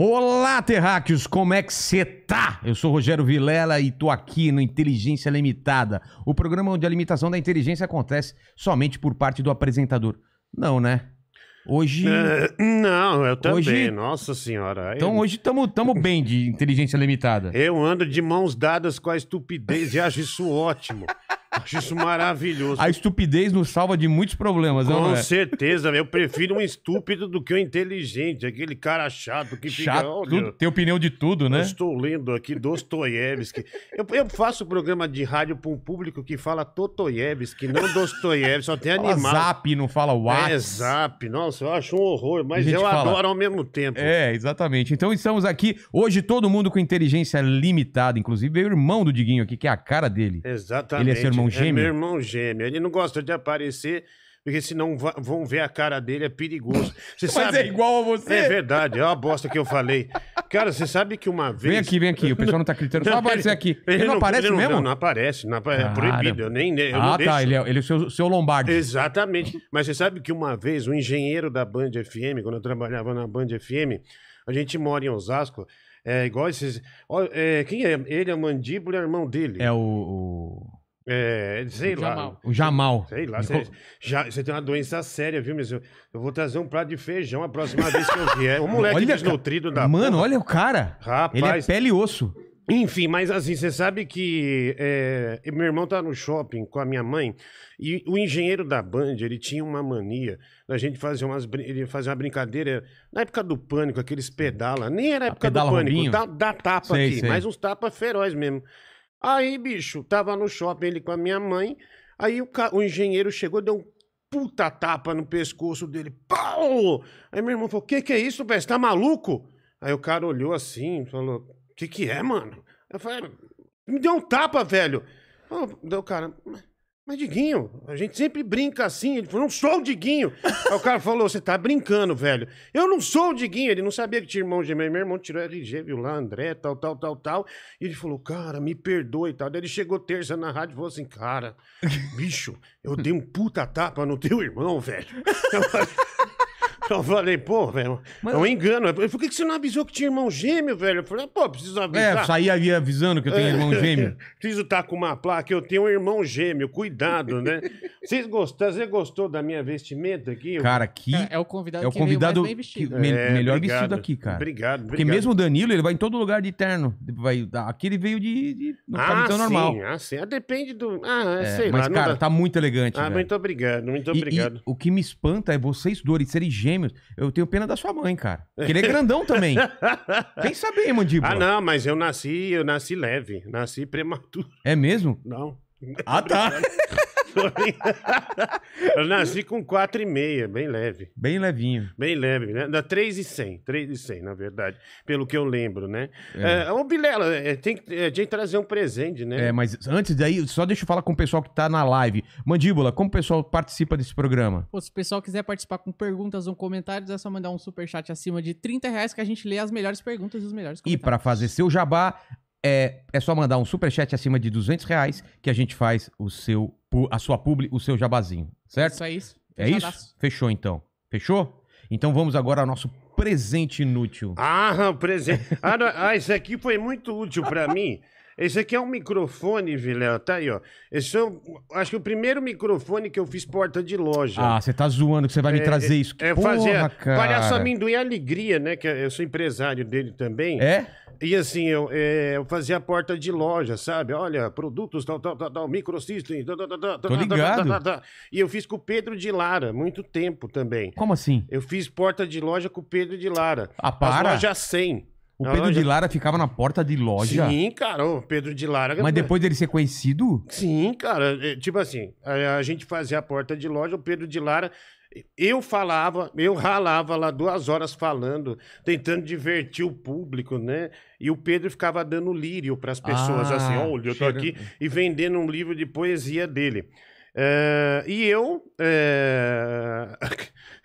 Olá, terráqueos, como é que você tá? Eu sou Rogério Vilela e tô aqui no Inteligência Limitada, o programa onde a limitação da inteligência acontece somente por parte do apresentador. Não, né? Hoje. É, não, eu também, Hoje- nossa senhora. Então eu, hoje estamos tamo bem de inteligência limitada. eu ando de mãos dadas com a estupidez e acho isso ótimo. Acho isso maravilhoso. A estupidez nos salva de muitos problemas, não Com é? certeza, eu prefiro um estúpido do que um inteligente, aquele cara chato que fica. Chato, olha, tem opinião de tudo, Eu né? estou lendo aqui Dostoiévski. Eu, eu faço programa de rádio para um público que fala Totoiévski, não Dostoiévski, só tem Fala animal. zap, não fala É, WhatsApp. zap, nossa, eu acho um horror, mas eu fala- adoro ao mesmo tempo. É, exatamente. Então estamos aqui, hoje todo mundo com inteligência limitada, inclusive veio o irmão do Diguinho aqui, que é a cara dele. Exatamente. Ele é seu irmão É gêmeo? meu irmão gêmeo. Ele não gosta de aparecer, porque senão vão ver a cara dele, é perigoso. Você Mas sabe... é igual a você. É verdade, é uma bosta que eu falei. Cara, você sabe que uma vez... Vem aqui, vem aqui. O pessoal não tá gritando. Só Não, aparecer aqui. Ele, não, aparece ele não- mesmo? Não, não aparece. Não aparece. É proibido. Eu nem... Eu não ah, deixo. tá. Ele é, ele é o seu, seu Lombardi. Exatamente. Mas você sabe que uma vez, um engenheiro da Band FM, quando eu trabalhava na Band FM, a gente mora em Osasco, é igual esses... ó, é, quem é? Ele é o Mandíbula, é irmão dele. É o. o... É, sei O lá. Jamal. O Jamal. Sei lá, você, já, você tem uma doença séria, viu, mas eu, eu vou trazer um prato de feijão a próxima vez que eu vier. O moleque Olha, desnutrido da Mano, porra. olha o cara. Rapaz. Ele é pele e osso. Enfim, mas assim, você sabe que é, meu irmão tá no shopping com a minha mãe e o engenheiro da Band, ele tinha uma mania da gente fazer umas, ele fazia uma brincadeira na época do pânico, aqueles pedala, nem era a época do pânico, da, da tapa Sei, aqui, sei. mas uns tapas feroz mesmo. Aí, bicho, tava no shopping ele com a minha mãe, aí o, ca- o engenheiro chegou, deu um puta tapa no pescoço dele, pau! Aí meu irmão falou, que que é isso, velho, você tá maluco? Aí o cara olhou assim, falou, que que é, mano? Eu falei, me deu um tapa, velho. Daí o cara, mas, Diguinho, a gente sempre brinca assim. Ele falou, não sou o Diguinho. Aí o cara falou, você tá brincando, velho. Eu não sou o Diguinho. Ele não sabia que tinha irmão gêmeo. Meu irmão tirou RG, viu lá, André, tal, tal, tal, tal. E ele falou, cara, me perdoe e tal. Daí ele chegou terça na rádio e falou assim, cara, bicho, eu dei um puta tapa no teu irmão, velho. Eu falei, eu falei, pô, velho, Mas- é um engano. Ele falou, por que que você não avisou que tinha irmão gêmeo, velho? Eu falei, pô, preciso avisar. É, saí ali avisando que eu tenho irmão gêmeo. Preciso estar com uma placa, eu tenho um irmão gêmeo, cuidado, né? Vocês gostaram? Você gostou da minha vestimenta aqui? Cara, que. É, é o convidado É o que veio convidado mais bem que- vestido. me- É, melhor obrigado. vestido aqui, cara. Obrigado, Porque obrigado. mesmo o Danilo, ele vai em todo lugar de terno. Vai, aqui ele veio de. de não tá ah, tão normal. sim, ah, sim. Ah, depende do... Ah, É, sei mas, lá. não cara, dá- tá muito elegante. Ah, velho. muito obrigado, muito E- e obrigado. o que me espanta é vocês dois serem Eu tenho pena da sua mãe, cara. Porque ele é grandão também. Pensa bem, mandíbula. Ah, não, mas eu nasci, eu nasci leve, nasci prematuro. É mesmo? Não. Ah, tá. eu nasci com 4,5, bem leve. Bem levinho. Bem leve, né? Dá 3,100, 3,100, na verdade, pelo que eu lembro, né? É. É, ô, Bilela, é, tem, que- é, tinha que trazer um presente, né? É, mas antes daí, só deixa eu falar com o pessoal que tá na live. Mandíbula, como o pessoal participa desse programa? Pô, se o pessoal quiser participar com perguntas ou comentários, é só mandar um superchat acima de 30 reais que a gente lê as melhores perguntas e os melhores E comentários. pra fazer seu jabá, é, é só mandar um superchat acima de 200 reais que a gente faz o seu, a sua publi, o seu jabazinho, certo? Isso é isso. É isso? Fechou então. Fechou? Então vamos agora ao nosso presente inútil. Ah, presente. Ah, não, ah, esse aqui foi muito útil pra mim. Esse aqui é um microfone, Vilela. Tá aí, ó. Esse é, o- acho que o primeiro microfone que eu fiz porta de loja. Ah, você tá zoando que você vai me trazer isso. Que É porra, fazer cara. Palhaço Amendoim Alegria, né? Que eu sou empresário dele também. É? E assim, eu, é, eu fazia porta de loja, sabe? Olha, produtos, tal, tal, tal, tal, microsystem. Tal, tal, tal, tal, Tô tal, ligado. tal, tal, tal. E eu fiz com o Pedro de Lara, muito tempo também. Como assim? Eu fiz porta de loja com o Pedro de Lara. Ah, para. As lojas 100. O Pedro de Lara ficava na porta de loja. Sim, cara, o Pedro de Lara. Mas depois dele ser conhecido? Sim, cara. é, Tipo assim, a, a gente fazia a porta de loja, o Pedro de Lara. Eu falava, eu ralava lá duas horas falando, tentando divertir o público, né? E o Pedro ficava dando lírio para as pessoas, Ah, assim, olha, eu tô aqui, e vendendo um livro de poesia dele. É, e eu. é,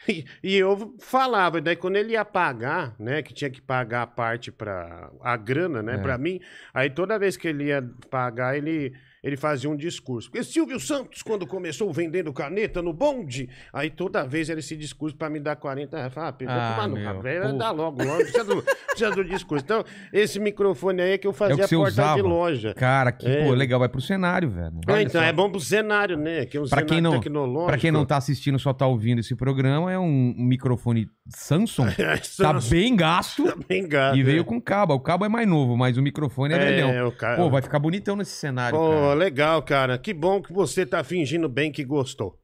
e, eu falava, daí quando ele ia pagar, né? Que tinha que pagar a parte para a grana, né? É. Pra mim, aí toda vez que ele ia pagar, ele. Ele fazia um discurso. Porque Silvio Santos, quando começou vendendo caneta no bonde, aí toda vez era esse discurso pra me dar 40 reais. Ah, Pedro, Ah, tomar no pô. dá logo, logo, precisa do, precisa do discurso. Então, esse microfone aí é que eu É fazia que você a porta usava. de loja. Cara, que É. pô, legal, vai pro cenário, velho. Ah, Olha então, só. é bom pro cenário, né? Que é um Pra quem, não, tecnológico. pra quem não tá assistindo, só tá ouvindo esse programa, é um, um microfone Samsung. É, tá bem gasto bem gato, e veio é. com cabo. O cabo é mais novo, mas o microfone é. É, o cara... Pô, vai ficar bonitão nesse cenário, Pô, cara. Legal, cara. Que bom que você tá fingindo bem que gostou.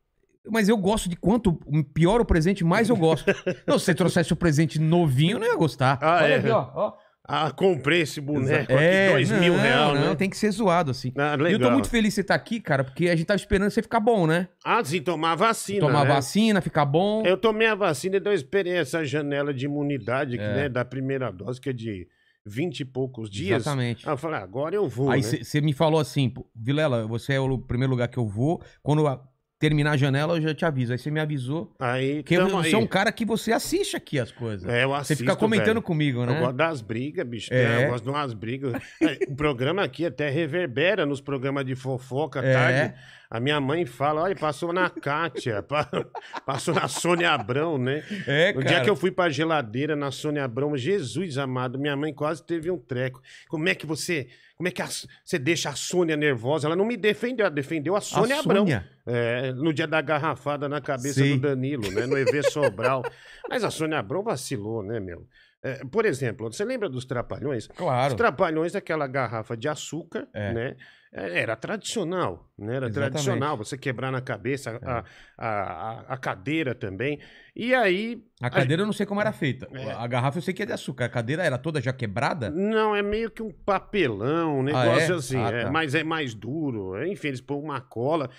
Mas eu gosto de quanto pior o presente, mais eu gosto. não, se você trouxesse o presente novinho, eu não ia gostar. Ah, Olha é. aqui, ó. ó. Ah, comprei esse boneco É, aqui, dois mil não, reais, não, né? tem que ser zoado, assim. Ah, E eu legal. tô muito feliz de você estar aqui, cara, porque a gente tava esperando você ficar bom, né? Ah, sim, tomar vacina, Tomar né? vacina, ficar bom. Eu tomei a vacina e eu esperei essa janela de imunidade, que, É. né, da primeira dose, que é de 20 e poucos dias. Exatamente. Aí eu falei, agora eu vou, Aí né? você me falou assim, Vilela, você é o primeiro lugar que eu vou. Quando eu terminar a janela, eu já te aviso. Aí você me avisou. Aí, Porque tamo você é um cara que você assiste aqui as coisas. É, eu você assisto, fica comentando velho. comigo, Eu né? gosto das brigas, bicho. É. Eu gosto de umas brigas. É, o programa aqui até reverbera nos programas de fofoca à É. tarde. A minha mãe fala, olha, passou na Kátia, pa- passou na Sônia Abrão, né? É, No cara. dia que eu fui pra geladeira na Sônia Abrão, Jesus amado, minha mãe quase teve um treco. Como é que você, como é que a- você deixa a Sônia nervosa? Ela não me defendeu, ela defendeu a A Sônia Abrão. Sônia. É, no dia da garrafada na cabeça Sei. do Danilo, né? No EV Sobral. Mas a Sônia Abrão vacilou, né, meu? É, por exemplo, você lembra dos Trapalhões? Claro. Os Trapalhões, aquela garrafa de açúcar, É. né? É, Era tradicional, né? Era Exatamente. tradicional você quebrar na cabeça, a, a, a, a cadeira também. E aí. A cadeira eu não sei como era feita. É. A garrafa eu sei que é de açúcar. A cadeira era toda já quebrada? Não, é meio que um papelão, um negócio é? assim. Ah, é, tá. mas é mais duro. Enfim, eles põem uma cola.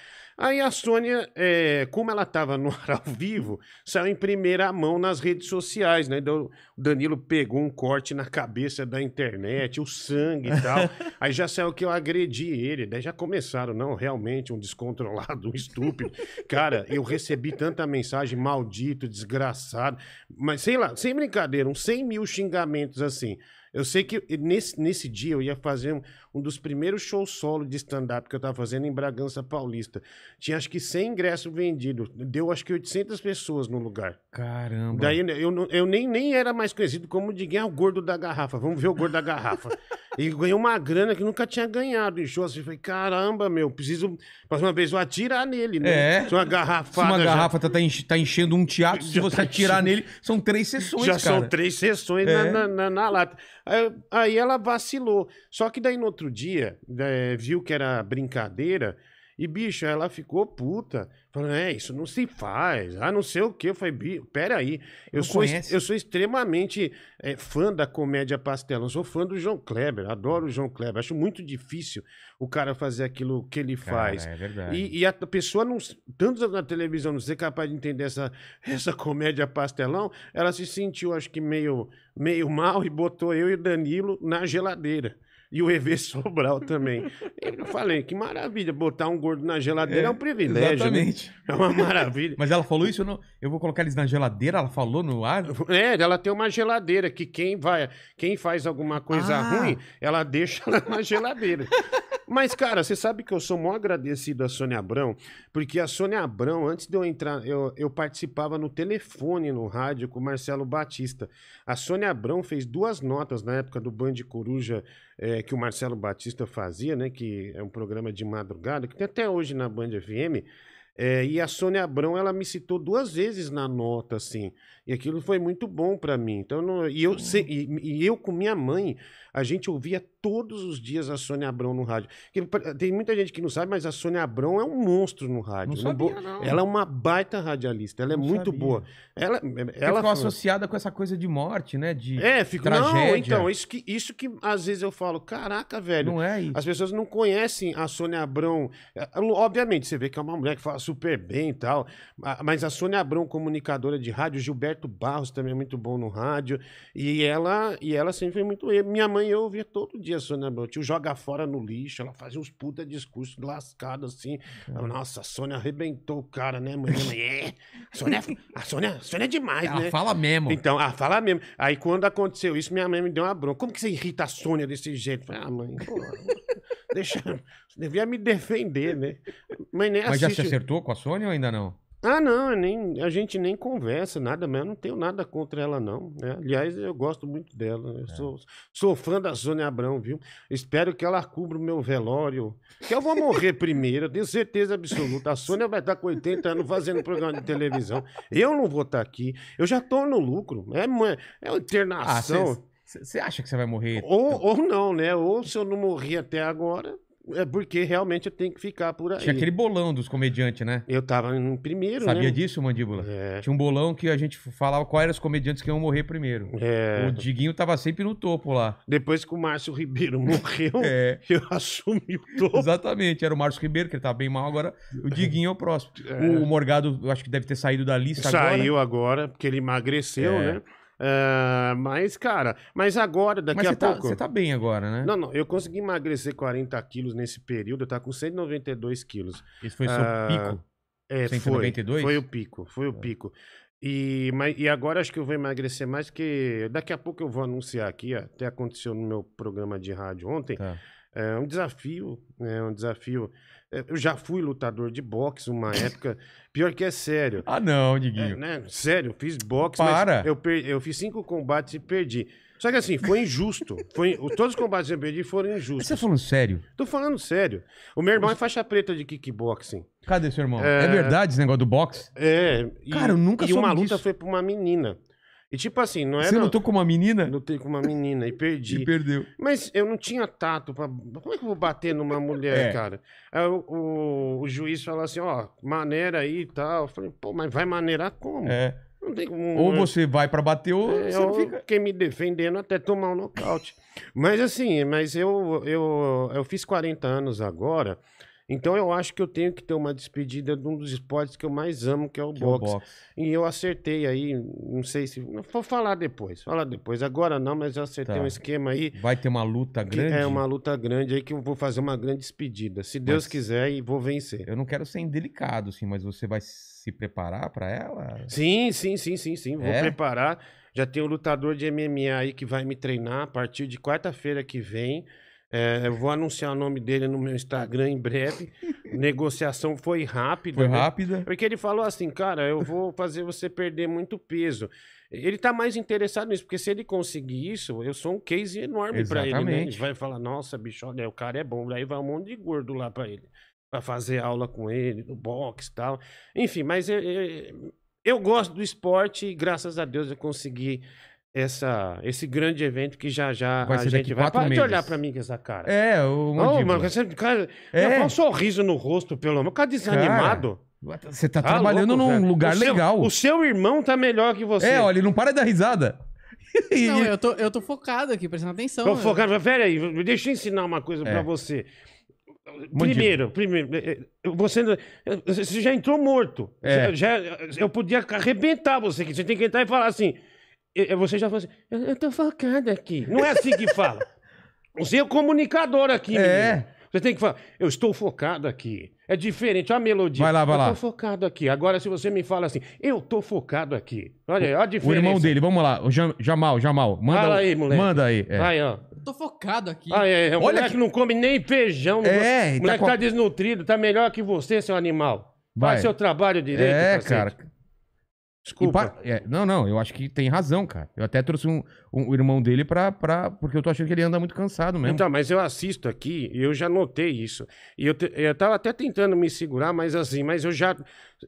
Aí a Sônia, é, como ela estava no ar ao vivo, saiu em primeira mão nas redes sociais, né? O Danilo pegou um corte na cabeça da internet, o sangue e tal. Aí já saiu que eu agredi ele. Daí já começaram, não, realmente, um descontrolado, um estúpido. Cara, eu recebi tanta mensagem, maldito, desgraçado. Mas sei lá, sem brincadeira, uns 100 mil xingamentos assim. Eu sei que nesse, nesse dia eu ia fazer um, um dos primeiros shows solo de stand-up que eu tava fazendo em Bragança Paulista. Tinha acho que 100 ingressos vendidos. Deu acho que 800 pessoas no lugar. Caramba. Daí eu, não- eu nem, nem era mais conhecido como de quem é o gordo da garrafa. Vamos ver o gordo da garrafa. e ganhei uma grana que nunca tinha ganhado em show. Assim, falei, caramba, meu, preciso. Próxima vez eu atirar nele, né? É. Se uma Se garrafada. uma já- garrafa tá, tá enche- tá enchendo um teatro, se Já você tá atirar enchendo. nele, são três sessões, Já cara. são três sessões na- É. na, na, na lata. Aí, aí ela vacilou. Só que daí no outro dia, eh, viu que era brincadeira. E, bicho, ela ficou puta. Falando, é, isso não se faz. Ah, não sei o quê. Eu falei, "Bi- peraí. Eu Não sou, conhece? eu sou extremamente eh, fã da comédia pastelão. Sou fã do João Kleber. Adoro o João Kleber. Acho muito difícil o cara fazer aquilo que ele Cara, faz. É verdade. E, e a pessoa, não, tanto na televisão, não ser capaz de entender essa, essa comédia pastelão, ela se sentiu, acho que, meio, meio mal e botou eu e o Danilo na geladeira. E o EV Sobral também. Eu falei, que maravilha, botar um gordo na geladeira é, um privilégio. né? Exatamente. É uma maravilha. Mas ela falou isso, eu, não, eu vou colocar eles na geladeira, ela falou no ar. É, ela tem uma geladeira que quem vai, quem faz alguma coisa Ah. ruim, ela deixa lá na geladeira. Mas, cara, você sabe que eu sou mó agradecido à Sônia Abrão, porque a Sônia Abrão, antes de eu entrar, eu, eu participava no telefone no rádio com o Marcelo Batista. A Sônia Abrão fez duas notas na época do Band Coruja eh, que o Marcelo Batista fazia, né? Que é um programa de madrugada, que tem até hoje na Band FM. É, e a Sônia Abrão, ela me citou duas vezes na nota, assim. E aquilo foi muito bom pra mim. Então, não- e, eu, se- e, e eu com minha mãe, a gente ouvia todos os dias a Sônia Abrão no rádio. Que pa- tem muita gente que não sabe, mas a Sônia Abrão é um monstro no rádio. Não No bo- sabia, não. Ela é uma baita radialista, ela é Não muito sabia. boa. Ela, Ela ela ficou associada com essa coisa de morte, né? De... É, fico, não, tragédia. então, isso que, isso que às vezes eu falo, caraca, velho, Não é isso. as pessoas não conhecem a Sônia Abrão. É, Obviamente, você vê que é uma mulher que fala super bem e tal. Mas a Sônia Abrão, comunicadora de rádio, Gilberto Barros também é muito bom no rádio. E ela, e ela sempre foi muito. Minha mãe eu ouvia todo dia a Sônia Abrão. Tio joga fora no lixo, ela fazia uns puta discursos lascados assim. Ela, Nossa, a Sônia arrebentou o cara, né, mãe? Mãe, é. A Sônia, a Sônia, a Sônia é demais, Ela né? fala mesmo. Então, ah, fala mesmo. Aí quando aconteceu isso, minha mãe me deu uma bronca. Como que você irrita a Sônia desse jeito? Eu Falei, ah, mãe, pô, Deixa. Você devia me defender, né? Mas nem Mas já se acertou com a Sônia ou ainda não? Ah, não, nem, a gente nem conversa, nada, mas eu não tenho nada contra ela, não. né? Aliás, eu gosto muito dela. É. Eu sou, sou fã da Sônia Abrão, viu? Espero que ela cubra o meu velório. Que eu vou morrer primeiro, eu tenho certeza absoluta. A Sônia vai estar com 80 anos fazendo programa de televisão. Eu não vou estar aqui. Eu já estou no lucro. É, é Ah, internação. você acha que você vai morrer? ou, ou não, né? Ou se eu não morri até agora, é porque realmente eu tenho que ficar por aí. Tinha aquele bolão dos comediantes, né? Eu tava em primeiro, Sabia né? disso, Mandíbula? É. Tinha um bolão que a gente falava quais eram os comediantes que iam morrer primeiro. É. O Diguinho tava sempre no topo lá. Depois que o Márcio Ribeiro morreu, É, eu assumi o topo. exatamente. Era o Márcio Ribeiro, que ele tava bem mal agora. O Diguinho é o próximo. É. O Morgado, acho que deve ter saído da lista agora. Saiu agora, porque ele emagreceu, É. né? É, mas, cara, mas agora, daqui Mas a tá, pouco. você tá bem agora, né? Não, não, eu consegui emagrecer 40 quilos nesse período, eu tava com 192 quilos. Esse foi o seu Ah, pico. É, 192? Foi, foi o pico, foi o pico. E, mas, e agora acho que eu vou emagrecer mais, porque daqui a pouco eu vou anunciar aqui, até aconteceu no meu programa de rádio ontem, Tá. É um desafio, é um desafio. É, Eu já fui lutador de boxe uma época, pior que é sério. Ah, não, É, Diguinho. né? Sério, eu fiz boxe, Para. mas eu, per- eu fiz cinco combates e perdi. Só que assim, foi injusto. Foi, todos os combates que eu perdi foram Você tá injustos. falando sério? Tô falando sério. O meu irmão é faixa preta de kickboxing. Cadê seu irmão? É, É. verdade esse negócio do boxe? É. E, Cara, eu nunca E uma soube luta disso. foi pra uma menina. E tipo assim, não Você era. lutou com uma menina Lutei com uma menina e perdi. e perdeu. Mas eu não tinha tato pra. Como é que eu vou bater numa mulher, É. cara? Aí o, o, o juiz falou assim: ó, maneira aí e tal. Eu falei, pô, mas vai maneirar como? É. Não tem como. Ou você vai pra bater ou É, você eu fica... fiquei me defendendo até tomar um nocaute. mas assim, mas eu, eu, eu fiz 40 anos agora. Então eu acho que eu tenho que ter uma despedida de um dos esportes que eu mais amo, que é o Que é o boxe. boxe. E eu acertei aí, não sei se. Vou falar depois, falar depois. Agora não, mas eu acertei Tá. um esquema aí. Vai ter uma luta grande? É uma luta grande aí que eu vou fazer uma grande despedida. Se Deus Mas- quiser, e vou vencer. Eu não quero ser indelicado, assim, mas você vai se preparar pra ela? Sim, sim, sim, sim, sim. Vou É? preparar. Já tem um lutador de MMA aí que vai me treinar a partir de quarta-feira que vem. É, eu vou anunciar o nome dele no meu Instagram em breve. Negociação foi rápida. Foi né? rápida? Porque ele falou assim, cara, eu vou fazer você perder muito peso. Ele tá mais interessado nisso, porque se ele conseguir isso, eu sou um case enorme pra ele, né? Ele vai falar, nossa, bicho, olha, o cara é bom. Daí vai um monte de gordo lá pra ele. Pra fazer aula com ele, no boxe e tal. Enfim, mas eu, eu, eu gosto do esporte e graças a Deus eu consegui essa, esse grande evento que já já Vai a gente vai... Para de olhar pra mim com essa cara. É, o mandíbula. mano, você, cara, É. é. um sorriso no rosto, pelo menos. Cara desanimado. Você tá, Tá trabalhando louco, num velho. lugar O seu- legal. O seu irmão tá melhor que você. É, olha, ele não para de dar risada. Não, eu tô, eu tô focado aqui, prestando atenção. Tô focado. Pera aí, deixa eu ensinar uma coisa É. pra você. Primeiro, primeiro, eh, eh, você, você já entrou morto. É. Já, já- eu podia arrebentar você aqui. Você tem que entrar e falar assim. Você já fala assim, eu, eu tô focado aqui. Não é assim que fala. Você é o comunicador aqui, É. menino. Você tem que falar, eu estou focado aqui. É diferente, olha a melodia. Vai lá, vai eu lá. tô focado aqui. Agora, se você me fala assim, eu tô focado aqui. Olha, aí, olha a O diferença. irmão dele, vamos lá. O Jam- Jamal, Jamal. Manda, Fala o- aí, moleque. Manda aí. é. Aí, ó. Eu tô focado aqui. Ah, é, é. O Olha moleque que- não come nem feijão. É, o tá moleque com a- tá desnutrido, tá melhor que você, seu animal. Vai. Faz seu trabalho direito, É, cara. Desculpa. pa- é, não, não, eu acho que tem razão, cara. Eu até trouxe um, um- o irmão dele pra, pra. Porque eu tô achando que ele anda muito cansado mesmo. Então, mas eu assisto aqui e eu já notei isso. E eu, te- eu tava até tentando me segurar, mas assim, mas eu já.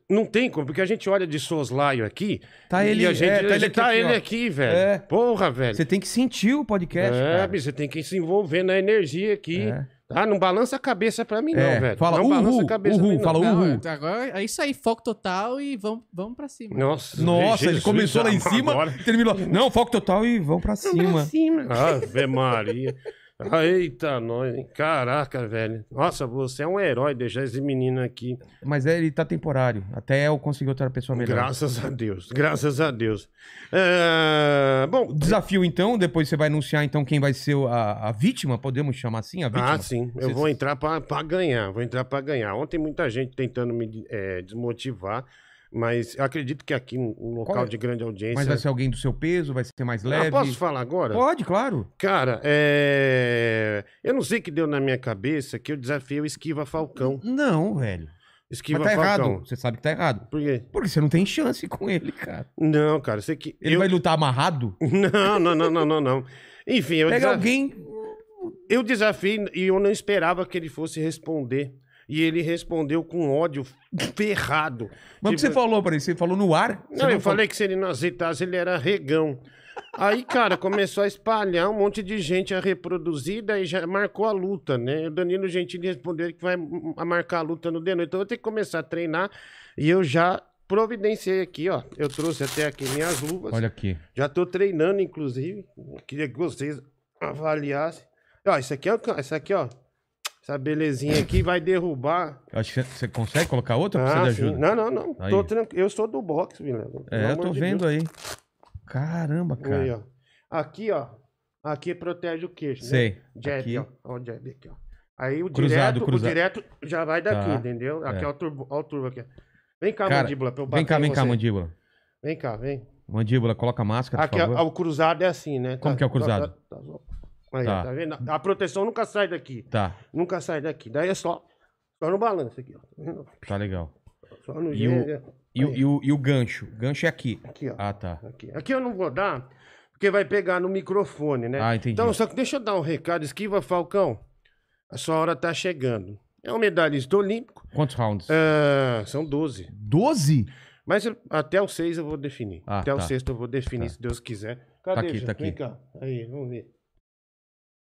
Não tem como, porque a gente olha de soslaio aqui. Tá e ele- a gente, é, tá tá ele ele, aqui tá ele aqui, velho. É. Porra, velho. Você tem que sentir o podcast, é, cara. você tem que se envolver na energia aqui. É. Tá? Não balança a cabeça pra mim, É, não, velho. fala, não uhul, balança a cabeça uhul, pra mim, fala, não. uhul. Não, agora é isso aí, foco total e vamos, vamos pra cima. Nossa, Nossa, ele Jesus começou lá em amado, cima agora. e terminou. Não, foco total e vamos pra cima. cima. Ave Maria. Ah, Eita, nós, hein? Caraca, velho. Nossa, você é um herói deixar esse menino aqui. Mas é, ele tá temporário. Até eu conseguir outra pessoa melhor. Graças a Deus, graças a Deus. É, Bom, desafio, então, depois você vai anunciar, então, quem vai ser a, a vítima, podemos chamar assim? A vítima? ah, sim, eu Você- vou entrar pra pra ganhar, vou entrar pra ganhar. Ontem muita gente tentando me é, desmotivar, Mas eu acredito que aqui, um um local é? de grande audiência. Mas vai ser alguém do seu peso? Vai ser mais Ah, leve? posso falar agora? Pode, claro. Cara, é... eu não sei o que deu na minha cabeça que eu desafiei o Esquiva Falcão. Não, velho. Esquiva Mas tá Falcão. errado. Você sabe que tá errado. Por quê? Porque você não tem chance com ele, cara. Não, cara, sei que. Ele eu... vai lutar amarrado? Não, não, não, não, não, não. Enfim, eu, Pega desa- alguém. eu desafiei e eu não esperava que ele fosse responder. E ele respondeu com ódio ferrado. Mas o que você Tipo, falou pra ele? Você falou no ar? Você Não, eu falou- falei que se ele não aceitasse, ele era regão. Aí, cara, começou a espalhar um monte de gente a reproduzir, daí já marcou a luta, né? O Danilo Gentili respondeu que vai a marcar a luta no de noite. Então eu vou ter que começar a treinar. E eu já providenciei aqui, ó. Eu trouxe até aqui minhas luvas. Olha aqui. Já tô treinando, inclusive. Queria que vocês avaliassem. Ó, isso aqui, ó, isso aqui, ó. Essa belezinha aqui vai derrubar. Eu acho que você- consegue colocar outra ou Ah, precisa de sim. ajuda? Não, não, não. Aí. Tô tranquilo. Eu sou do boxe, Vilela. É, eu tô vendo aí. Caramba, Aí, cara. ó. Aqui, ó. Aqui protege o queixo. Sei. Né? Jab, Aqui. ó. Ó, o jab aqui, ó. Aí o Cruzado, direto, cruzado. o direto já vai daqui, Tá. entendeu? Aqui, É. ó, o turbo, ó, o turbo aqui. Vem cá, Cara, mandíbula, pra eu Vem cá, em vem cá, mandíbula. Vem cá, vem. Mandíbula, coloca a máscara, Aqui, ó, o cruzado é assim, né? Como que é o cruzado? Tá, tá, tá. Aí, Tá. tá vendo? A proteção nunca sai daqui. Tá, Nunca sai daqui. Daí é só, só no balanço aqui, ó. Tá tá legal. Só no E o- gênero. E, o, e, o, e o gancho? O gancho é aqui. Aqui, ó. Ah, tá. Aqui. Aqui eu não vou dar, porque vai pegar no microfone, né? Ah, entendi. Então, só que deixa eu dar um recado. Esquiva, Falcão. A sua hora tá chegando. É um medalhista olímpico. Quantos rounds? Ah, são 12. 12? Mas eu- até o 6 eu vou definir. Ah, até o tá. sexto eu vou definir, Tá. se Deus quiser. Cadê, aqui, Jean? tá aqui. Vem cá. Aí, vamos ver.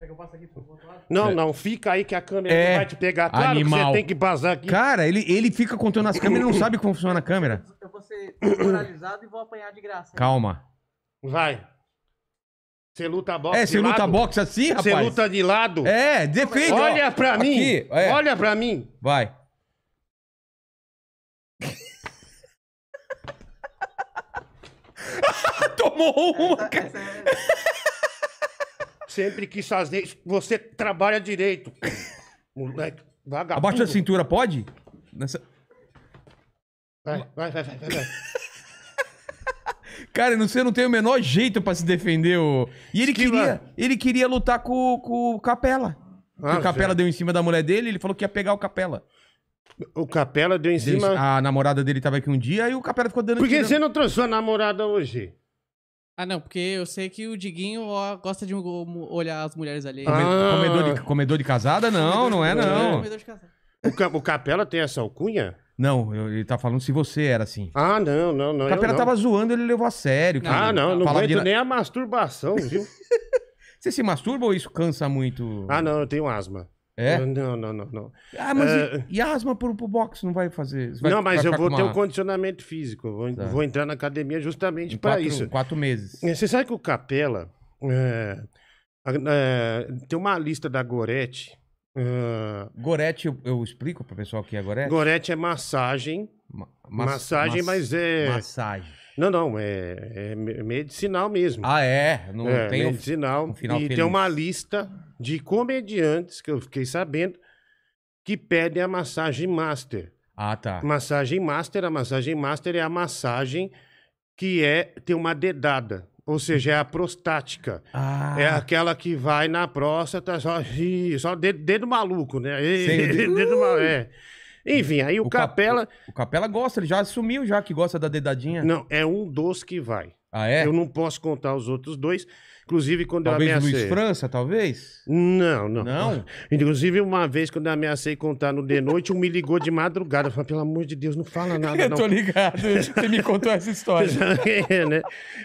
Quer que eu passe aqui pro outro lado? Não, É. não, fica aí que a câmera É, não vai te pegar. Claro que animal. você tem que basar aqui. Cara, ele, ele fica contando as câmeras e não sabe como funciona a câmera. Eu vou ser desmoralizado e vou apanhar de graça. Calma. Vai. Você luta boxe É, de você luta lado? boxe assim, rapaz? Você luta de lado? É, defende. ó. Olha pra mim. Aqui, é. Olha pra mim. Vai. Tomou uma, cara. Sempre quis fazer isso. Você trabalha direito. Moleque, vagabundo. Abaixo da cintura, pode? Nessa- Vai, vai, vai, vai, vai. vai. Cara, você não tem o menor jeito pra se defender. ô. E ele Esquiva. queria, ele queria lutar com, com o Capela. Ah, o Capela já. deu em cima da mulher dele, ele falou que ia pegar o Capela. O Capela deu em Deu cima. A namorada dele tava aqui um dia e o Capela ficou dando Por que você não trouxe sua namorada hoje? Ah, não, porque eu sei que o Diguinho ó, gosta de olhar as mulheres ali. Ah. Come- Comedor, de, comedor de casada? Não, não é não. Comedor de casal. O, Ca- o Capela tem essa alcunha? Não, ele tá falando se você era assim. Ah, não, não, não. O Capela não. tava zoando, ele levou a sério. que Ah, não, não aguento de- nem a masturbação, viu? Você se masturba ou isso cansa muito? ah, não, eu tenho asma. É? Não, não, não, não. Ah, mas É. e, e a asma pro, pro boxe não vai fazer? Vai- não, mas eu vou com ter uma- um condicionamento físico. Vou, Tá. vou entrar na academia justamente para isso. quatro meses. É, Você sabe que o Capela é, é, tem uma lista da Gorete. é, Gorete, eu, eu explico pro pessoal que é Gorete? Gorete é massagem. Ma- mas- massagem, mas é. Massagem. Não, não, é, é me- medicinal mesmo. Ah, é? Não é, tem medicinal. um final e feliz. tem uma lista de comediantes que eu fiquei sabendo que pedem a massagem master. Ah, tá. Massagem master, a massagem master é a massagem que é tem uma dedada, ou seja, é a prostática. Ah, É aquela que vai na próstata, só, só dedo, dedo maluco, né? Dedo- dedo maluco, é. Enfim, aí o, O cap- Capela. o Capela gosta, ele já assumiu já que gosta da dedadinha. Não, é um dos que vai. Ah, é? Eu não posso contar os outros dois. Inclusive, quando Talvez eu Luiz ameacei. França, talvez? Não, não. Não? Inclusive, uma vez, quando eu ameacei contar no de noite, um me ligou de madrugada. Eu falei, pelo amor de Deus, não fala nada, Eu não. tô ligado, você me contou essa história. É, né?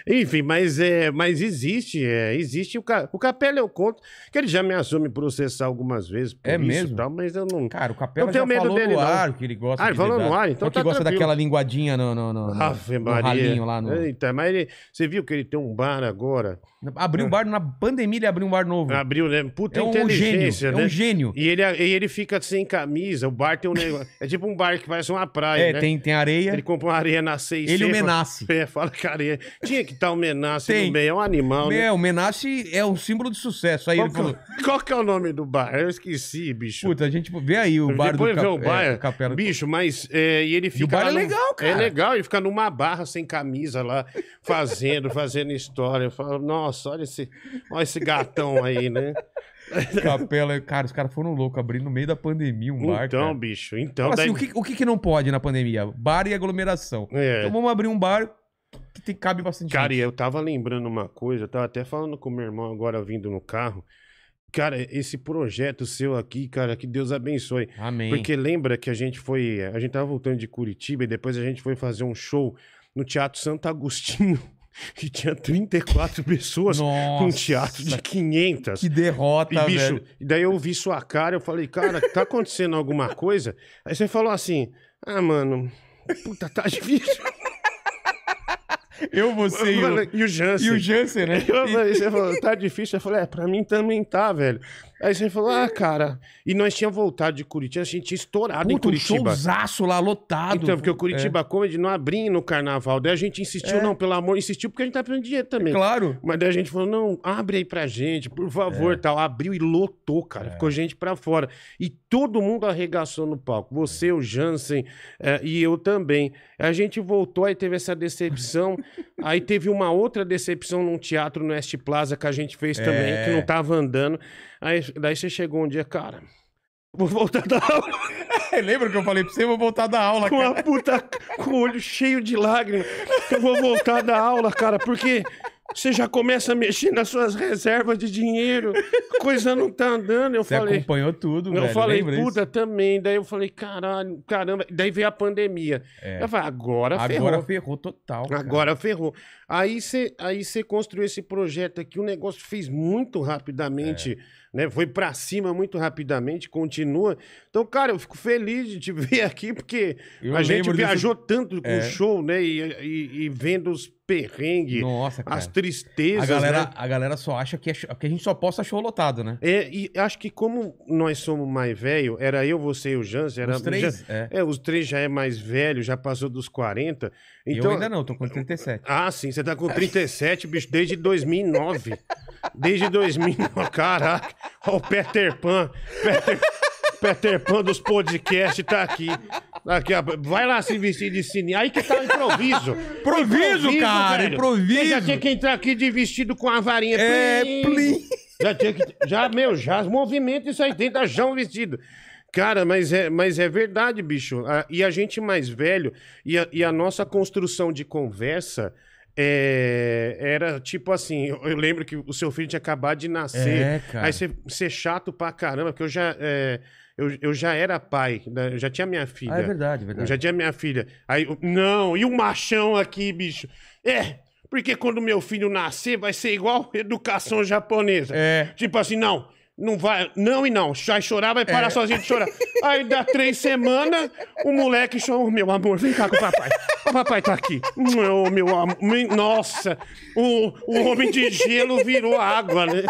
Enfim, mas, é, mas existe, é, existe o, ca... o Capela eu conto, que ele já me assume processar algumas vezes por É isso e mesmo? tal, mas eu não... Cara, o Capela Não tenho medo falou dele, no não. ar que ele gosta Ah, ele falou no ar, então Não que tá gosta tranquilo. daquela linguadinha no, no, no, no- Ave no ralinho lá no... Eita, mas ele, Você viu que ele tem um bar agora? Abriu um bar, na pandemia ele abriu um bar novo. Abriu, né? Puta é um gênio, inteligência, né? é um gênio. E ele, e ele fica sem camisa, o bar tem um negócio. É tipo um bar que parece uma praia, É, né? tem, tem areia. Ele compra uma areia na C&C. Ele e o fala- Menace. É, fala que areia. Tinha que estar o Menace Tem. no meio, é um animal, né? Meu, o Menace é um símbolo de sucesso. Aí Qual, que, falou, qual que é o nome do bar? Eu esqueci, bicho. puta, a gente vê aí o bar Depois do vê Cap- o bar, é, Capela. bicho, mas é, e ele fica. o bar é legal, cara. É legal, ele fica numa barra sem camisa lá, fazendo, fazendo história. Eu falo, nossa, olha esse, olha esse gatão aí, né? Capela, cara, os caras foram loucos, abrindo no meio da pandemia um bar, então, cara. bicho, então. Assim, daí- o, que, o que que não pode na pandemia? Bar e aglomeração. É. Então vamos abrir um bar que tem, cabe bastante Cara, e gente. eu tava lembrando uma coisa, eu tava até falando com meu irmão agora vindo no carro. Cara, esse projeto seu aqui, cara, que Deus abençoe. Amém. Porque lembra que a gente foi. A gente tava voltando de Curitiba e depois a gente foi fazer um show no Teatro Santo Agostinho, que tinha 34 pessoas, Nossa, um teatro de 500. que derrota, E, bicho, velho. e daí eu vi sua cara, eu falei, cara, tá acontecendo alguma coisa? Aí você falou assim, ah, mano, puta, tá difícil. Eu, você e Eu o, falei, e o Jansen. e o Jansen, né? Eu você falou, tá difícil? Eu falei, é, pra mim também tá, velho. Aí você falou, ah, cara. E nós tínhamos voltado de Curitiba, a gente tinha estourado em Puta, um Curitiba. showzaço lá, lotado. Então, porque o Curitiba Comedy não abria no carnaval. Daí a gente insistiu, É. não, pelo amor, insistiu porque a gente tá de dinheiro É, também. claro. Mas daí a gente falou, não, abre aí pra gente, por favor, tal. Abriu e lotou, cara. Ficou gente pra fora. E todo mundo arregaçou no palco. Você, o Jansen e eu também. A gente voltou, aí teve essa decepção. aí teve uma outra decepção num teatro no West Plaza que a gente fez também, É. que não tava andando. Aí daí você chegou um dia, cara... Vou voltar da aula Lembra que eu falei pra você? Eu vou voltar da aula, com cara. a puta com o olho cheio de lágrimas. Eu vou voltar da aula, cara, porque você já começa a mexer nas suas reservas de dinheiro, a coisa não tá andando. Eu Você falei, acompanhou tudo, eu velho. falei, puta, isso? também. Daí eu falei, caralho, caramba. Daí veio a pandemia. É. Eu falei, agora, Agora ferrou. ferrou total. cara. Agora ferrou. Aí você aí construiu esse projeto aqui, o negócio fez muito rapidamente, né? Foi pra cima muito rapidamente, continua. Então, cara, eu fico feliz de te ver aqui, porque Eu a gente disso- viajou tanto com É. o show, né? E, e- e vendo os perrengues, Nossa, as A tristezas, galera, né? a galera só acha que, é que a gente só posta show lotado, né? É, e acho que como nós somos mais velho, era eu, você e o Jansen, era Os três, já- é. é, os três já é mais velho, já passou dos 40. Eu Então, ainda não, tô com 37. Ah, sim, você tá com 37, bicho, desde 2009. Desde 2009, caraca. Ó, o Peter Pan. Peter, Peter Pan dos podcasts tá aqui. aqui ó, vai lá se vestir de cine. Aí que tá o improviso. Improviso, cara, velho. improviso. Você já tinha que entrar aqui de vestido com a varinha. É, Plim. Já tinha que. Já, meu, já movimenta isso aí dentro da João vestido. Cara, mas é, mas é verdade, bicho. Ah, e a gente mais velho, e a, e a nossa construção de conversa é, era tipo assim: eu, eu lembro que o seu filho tinha acabado de nascer. É, cara. Aí você ser chato pra caramba, porque eu já, é, eu, eu já era pai, né, eu já tinha minha filha. Ah, é verdade, é Eu verdade. já tinha minha filha. Aí, eu- não, e o machão aqui, bicho? É, porque quando meu filho nascer vai ser igual educação japonesa. É. Tipo assim, não, não vai, não e não. Vai chorar, vai parar É. sozinho de chorar. Aí dá três semanas, o moleque chama, meu amor, vem cá com o papai. O papai tá aqui. Meu, meu amor, nossa, o, o homem de gelo virou água, né?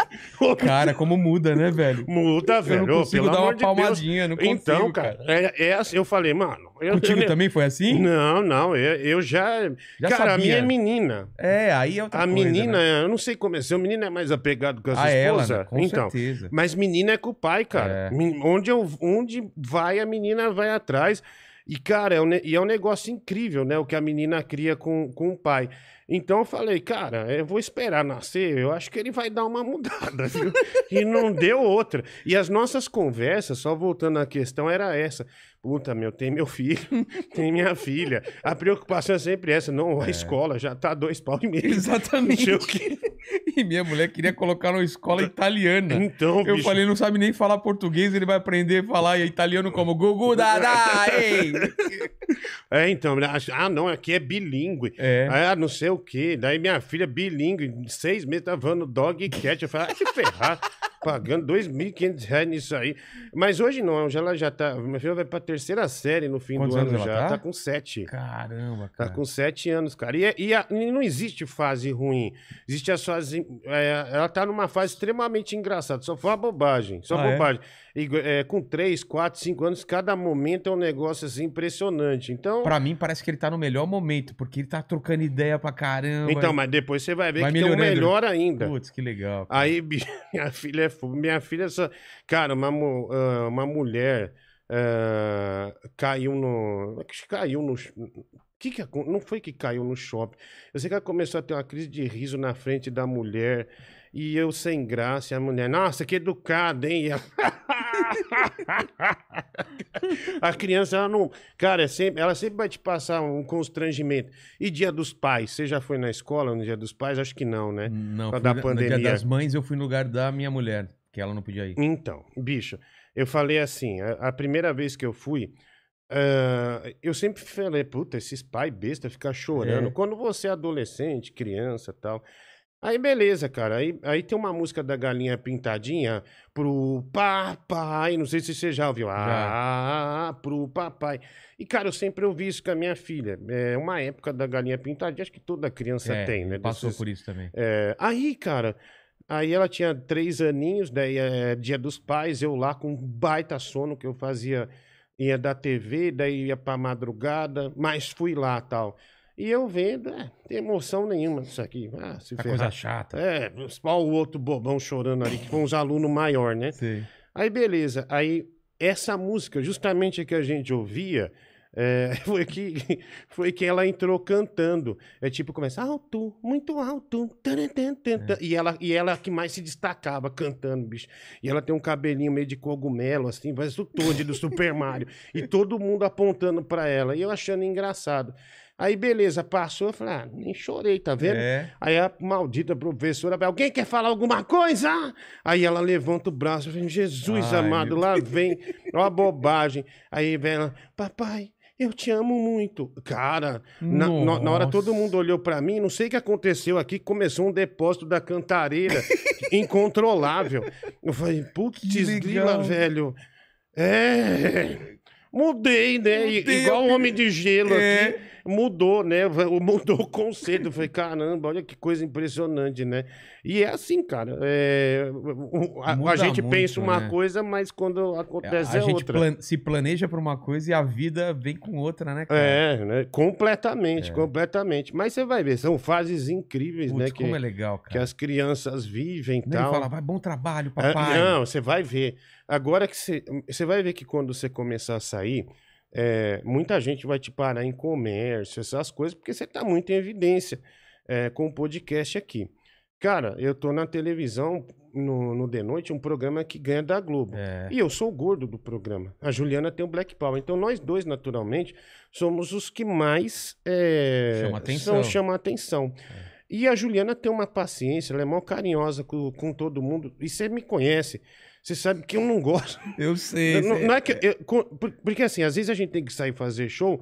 Cara, como muda, né, velho? Muda, velho. não Ô, consigo pelo dar uma de Deus. palmadinha, não consigo, Então, cara, É, é assim, eu falei, mano. Eu, Contigo eu, também foi assim? Não, não, eu, eu já. Já cara, a sabia. minha é menina. É, aí é outra A coisa, menina, né? eu não sei como é. Seu menino é mais apegado com a sua Ah, ela, esposa. né? Com então, certeza. mas menina é com o pai, cara. É. Onde, eu, onde vai, a menina vai atrás. E, cara, é um, e é um negócio incrível, né? O que a menina cria com, com o pai. Então eu falei, cara, eu vou esperar nascer, eu acho que ele vai dar uma mudada, viu? e não deu outra. E as nossas conversas, só voltando à questão, era essa. Puta, meu, tem meu filho, tem minha filha. A preocupação é sempre essa. Não, a escola já tá dois pau e meio. Exatamente. E minha mulher queria colocar numa escola italiana. Então, Eu bicho, falei, não sabe nem falar português, ele vai aprender a falar italiano como Gugu Dada, ei! É, então, ah, não, aqui é bilíngue. É. Ah, não sei o quê. Daí minha filha, bilíngue, seis meses, tá voando dog e cat. Eu falei, ah, que ferrar. Pagando 2.500 reais nisso aí. Mas hoje não, hoje ela já tá. Minha filha vai pra terceira série no fim Quantos do ano já. tá? Tá? com sete. Caramba, Tá cara. com sete anos, cara. E, é- e a- e não existe fase ruim. Existe a fase. é, ela tá numa fase extremamente engraçada. Só foi uma bobagem. Só Ah, é? bobagem. E, é, com três, quatro, cinco anos, cada momento é um negócio assim impressionante. Então. Pra mim, parece que ele tá no melhor momento, porque ele tá trocando ideia pra caramba. Então, mas depois você vai ver Vai que tem um melhor ainda. Putz, que legal. cara. Aí, minha filha é. Minha filha só. Cara, uma, uma mulher caiu no. que Caiu no. Que que, não foi que caiu no shopping. Eu sei que ela começou a ter uma crise de riso na frente da mulher. E eu sem graça, e a mulher, nossa, que educada, hein? A- criança, ela não. Cara, é sempre, ela sempre vai te passar um constrangimento. E dia dos pais? Você já foi na escola no dia dos pais? Acho que não, né? Não, fui da na- no dia pandemia. das mães eu fui no lugar da minha mulher, que ela não podia ir. Então, bicho, eu falei assim, a, a primeira vez que eu fui, ah, eu sempre falei, puta, esses pais besta ficam chorando. É. Quando você é adolescente, criança e tal. Aí beleza, cara. Aí, aí tem uma música da Galinha Pintadinha pro papai. Não sei se você já ouviu. Ah, pro papai. E, cara, eu sempre ouvi isso com a minha filha. É uma época da Galinha Pintadinha, acho que toda criança É, tem, né? Passou Desses- por isso também. é, aí, cara, aí ela tinha três aninhos, daí é dia dos pais, eu lá com um baita sono que eu fazia, ia da TV, daí ia pra madrugada, mas fui lá tal. E eu vendo, é, tem emoção nenhuma disso aqui. Ah, se É ferrar. coisa chata. É, só o outro bobão chorando ali, que foi uns alunos maior, né? Sei. Aí, beleza. Aí, essa música, justamente que a gente ouvia, é, foi, que, foi que ela entrou cantando. É tipo, começa alto, muito alto. taran, tan, tan. E, ela, e ela que mais se destacava cantando, bicho. E ela tem um cabelinho meio de cogumelo, assim, parece o Toad do Super Mario. E todo mundo apontando pra ela. E eu achando engraçado. Aí, beleza, passou. Eu falei, ah, nem chorei, tá vendo? É. Aí a maldita professora, alguém quer falar alguma coisa? Aí ela levanta o braço, eu falei, Jesus Ai, amado, lá vem, ó a bobagem. Aí vem ela, papai, eu te amo muito. Cara, na, na- na hora todo mundo olhou pra mim, não sei o que aconteceu aqui, começou um depósito da cantareira incontrolável. Eu falei, putz, grila, velho. É... Mudei, né? Mudei, Igual o homem de gelo É. aqui. Mudou, né? Mudou o conceito. Eu falei, caramba, olha que coisa impressionante, né? E é assim, cara. é, a, a gente muito, pensa uma né? coisa, mas quando A, acontece é, gente outra. plan- se planeja pra uma coisa e a vida vem com outra, né, cara? É, né? Completamente, completamente. Mas você vai ver, são fases incríveis, Putz, né? Que, como é legal, que cara. as crianças vivem e tal. fala, vai, bom trabalho, É, papai. não, você vai ver. Agora que você, você vai ver que quando você começar a sair, é, muita gente vai te parar em comércio, essas coisas, porque você está muito em evidência é, com o podcast aqui. Cara, eu tô na televisão no, no The Noite, um programa que ganha da Globo. É. E eu sou o gordo do programa. A Juliana tem o Black Power. Então nós dois, naturalmente, somos os que mais é, Chama atenção. É. São, chama atenção. E a Juliana tem uma paciência, ela é mó carinhosa com, com todo mundo. E você me conhece. Você sabe que eu não gosto. Eu sei. não, não é que eu- porque assim, às vezes a gente tem que sair fazer show.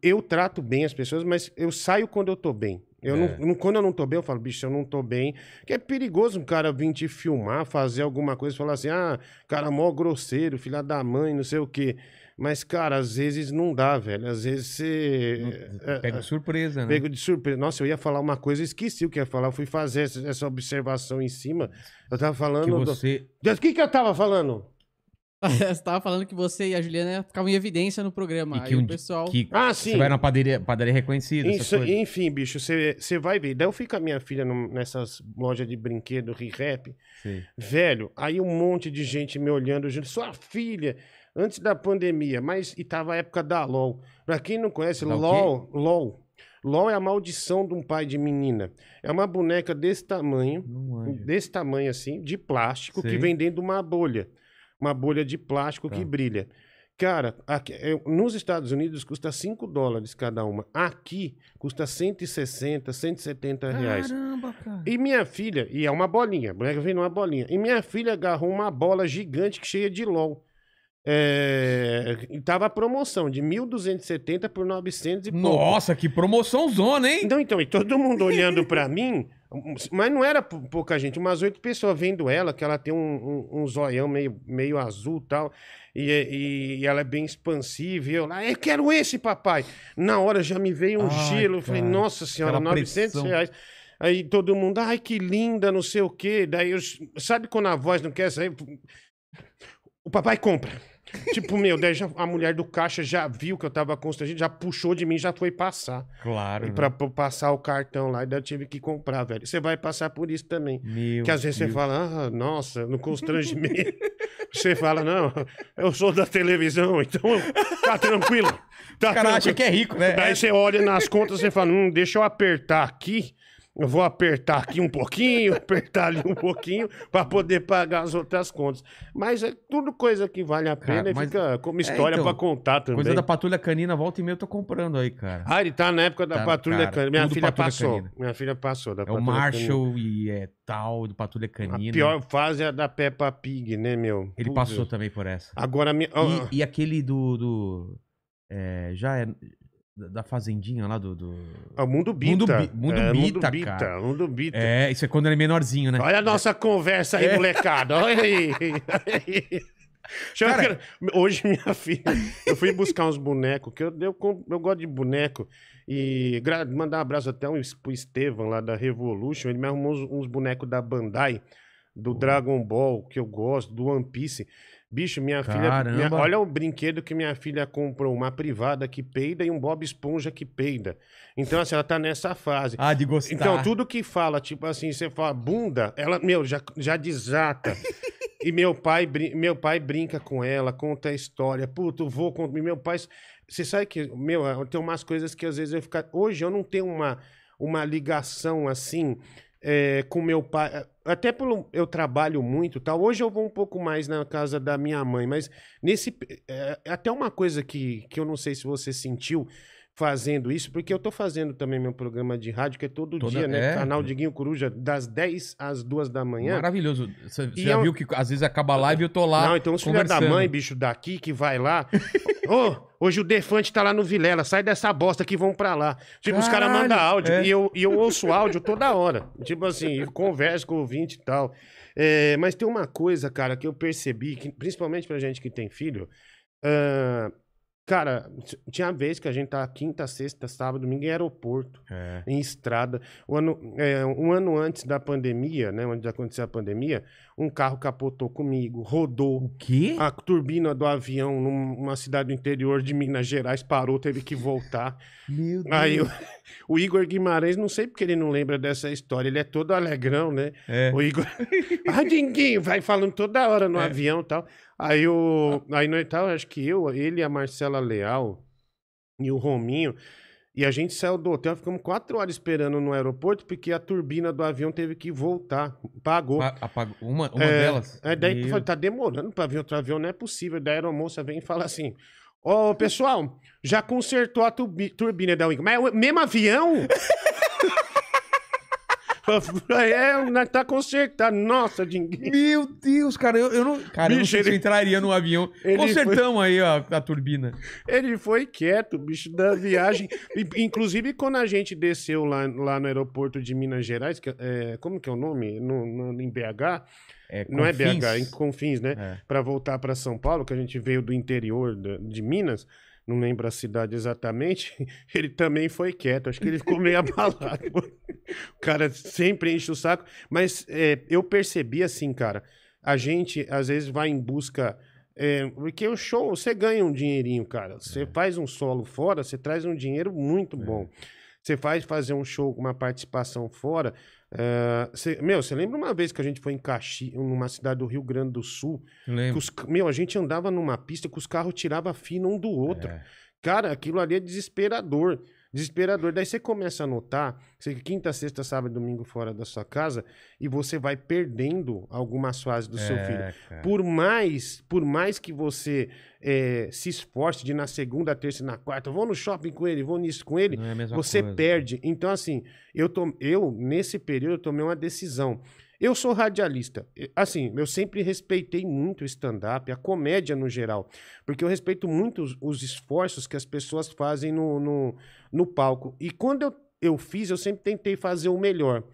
Eu trato bem as pessoas, mas eu saio quando eu tô bem. Eu É. não- quando eu não tô bem, eu falo, bicho, eu não tô bem. Que é perigoso um cara vir te filmar, fazer alguma coisa, falar assim, ah, cara mó grosseiro, filha da mãe, não sei o quê. Mas, cara, às vezes não dá, velho. Às vezes você. é, Pega é, de surpresa, né? Pego de surpresa. Nossa, eu ia falar uma coisa, esqueci o que ia falar. Eu fui fazer essa, observação em cima. Eu tava falando. Que do- você. O que, que eu tava falando? Você tava falando que você e a Juliana ficavam em evidência no programa. E Aí que, um, o pessoal. que Ah, sim. você vai numa padaria, padaria reconhecida. Isso, enfim, bicho, você você vai ver. Daí eu fui com a minha filha num- nessas lojas de brinquedo, re-rap. Velho, aí um monte de gente me olhando, gente, sua filha, antes da pandemia, mas e tava a época da LOL. Pra quem não conhece, Da LOL, LOL. LOL é a maldição de um pai de menina. É uma boneca desse tamanho, desse tamanho assim, de plástico, Sei. que vem dentro de uma bolha. Uma bolha de plástico Tá. que brilha. Cara, aqui- eu- nos Estados Unidos custa 5 dólares cada uma. Aqui custa 160, 170 reais. Caramba, cara. E minha filha, e é uma bolinha, a boneca vem numa bolinha. E minha filha agarrou uma bola gigante que cheia de LOL. É, e tava a promoção de 1.270 por 900 e pouco. Nossa, que promoção zona, hein? Então, então, e todo mundo olhando pra mim, Mas não era pou- pouca gente, umas oito pessoas vendo ela, que ela tem um, um, um zoião meio, meio azul e tal. E, e, e ela é bem expansiva. E eu lá, eu quero esse, papai. Na hora já me veio um Ai, gelo. Eu falei, nossa senhora, aquela 900 pressão. reais. Aí todo mundo, ai, que linda, não sei o quê. Daí, eu, sabe quando a voz não quer sair? O papai compra. Tipo, meu, daí já- a mulher do caixa já viu que eu tava constrangido, já puxou de mim, já foi passar. Claro. E né? pra, pra passar o cartão lá, e daí eu tive que comprar, velho. Você vai passar por isso também. Meu que às vezes você fala, ah, nossa, no constrangimento. você fala, não, eu sou da televisão, então tá tranquilo. Tá O cara acha tranquilo. que é rico, né? Daí É- você olha nas contas e fala, hum, deixa eu apertar aqui. Eu vou apertar aqui um pouquinho, apertar ali um pouquinho, pra poder pagar as outras contas. Mas é tudo coisa que vale a Cara, pena e mas- fica como história então, pra contar também. Coisa da patrulha canina, volta e meia eu tô comprando aí, cara. Ah, ele tá na época da Tá, patrulha cara, canina. Minha filha passou. canina. Minha filha passou da é o patrulha canina. Marshall e é tal, do Patrulha A Canina. pior fase é a da Peppa Pig, né, meu? Ele Puta. passou também por essa. Agora, minha... E, e aquele do. do é, já é. Da Fazendinha lá do. do- o Mundo Bita. Mundo Bi- Mundo é, Bita, Mundo Bita, cara. Mundo Bita. É, isso é quando ele é menorzinho, né? Olha a nossa conversa aí, É. molecada. Olha aí. Olha Cara- Hoje, minha filha, eu fui buscar uns bonecos, que eu, eu, eu gosto de boneco. E gra- mandar um abraço até um, pro Estevam lá da Revolution. Ele me arrumou uns, uns bonecos da Bandai, do Dragon Ball, que eu gosto, do One Piece. Bicho, minha filha. Caramba. minha- olha o brinquedo que minha filha comprou: uma privada que peida e um Bob Esponja que peida. Então, assim, ela tá nessa fase. Ah, de gostar. Então, tudo que fala, tipo assim, você fala bunda, ela, meu, já, já desata. e meu pai, meu pai brinca com ela, conta a história. Puto, vou com meu pai. Você sabe que, meu, tem umas coisas que às vezes eu ficar. Hoje eu não tenho uma, uma ligação assim é, com meu pai. Até pelo eu trabalho muito, tal. Hoje eu vou um pouco mais na casa da minha mãe, mas nesse é, até uma coisa que, que eu não sei se você sentiu fazendo isso, porque eu tô fazendo também meu programa de rádio, que é todo Toda- dia, né? é. Canal Diguinho Coruja, das 10 às 2 da manhã. Maravilhoso. Você já eu- viu que às vezes acaba a live e eu tô lá. Não, então os filhos da mãe, bicho, daqui, que vai lá. Ô, hoje o Defante tá lá no Vilela, sai dessa bosta que vão pra lá. Tipo, os caras Caralho, mandam áudio é. e, eu, e eu ouço áudio toda hora. Tipo assim, eu converso com o ouvinte e tal. É, mas tem uma coisa, cara, que eu percebi, que, principalmente pra gente que tem filho. ah, cara, tinha vez que a gente tá quinta, sexta, sábado, domingo em aeroporto É. em estrada. O ano, é, um ano antes da pandemia, né, onde aconteceu a pandemia, um carro capotou comigo, rodou. O quê? A turbina do avião numa cidade do interior de Minas Gerais parou, teve que voltar. Meu Deus. Aí o, o Igor Guimarães, não sei porque ele não lembra dessa história, ele é todo alegrão, né? É. O Igor. Ah, Dinguinho, vai falando toda hora no É. avião e tal. Aí o. Aí no tal, acho que eu, ele, a Marcela Leal e o Rominho. E a gente saiu do hotel, ficamos quatro horas esperando no aeroporto, porque a turbina do avião teve que voltar. Pagou. Pa- apagou- Uma, uma É, delas. É, daí eu Meu- falei, tá demorando pra vir outro avião, não é possível. Daí a aeromoça vem e fala assim: Ô, pessoal, já consertou a turbi- turbina da Wing. Mas é o mesmo avião? é, não tá consertado. Nossa, Dinguinho. Meu Deus, cara, eu, eu não. Cara, eu não Bicho, sei se eu ele- entraria no avião. Ele Consertamos aí ó, a turbina. Ele foi quieto, bicho, da viagem. Inclusive, quando a gente desceu lá, lá no aeroporto de Minas Gerais, que, é, como que é o nome? No, no- em BH? É, Não é. BH, em Confins, né? É. Para voltar para São Paulo, que a gente veio do interior de Minas, não lembro a cidade exatamente, ele também foi quieto. Acho que ele ficou meio abalado. o cara sempre enche o saco. Mas é, eu percebi assim, cara, a gente às vezes vai em busca. é, porque o show, você ganha um dinheirinho, cara. Você É. faz um solo fora, você traz um dinheiro muito bom. Você faz fazer um show com uma participação fora. É, você- meu, você lembra uma vez que a gente foi em Caxi, numa cidade do Rio Grande do Sul? Lembro. os meu, a gente andava numa pista que os carros tiravam fino um do outro. É. Cara, aquilo ali é desesperador. Desesperador. Daí você começa a notar, você quinta, sexta, sábado, domingo fora da sua casa, e você vai perdendo algumas fases do seu É, filho. cara. Por mais, por mais que você eh, se esforce de ir na segunda, terça e na quarta, vou no shopping com ele, vou nisso com ele, é você coisa. perde. Então, assim, eu, tom, eu, nesse período, eu tomei uma decisão. Eu sou radialista. Assim, eu sempre respeitei muito o stand-up, a comédia no geral. Porque eu respeito muito os, os esforços que as pessoas fazem no, no, no palco. E quando eu, eu fiz, eu sempre tentei fazer o melhor.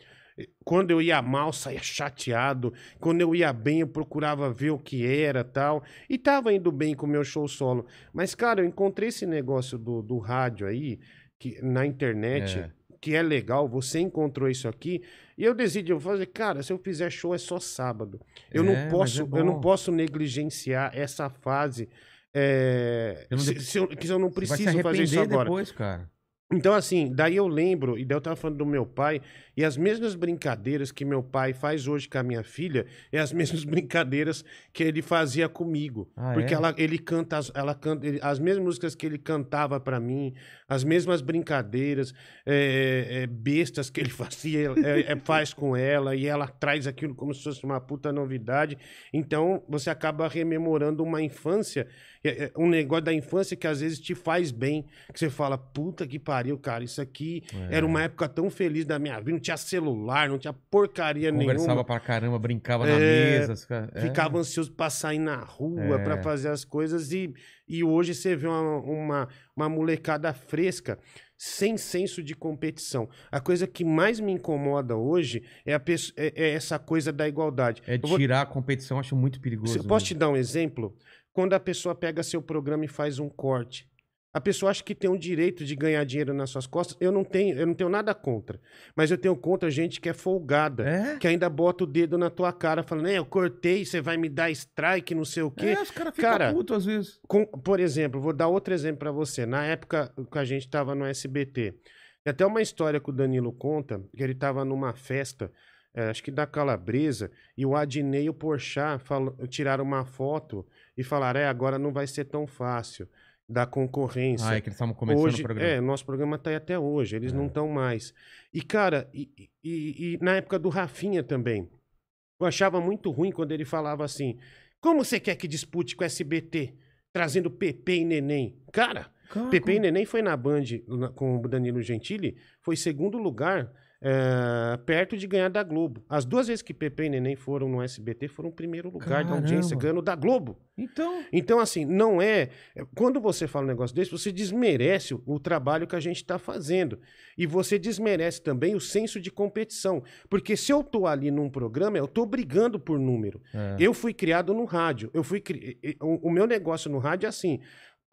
Quando eu ia mal, saía chateado. Quando eu ia bem, eu procurava ver o que era tal. E tava indo bem com o meu show solo. Mas, cara, eu encontrei esse negócio do, do rádio aí, que, na internet, É. que é legal. Você encontrou isso aqui. E eu decidi, eu fazer, cara, se eu fizer show é só sábado. Eu É, não mas posso, é eu não posso negligenciar essa fase. é, Eu se, se eu, que eu não preciso fazer isso agora. depois, cara. Então, assim, daí eu lembro, e daí eu tava falando do meu pai, e as mesmas brincadeiras que meu pai faz hoje com a minha filha, é as mesmas brincadeiras que ele fazia comigo. Ah, porque é? ela, ele canta, as- ela canta ele- as mesmas músicas que ele cantava pra mim, as mesmas brincadeiras, é, é, bestas que ele fazia, é, é, faz com ela, e ela traz aquilo como se fosse uma puta novidade. Então, você acaba rememorando uma infância, é, é, um negócio da infância que às vezes te faz bem, que você fala, puta que pariu, cara, isso aqui É. era uma época tão feliz da minha vida, não tinha celular, não tinha porcaria Conversava nenhuma. pra caramba, brincava na É, mesa. os cara- é. Ficava ansioso pra sair na rua, É. pra fazer as coisas. E, e hoje você vê uma, uma, uma molecada fresca, sem senso de competição. A coisa que mais me incomoda hoje é, a é- é essa coisa da igualdade. É vou- tirar a competição, acho muito perigoso. eu posso te dar um exemplo? Quando a pessoa pega seu programa e faz um corte. A pessoa acha que tem o direito de ganhar dinheiro nas suas costas. Eu não tenho, eu não tenho nada contra. Mas eu tenho contra gente que é folgada. É? Que ainda bota o dedo na tua cara, falando, é, eu cortei, você vai me dar strike, não sei o quê. É, os caras ficam Cara, putos às vezes. Com- por exemplo, vou dar outro exemplo pra você. Na época que a gente tava no SBT, tem até uma história que o Danilo conta, que ele tava numa festa, eh, acho que da Calabresa, e o Adnei e o Porchat tiraram uma foto e falaram, é, agora não vai ser tão fácil, da concorrência. Ah, é que eles estavam começando hoje, o programa. É, nosso programa tá aí até hoje, eles É. não estão mais. E, cara, e, e- e na época do Rafinha também, eu achava muito ruim quando ele falava assim: como você quer que dispute com o SBT, trazendo PP e Neném? Cara, Cara, PP e Neném foi na Band na- com o Danilo Gentili, foi segundo lugar, é, perto de ganhar da Globo. As duas vezes que PP e Neném foram no SBT foram o primeiro lugar da audiência, Caramba. ganhando da Globo. Então, Então, assim, não é. Quando você fala um negócio desse, você desmerece o, o trabalho que a gente está fazendo. E você desmerece também o senso de competição. Porque se eu tô ali num programa, eu tô brigando por número. é. Eu fui criado no rádio. Eu fui cri- o, o meu negócio no rádio é assim.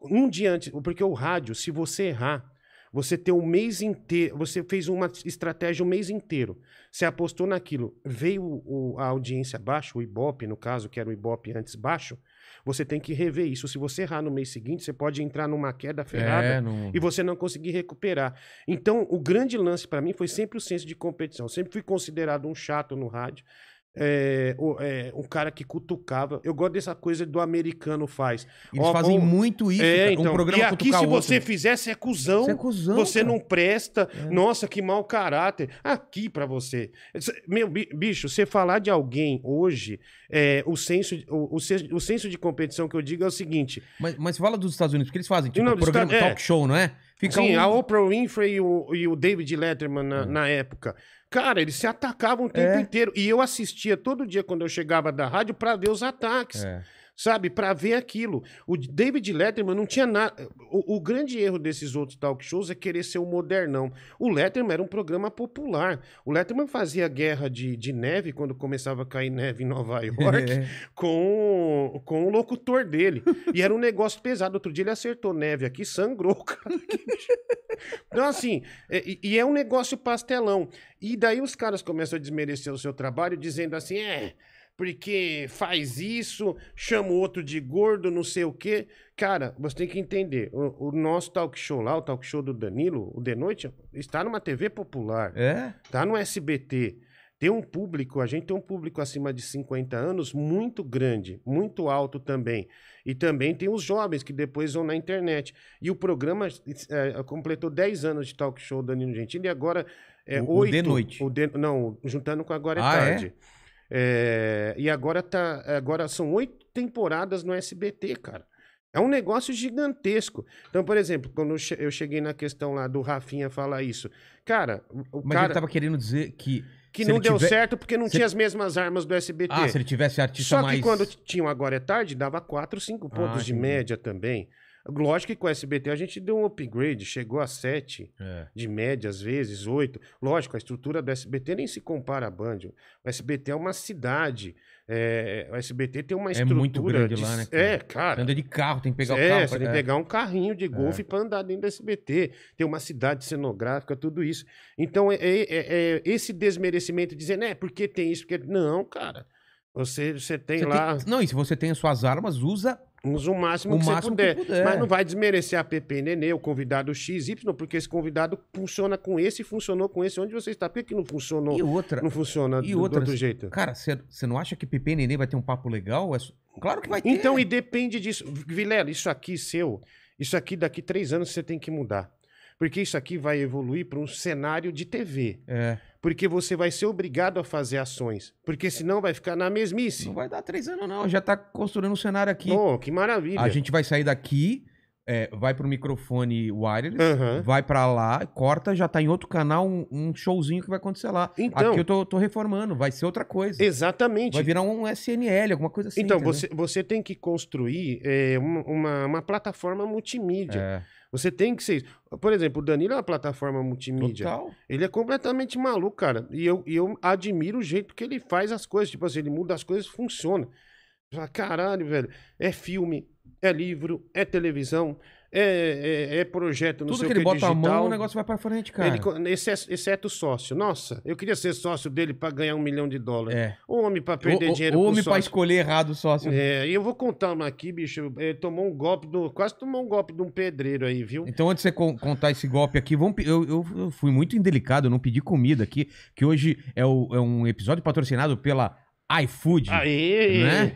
Um dia antes, porque o rádio, se você errar, você ter um mês inteiro, você fez uma estratégia o mês inteiro. Você apostou naquilo, veio o- a audiência baixa, o Ibope, no caso, que era o Ibope antes baixo, você tem que rever isso. Se você errar no mês seguinte, você pode entrar numa queda ferrada É, não... e você não conseguir recuperar. Então, o grande lance pra mim foi sempre o senso de competição. Eu sempre fui considerado um chato no rádio. É, o- é, um cara que cutucava. Eu gosto dessa coisa do americano faz. Eles Ó, fazem ó, muito isso, é, cara. então, um programa e aqui, cutucar se o outro. você fizer, você é cuzão. Você é cuzão, Você não presta. É. Nossa, que mau caráter. Aqui pra você. Meu, bi- bicho, você falar de alguém hoje, é, o, senso, o, o, senso- o de competição que eu digo é o seguinte. Mas, mas fala dos Estados Unidos, porque eles fazem, tipo, Não, um programa Estados- é. talk show, não é? Fica Sim, um... a Oprah Winfrey e o, e o David Letterman na, É. na época. Cara, eles se atacavam o tempo É. inteiro. E eu assistia todo dia quando eu chegava da rádio pra ver os ataques. É. Sabe? Pra ver aquilo. O David Letterman não tinha nada. O, o grande erro desses outros talk shows é querer ser o modernão. O Letterman era um programa popular. O Letterman fazia guerra de, de neve quando começava a cair neve em Nova York É. com, com o locutor dele. E era um negócio pesado. Outro dia ele acertou neve aqui, sangrou, cara. Então, assim, é- e, e é um negócio pastelão. E daí os caras começam a desmerecer o seu trabalho, dizendo assim: é, porque faz isso, chama o outro de gordo, não sei o quê. Cara, você tem que entender: o, o nosso talk show lá, o talk show do Danilo, o De Noite, está numa TV popular. É? Tá no SBT. Tem um público, a gente tem um público acima de 50 anos muito grande, muito alto também. E também tem os jovens que depois vão na internet. E o programa eh, completou 10 anos de talk show Danilo Gentili e agora é O- o oito. de noite. o de- não, juntando com Agora é Ah, é? Tarde. É, e agora, tá, agora são oito temporadas no SBT, cara. É um negócio gigantesco. Então, por exemplo, quando eu che- eu cheguei na questão lá do Rafinha falar isso, cara, o Mas cara ele tava querendo dizer que... que se não deu tiver- certo porque não se- tinha as mesmas armas do SBT. Ah, se ele tivesse artista Só mais... que quando tinha o Agora é Tarde, dava 4, 5 pontos Ah, de média também. Lógico que com o SBT a gente deu um upgrade, chegou a 7 É. de média, às vezes, 8. Lógico, a estrutura do SBT nem se compara à Band. O SBT é uma cidade. é, o SBT tem uma É estrutura. muito grande de- lá, né, cara? É, cara. Anda de carro, tem que pegar é, o carro. você tem que é. pegar um carrinho de golfe pra andar dentro do SBT. Tem uma cidade cenográfica, tudo isso. Então, é, é- é- é esse desmerecimento, dizendo, é, porque tem isso, porque... Não, cara. Você, você tem Você lá... tem- Não, e se você tem as suas armas, usa Usa o máximo o que máximo você puder. que puder. Mas não vai desmerecer a PP Nenê, o convidado XY, porque esse convidado funciona com esse e funcionou com esse. Onde você está? Por que, que não funcionou? E outra. Não funciona E do, do outra, outro jeito? Cara, você não acha que Pepe e Nenê vai ter um papo legal? É Claro que vai ter. Então, e depende disso. Vilela, isso aqui seu, isso aqui daqui três anos você tem que mudar. Porque isso aqui vai evoluir para um cenário de TV. É, Porque você vai ser obrigado a fazer ações. Porque senão vai ficar na mesmice. não vai dar três anos, não. Já tá construindo um cenário aqui. Oh, que maravilha. A gente vai sair daqui, é, vai pro microfone wireless, Aham. vai pra lá, corta, já tá em outro canal um, um showzinho que vai acontecer lá. Então- Aqui eu tô, tô reformando, vai ser outra coisa. Exatamente. Vai virar um SNL, alguma coisa assim. então, entendeu? você, você tem que construir é, uma, uma, uma plataforma multimídia. É, Você tem que ser. Por exemplo, o Danilo é uma plataforma multimídia. total. Ele é completamente maluco, cara. E eu, e eu admiro o jeito que ele faz as coisas. Tipo assim, ele muda as coisas, funciona. Caralho, velho. É filme, é livro, é televisão, é, é, é projeto no Tudo seu que ele bota a mão, o negócio vai pra frente, cara. Ele, exceto, exceto sócio. Nossa, eu queria ser sócio dele pra ganhar um milhão de dólares. É. Homem pra perder O- dinheiro homem pra sócio. escolher errado o sócio. É, e eu vou contar uma aqui, bicho. Ele tomou um golpe do. Quase tomou um golpe de um pedreiro aí, viu? Então, antes de você con- contar esse golpe aqui, vamos, eu, eu- eu fui muito indelicado, eu não pedi comida aqui, que hoje é, o- é um episódio patrocinado pela iFood. Aê! Né?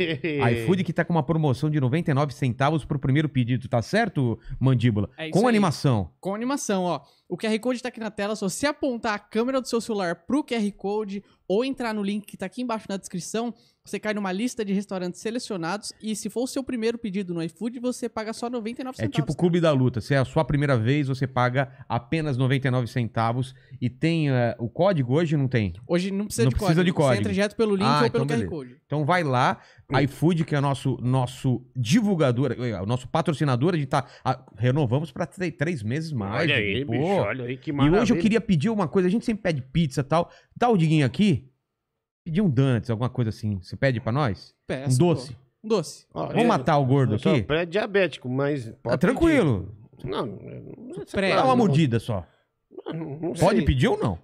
iFood que tá com uma promoção de 99 centavos pro primeiro pedido, tá certo, Mandíbula? É isso com aí. animação. Com animação, ó. O QR Code tá aqui na tela. Se você apontar a câmera do seu celular pro QR Code ou entrar no link que tá aqui embaixo na descrição, você cai numa lista de restaurantes selecionados e se for o seu primeiro pedido no iFood, você paga só 99 É centavos. tipo o? Clube da Luta. Se é a sua primeira vez, você paga apenas 99 centavos. E tem eh, o código hoje não tem? Hoje não precisa, Não de, precisa código. de código. Você entra direto pelo link Ah, ou pelo então QR. Code. Então vai lá, iFood, que é nosso, nosso divulgador, eh, o nosso patrocinador, a gente tá. ah, renovamos pra três, três meses mais. Olha aí, Pô. bicho, olha aí que E maravilha. hoje eu queria pedir uma coisa, a gente sempre pede pizza e tal. Dá o diguinho aqui. Pedir um donuts, alguma coisa assim. Você pede pra nós? Peço, um doce. pô. Um doce. Ó, Vamos eu- matar o gordo eu sou aqui? pré-diabético, mas. Tá pode tranquilo. pedir. Não, não Pré. Dá uma mordida só. Não, não Pode sei. pedir ou não?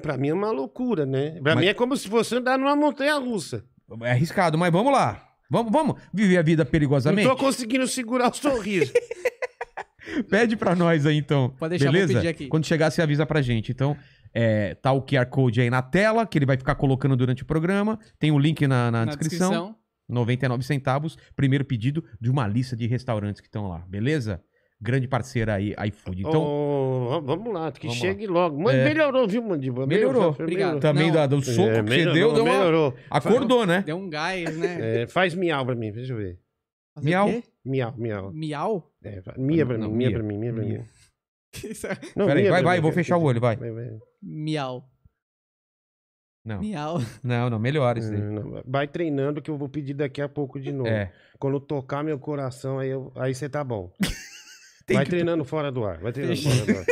Pra mim é uma loucura, né? Pra Mas- mim é como se fosse andar numa montanha russa. É arriscado, mas vamos lá. Vamos, vamos viver a vida Não perigosamente? tô conseguindo segurar o sorriso. Pede pra nós aí, então. Pode deixar, vou Beleza? pedir aqui. Quando chegar, você avisa pra gente. Então, é, tá o QR Code aí na tela, que ele vai ficar colocando durante o programa. Tem o link na, na Na descrição. descrição. 99 centavos. Primeiro pedido de uma lista de restaurantes que estão lá. Beleza? Grande parceira aí, iFood. Então, Ô, vamos lá, que Vamos chegue logo. Mas É. melhorou, viu, Mandíbula? Melhorou. Obrigado. também Não. da- do soco É, que você melhorou, deu, deu uma... melhorou. Acordou, né? Deu um gás, né? É, faz miau pra mim, deixa eu ver. Fazer Miau. quê? Miau, miau. Miau? É, mia pra Não, mim, mia mia. pra mim, mia pra Mia. mim. Não, Peraí, vai, vai, vou fechar o olho, vai. Miau. Não, Miau. não, não, melhor isso daí. É, não, Vai treinando que eu vou pedir daqui a pouco de novo. É. Quando tocar meu coração, aí eu- aí você tá bom. Tem vai que- treinando fora do ar. Vai treinando fora do ar.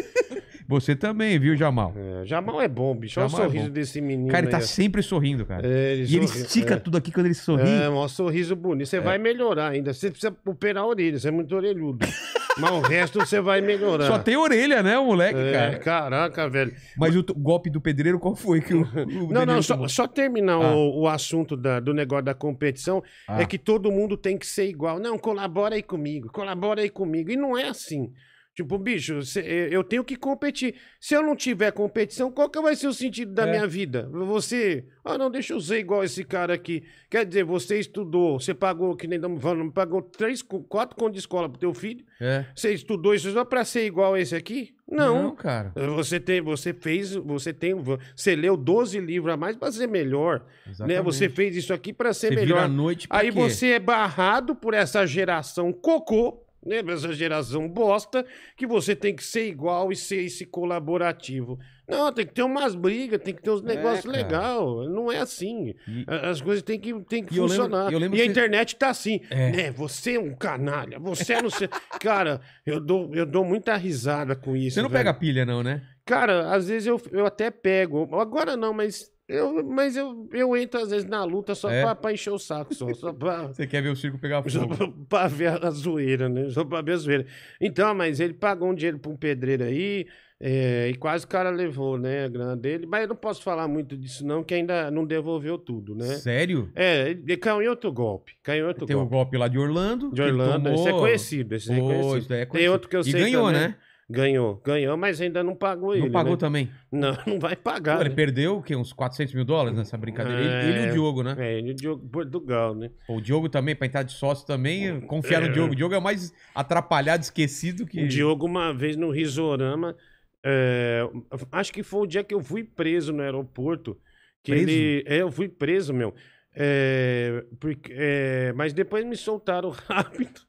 Você também, viu, Jamal? É, Jamal é bom, bicho. Olha o Jamal é sorriso bom. desse menino. Cara, ele tá aí, sempre sorrindo, cara. É, E ele sorri- estica é. tudo aqui quando ele sorri. É, um sorriso bonito. Você vai melhorar ainda. Você precisa operar a orelha, você é muito orelhudo. Mas o resto você vai melhorar. Só tem orelha, né, o moleque, É, cara? caraca, velho. Mas o golpe do pedreiro, qual foi que o. o Não, não, só, só terminar Ah. o, o assunto da- do negócio da competição. Ah. É que todo mundo tem que ser igual. Não, colabora aí comigo, colabora aí comigo. E não é assim. Tipo, bicho, cê- eu tenho que competir. Se eu não tiver competição, qual que vai ser o sentido da É. minha vida? Você, ah, não, deixa eu ser igual esse cara aqui. Quer dizer, você estudou, você pagou, que nem estamos falando, pagou três, quatro contos de escola pro teu filho. É. Você estudou isso só pra ser igual a esse aqui? Não. cara. Você tem, você fez, você tem, você leu 12 livros a mais para ser melhor, né? Exatamente. Você fez isso aqui para ser Você vira melhor. à noite pra Aí quê? você é barrado por essa geração cocô Lembra essa geração bosta que você tem que ser igual e ser esse colaborativo. Não, tem que ter umas brigas, tem que ter uns É, negócios legais. Não é assim. E- As coisas têm que, têm que E eu lembro- funcionar. eu lembro e a que- internet tá assim. É. né? Você é um canalha, você não sei. Cara, eu dou, eu dou muita risada com isso. Você não velho. pega pilha, não, né? Cara, às vezes eu, eu até pego. Agora não, mas eu, mas eu, eu entro às vezes na luta só É? pra, pra encher o saco, só, só pra. Você quer ver o circo pegar Só fogo. pra, pra ver a zoeira, né? Só pra ver a zoeira. Então, mas ele pagou um dinheiro pra um pedreiro aí, é, e quase o cara levou, né, a grana dele. Mas eu não posso falar muito disso, não, que ainda não devolveu tudo, né? Sério? É, ele caiu em outro golpe. Caiu outro Tem o golpe. golpe lá de Orlando. De Orlando, esse é tomou. conhecido. Esse é conhecido. é Tem conhecido. outro que eu E sei ganhou, também. né? Ganhou, ganhou, mas ainda não pagou ele. Não pagou né? também. Não, não vai pagar. Pô, ele né? perdeu o quê? Uns 400 mil dólares nessa brincadeira. Ele- É. Ele, e o Diogo, né? É, ele e o Diogo Portugal, né? Pô, o Diogo também, pra entrar de sócio também, confiar no É. Diogo. O Diogo é o mais atrapalhado, esquecido que. O Diogo, uma vez no Risorama, é, acho que foi o dia que eu fui preso no aeroporto. Que Preso? ele. É, eu fui preso, meu. É, porque, é, mas depois me soltaram rápido.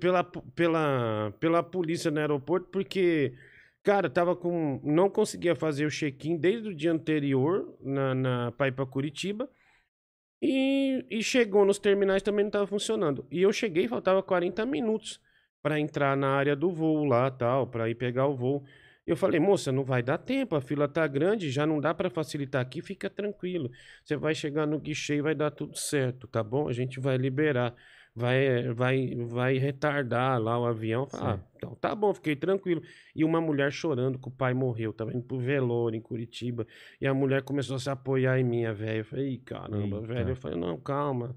Pela, pela, pela polícia no aeroporto, porque, cara, tava com. Não conseguia fazer o check-in desde o dia anterior na, na, pra ir pra Curitiba. E, e chegou nos terminais também não tava funcionando. E eu cheguei, faltava 40 minutos para entrar na área do voo lá, tal, para ir pegar o voo. Eu falei, moça, não vai dar tempo, a fila tá grande, já não dá para facilitar aqui, fica tranquilo. Você vai chegar no guichê e vai dar tudo certo, tá bom? A gente vai liberar. Vai, vai, vai retardar lá o avião. Ah, então tá bom, fiquei tranquilo. E uma mulher chorando que o pai morreu, tava indo pro velório em Curitiba. E a mulher começou a se apoiar em mim, a velha. Eu falei, caramba, Eita. velho. Eu falei, não, calma.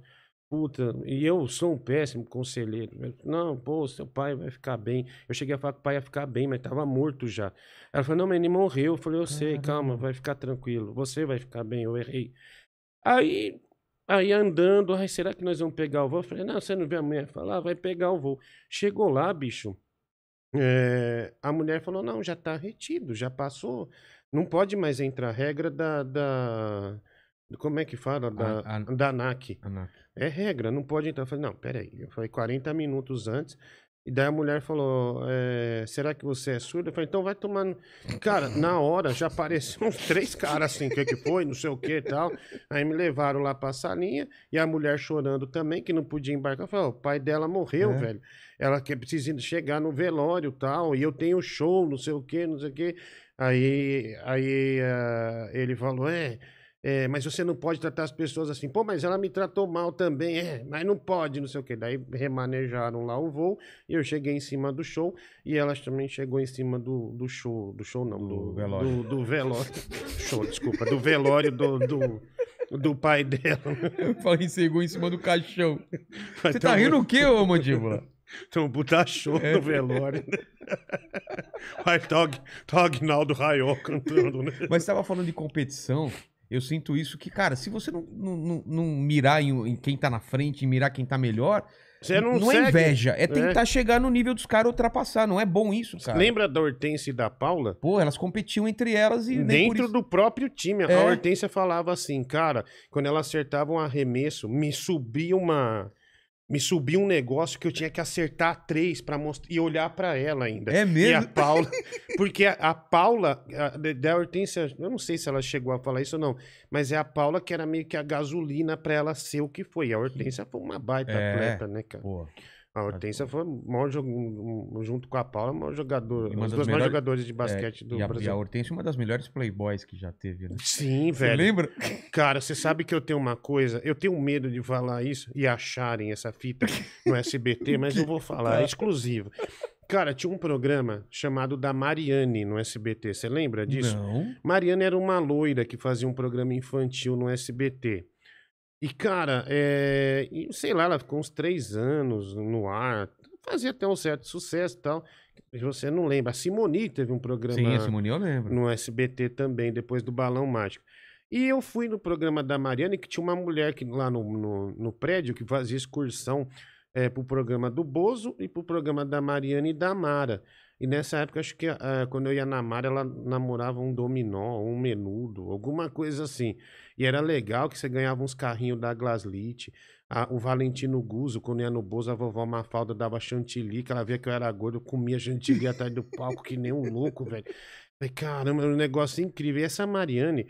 Puta, e eu sou um péssimo conselheiro. velho. Não, pô, seu pai vai ficar bem. Eu cheguei a falar que o pai ia ficar bem, mas tava morto já. Ela falou, não, mas ele morreu. Eu falei, eu sei, calma, vai ficar tranquilo. Você vai ficar bem, eu errei. Aí, aí andando, ai, será que nós vamos pegar o voo? Eu falei, não, você não vê a mulher falar? Vai pegar o voo. Chegou lá, bicho, é, a mulher falou, não, já tá retido, já passou. Não pode mais entrar. Regra da... da como é que fala? Da, A- a- da ANAC. Ana. É regra, não pode entrar. Eu falei, não, peraí. Eu falei 40 minutos antes. E daí a mulher falou: é, será que você é surdo? Eu falei, então vai tomando. Cara, na hora já apareceram uns três caras assim, o que, que foi, não sei o que e tal. Aí me levaram lá pra salinha e a mulher chorando também, que não podia embarcar. Eu falei, o pai dela morreu, É. velho. Ela que precisa chegar no velório e tal. E eu tenho show, não sei o que, não sei o que. Aí, aí ah, ele falou: é. É, mas você não pode tratar as pessoas assim. Pô, mas ela me tratou mal também. É, mas não pode, não sei o quê. Daí remanejaram lá o voo e eu cheguei em cima do show e ela também chegou em cima do, do show. Do show não, Do do, velório. Do, do velório. show, desculpa. Do velório do, do, do pai dela. Eu falei, chegou em cima do caixão. Você Então, tá rindo o quê, ô mandíbula? Então, puta show É. do velório. Aí tá o, tá o Agnaldo Raiol cantando, né? Mas você tava falando de competição. Eu sinto isso que, cara, se você não, não, não- mirar em, em quem tá na frente, mirar quem tá melhor, Você não, não, é inveja, é tentar chegar no nível dos caras ultrapassar. Não é bom isso, cara. Lembra da Hortência e da Paula? Pô, elas competiam entre elas e Dentro do próprio time. É. A Hortência falava assim, cara, quando ela acertava um arremesso, me subia uma. Me subia um negócio que eu tinha que acertar três para mostrar e olhar pra ela ainda. É E a mesmo? Paula. Porque a, a Paula, a, da- Hortência, eu não sei se ela chegou a falar isso ou não, mas é a Paula que era meio que a gasolina pra ela ser o que foi. A Hortência foi uma baita É. atleta, né, cara? Pô, A Hortência foi o maior jogo, junto com a Paula, o maior jogador, E uma das maiores melhores- jogadores de basquete é, do e, a, e Brasil. a Hortência é uma das melhores playboys que já teve, né? Sim, Você velho. lembra? Cara, você sabe que eu tenho uma coisa, eu tenho medo de falar isso e acharem essa fita no SBT, mas eu vou falar, é exclusivo. Cara, tinha um programa chamado da Mariane no SBT, você lembra disso? Não. Mariane era uma loira que fazia um programa infantil no SBT. E, cara, é... sei lá, ela ficou uns três anos no ar, fazia até um certo sucesso e tal. Você não lembra. A Simoni teve um programa Sim, a Simone eu lembro. no SBT também, depois do Balão Mágico. E eu fui no programa da Mariane, que tinha uma mulher que, lá no, no, no prédio que fazia excursão é, pro programa do Bozo e pro programa da Mariane e da Mara. E nessa época, acho que ah, quando eu ia na Mara, ela namorava um dominó, um menudo, alguma coisa assim. E era legal que você ganhava uns carrinhos da Glaslit. O Valentino Guzzo, quando ia no Bozo, a vovó Mafalda dava chantilly, que ela via que eu era gordo, eu comia chantilly atrás do palco, que nem um louco, velho. Falei, caramba, é um negócio incrível. E essa Mariane,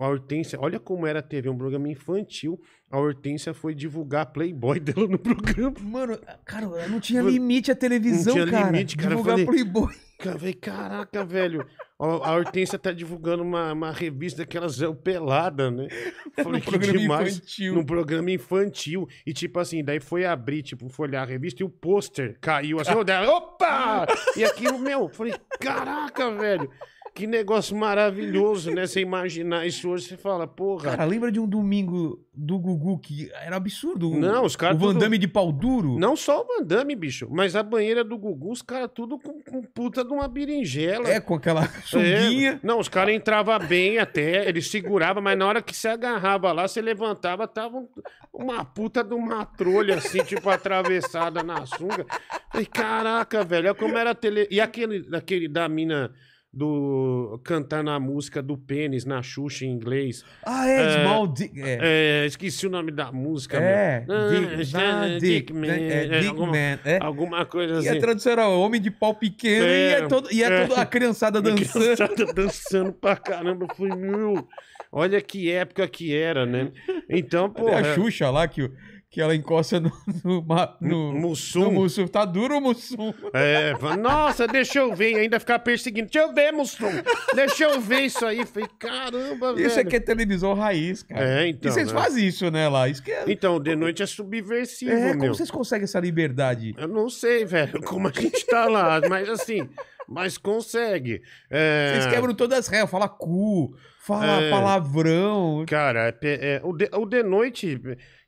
a Hortência, olha como era a TV, um programa infantil. A Hortência foi divulgar a Playboy dela no programa. Mano, cara, não tinha Não limite a televisão, tinha cara. limite, cara. Divulgar falei- Playboy. Cara, falei, caraca, velho. A Hortência tá divulgando uma, uma revista daquelas Zé Pelada, né? Falei, que demais. infantil. Num programa infantil. E tipo assim, daí foi abrir, tipo, folhear a revista e o pôster caiu assim, dela, opa! E aquilo, meu, falei, caraca, velho. Que negócio maravilhoso, né? Você imaginar isso hoje, você fala, porra. Cara, lembra de um domingo do Gugu que era absurdo? O- Não, os caras O Van tudo- de pau duro? Não só o Van Damme, bicho, mas a banheira do Gugu, os caras tudo com, com puta de uma berinjela. É, com aquela sunguinha. É, não, os caras entravam bem até, eles seguravam, mas na hora que você agarrava lá, você levantava, tava um- uma puta de uma trolha assim, tipo atravessada na sunga. Falei, caraca, velho, olha como era a tele. E aquele, aquele da mina do cantando a música do pênis na Xuxa em inglês. Ah, é, É, Small Dick. É, É, esqueci o nome da música. é. Ah, Dick, ah, Dick Dick, Man, é, é, Dick alguma, Man. É. alguma coisa E assim. a tradução era homem de pau pequeno É, e é, todo, e é, é. toda a criançada dançando. Criançada dançando pra caramba. Eu falei, meu, olha que época que era, né? Então, pô. A Xuxa lá que, que ela encosta no, no, no, no Mussum. Mussum. Tá duro o Mussum. É, nossa, deixa eu ver, ainda ficar perseguindo. Deixa eu ver, Mussum. Deixa eu ver isso aí. Falei, caramba, velho. Isso aqui é televisão raiz, cara. É, então, E vocês né? fazem isso, né, lá? Isso que é... Então, de noite é subversivo, é, como meu. vocês conseguem essa liberdade? Eu não sei, velho, como a gente tá lá, mas assim, mas consegue. É, Vocês quebram todas as regras, fala cu, fala É. palavrão. Cara, é é, o, de, o de noite.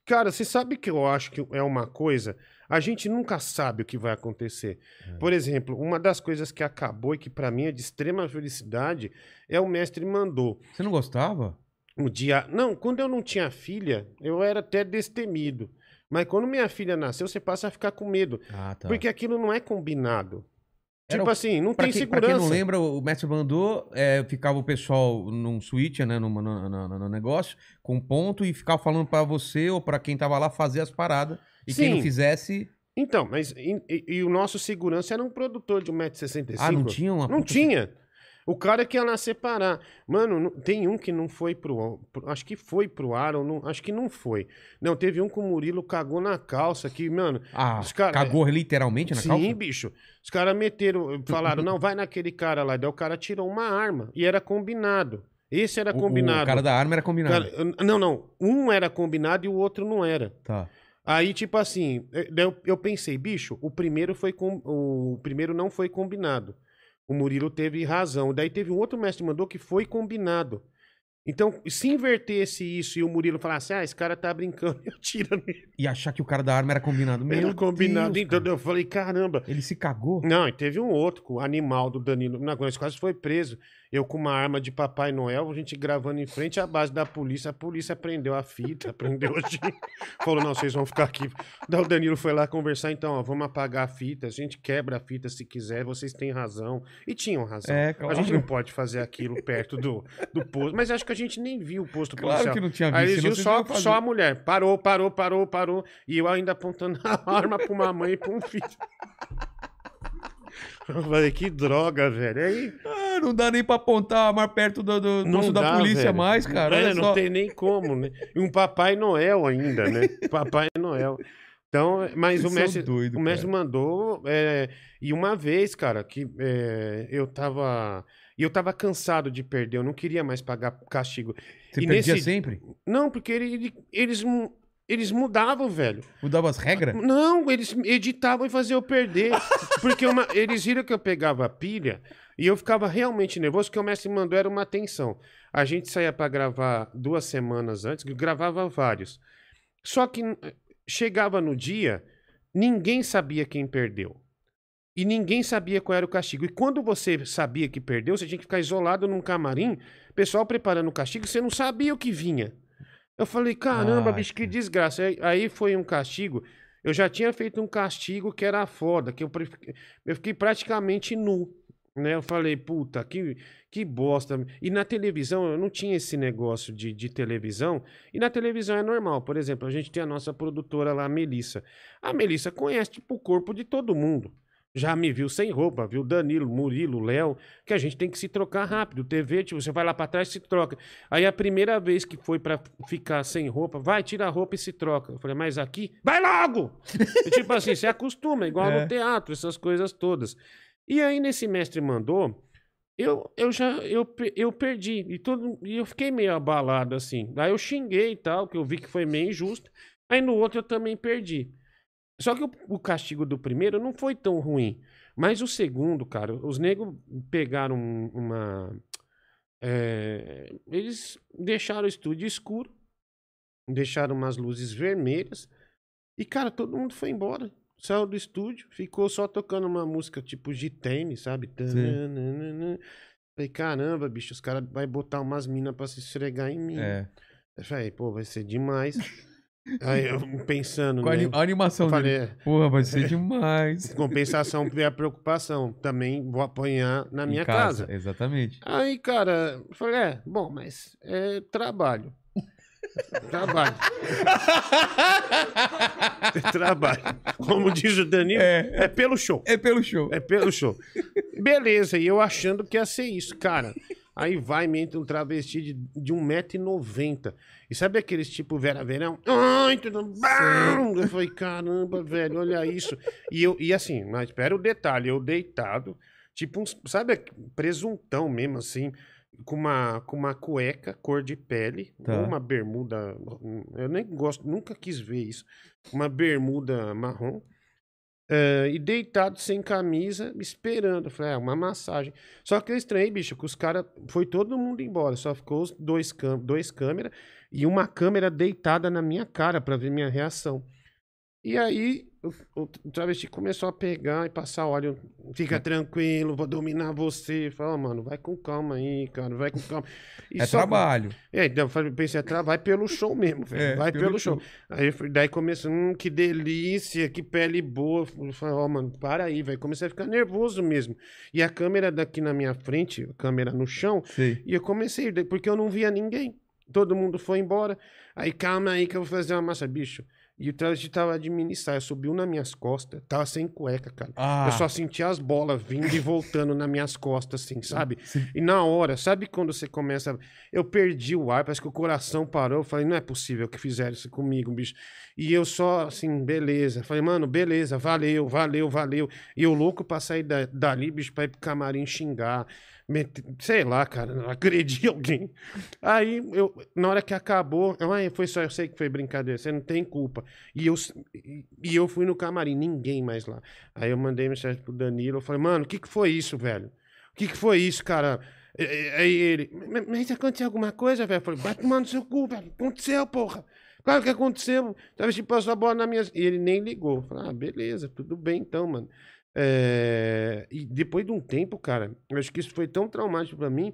Cara, você sabe que eu acho que é uma coisa. A gente nunca sabe o que vai acontecer. É. Por exemplo, uma das coisas que acabou e que pra mim é de extrema felicidade é o mestre mandou. Você não gostava? O dia. Não, quando eu não tinha filha, eu era até destemido. Mas quando minha filha nasceu, você passa a ficar com medo. Ah, tá. Porque aquilo não é combinado. Era tipo o- assim, não tem quem, pra segurança. quem não lembra, o mestre mandou, é, ficava o pessoal num switch, né, no, no- no- no negócio, com ponto, e ficava falando pra você ou pra quem tava lá fazer as paradas. E quem não Sim. fizesse. Então, mas. E, e- e o nosso segurança era um produtor de 1,65m. Ah, não tinha uma. Não puta- tinha. O cara que ia lá separar. Mano, tem um que não foi pro. pro- acho que foi pro ar, ou não, acho que não foi. Não, teve um que o Murilo cagou na calça, que, mano. Ah, Os cara- cagou literalmente na sim, calça? bicho. Os caras meteram, falaram, não, vai naquele cara lá. Daí o cara tirou uma arma. E era combinado. Esse era O- combinado. O, cara da arma era combinado. Cara, não, não. Um era combinado e o outro não era. Tá. Aí, tipo assim, eh, eu, eu pensei, bicho, o primeiro foi com, o primeiro não foi combinado. O Murilo teve razão. Daí teve um outro mestre mandou que foi combinado. Então, se invertesse isso e o Murilo falasse, ah, esse cara tá brincando, eu tiro nele. E achar que o cara da arma era combinado. Meu Era combinado. Deus, então cara. eu falei, caramba. Ele se cagou? Não, e teve um outro, o animal do Danilo. Esse quase foi preso. Eu com uma arma de Papai Noel, a gente gravando em frente à base da polícia. A polícia prendeu a fita, prendeu a gente. Falou, não, vocês vão ficar aqui. Daí o Danilo foi lá conversar, então, ó, vamos apagar a fita. A gente quebra a fita se quiser, vocês têm razão. E tinham razão. É, A claro. gente não pode fazer aquilo perto do, do posto. Mas acho que a gente nem viu o posto Claro policial. que não tinha Aí visto. eles viram só, só a mulher. Parou, parou, parou, parou. E eu ainda apontando a arma pra uma mãe e pra um filho. Eu falei, que droga, velho. Aí, Ah, não dá nem pra apontar mais perto do, do não posto da dá, polícia velho. mais, cara. É, não só. tem nem como, né? E um Papai Noel ainda, né? Papai Noel. Então, mas Vocês o mestre, doido, o mestre cara. mandou. é, e uma vez, cara, que é, eu tava. E eu tava cansado de perder, eu não queria mais pagar castigo. Você e perdia nesse- sempre? Não, porque ele- ele- eles, eles mudavam, velho. Mudava as regras? Não, eles editavam e faziam eu perder. Porque uma- eles viram que eu pegava a pilha e eu ficava realmente nervoso, porque o mestre mandou era uma atenção. A gente saía pra gravar duas semanas antes, gravava vários. Só que chegava no dia, ninguém sabia quem perdeu. E ninguém sabia qual era o castigo. E quando você sabia que perdeu, você tinha que ficar isolado num camarim, pessoal preparando o castigo, você não sabia o que vinha. Eu falei, caramba, Ai, bicho, que desgraça. Aí, aí foi um castigo Eu já tinha feito um castigo que era foda, que eu, eu fiquei praticamente nu. Né? Eu falei, puta, que, que bosta. E na televisão, eu não tinha esse negócio de, de televisão. E na televisão é normal. Por exemplo, a gente tem a nossa produtora lá, a Melissa. A Melissa conhece, tipo, o corpo de todo mundo. Já me viu sem roupa, viu Danilo, Murilo, Léo, que a gente tem que se trocar rápido. TV, tipo, você vai lá pra trás e se troca. Aí a primeira vez que foi pra ficar sem roupa, vai, tira a roupa e se troca. Eu falei, mas aqui, vai logo! E, tipo assim, você acostuma, igual É. no teatro, essas coisas todas. E aí, nesse mestre mandou, eu, eu já eu, eu perdi. E, todo, e eu fiquei meio abalado, assim. Aí eu xinguei e tal, que eu vi que foi meio injusto. Aí no outro eu também perdi. Só que o, o castigo do primeiro não foi tão ruim. Mas o segundo, cara, os negros pegaram um- uma. é, eles deixaram o estúdio escuro, deixaram umas luzes vermelhas. E, cara, todo mundo foi embora. Saiu do estúdio, ficou só tocando uma música tipo Gitane, sabe? Tananana. Falei, caramba, bicho, os caras vão botar umas minas pra se esfregar em mim. É. Eu falei, pô, vai ser demais. Aí eu pensando, Com a, né? a animação falei, dele. é, Porra, vai ser demais. em compensação veio a preocupação. Também vou apanhar na minha casa. Exatamente. Aí, cara, eu falei, é, bom, mas é trabalho. trabalho. É trabalho. Como diz o Danilo, É. é pelo show. É pelo show. É pelo show. Beleza, e eu achando que ia ser isso, cara. Aí vai, me entra um travesti de, de 1,90m. E sabe aqueles tipo Vera Verão? Ai, tudo bom? Eu falei, caramba, velho, olha isso. E, eu, e assim, mas espera o detalhe, eu deitado, tipo uns, sabe, presuntão mesmo, assim, com uma, com uma cueca cor de pele, Tá. ou uma bermuda, eu nem gosto, nunca quis ver isso, uma bermuda marrom, é, e deitado sem camisa, esperando. Eu falei, é uma massagem. Só que eu estranhei, bicho, que os caras. Foi todo mundo embora. Só ficou os dois, dois câmeras e uma câmera deitada na minha cara pra ver minha reação. E aí o, o travesti começou a pegar e passar óleo. Fica tranquilo, vou dominar você. Fala, mano, vai com calma aí, cara, vai com calma. E É só- trabalho. é, então eu pensei, é tra- vai pelo show mesmo, velho. É, vai pelo pelo, show. Aí eu fui- daí começou, hum, que delícia, que pele boa. Eu falei, ó, mano, para aí, velho. Comecei a ficar nervoso mesmo. E a câmera daqui na minha frente, a câmera no chão, Sei. e eu comecei, porque eu não via ninguém. Todo mundo foi embora. Aí, calma aí que eu vou fazer uma massa, bicho. E o travesti tava mini saia, subiu nas minhas costas. Tava sem cueca, cara. Ah, Eu só sentia as bolas vindo e voltando nas minhas costas, assim, sabe? Sim. E na hora, sabe quando você começa. Eu perdi o ar, parece que o coração parou. Eu falei, não é possível que fizeram isso comigo, bicho. E eu só, assim, beleza. Falei, mano, beleza, valeu, valeu, valeu. E eu louco pra sair da- dali, bicho, pra ir pro camarim xingar. Mete- Sei lá, cara, agredi alguém. Aí, eu, na hora que acabou, eu, "Ai, foi só, eu sei que foi brincadeira, você não tem culpa. E eu, e, eu fui no camarim, ninguém mais lá. Aí eu mandei mensagem pro Danilo, eu falei, mano, o que que foi isso, velho? O que que foi isso, cara? Aí ele, "Mas- aconteceu alguma coisa, velho? Eu falei, vai tomar no seu cu, velho. Aconteceu, porra. Claro que aconteceu. Tava tipo, passou a bola na minha... E ele nem ligou. Falei, ah, beleza, tudo bem então, mano. É, E depois de um tempo, cara, eu acho que isso foi tão traumático pra mim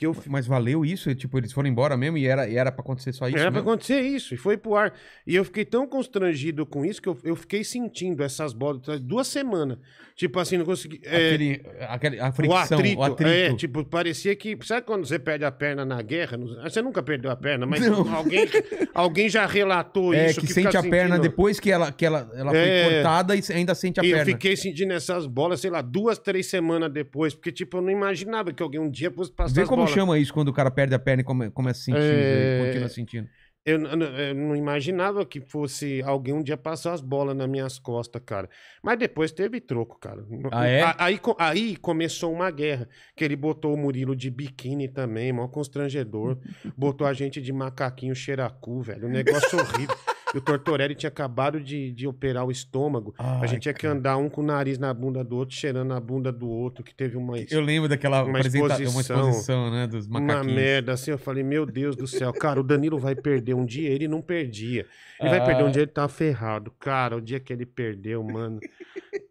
que eu Mas valeu isso? Tipo, eles foram embora mesmo e era, e era pra acontecer só isso? era pra mesmo? acontecer isso, e foi pro ar. E eu fiquei tão constrangido com isso que eu, eu fiquei sentindo essas bolas duas semanas. Tipo assim, não consegui. é, Aquele, aquele, a o fricção, atrito, o atrito. É, tipo, parecia que. Sabe quando você perde a perna na guerra? Não- Você nunca perdeu a perna, mas Não. alguém, alguém já relatou É, isso. que, fica sente a perna sentindo- depois que ela, que ela, ela É. foi cortada e ainda sente a E eu perna. fiquei sentindo essas bolas, sei lá, duas, três semanas depois, porque, tipo, eu não imaginava que alguém um dia fosse passar Vê as bolas. Chama isso quando o cara perde a perna e come- começa a sentir, É. e continua sentindo. Eu, eu não imaginava que fosse alguém um dia passar as bolas nas minhas costas, cara. Mas depois teve troco, cara. Ah, é? Aí, aí começou uma guerra, que ele botou o Murilo de biquíni também, mó constrangedor. botou a gente de macaquinho cheiracu, velho. Um negócio horrível. E o Tortorelli tinha acabado de, de operar o estômago. a Ai, gente tinha que andar um com o nariz na bunda do outro, cheirando a bunda do outro, que teve uma... Eu lembro daquela Uma apresenta- uma exposição. exposição, né, dos Uma macaquinhos. merda, assim, eu falei, meu Deus do céu, cara, o Danilo vai perder um dia, ele não perdia. Ele vai Ah. perder um dia, ele tá ferrado. Cara, o dia que ele perdeu, mano.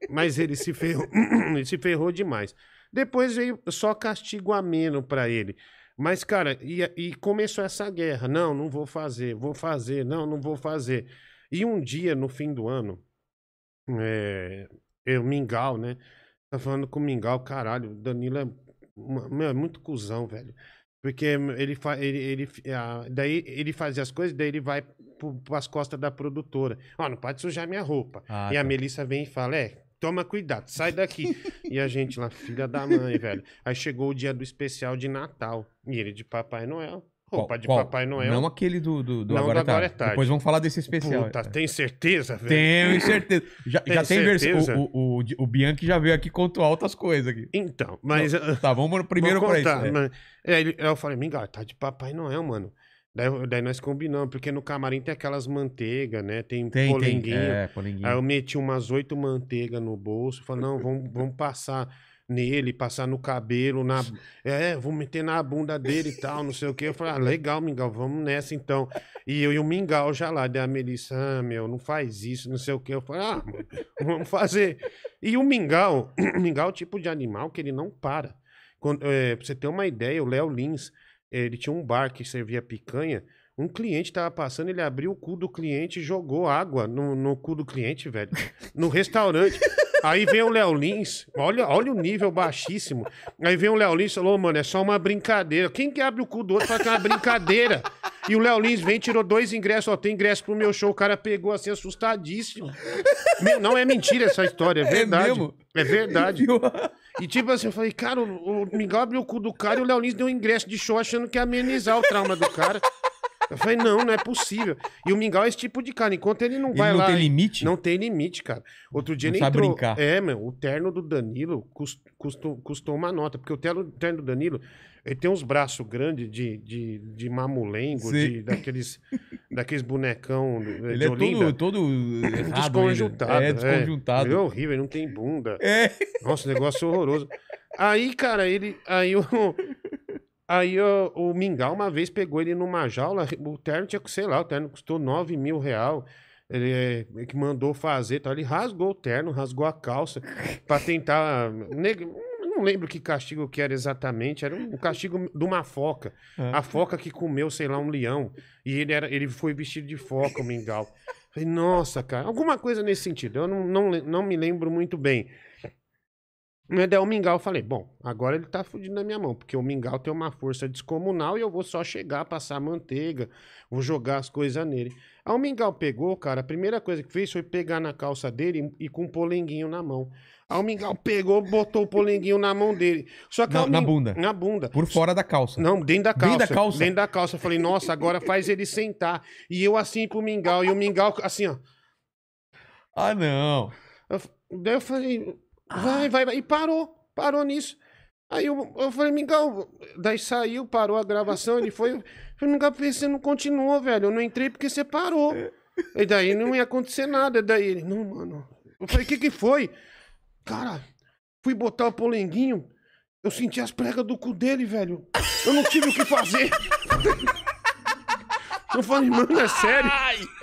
Mas ele se ferrou, ele se ferrou demais. Depois veio só castigo ameno pra ele. Mas, cara, e, e começou essa guerra. Não, não vou fazer, vou fazer, não, não vou fazer. E um dia, no fim do ano, É, o Mingau, né? Tá falando com o Mingau, caralho. O Danilo é, uma- meu, é muito cuzão, velho. Porque ele, fa, ele, ele, ah, daí ele fazia as coisas, daí ele vai pro, pras costas da produtora. Ó, não pode sujar minha roupa. Ah, e a tá. Melissa vem e fala: É, toma cuidado, sai daqui. e a gente lá, filha da mãe, velho. Aí chegou o dia do especial de Natal. E ele de Papai Noel. Roupa de qual? Papai Noel. Não aquele do, do, do Não, Agora, do Agora é é Tarde. Depois vamos falar desse especial. Puta, É. tem certeza, velho? Tenho certeza. Já Tem já tem certeza? O, o, o, o Bianchi já veio aqui contou altas coisas aqui. Então, mas. Tá, vamos primeiro Vou pra isso. contar, é. mas- é, ele- eu falei, Mingau, tá de Papai Noel, mano. Daí, daí nós combinamos, porque no camarim tem aquelas manteigas, né? Tem, Tem, tem. polenguinho. É, polenguinho. Aí eu meti umas oito manteigas no bolso. Falei, não, vamos, vamos passar nele, passar no cabelo, na. É, vou meter na bunda dele e tal, não sei o quê. Eu falei, ah, legal, Mingau, vamos nessa então. E eu e o Mingau já lá, daí a Melissa, ah, meu, não faz isso, não sei o quê. Eu falei, ah, mano, vamos fazer. E o Mingau, o Mingau é o tipo de animal que ele não para. Quando, é, pra você ter uma ideia, o Léo Lins, ele tinha um bar que servia picanha. Um cliente tava passando, ele abriu o cu do cliente e jogou água no, no cu do cliente, velho. No restaurante. Aí vem o Léo Lins, olha, olha o nível baixíssimo. Aí vem o Léo Lins e falou, "Ô, mano, é só uma brincadeira. Quem que abre o cu do outro fala que é uma brincadeira? E o Léo Lins vem, tirou dois ingressos, ó, tem ingresso pro meu show. O cara pegou assim, assustadíssimo. Meu, não é mentira essa história, é verdade. mesmo? É verdade. E tipo assim, eu falei, cara, o, o Mingau abriu o cu do cara e o Léo Lins deu um ingresso de show achando que ia amenizar o trauma do cara. Eu falei, não, não é possível. E o Mingau é esse tipo de cara, enquanto ele não Ele vai não lá. tem e- limite? Não tem limite, cara. Outro dia Não ele sabe entrou. brincar. É, meu, o terno do Danilo cus- custou, custou uma nota, porque o terno, o terno do Danilo, ele tem uns braços grandes de, de, de mamulengo, de, daqueles, daqueles bonecão de Ele é Olinda. todo, todo errado Desconjuntado. É, desconjuntado. Ele é horrível, ele não tem bunda. É. Nossa, negócio horroroso. Aí, cara, ele. Aí o. Aí o, o Mingau uma vez pegou ele numa jaula. O terno tinha, sei lá, o terno custou 9 mil real. Ele é, que mandou fazer, tá? ele rasgou o terno, rasgou a calça pra tentar. Não lembro que castigo que era exatamente, era um castigo de uma foca. Ah. A foca que comeu, sei lá, um leão. E ele, era, ele foi vestido de foca, o Mingau. Falei, nossa, cara, alguma coisa nesse sentido. Eu não, não, não me lembro muito bem. Mas daí o Mingau, eu falei, bom, agora ele tá fudido na minha mão, porque o Mingau tem uma força descomunal e eu vou só chegar, passar manteiga, vou jogar as coisas nele. Aí o Mingau pegou, cara, a primeira coisa que fez foi pegar na calça dele e, e com um polenguinho na mão. Aí o Mingau pegou, botou o polenguinho na mão dele. Só que Na- o na bunda. Na bunda. Por fora da calça. Não, dentro da calça. Dentro da calça? Dentro da calça. Eu falei, nossa, agora faz ele sentar. E eu assim pro Mingau, e o Mingau assim, ó. Ah, não. Eu- daí eu falei, vai, vai, vai. E parou, parou nisso. Aí eu, eu falei, Mingau, daí saiu, parou a gravação, ele foi. Eu falei, Mingau, você não continuou, velho. Eu não entrei porque você parou. E daí não ia acontecer nada. Daí ele, não, mano. Eu falei, o que que foi? Cara, fui botar o polenguinho, eu senti as pregas do cu dele, velho. Eu não tive o que fazer. Eu falei, mano, é sério?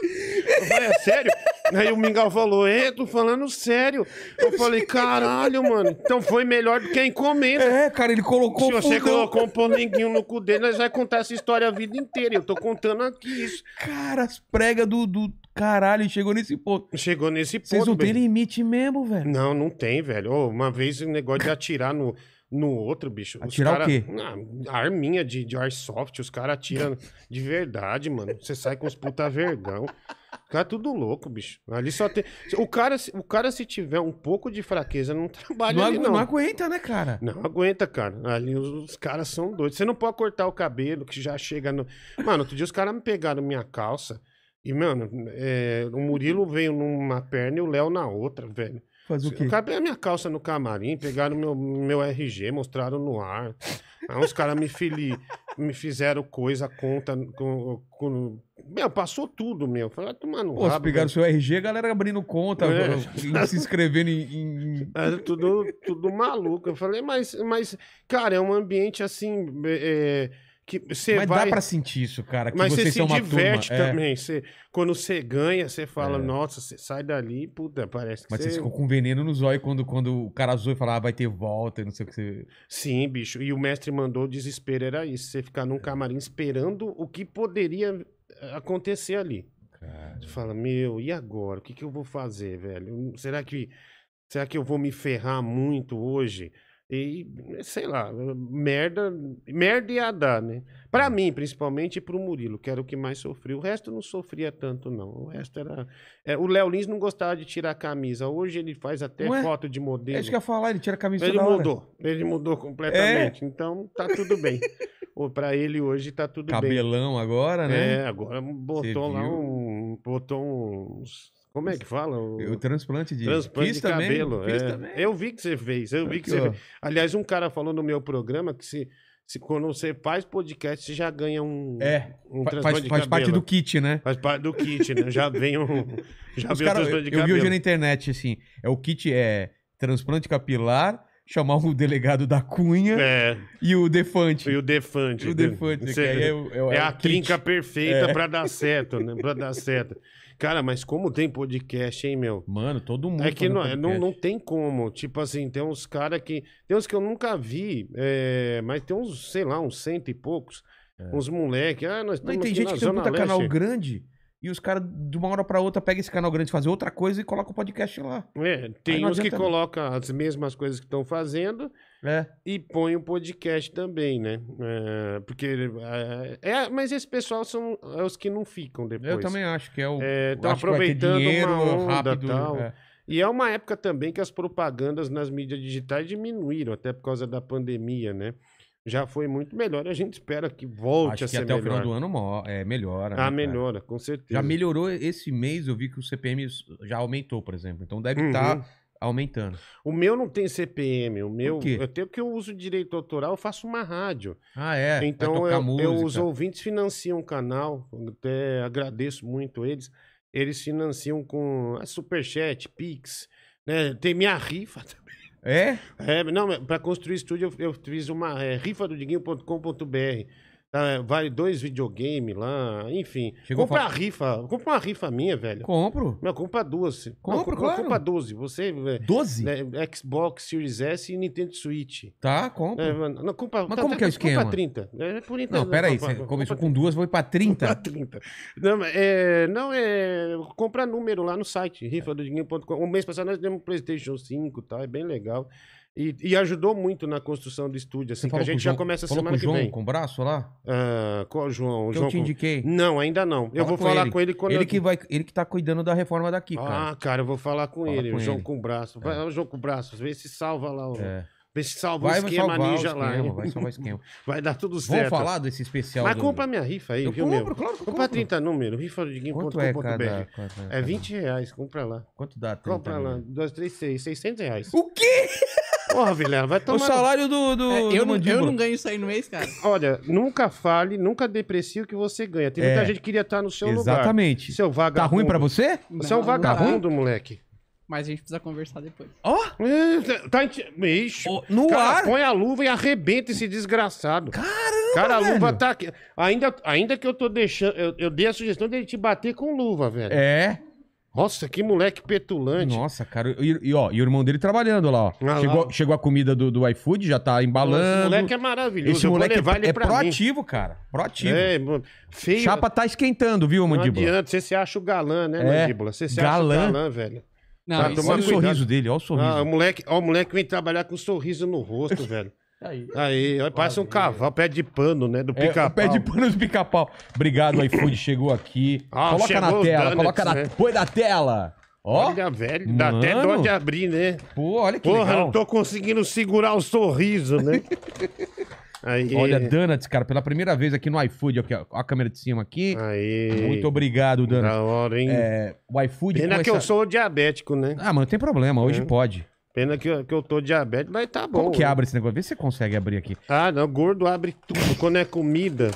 Eu falei, é sério? Aí o Mingau falou, é, tô falando sério. Eu falei, caralho, mano. Então foi melhor do que a encomenda. É, cara, ele colocou Se você fundão. colocou um polenguinho no cu dele, nós vai contar essa história a vida inteira. Eu tô contando aqui isso. Cara, as pregas do, do caralho chegou nesse ponto. Chegou nesse ponto. Vocês não têm limite mesmo, velho. Não, não tem, velho. Ô, uma vez o negócio de atirar no, no outro, bicho. os Atirar o cara- quê? Ah, arminha de, de airsoft, os caras atiram de verdade, mano. Você sai com os puta vergão. O cara é tudo louco, bicho. Ali só tem. O cara, se- o cara, se tiver um pouco de fraqueza, não trabalha Não, ali, não. não aguenta, né, cara? Não aguenta, cara. Ali os, os caras são doidos. Você não pode cortar o cabelo, que já chega no. Mano, outro dia os caras me pegaram minha calça. E, mano, é, o Murilo veio numa perna e o Léo na outra, velho. Fazer o quê? Acabei a minha calça no camarim, pegaram meu, meu RG, mostraram no ar. Aí os caras me, fili, me fizeram coisa, conta. Com, com- meu, passou tudo, meu. Falei, tomar no Pô, rabo, pegaram o seu RG, a galera abrindo conta, É. se inscrevendo em. em- Era tudo, tudo maluco. Eu falei, mas, mas, cara, é um ambiente assim. é, que você Mas vai. dá pra sentir isso, cara. Que Mas você se diverte turma. é. também. Você, quando você ganha, você fala, É. nossa, você sai dali, puta, parece que Mas você... ficam com veneno no zóio quando, quando o cara zoa e fala, ah, vai ter volta e não sei o que você. Sim, bicho. E o mestre mandou o desespero, era isso. Você ficar num camarim esperando o que poderia acontecer ali. cara. Você fala, meu, e agora? O que, que eu vou fazer, velho? Será que, será que eu vou me ferrar muito hoje? E, sei lá, merda, merda ia dar, né? Pra mim, principalmente, e pro Murilo, que era o que mais sofreu. O resto não sofria tanto, não. O resto era... é, o Léo Lins não gostava de tirar a camisa. Hoje ele faz até Ué? foto de É modelo. isso que eu ia falar, ele tira a camisa Ele toda hora. mudou. Ele mudou completamente. Então, tá tudo bem. Ou Pra ele hoje tá tudo bem. Cabelão agora, né? É, agora botou lá um. Botou uns. Como é que fala? O, O transplante de transplante de também, cabelo. É. também. Eu vi que você fez. Eu vi que você fez. Aliás, um cara falou no meu programa que se, se quando você faz podcast, você já ganha um. É, um faz, de faz parte cabelo. do kit, né? Faz parte do kit, né? Já vem um. Já Os vem o cara, eu, transplante de eu vi cabelo. hoje na internet, assim, é o kit é transplante capilar, chamar o delegado da Cunha É, e o Defante. e o Defante. O Defante, Você- que aí é, o- é, o- É é a o kit. trinca perfeita É. pra dar certo, né? Pra dar certo. Cara, mas como tem podcast, hein, meu? Mano, todo mundo É que não, não, podcast. não tem como. Tipo assim, tem uns caras que. Tem uns que eu nunca vi, é, mas tem uns, sei lá, uns cento e poucos. Uns moleque. Ah, nós É. Não, estamos e tem gente que tem Leste. canal grande e os caras, de uma hora pra outra, pegam esse canal grande, fazer outra coisa e colocam o podcast lá. É, tem uns que colocam as mesmas coisas que estão fazendo É. e põem o podcast também, né? É, porque. É, é, mas esse pessoal são é os que não ficam depois. Eu também acho que é o. É, aproveitando dinheiro uma onda rápido. tal. é. E é uma época também que as propagandas nas mídias digitais diminuíram, até por causa da pandemia, né? Já foi muito melhor. A gente espera que volte Acho a que ser até o melhor. final do ano é, melhora. né, Ah, cara? melhora, com certeza. Já melhorou esse mês, eu vi que o CPM já aumentou, por exemplo. Então deve Uhum. estar aumentando. O meu não tem CPM, o meu. Eu tenho que eu uso direito autoral, eu faço uma rádio. Ah, é. então eu, eu- os ouvintes financiam o canal, até agradeço muito eles. Eles financiam com a Superchat, Pix, né? Tem minha rifa também. É? É, não, para construir estúdio eu, eu fiz uma é, rifadodiguinho.com.br. Tá, vai dois videogame lá, enfim. Chegou compra a rifa, compra uma rifa minha, velho. Compro. Não, compra duas. Compro, não, compra, claro. compra 12. Você, é, 12? né, Xbox Series S e Nintendo Switch. Tá, compro. É, não, compra, Mas como que é o esquema? Compra 30. É, por então, não, peraí. compra- Você compra começou com duas, foi pra 30. Compra 30. Não, é, não, é. Compra número lá no site, rifadodinheiro.com. O mês passado nós demos um PlayStation 5 tá? É bem legal. E, e ajudou muito na construção do estúdio, assim, que a com gente já João- começa falou semana com que João, vem. com o braço lá? Ah, qual o João? O Que João eu te com- indiquei. Não, ainda não. Eu Fala vou com falar ele. com ele quando Ele eu... que, vai, ele que tá cuidando da reforma daqui, cara. Ah, cara, eu vou falar com Fala ele. com o João ele. com o braço. Vai, o João com o braço. Vê se salva lá. o- É. Vê se salva Vai, o esquema salvar ninja o lá. esquema, hein? vai salvar o esquema. Vai dar tudo Vamos certo. falar desse especial Mas do... compra minha rifa aí, Eu viu, compro, meu? claro que eu Compra compro. 30 números, rifadodiguinho.com.br. Quanto é cada... É 20 reais, compra lá. Quanto dá? 30 Compra lá, mil? 2, 3, 6, 600 reais. O quê? Porra, Vilela, vai O tomar... salário do, do, É, do eu, não, eu não ganho isso aí no mês, cara. Olha, nunca fale, nunca deprecie o que você ganha. Tem É. muita gente que queria estar no seu lugar. Exatamente. Seu Tá vagabundo. ruim pra você? Você é um vagabundo, moleque. Mas a gente precisa conversar depois. Ó, É, Tá. Ixi, Ô, no cara, ar. põe a luva e arrebenta esse desgraçado. Caramba, Cara, a luva velho. tá aqui. Ainda, ainda que eu tô deixando. Eu, eu dei a sugestão dele te bater com luva, velho. É. Nossa, que moleque petulante. Nossa, cara. E, e, ó, e o irmão dele trabalhando lá, ó. Ah lá. chegou, chegou a comida do, do iFood, já tá embalando. Esse moleque é maravilhoso. Esse moleque é, é pra mim. proativo, cara. Proativo. É. Feio. Chapa tá esquentando, viu, não Mandíbula? adianta. Você se acha o galã, né, É, Mandíbula? Você se galã. acha o galã, velho. Não, Tá, Olha o cuidado. sorriso dele, olha o sorriso. Ah, o moleque, ó, o moleque vem trabalhar com um sorriso no rosto, velho. Aí. Aí, parece um cavalo, pé de pano, né? Do É, pica-pau. pé de pano do pica-pau. Obrigado, iFood, chegou aqui. Ah, coloca chegou na tela, donuts, coloca na... né? Põe na tela. Ó, Olha, velho, dá até Mano. dó de abrir, né? pô, olha que Porra, legal. não tô conseguindo segurar o sorriso, né? Aí, Olha, Donuts, cara, pela primeira vez aqui no iFood, aqui, ó, a câmera de cima aqui. aí. Muito obrigado, Donuts. Da hora, hein? É, o iFood Pena que eu sou diabético, né? Ah, mano, não tem problema, hoje É. pode. Pena que eu, que eu tô diabético, mas tá bom. Como que abre esse negócio? Vê se você consegue abrir aqui. Ah, não, gordo abre tudo. Quando é comida,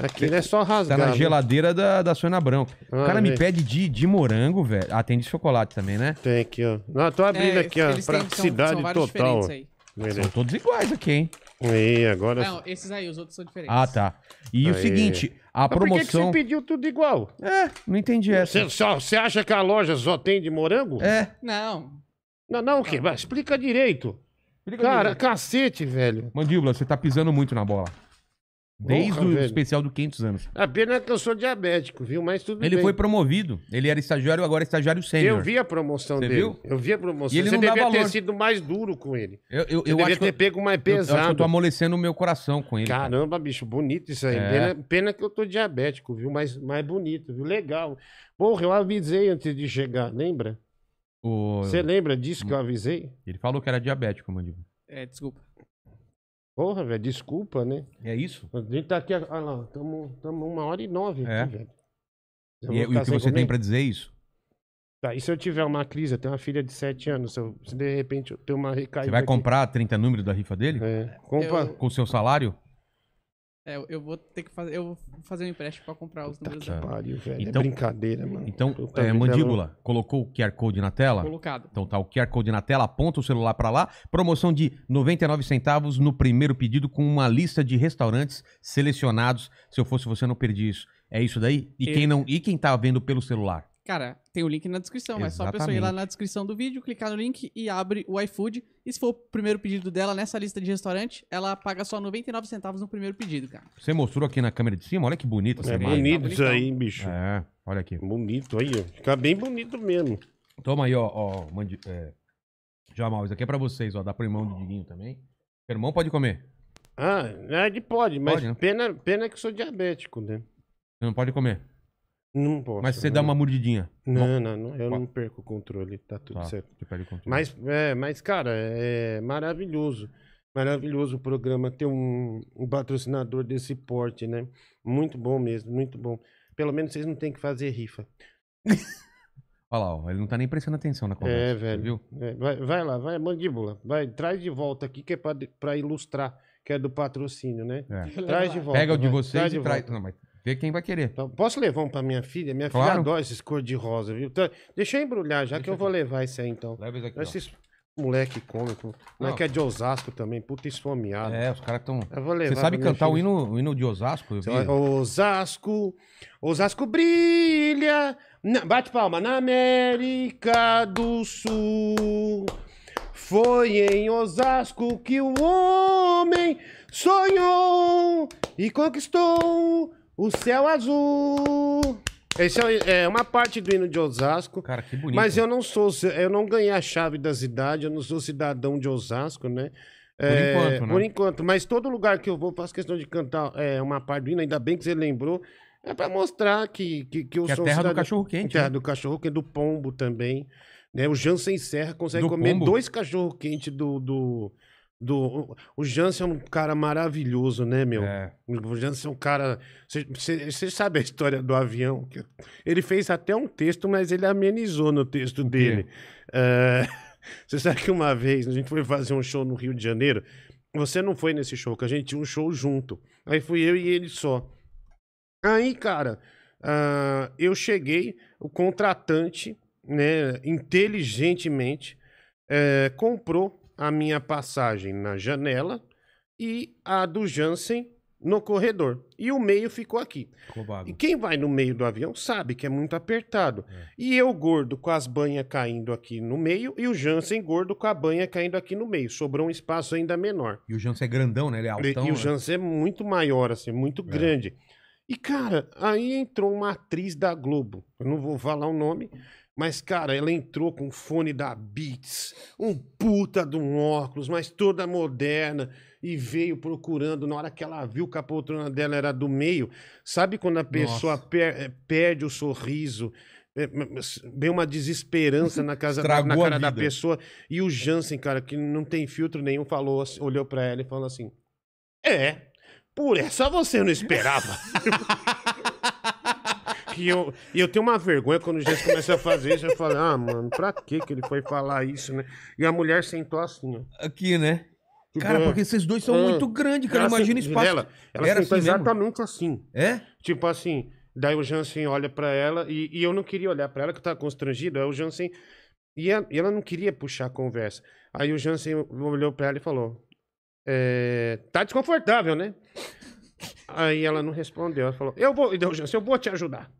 aquilo é só Tá rasgar. na né? geladeira da, da Sônia Abrão. o Ah, cara me vê. pede de, de morango, velho. Ah, tem de chocolate também, né? Tem aqui, ó. Não, tô abrindo É, aqui, ó. eles têm- são- Praticidade são vários total. diferentes aí. São todos iguais aqui, hein? Aí, agora. Não, esses aí, os outros são diferentes. Ah, tá. E o Aí. seguinte, a Mas por que que, promoção... você pediu tudo igual? É, não entendi essa. Você, só, você acha que a loja só tem de morango? É. Não. Não, não, o quê? Vai, explica direito. Cara, cacete, velho. Mandíbula, você tá pisando muito na bola. Desde Porra, o velho. especial do 500 anos. A pena é que eu sou diabético, viu? Mas tudo Ele bem. foi promovido. Ele era estagiário, agora é estagiário sênior. Eu vi a promoção Você dele. viu? Eu vi a promoção. E ele Você não dá devia ter valor. sido mais duro com ele. Eu, eu, Você eu devia acho que ter eu, pego mais eu, eu acho que eu tô amolecendo o meu coração com ele. cara. Caramba, bicho, bonito isso aí. É. Pena, pena que eu tô diabético, viu? Mas mais bonito, viu? Legal. Porra, eu avisei antes de chegar, lembra? Você lembra disso que eu avisei? Ele falou que era diabético, Mandíbula. É, desculpa. Porra, velho, desculpa, né? É isso? A gente tá aqui, olha lá, estamos uma hora e nove É. aqui, velho. Eu E, vou e o que você tem comer? pra dizer é isso? Tá, e se eu tiver uma crise, eu tenho uma filha de 7 anos, se, eu- se de repente eu tenho uma recaída Você vai aqui- comprar 30 números da rifa dele? É, compra... Eu- Com o seu salário? É, eu- vou ter que fazer. Eu vou fazer um empréstimo pra comprar os Tá números que da- pariu, velho. Então- é brincadeira, mano. Então, Puta é, Mandíbula, colocou o QR Code na tela? colocado. Então tá o QR Code na tela, aponta o celular pra lá. Promoção de 99 centavos no primeiro pedido com uma lista de restaurantes selecionados. Se eu fosse você, eu não perdi isso. É isso daí? E, E- quem não, e quem tá vendo pelo celular? Cara, tem o link na descrição. É só a pessoa ir lá Exatamente. na descrição do vídeo, clicar no link e abre o iFood. E se for o primeiro pedido dela nessa lista de restaurante, ela paga só 99 centavos no primeiro pedido, cara. Você mostrou aqui na câmera de cima? Olha que bonito essa É imagem. bonito Tá isso aí, bicho. É, olha aqui. Bonito aí, ó. Fica bem bonito mesmo. Toma aí, ó. ó mandi... é... Jamal, isso aqui é pra vocês, ó. Dá pro irmão do Diguinho também. O irmão pode comer. Ah, é de pode, mas Pode, né? pena, pena que sou diabético, né? Você não pode comer. Não posso. Mas você não. dá uma mordidinha. Não, não, não, eu Pode. não perco o controle, tá tudo Tá, certo. você perde o controle. Mas, é, mas, cara, é maravilhoso. Maravilhoso o programa ter um, um patrocinador desse porte, né? Muito bom mesmo, muito bom. Pelo menos vocês não têm que fazer rifa. Olha lá, ó. Ele não tá nem prestando atenção na conversa. É, velho. Viu? É, vai, vai lá, vai, mandíbula. Vai, traz de volta aqui que é pra, pra ilustrar, que é do patrocínio, né? É. Traz de volta. Pega o de vai, vocês e de traz. Não, mas vê quem vai querer. Então, posso levar um pra minha filha? Minha filha Claro. adora esses cor de rosa, viu? Tá, deixa eu embrulhar, já que eu vou levar esse aí, então. Leva esse aqui. ó. Esses moleque cômico. Moleque é de Osasco também, puta esfomeado. É, os caras estão. Eu vou levar Você sabe cantar o filha. hino, o hino de Osasco? Osasco, Osasco brilha. na- bate palma na América do Sul. Foi em Osasco que o homem sonhou e conquistou o céu azul. Esse é, é uma parte do hino de Osasco. Cara, que bonito. Mas eu não sou, eu não ganhei a chave da cidade, eu não sou cidadão de Osasco, né? Por É, enquanto, né? Por enquanto, mas todo lugar que eu vou, faço questão de cantar é, uma parte do hino, ainda bem que você lembrou. É pra mostrar que, que, que eu Que é a sou terra do cidadão- cachorro-quente, Terra né? do cachorro quente, do pombo também. Né? O Jansen Serra consegue Do comer pombo? dois cachorro-quente do, do, do... O Jansen é um cara maravilhoso, né, meu? É. O Jansen é um cara. Você sabe a história do avião? que Ele fez até um texto, mas ele amenizou no texto dele. Você sabe que uma vez a gente foi fazer um show no Rio de Janeiro. Você não foi nesse show, que a gente tinha um show junto. Aí fui eu e ele só. Aí, cara, ah, eu cheguei, o contratante, né, inteligentemente, eh, comprou a minha passagem na janela e a do Jansen no corredor. E o meio ficou aqui. E quem vai no meio do avião sabe que é muito apertado. E eu gordo com as banhas caindo aqui no meio e o Jansen gordo com a banha caindo aqui no meio. Sobrou um espaço ainda menor. E o Jansen é grandão, né? Ele é E- altão. e o né? Jansen é muito maior, assim, muito grande. E, cara, aí entrou uma atriz da Globo. Eu não vou falar o nome, mas, cara, ela entrou com fone da Beats, um puta de um óculos, mas toda moderna, e veio procurando. Na hora que ela viu que a poltrona dela era do meio, sabe quando a pessoa per- eh, perde o sorriso? eh, Vem uma desesperança na, casa, na, cara da pessoa. E o Jansen, cara, que não tem filtro nenhum, falou, assim- olhou pra ela e falou assim: É, por essa você não esperava. e, eu, e eu tenho uma vergonha quando o Jansen começa a fazer isso. Eu falo, ah, mano, pra que que ele foi falar isso, né? E a mulher sentou assim, ó. Aqui, né? Tipo, Cara, porque esses dois são é. muito grandes, cara. ela Imagina o espaço. Ela, ela Era sentou assim mesmo? exatamente assim. É? Tipo assim, daí o Jansen olha pra ela e, e eu não queria olhar pra ela, que eu tava constrangido. Aí o Jansen. E, a- e ela não queria puxar a conversa. Aí o Jansen olhou pra ela e falou: é, Tá desconfortável, né? Aí ela não respondeu. Ela falou: Eu vou. E o Jansen, eu vou te ajudar.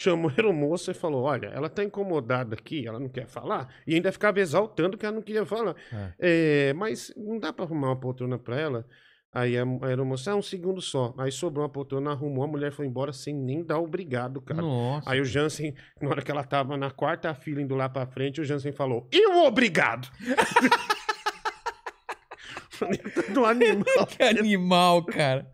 Chamou a aeromoça e falou: Olha, ela tá incomodada aqui, ela não quer falar. E ainda ficava exaltando que ela não queria falar. É, mas não dá pra arrumar uma poltrona pra ela. Aí a, a aeromoça, ah, um segundo só. Aí sobrou uma poltrona, arrumou, a mulher foi embora sem nem dar obrigado, cara. Nossa. Aí o Jansen, na hora que ela tava na quarta fila indo lá pra frente, o Jansen falou: E o obrigado? Do animal. Que animal, cara.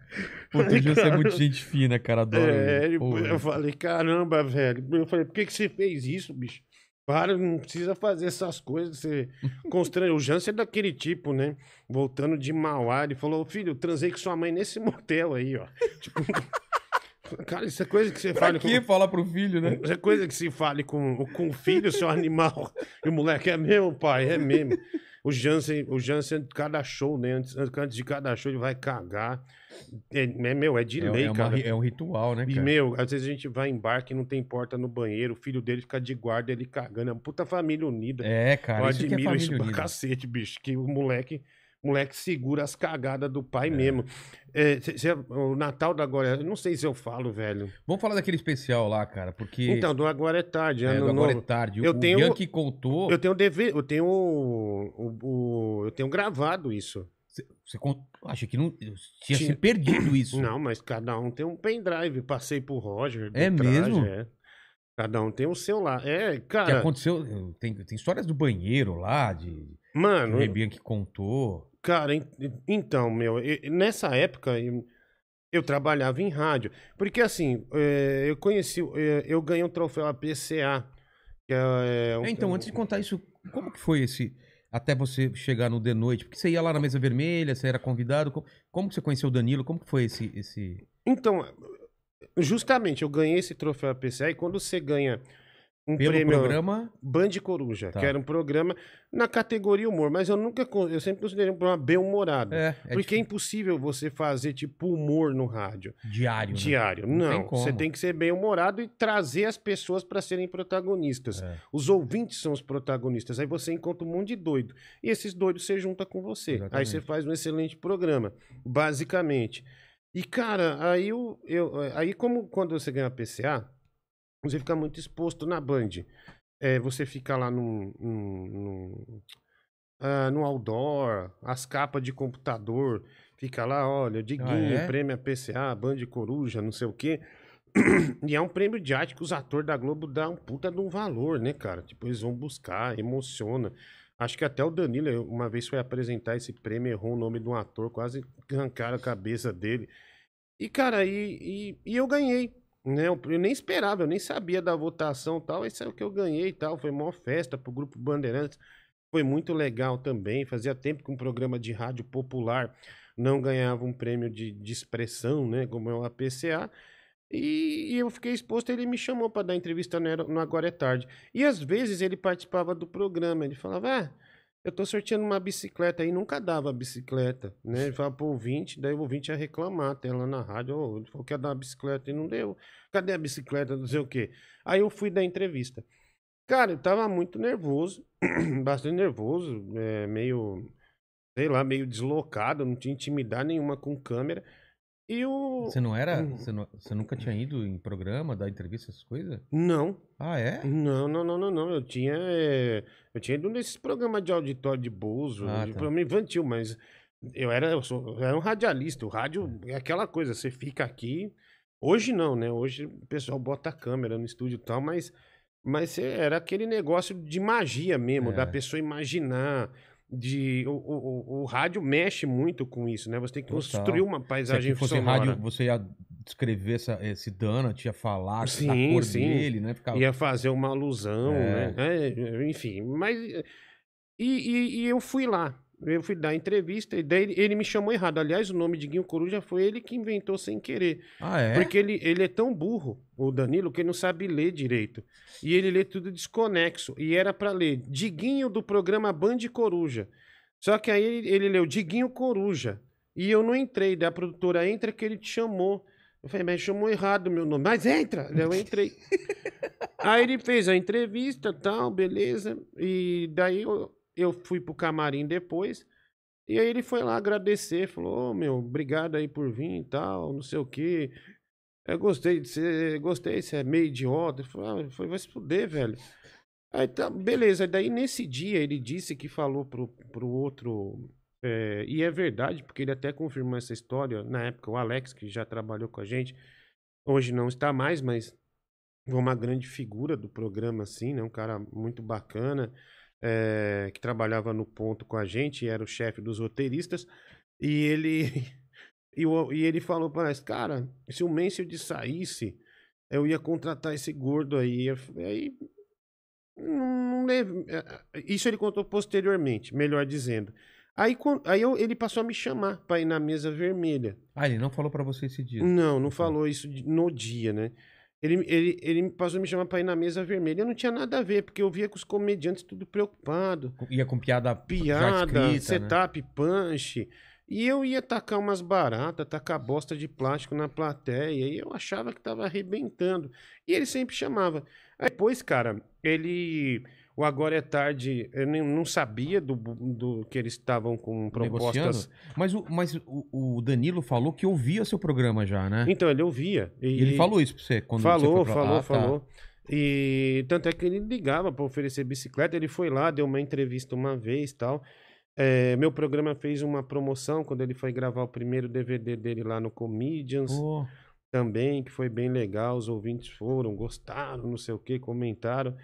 Puta, o Jansen é muito gente fina, cara. Adoro. É, ele. Pô, eu falei, caramba, velho. Eu falei, por que, que você fez isso, bicho? Para, não precisa fazer essas coisas. Você constrange. O Jansen é daquele tipo, né? Voltando de Mauá, ele falou, filho, eu transei com sua mãe nesse motel aí, ó. Tipo, cara, isso é coisa que você Pra fala que com. falar pro filho, né? Isso é coisa que se fale com, com o filho, seu animal. E o moleque é meu, pai, é mesmo. O Jansen, o Jansen, cada show, né? Antes, antes de cada show, ele vai cagar. É, é meu, é de É, lei, é uma cara. ri- é um ritual, né, E, cara? meu, às vezes a gente vai em bar que não tem porta no banheiro, o filho dele fica de guarda, ele cagando. É uma puta família unida. É, cara. Eu isso é admiro isso família pra cacete, bicho. Que o moleque, moleque segura as cagadas do pai É. mesmo. É, cê- cê- o Natal da Agora, eu não sei se eu falo, velho. Vamos falar daquele especial lá, cara, porque... Então, do Agora é Tarde, é, ano do agora novo. é tarde. Eu o tenho- Bianchi contou... Eu tenho dever, eu tenho o, o- o- eu tenho gravado isso. Você, acha que não... Tinha, Tinha. se perdido isso. Não, mas cada um tem um pendrive. Passei pro Roger. É mesmo? é. Cada um tem o seu lá. É, que cara. aconteceu... Tem, tem histórias do banheiro lá, de... Mano, o Rebian que contou. Cara, en- então, meu, nessa época eu, eu trabalhava em rádio. Porque assim, é, eu conheci, é, eu ganhei um troféu APCA. Que é, um- É, então, antes de contar isso, como que foi esse... Até você chegar no The Noite? Porque você ia lá na Mesa Vermelha, você era convidado. Como, como que você conheceu o Danilo? Como que foi esse... esse... Então, justamente, eu ganhei esse troféu APCA e quando você ganha um Pelo prêmio programa... Band Coruja, Tá. que era um programa na categoria humor, mas eu nunca, eu sempre considerei um programa bem humorado. É, é porque é difícil. impossível você fazer tipo humor no rádio. diário, né? Diário. Não tem Não, como. você tem que ser bem humorado e trazer as pessoas para serem protagonistas. É. Os ouvintes são os protagonistas. Aí você encontra um monte de doido. E esses doidos você junta com você. Aí Exatamente. você faz um excelente programa, basicamente. E, cara, aí eu, eu- aí como quando você ganha PCA, você fica muito exposto na Band. É, você fica lá num, num, num, ah, no outdoor, as capas de computador, fica lá, olha, Diguinho, Ah, é? prêmio PCA, Band Coruja, não sei o quê. E é um prêmio de arte que os atores da Globo dão um puta de um valor, né, cara? Tipo, eles vão buscar, emociona. Acho que até o Danilo, uma vez foi apresentar esse prêmio, errou o nome de um ator, quase arrancaram a cabeça dele. E, cara, e, e, e eu ganhei. Né? Eu, nem esperava, eu nem sabia da votação e tal. Esse é o que eu ganhei e tal. Foi uma festa pro Grupo Bandeirantes. Foi muito legal também. Fazia tempo que um programa de rádio popular não ganhava um prêmio de, de expressão, né? Como é o APCA. E, e eu fiquei exposto, ele me chamou para dar entrevista no, no Agora é Tarde. E às vezes ele participava do programa, ele falava, ah, eu tô sorteando uma bicicleta aí, nunca dava bicicleta, né? Falava pro ouvinte, daí o ouvinte ia reclamar até lá na rádio, "Ô, ele falou que ia dar uma bicicleta e não deu. Cadê a bicicleta, não sei o quê. Aí eu fui dar entrevista. Cara, eu tava muito nervoso, bastante nervoso, é, meio, sei lá, meio deslocado, não tinha intimidade nenhuma com câmera. Você não era. Você, não- você nunca tinha ido em programa, dar entrevista, essas coisas? Não, Ah, é? Não, não, não, não, não. Eu tinha. eh, Eu tinha ido nesses programas de auditório de Bozo, Ah, de tá. programa infantil, mas eu era, eu sou, eu era um radialista. O rádio é aquela coisa, você fica aqui. Hoje não, né? Hoje o pessoal bota a câmera no estúdio e tal, mas, mas era aquele negócio de magia mesmo, É. da pessoa imaginar. De, o, o, o- rádio mexe muito com isso, né? Você tem que Total. construir uma Se paisagem fosse sonora. rádio, você ia descrever essa, esse Donut, ia falar a Sim, cor sim. dele, né? Ficava... ia fazer uma alusão, É. né? É, enfim, mas. E, e- e eu fui lá. Eu fui dar entrevista, e daí ele, me chamou errado. Aliás, o nome de Guinho Coruja foi ele que inventou sem querer. Ah, é? Porque ele, ele é tão burro, o Danilo, que ele não sabe ler direito. E ele lê tudo desconexo. E era pra ler Diguinho do programa Band Coruja. Só que aí ele, ele leu Diguinho Coruja. E eu não entrei. Da produtora entra que ele te chamou. Eu falei, mas chamou errado o meu nome. Mas entra! Eu entrei. aí ele fez a entrevista tal, beleza. E daí eu, eu fui pro camarim depois. E aí ele foi lá agradecer, falou, ô meu, obrigado aí por vir e tal, não sei o quê. Eu gostei de você, gostei, você é meio idiota. Eu falei, ah, foi, vai se fuder, velho. Aí tá, beleza. Daí nesse dia ele disse que falou pro, pro outro é, e é verdade, porque ele até confirmou essa história na época, o Alex, que já trabalhou com a gente, hoje não está mais, mas foi uma grande figura do programa, assim, né? Um cara muito bacana, é, que trabalhava no ponto com a gente, era o chefe dos roteiristas, e ele e, o- e ele falou para nós, cara, se o Mansfield saísse, eu ia contratar esse gordo aí. Aí não, leve- é, é, Isso ele contou posteriormente, melhor dizendo. Aí, aí eu- ele passou a me chamar pra ir na mesa vermelha. Ah, ele não falou pra você esse dia. Não, não falou isso no dia, né? Ele, ele, ele passou a me chamar pra ir na mesa vermelha. Eu não tinha nada a ver, porque eu via com os comediantes tudo preocupado. Ia com piada, Piada, escrita, né? setup, punch. E eu ia tacar umas baratas, tacar bosta de plástico na plateia. E eu achava que tava arrebentando. E ele sempre chamava. Aí depois, cara, ele. O Agora é Tarde, eu nem- não sabia do, do que eles estavam com propostas. Negociando. Mas, o, mas o, o Danilo falou que ouvia seu programa já, né? Então, ele ouvia. E ele falou isso pra você quando falou, você foi pra falou, tá. falou. E tanto é que ele ligava para oferecer bicicleta. Ele foi lá, deu uma entrevista uma vez tal. É, meu programa fez uma promoção quando ele foi gravar o primeiro DVD dele lá no Comedians Pô, também, que foi bem legal. Os ouvintes foram, gostaram, não sei o que, comentaram.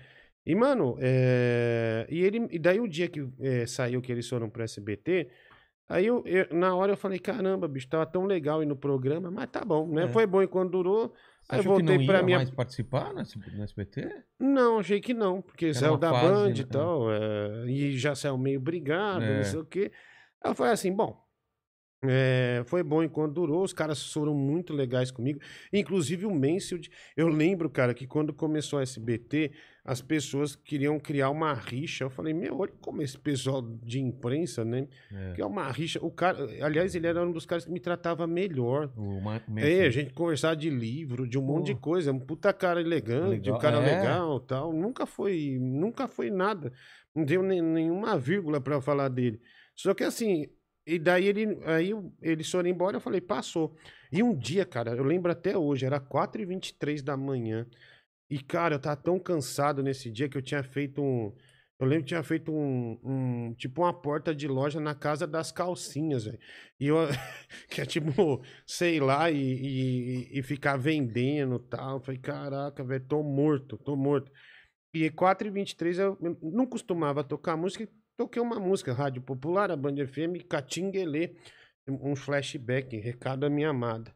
E, mano, é, e, ele, e daí o dia que é, saiu que eles foram pro SBT, aí eu, eu- na hora eu falei, caramba, bicho, tava tão legal ir no programa, mas tá bom, né? É. Foi bom enquanto durou. você Aí eu achou que voltei não ia minha. mais participar no SBT? Não, achei que não, porque saiu uma da fase, Band né? e tal, é, e já saiu meio brigado, É. não sei o quê. Aí eu falei assim, bom, é, foi bom enquanto durou, os caras foram muito legais comigo, inclusive o Mansfield, eu lembro, cara, que quando começou a SBT, as pessoas queriam criar uma rixa, eu falei, meu, olha como esse pessoal de imprensa, né, É. que é uma rixa, o cara, aliás, ele era um dos caras que me tratava melhor, O Ma- o é, a gente conversar de livro, de um monte de coisa, um puta cara elegante, Legal, um cara é. legal, tal. Nunca foi, nunca foi nada. Não deu nem, nenhuma vírgula pra falar dele. Só que assim, e daí ele, aí eles foram embora, eu falei, passou. E um dia, cara, eu lembro até hoje, era 4h23 da manhã. E, cara, eu tava tão cansado nesse dia que eu tinha feito um. Eu lembro que tinha feito um, um- Tipo uma porta de loja na casa das calcinhas, velho. E eu. que é tipo, sei lá, e, e, e ficar vendendo e tal. Falei, caraca, velho, tô morto, tô morto. E 4h23 eu não costumava tocar música, toquei uma música, Rádio Popular, a Band FM, Catinguelê, um flashback, recado da minha amada.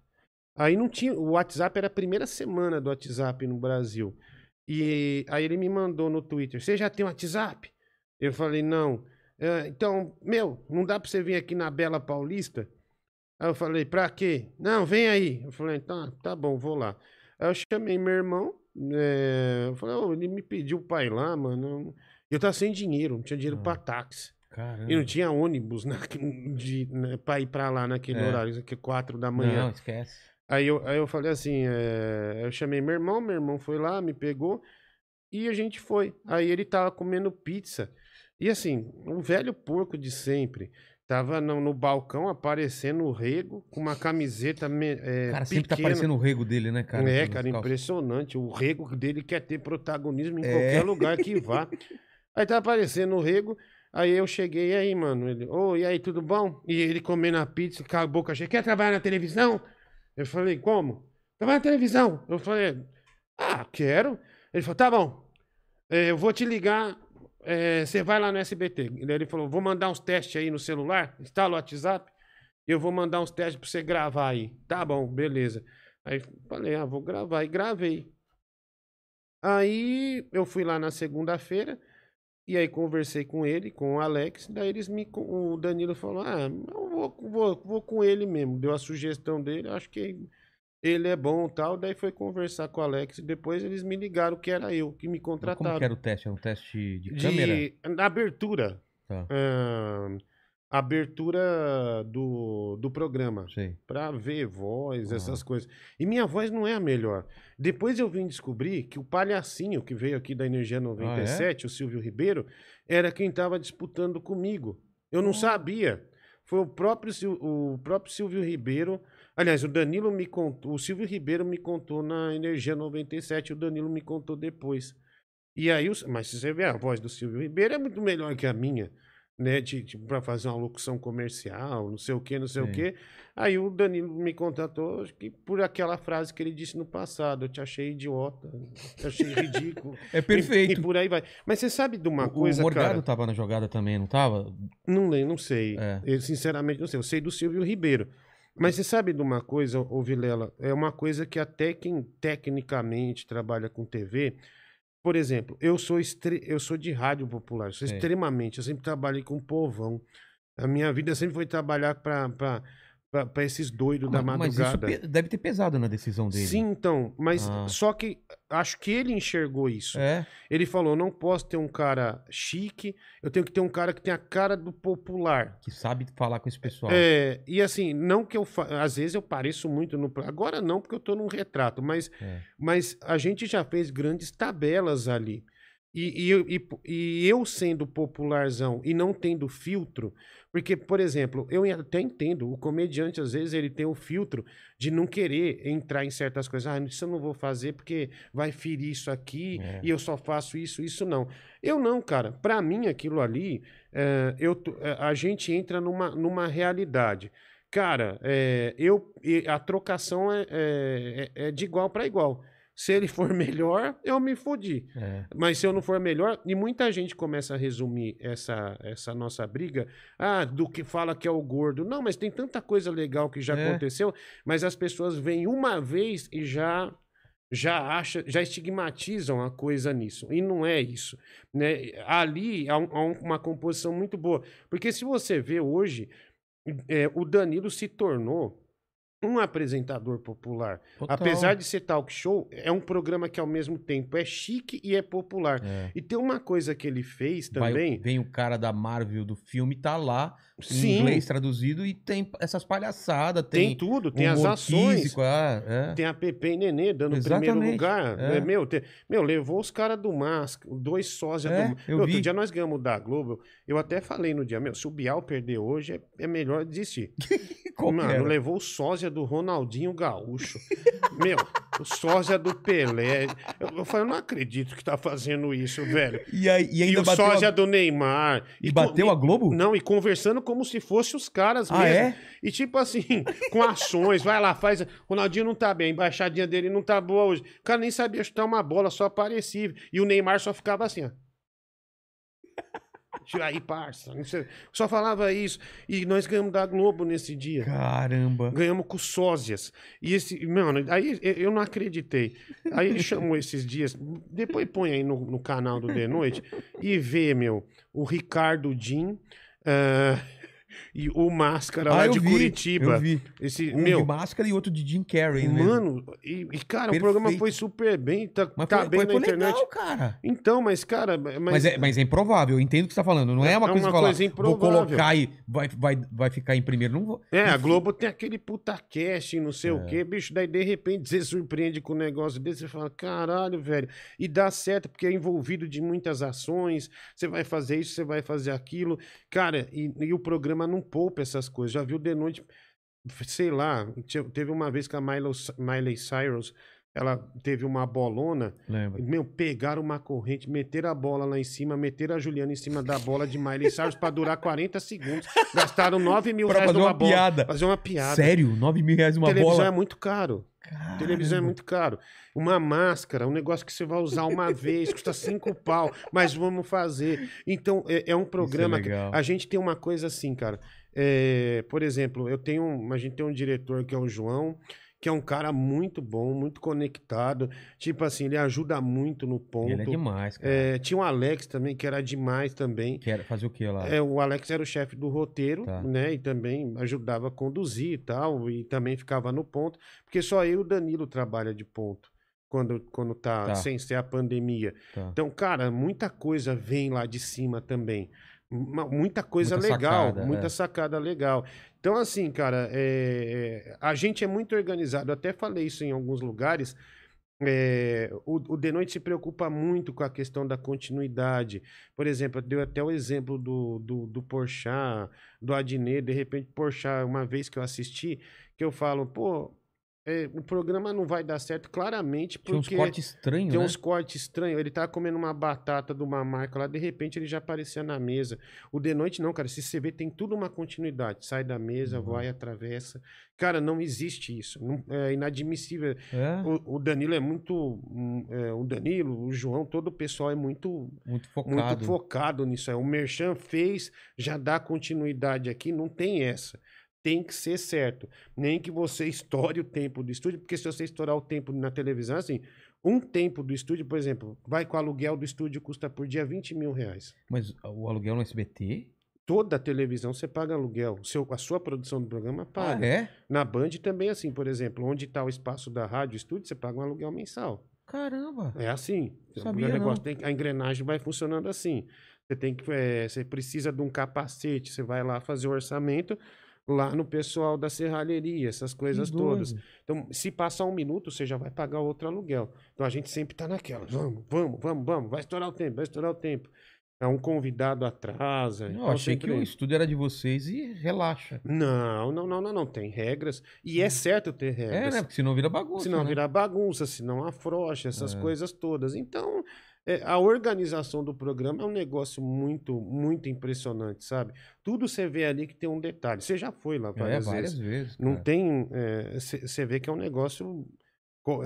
Aí não tinha, o WhatsApp era a primeira semana do WhatsApp no Brasil. E aí ele me mandou no Twitter, você já tem WhatsApp? Eu falei, não. "É, então, meu, não dá pra você vir aqui na Bela Paulista? Aí eu falei, pra quê? Não, vem aí. Eu falei, tá, tá bom, vou lá. Aí eu chamei meu irmão, é, eu falei, "Ô, ele me pediu pra ir lá, mano. Eu tava sem dinheiro, não tinha dinheiro Ah. pra táxi. Caramba. E não tinha ônibus na, de, né, pra ir pra lá naquele É. horário, que é quatro da manhã. Não, esquece. Aí eu, aí eu falei assim, é, eu chamei meu irmão, meu irmão foi lá, me pegou e a gente foi. Aí ele tava comendo pizza. E assim, o velho porco de sempre. Tava no, no balcão aparecendo o rego com uma camiseta é, Cara, sempre tá aparecendo o rego dele, né, cara? é, cara, impressionante. O rego dele quer ter protagonismo em É. qualquer lugar que vá. Aí tá aparecendo o rego. Aí eu cheguei, aí, mano? Ele, ô, e aí, tudo bom? E ele comendo a pizza, com a boca cheia. Quer trabalhar na televisão? Eu falei, como? Trabalhar na televisão. Eu falei, ah, quero. Ele falou, tá bom. É, eu vou te ligar. é, Você vai lá no SBT. Ele falou, vou mandar uns testes aí no celular. Instala o WhatsApp. Eu vou mandar uns testes pra você gravar aí. Tá bom, beleza. Aí falei, ah, vou gravar. E gravei. Aí eu fui lá na segunda-feira. E aí conversei com ele, com o Alex. Daí eles me. O Danilo falou: Ah, eu vou, vou, vou com ele mesmo. Deu a sugestão dele, acho que ele é bom e tal. Daí foi conversar com o Alex. E depois eles me ligaram que era eu, que me Mas Como contrataram. que era o teste? Era um teste de De câmera? abertura. Tá, ah, abertura do, do programa. Pra ver voz, Ah. essas coisas. E minha voz não é a melhor. Depois eu vim descobrir que o palhacinho que veio aqui da Energia 97, o Silvio Ribeiro, era quem estava disputando comigo. Eu não sabia. Foi o próprio, o próprio Silvio Ribeiro. Aliás, o Danilo me contou. O Silvio Ribeiro me contou na Energia 97, o Danilo me contou depois. E aí, mas se você ver a voz do Silvio Ribeiro é muito melhor que a minha. Né, de, de, pra fazer uma locução comercial, não sei o que, não sei Sim. o que. Aí o Danilo me contatou acho que por aquela frase que ele disse no passado, eu te achei idiota, te achei ridículo. É E, perfeito. e por aí vai. Mas você sabe de uma o coisa, Morgado cara? tava na jogada também, não tava? Não lembro, não sei. É. Eu, sinceramente, não sei. Eu sei do Silvio Ribeiro. Mas você sabe de uma coisa, ô Vilela? É uma coisa que até quem tecnicamente trabalha com TV. Por exemplo, eu sou, estre... eu sou de rádio popular, sou extremamente. Eu sempre trabalhei com povão. A minha vida sempre foi trabalhar para esses doidos da Mas- mas isso madrugada. deve ter pesado na decisão dele. Sim, então, mas Ah. só que acho que ele enxergou isso. É. Ele falou: não posso ter um cara chique, eu tenho que ter um cara que tem a cara do popular. Que sabe falar com esse pessoal. É, e assim, não que eu. Fa... Às vezes eu pareço muito no. Agora não, porque eu tô num retrato, mas, É. mas a gente já fez grandes tabelas ali. E, e, e, e eu sendo popularzão e não tendo filtro, porque, por exemplo, eu até entendo, o comediante, às vezes, ele tem o filtro de não querer entrar em certas coisas. Ah, isso eu não vou fazer porque vai ferir isso aqui É. e eu só faço isso, isso não. Eu não, cara. Pra mim, aquilo ali, é, eu, é, a gente entra numa, numa realidade. Cara, é, eu, a trocação é, é, é- é de igual para igual. Se ele for melhor, eu me fodi. É. Mas se eu não for melhor, e muita gente começa a resumir essa, essa nossa briga, ah, do que fala que é o gordo. Não, mas tem tanta coisa legal que já É. aconteceu, mas as pessoas vêm uma vez e já já acha, já estigmatizam a coisa nisso. E não é isso, né? Ali há, um- há um- uma composição muito boa, porque se você vê hoje, é, o Danilo se tornou um apresentador popular. Total. Apesar de ser talk show, é um programa que ao mesmo tempo é chique e é popular. É. E tem uma coisa que ele fez Vai- também. vem o cara da Marvel do filme, tá lá, em Sim, inglês traduzido, e tem essas palhaçadas, tem, tem, tudo, tem as ações. físico, é, é. Tem a Pepe e Nenê dando Exatamente, primeiro lugar. é. É, meu, tem- meu, levou os caras do MASC, dois sósias É, do eu Meu, Outro dia nós ganhamos da Globo. Eu até falei no dia, meu, se o Bial perder hoje, é, é melhor desistir. Qual Mano, era? levou o sósia do Ronaldinho Gaúcho. meu, o sósia do Pelé. Eu, eu falei, eu não acredito que tá fazendo isso, velho. E, aí, e E, ainda o bateu, sósia a... do Neymar. e bateu a Globo? Não, e conversando como se fosse os caras Ah, mesmo. é? E tipo assim, com ações, vai lá, faz. Ronaldinho não tá bem, a embaixadinha dele não tá boa hoje. O cara nem sabia chutar uma bola, só aparecia. E o Neymar só ficava assim, ó. Aí, parça. não sei. Só falava isso. E nós ganhamos da Globo nesse dia. Caramba. Ganhamos com sósias. E esse, mano, aí eu- não acreditei. Aí ele chamou esses dias. Depois põe aí no, no canal do The Noite e vê, meu, o Ricardo Din ah, e o Máscara lá Ah, eu de vi, Curitiba. Eu vi. Esse, Um meu, de máscara e outro de Jim Carrey, né? mano, e, e, cara, o Perfeito. programa foi super bem, tá, Mas tá foi, bem foi, na foi internet. legal, cara. Então, mas, cara, mas, Mas, é, mas é improvável, eu entendo o que você tá falando. Não é, É uma coisa uma que falar, coisa vou improvável. colocar e vai, vai, vai ficar em primeiro. Não vou... É, a Globo tem aquele puta cast, não sei É. o quê, bicho. Daí, de repente, você surpreende com um negócio desse, você fala, caralho, velho. E dá certo, porque é envolvido de muitas ações. Você vai fazer isso, você vai fazer aquilo. Cara, e, e o programa não poupa essas coisas. Já viu de noite, sei lá, teve uma vez que a Miley, Miley Cyrus, ela teve uma bolona. Lembra? Meu, pegaram uma corrente, meteram a bola lá em cima, meteram a Juliana em cima da bola de Miley Cyrus pra durar 40 segundos. Gastaram 9 mil Pra reais fazer numa uma bola. piada. Fazer uma piada. Sério? 9 mil reais uma Televisão bola? é muito caro. Televisão é muito caro. Uma máscara, um negócio que você vai usar uma vez, custa cinco pau, mas vamos fazer. Então, é, é um programa que legal. a gente tem uma coisa assim, cara. É, por exemplo, eu tenho, um- a gente tem um diretor que é o João, que é um cara muito bom, muito conectado. Tipo assim, ele ajuda muito no ponto. Ele é demais, cara. É, tinha o Alex também, que era demais também. Quer fazer o que lá? É, o Alex era o chefe do roteiro, Tá. né? E também ajudava a conduzir e tal, e também ficava no ponto, porque só eu e o Danilo trabalha de ponto. Quando, quando tá, Tá. sem ser a pandemia. Tá. Então, cara, muita coisa vem lá de cima também. Muita coisa Muita legal, sacada, muita é. sacada legal. Então, assim, cara, é, é, a gente é muito organizado. Eu até falei isso em alguns lugares. É, o, o The Noite se preocupa muito com a questão da continuidade. Por exemplo, deu até o exemplo do, do, do Porchat, do Adnet. De repente, Porchat, uma vez que eu assisti, que eu falo, pô, é, o programa não vai dar certo claramente Tinha uns porque cortes estranhos, tem né? uns cortes estranhos. Ele tava comendo uma batata de uma marca lá, de repente ele já aparecia na mesa. O de noite não, cara. Se você vê, tem tudo uma continuidade. Sai da mesa, Uhum. vai, atravessa. Cara, não existe isso. Não- é inadmissível. É, O, o Danilo é muito. hum, é, o Danilo, o João, todo o pessoal é muito muito focado. muito focado nisso. aí. O Merchan fez, já dá continuidade aqui, não tem essa. Tem que ser certo. Nem que você estoure o tempo do estúdio, porque se você estourar o tempo na televisão, assim, um tempo do estúdio, por exemplo, vai com o aluguel do estúdio, custa por dia 20 mil reais. Mas o aluguel no SBT? Toda a televisão você paga aluguel. Seu, a sua produção do programa Ah, paga. é? Na Band também é assim, por exemplo, onde está o espaço da rádio estúdio, você paga um aluguel mensal. Caramba. É assim. Sabia o negócio tem, a engrenagem vai funcionando assim. Você tem que, é, você precisa de um capacete, você vai lá fazer o orçamento lá no pessoal da serralheria, essas coisas Que todas. Então, se passar um minuto, você já vai pagar outro aluguel. Então a gente sempre tá naquela, vamos, vamos, vamos, vamos, vai estourar o tempo, vai estourar o tempo. É um convidado atrasa. Eu então achei que sempre- o estúdio era de vocês e relaxa. Não, não, não, não, não. Tem regras. E é certo ter É, regras. né? Porque senão vira bagunça. Senão né? virar bagunça, senão afrouxa, essas É. coisas todas. Então, é, a organização do programa é um negócio muito, muito impressionante, sabe? Tudo você vê ali que tem um detalhe. Você já foi lá É, várias, várias vezes. vezes. Não tem. Você vê que é um negócio.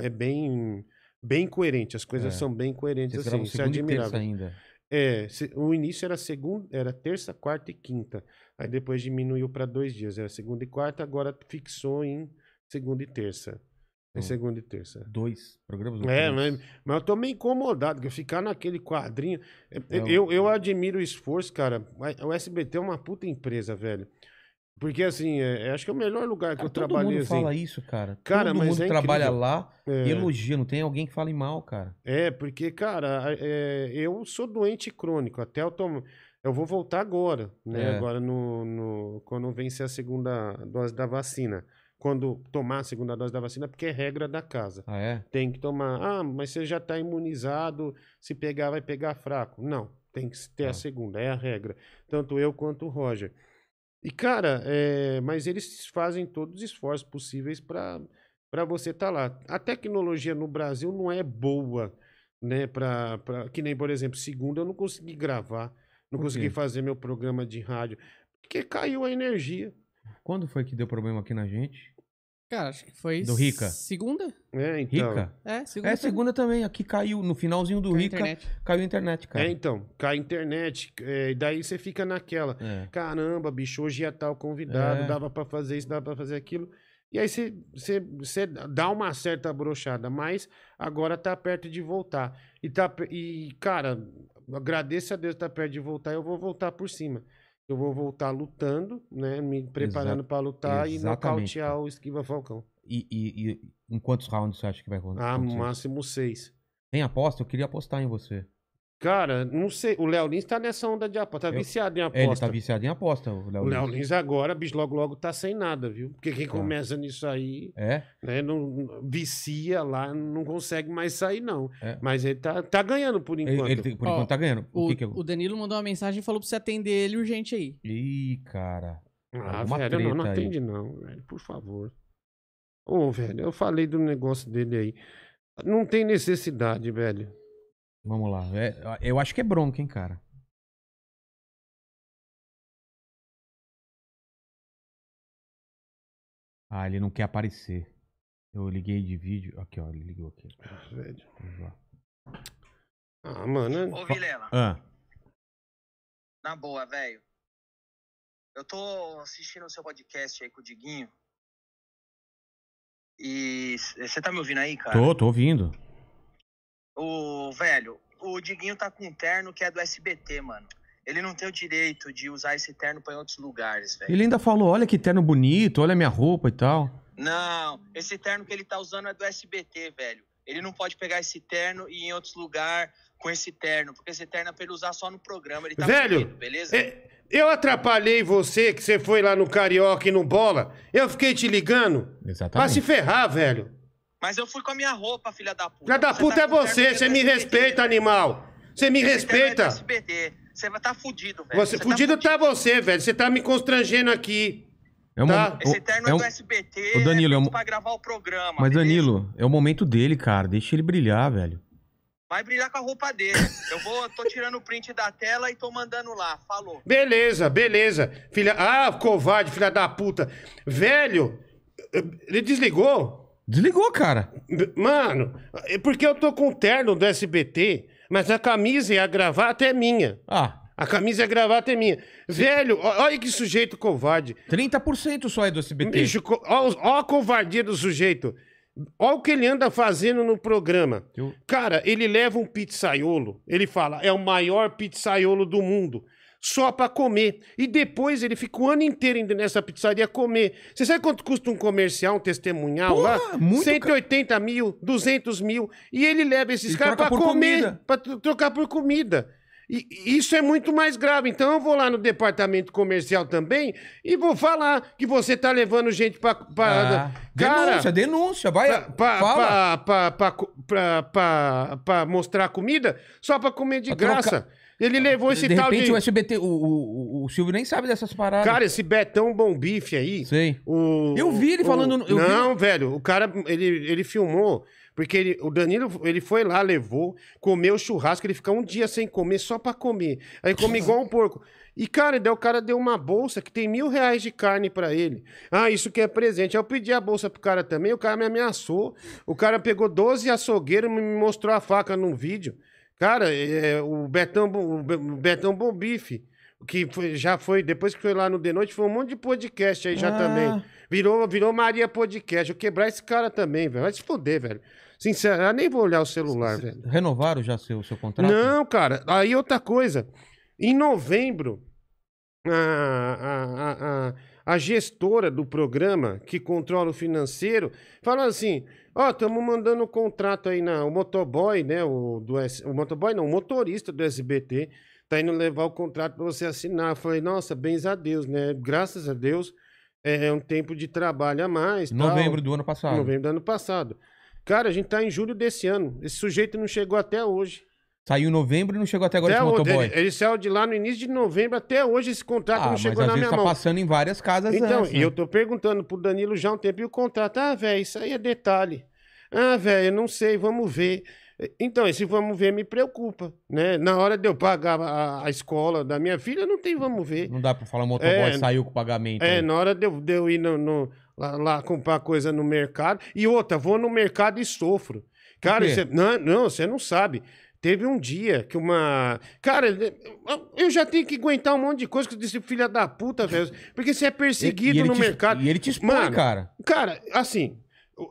É bem. Bem coerente, as coisas É. são bem coerentes Vocês assim, isso é admirável. ainda. É, o início era segunda, era terça, quarta e quinta. Aí depois diminuiu para dois dias, era segunda e quarta, agora fixou em segunda e terça. Em Hum. segunda e terça. Dois programas. É, noturnos. mas, mas eu tô meio incomodado, porque ficar naquele quadrinho. é- É, Eu, eu admiro o esforço, cara. O SBT é uma puta empresa, velho. Porque, assim, é, é- acho que é o melhor lugar que Cara, eu todo trabalhei. mundo assim. fala isso, cara. Cara, todo mas mundo é trabalha incrível. lá É. e elogia. Não tem alguém que fale mal, cara. É, porque, cara, é, eu sou doente crônico. Até eu tomo. Eu vou voltar agora, né? É. Agora, no, no- quando vencer a segunda dose da vacina. Quando tomar a segunda dose da vacina, porque é regra da casa. Ah, é? Tem que tomar. Ah, mas você já está imunizado. Se pegar, vai pegar fraco. Não, tem que ter Ah. a segunda, é a regra. Tanto eu quanto o Roger. E, cara, é, mas eles fazem todos os esforços possíveis para você estar lá. A tecnologia no Brasil não é boa, né? Pra, pra, que nem, por exemplo, segunda eu não consegui gravar, não consegui fazer meu programa de rádio, porque caiu a energia. Quando foi que deu problema aqui na gente? Cara, acho que foi. Do Rica. Segunda? É, então. Rica? É, segunda. É, segunda também. Aqui caiu, no finalzinho do Caiu Rica, internet. caiu a internet, cara. É, então, cai a internet, é, e daí você fica naquela. É. Caramba, bicho, hoje ia tal convidado, É. dava pra fazer isso, dava pra fazer aquilo. E aí você, você, você dá uma certa brochada, mas agora tá perto de voltar. E, tá, e cara, agradeço a Deus tá perto de voltar, eu vou voltar por cima. Eu vou voltar lutando, né? Me preparando pra lutar e Exatamente, nocautear o Esquiva Falcão. E, e- e em quantos rounds você acha que vai acontecer? Ah, máximo seis. Tem aposta? Eu queria apostar em você. Cara, não sei. O Léo Lins tá nessa onda de aposta. Tá Eu- viciado em É, aposta. ele tá viciado em aposta, o Léo O Léo Lins. Lins agora, bicho, logo logo tá sem nada, viu? Porque quem Tá. começa nisso aí, É? né, não vicia lá, não consegue mais sair, não. É. Mas ele tá, tá ganhando por Ele, enquanto. ele tem- por Ó, enquanto tá ganhando. O, O, que que eu... o Danilo mandou uma mensagem e falou pra você atender ele urgente aí. Ih, cara. Ah, Alguma velho, não, não aí. atende não, velho, por favor. Ô, velho, eu falei do negócio dele aí. Não tem necessidade, velho. Vamos lá. É, eu acho que é bronca, hein, cara. Ah, ele não quer aparecer. Eu liguei de vídeo. Aqui, ó, ele ligou aqui. Ah, velho. Vamos lá. Ah, mano. Ô, Vilela, Ah, na boa, velho. Eu tô assistindo o seu podcast aí com o Diguinho. E você tá me ouvindo aí, cara? tô, tô ouvindo. O velho, o Diguinho tá com um terno que é do SBT, mano. Ele não tem o direito de usar esse terno pra ir em outros lugares, velho. Ele ainda falou: olha que terno bonito, olha minha roupa e tal. Não, esse terno que ele tá usando é do SBT, velho. Ele não pode pegar esse terno e ir em outros lugares com esse terno, porque esse terno é pra ele usar só no programa. Ele tá Velho, beleza? É, eu atrapalhei você que você foi lá no Carioca e no Bola. Eu fiquei te ligando. Pra Exatamente. se ferrar, velho. Mas eu fui com a minha roupa, filha da puta. Filha da Você puta tá é você, você me respeita, animal. Você me é do respeita. SBT. Você vai tá fudido, velho. Você, fudido tá você, velho. Você tá me constrangendo aqui. É o Tá. Esse o- terno é um- do SBT, Ô, Danilo, é é um- pra gravar o programa. Mas, beleza? Danilo, é o momento dele, cara. Deixa ele brilhar, velho. Vai brilhar com a roupa dele. Eu vou, tô tirando o print da tela e tô mandando lá. Falou. Beleza, beleza. Filha. Ah, covarde, filha da puta. Velho, ele desligou? Desligou, cara. Mano, é porque eu tô com o terno do SBT, mas a camisa e a gravata é minha. Ah, A camisa e a gravata é minha. Velho, ó- olha que sujeito covarde. 30% só é do SBT. Bicho, co- ó, os- ó a covardia do sujeito. Olha o que ele anda fazendo no programa. Eu- Cara, ele leva um pizzaiolo, ele fala, é o maior pizzaiolo do mundo. Só pra comer. E depois ele fica o ano inteiro indo nessa pizzaria comer. Você sabe quanto custa um comercial, um testemunhal Porra, lá? muito 180 mil, 200 mil. E ele leva esses caras por comer, tro- trocar por comida. E isso é muito mais grave. Então eu vou lá no departamento comercial também e vou falar que você tá levando gente pra. pra Ah, denúncia, denúncia. Vai, pra mostrar comida só pra comer de Pra trocar- graça. Ele levou esse de tal repente de. o SBT, o, o, o Silvio nem sabe dessas paradas. Cara, esse Betão Bom Bife aí. Sei. O, Eu vi ele o- falando no- eu vi- não, velho, o cara, ele, ele filmou, porque ele, o Danilo, ele foi lá, levou, comeu churrasco, ele fica um dia sem comer, só pra comer. Aí come igual um porco. E, cara, daí o cara deu uma bolsa que tem mil reais de carne pra ele. Ah, isso que é presente. Aí eu pedi a bolsa pro cara também, o cara me ameaçou. O cara pegou 12 açougueiros e me mostrou a faca num vídeo. Cara, é, o Betão, o Be- o Betão Bom Bife, que foi- já foi, depois que foi lá no The Noite, foi um monte de podcast aí já Ah. também. Virou, virou Maria Podcast. Eu quebrar esse cara também, velho. Vai se foder, velho. Sincero, eu nem vou olhar o celular, velho. Renovaram já seu, seu contrato? Não, cara. Aí outra coisa. Em novembro, a, a, a, a, gestora do programa, que controla o financeiro, falou assim: Ó, estamos mandando um contrato aí na. O motoboy, né? O, do S, o motoboy não, o motorista do SBT. Tá indo levar o contrato para você assinar. Eu falei, nossa, bens a Deus, né? Graças a Deus. É um tempo de trabalho a mais. tal. Novembro do ano passado. Novembro do ano passado. Cara, a gente tá em julho desse ano. Esse sujeito não chegou até hoje. Saiu em novembro e não chegou até agora Até esse motoboy. Ele, ele saiu de lá no início de novembro, até hoje esse contrato ah, não mas chegou na minha tá mão. passando em várias casas Então, antes, né? eu tô perguntando pro Danilo já há um tempo e o contrato. Ah, velho, isso aí é detalhe. Ah, velho, eu não sei, vamos ver. Então, esse vamos ver me preocupa, né? Na hora de eu pagar a, a escola da minha filha, não tem vamos ver. Não dá pra falar o motoboy É, saiu com o pagamento. É, né? na hora de eu, de eu ir no, no- lá, lá comprar coisa no mercado. E outra, vou no mercado e sofro. Cara, você, não, não, você não sabe. Teve um dia que uma. Cara, eu já tenho que aguentar um monte de coisa com esse filho da puta, velho. Porque você é perseguido ele no te- mercado. E ele te expõe, Mano, cara. Cara, assim,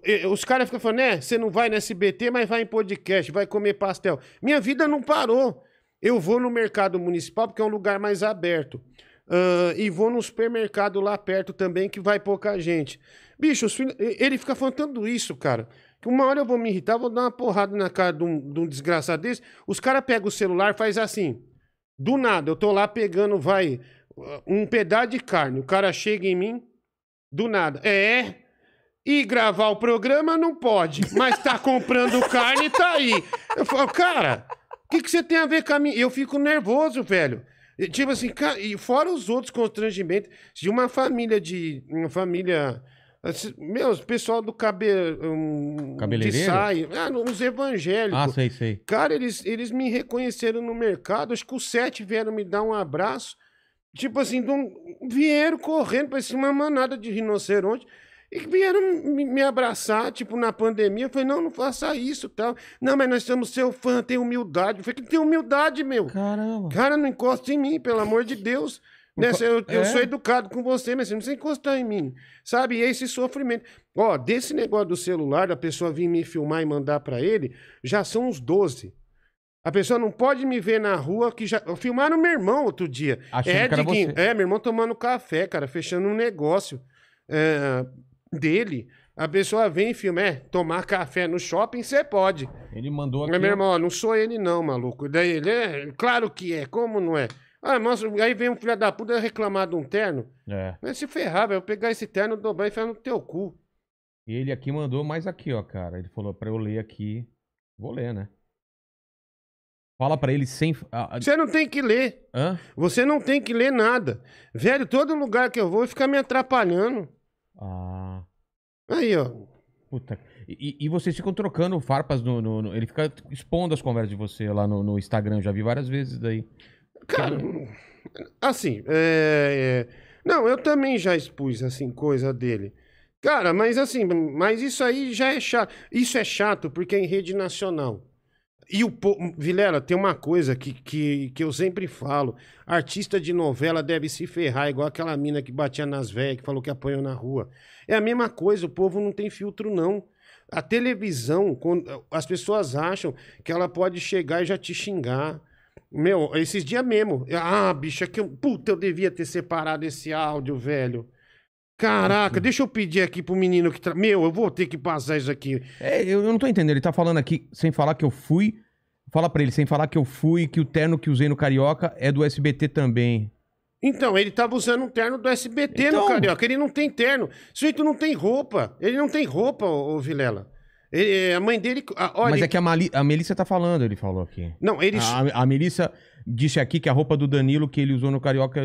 e- os caras ficam falando, né? Você não vai no SBT, mas vai em podcast, vai comer pastel. Minha vida não parou. Eu vou no mercado municipal, porque é um lugar mais aberto. Ah, e vou no supermercado lá perto também, que vai pouca gente. Bicho, os filhos- e- ele fica falando tudo isso, cara. Que uma hora eu vou me irritar, vou dar uma porrada na cara de um, de um desgraçado desse. Os caras pegam o celular faz assim. Do nada, eu tô lá pegando, vai, um pedaço de carne. O cara chega em mim, do nada. É. E gravar o programa não pode, mas tá comprando carne tá aí. Eu falo, cara, o que, que você tem a ver com a minha. Eu fico nervoso, velho. Tipo assim, ca- e fora os outros constrangimentos de uma família de. Uma família. Assim, Meu, o pessoal do cabelo. Um, Cabeleireiro? saia. Ah, uns evangélicos. Ah, sei, sei. Cara, eles, eles me reconheceram no mercado. Acho que os sete vieram me dar um abraço. Tipo assim, um- vieram correndo, parecia uma manada de rinoceronte. E vieram me, abraçar, tipo, na pandemia. Eu falei, não, não faça isso tal. Não, mas nós somos seu fã, tem humildade. Eu falei, tem humildade, meu. Caramba. Cara, não encosta em mim, pelo amor de Deus. Né? Eu, eu é? sou educado com você, mas você não precisa encostar em mim. Sabe? E esse sofrimento. Ó, desse negócio do celular, da pessoa vir me filmar e mandar pra ele, já são uns 12. A pessoa não pode me ver na rua que já. Filmaram meu irmão outro dia. Achando é, que você. é, meu irmão tomando café, cara, fechando um negócio é, dele. A pessoa vem e filma, é, tomar café no shopping, você pode. Ele mandou aqui. Meu irmão, ó, não sou ele não, maluco. Daí ele é, claro que é, como não é? Ah, nossa, aí vem um filho da puta reclamar de um terno. É. Vai se ferrar, velho. Eu pegar esse terno, dobrar e enfiar no teu cu. Ele aqui mandou mais aqui, ó, cara. Ele falou pra eu ler aqui. Vou ler, né? Fala pra ele sem. Você não tem que ler. hã? Você não tem que ler nada. Velho, todo lugar que eu vou fica me atrapalhando. Ah. Aí, ó. Puta. E, e vocês ficam trocando farpas no, no- no- Ele fica expondo as conversas de você lá no, no Instagram. Eu já vi várias vezes daí. Cara, assim, é, é, Não, eu também já expus, assim, coisa dele. Cara, mas assim, mas isso aí já é chato. Isso é chato porque é em rede nacional. E o po... Vilela, tem uma coisa que, que, que eu sempre falo: artista de novela deve se ferrar, igual aquela mina que batia nas velhas, que falou que apanhou na rua. É a mesma coisa, o povo não tem filtro, não. A televisão, quando- as pessoas acham que ela pode chegar e já te xingar. Meu, esses dias mesmo. Ah, bicho, é que eu. Puta, eu devia ter separado esse áudio, velho. Caraca, deixa eu pedir aqui pro menino que. Tra... Meu, eu vou ter que passar isso aqui. É, eu, não tô entendendo. Ele tá falando aqui sem falar que eu fui. Fala pra ele, sem falar que eu fui, que o terno que usei no Carioca é do SBT também. Então, ele tava usando um terno do SBT Então- no Carioca. Ele não tem terno. O sujeito não tem roupa. Ele não tem roupa, ô, ô Vilela. Ele- a mãe dele. ah, olha, Mas é que a, Mali- a Melissa tá falando, ele falou aqui. Não, ele. A, a Melissa disse aqui que a roupa do Danilo que ele usou no Carioca.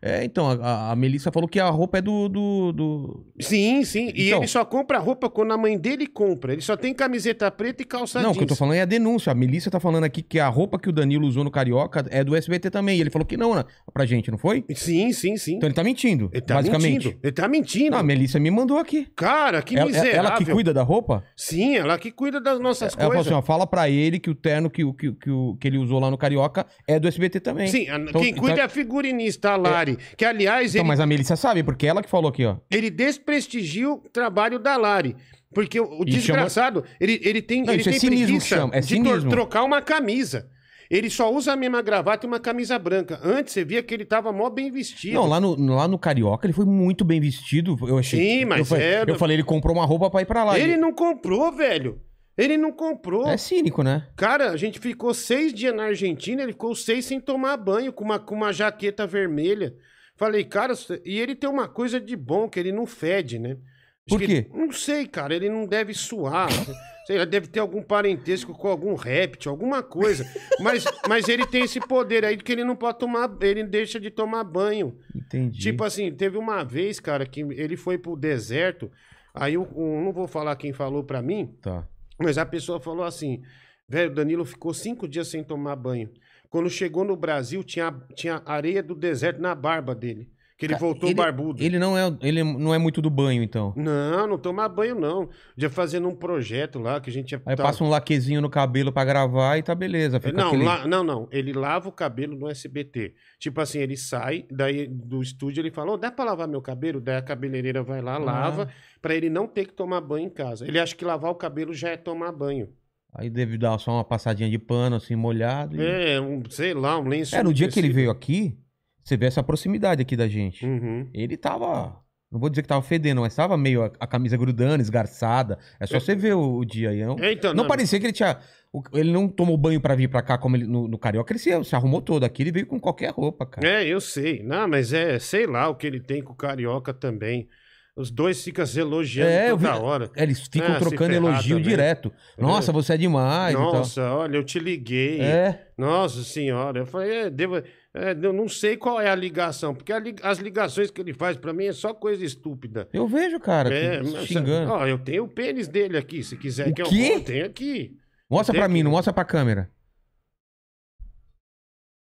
É, então, a, a Melissa falou que a roupa é do. do, do- Sim, sim. E Então- ele só compra roupa quando a mãe dele compra. Ele só tem camiseta preta e calça Não, o jeans. que eu tô falando é a denúncia. A Melissa tá falando aqui que a roupa que o Danilo usou no Carioca é do SBT também. E ele falou que não, né? Pra gente, não foi? Sim, sim, sim. Então ele tá mentindo, ele tá basicamente. mentindo. Ele tá mentindo. Não, a Melissa me mandou aqui. Cara, que Ela, miserável. ela que cuida da roupa? Sim, ela que cuida das nossas Ela falou coisas. assim: ó, fala pra ele que o terno que, o- que, que, o- que ele usou lá no Carioca é do SBT também. Sim, a- Então- quem cuida então- é a figurinista, a Lari. Que, aliás, Então, ele, mas a Melissa sabe, porque ela que falou aqui, ó. ele desprestigia o trabalho da Lari. Porque o, o E desgraçado, ele, ele tem, Não, ele é tem que preguiça chama, é de cinismo. trocar uma camisa. Ele só usa a mesma gravata e uma camisa branca. Antes você via que ele tava mó bem vestido. Não, lá no, lá no Carioca ele foi muito bem vestido. Eu achei. Sim, mas eu é- Eu falei, ele comprou uma roupa pra ir pra lá. ele não comprou, velho. Ele não comprou. É cínico, né? Cara, a gente ficou seis dias na Argentina, ele ficou seis sem tomar banho, com uma, com uma jaqueta vermelha. Falei, cara, e ele tem uma coisa de bom, que ele não fede, né? Acho Por que quê? ele- não sei, cara, ele não deve suar. sei lá, deve ter algum parentesco com algum réptil, alguma coisa. Mas, mas ele tem esse poder aí que ele não pode tomar, ele deixa de tomar banho. Entendi. Tipo assim, teve uma vez, cara, que ele foi pro deserto, aí não vou falar quem falou pra mim, Tá. Mas a pessoa falou assim: velho, Danilo ficou cinco dias sem tomar banho. Quando chegou no Brasil, tinha, tinha areia do deserto na barba dele. Que ele voltou ele- barbudo. Ele não, é, ele não é muito do banho, então. Não, não toma banho, não. Já fazendo um projeto lá que a gente ia. Aí tá- passa um laquezinho no cabelo pra gravar e tá beleza. Não, aquele- lá- não, não. Ele lava o cabelo no SBT. Tipo assim, ele sai, daí do estúdio ele fala: "Ô, dá pra lavar meu cabelo? Daí a cabeleireira vai lá, lava, pra ele não ter que tomar banho em casa. Ele acha que lavar o cabelo já é tomar banho. Aí deve dar só uma passadinha de pano, assim, molhado. e- É, um, sei lá, um lenço. É, no dia que ele veio aqui, você vê essa proximidade aqui da gente. Uhum. Ele tava. Não vou dizer que tava fedendo, mas tava meio a, a camisa grudando, esgarçada. É só você ver o, o dia aí. Não, É, então, não parecia que ele tinha. o- Ele não tomou banho pra vir pra cá como ele, no, no Carioca. Ele se, se arrumou todo. Aqui ele veio com qualquer roupa, cara. É, eu sei. Não, mas é, sei lá o que ele tem com o Carioca também. Os dois ficam se elogiando É, toda vi- hora. Eles ficam Ah, trocando elogio também. direto. Nossa, você é demais Nossa, olha, eu te liguei. É. Nossa senhora. Eu falei, é, devo, é, eu não sei qual é a ligação, porque a li- as ligações que ele faz pra mim é só coisa estúpida. Eu vejo, cara, É, mas- xingando. Ó, eu tenho o pênis dele aqui, se quiser O que quê? eu tenho aqui. Mostra pra mim, não mostra pra câmera.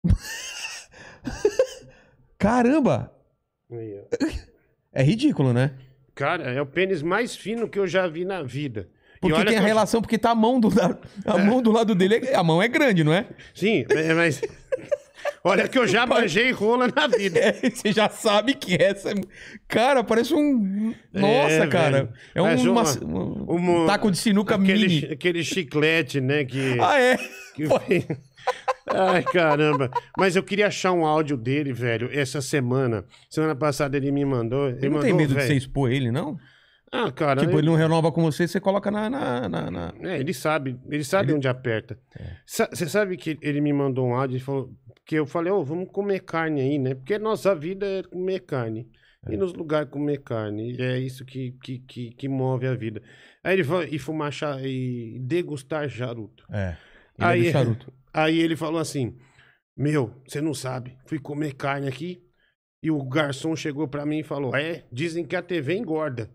Caramba! É ridículo, né? Cara, é o pênis mais fino que eu já vi na vida. E Porque tem a que eu- relação, porque tá a mão do lado. A mão do lado dele, é- a mão é grande, não é? Sim, é, mas. Olha que eu já manjei rola na vida. É, você já sabe que essa. é- Cara, parece um. Nossa, É, cara. É um, uma- uma- um taco de sinuca aquele, mini. aquele chiclete, né? Que, Ah, é? que vem- Ai, caramba. Mas eu queria achar um áudio dele, velho, essa semana. Semana passada ele me mandou. Ele, não mandou, tem medo de velho. você expor ele, não? Ah, cara. Tipo, ele... ele não renova com você, você coloca na. na, na- na- É, ele sabe. Ele sabe onde aperta. É. Sa- Você sabe que ele me mandou um áudio e falou. Que eu falei, ô, vamos comer carne aí, né? Porque nossa vida é comer carne. É. Ir nos lugares comer carne. E é isso que, que, que, que move a vida. Aí ele falou, e fumar chá, e degustar charuto. É. Ele Aí- é charuto. Aí ele falou assim: Meu, você não sabe, fui comer carne aqui e o garçom chegou pra mim e falou: É, dizem que a TV engorda,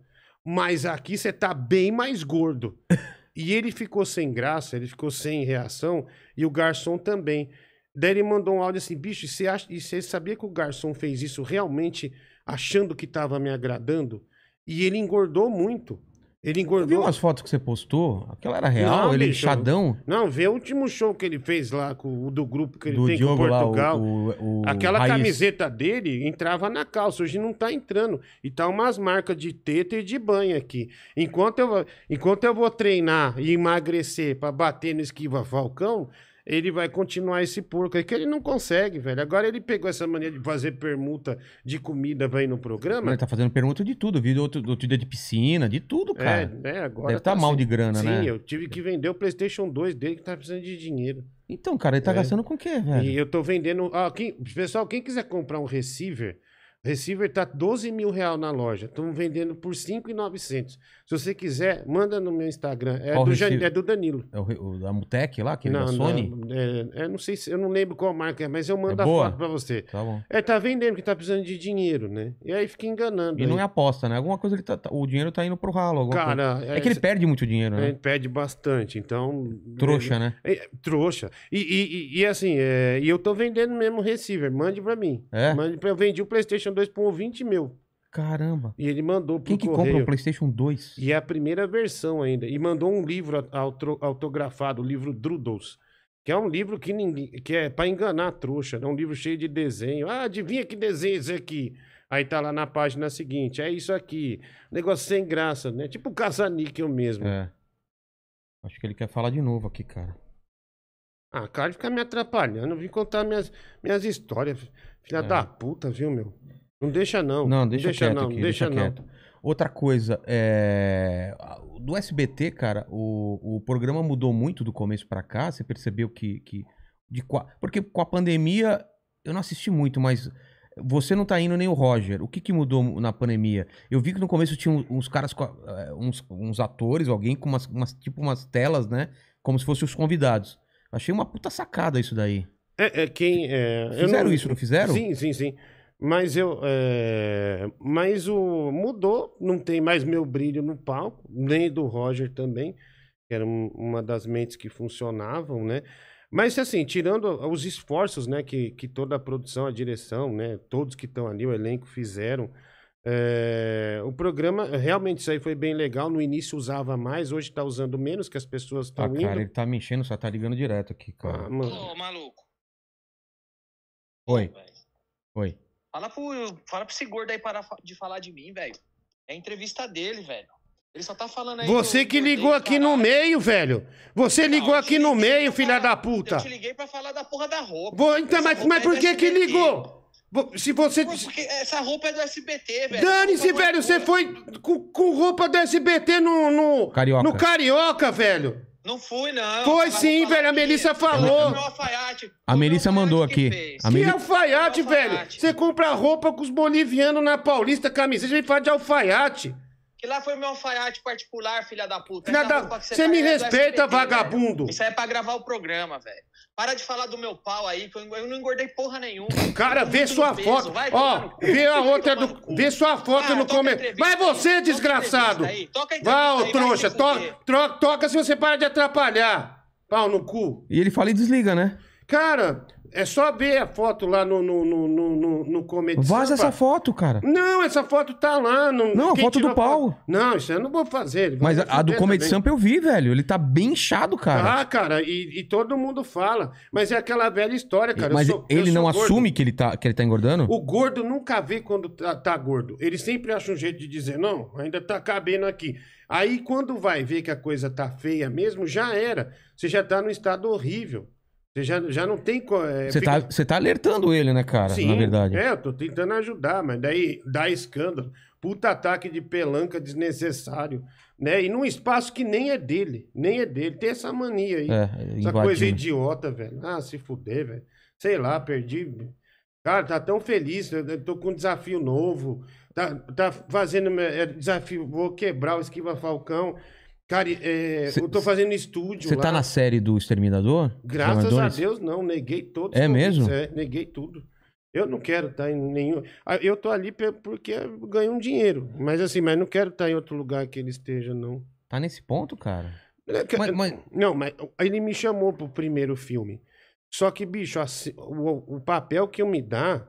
mas aqui você tá bem mais gordo. e ele ficou sem graça, ele ficou sem reação e o garçom também. Daí ele mandou um áudio assim: Bicho, e você, acha, e você sabia que o garçom fez isso realmente achando que tava me agradando? E ele engordou muito. Ele Eu vi engordou. umas fotos que você postou. Aquela era real, Não, ele bicho. inchadão. Não, vê o último show que ele fez lá com o do grupo que ele Do tem Diogo com lá, o, Portugal. o, o Aquela Raiz. camiseta dele entrava na calça, hoje não tá entrando. E tá umas marcas de teta e de banho aqui. Enquanto eu, enquanto eu vou treinar e emagrecer pra bater no esquiva Falcão, ele vai continuar esse porco aí, que ele não consegue, velho. Agora ele pegou essa mania de fazer permuta de comida ir no programa. Ele tá fazendo pergunta de tudo. Vi outro, outro dia de piscina, de tudo, É, cara. né, agora Deve tá mal assim. de grana, Sim, né? eu tive que vender o PlayStation 2 dele que tá precisando de dinheiro. Então, cara, ele tá É. gastando com o quê, velho? E eu tô vendendo. Ah, quem- pessoal, quem quiser comprar um receiver, receiver tá 12 mil real na loja. Estamos vendendo por 5,900. Se você quiser, manda no meu Instagram. É, do, Jan- é do Danilo. É o, o da Mutec lá, aquele não, da Sony? não, é, é, não sei se eu não lembro qual marca é, mas eu mando É a foto pra você. Tá bom. É, tá vendendo porque tá precisando de dinheiro, né? E aí fica enganando. E não aí. é aposta, né? Alguma coisa ele tá, tá- o dinheiro tá indo pro ralo. alguma coisa. Cara, É que ele perde muito dinheiro, ele né? pede bastante, então. Trouxa, né? É, trouxa. E, e- e- e assim, é, e eu tô vendendo mesmo receiver. Mande pra mim. É? Mande pra, eu vendi o PlayStation 2 por 20 mil. Caramba. E ele mandou pro Quem que correio. compra um PlayStation 2? E é a primeira versão ainda. E mandou um livro auto- autografado, o livro Drudels. Que é um livro que, ninguém, que é pra enganar a trouxa. É um livro cheio de desenho. Ah, adivinha que desenho é esse aqui? Aí tá lá na página seguinte. É isso aqui. Negócio sem graça, né? Tipo o caça-níquel mesmo. É. Acho que ele quer falar de novo aqui, cara. Ah, cara, fica me atrapalhando. Eu vim contar minhas, minhas histórias. Filha É. da puta, viu, meu? Não deixa não. Não, deixa, quieto não, aqui, não deixa, deixa, não. quieto. Outra coisa, é... do SBT, cara, o, o programa mudou muito do começo pra cá. Você percebeu que, que de porque com a pandemia eu não assisti muito, mas você não tá indo nem o Roger. O que que mudou na pandemia? Eu vi que no começo tinha uns, caras, eh, uns, uns atores, alguém com umas, umas- tipo umas telas, né? Como se fossem os convidados. Achei uma puta sacada isso daí. É, é quem. É, eu Fizeram não- isso, não fizeram? Sim, sim, sim. Mas eu. é, Mas o. Mudou, não tem mais meu brilho no palco, nem do Roger também, que era um- uma das mentes que funcionavam, né? Mas assim, tirando os esforços, né, que, que toda a produção, a direção, né, todos que estão ali, o elenco fizeram, é, o programa, realmente isso aí foi bem legal. No início usava mais, hoje tá usando menos, que as pessoas Ah, estão indo. cara, ele tá me enchendo, só tá ligando direto aqui, cara. Ah, mano. Ô, maluco. Oi, oi. Fala pro, fala pro esse gordo aí parar de falar de mim, velho. É a entrevista dele, velho. Ele só tá falando aí. Você eu que ligou aqui no caralho. meio, velho. Você ligou Não, aqui no meio, filha falar- da puta. Eu te liguei pra falar da porra da roupa. Vou- então, mas, roupa mas é por do que que ligou? Se você. Pô, Porque essa roupa é do SBT, velho. Dane-se, roupa velho. é Você foi com, com roupa do SBT no. no Carioca. No Carioca, velho. Não fui, não. Foi sim, velho, a. Melissa falou. alfaiate. A Melissa mandou que aqui. A Que Meli- alfaiate, velho. Você compra roupa com os bolivianos na Paulista, camiseta, vem falar de alfaiate. Que lá foi o meu alfaiate particular, filha da puta. Que Você tá me respeita, SBT, vagabundo. velho. Isso aí é pra gravar o programa, velho. Para de falar do meu pau aí, que eu eu não engordei porra nenhuma. Cara, vê sua foto. vai Ó, cu. vê a outra do. cu. Vê sua foto Ah, no comentário. entrevista Vai aí, você, toca a desgraçado. aí, toca Vai, ô aí, trouxa. vai toca se você para de atrapalhar. Pau no cu. E ele fala e desliga, né? Cara, é só ver a foto lá no, no, no, no, no, Comedy Vaza essa foto, cara. Não, essa foto tá lá. No, Não, a quem foto do tirou pau. foto? Não, isso eu não vou fazer. Mas a, a do Comedy também. Sampa eu vi, velho. Ele tá bem inchado, cara. Ah, cara, e, e todo mundo fala. Mas é aquela velha história, cara. eu Mas sou- eu ele sou não gordo. assume que ele, tá, que ele tá engordando? O gordo nunca vê quando tá, tá gordo. Ele sempre acha um jeito de dizer, não, ainda tá cabendo aqui. Aí quando vai ver que a coisa tá feia mesmo, já era. Você já tá num estado horrível. Você já, já não tem. é, Você fica- tá, você tá alertando ele, né, cara? Sim, na verdade. É, eu tô tentando ajudar, mas daí dá escândalo. Puta ataque de pelanca desnecessário. Né? E num espaço que nem é dele. Nem é dele. Tem essa mania aí. É, Essa coisa idiota, velho. Ah, se fuder, velho. Sei lá, perdi. Cara, tá tão feliz. Eu tô com um desafio novo. Tá, tá fazendo é, desafio. Vou quebrar o Esquiva Falcão. Cara, é, Cê- eu tô fazendo estúdio Você tá na série do Exterminador? Graças a? Deus, não. Neguei todos. É mesmo? É, neguei tudo. Eu não quero estar em nenhum. Eu tô ali porque ganho um dinheiro. Mas assim, mas não quero estar em outro lugar que ele esteja, não. Tá nesse ponto, cara? É Mas- mas- Não, mas ele me chamou pro primeiro filme. Só que, bicho, assim, o, o papel que eu me dá,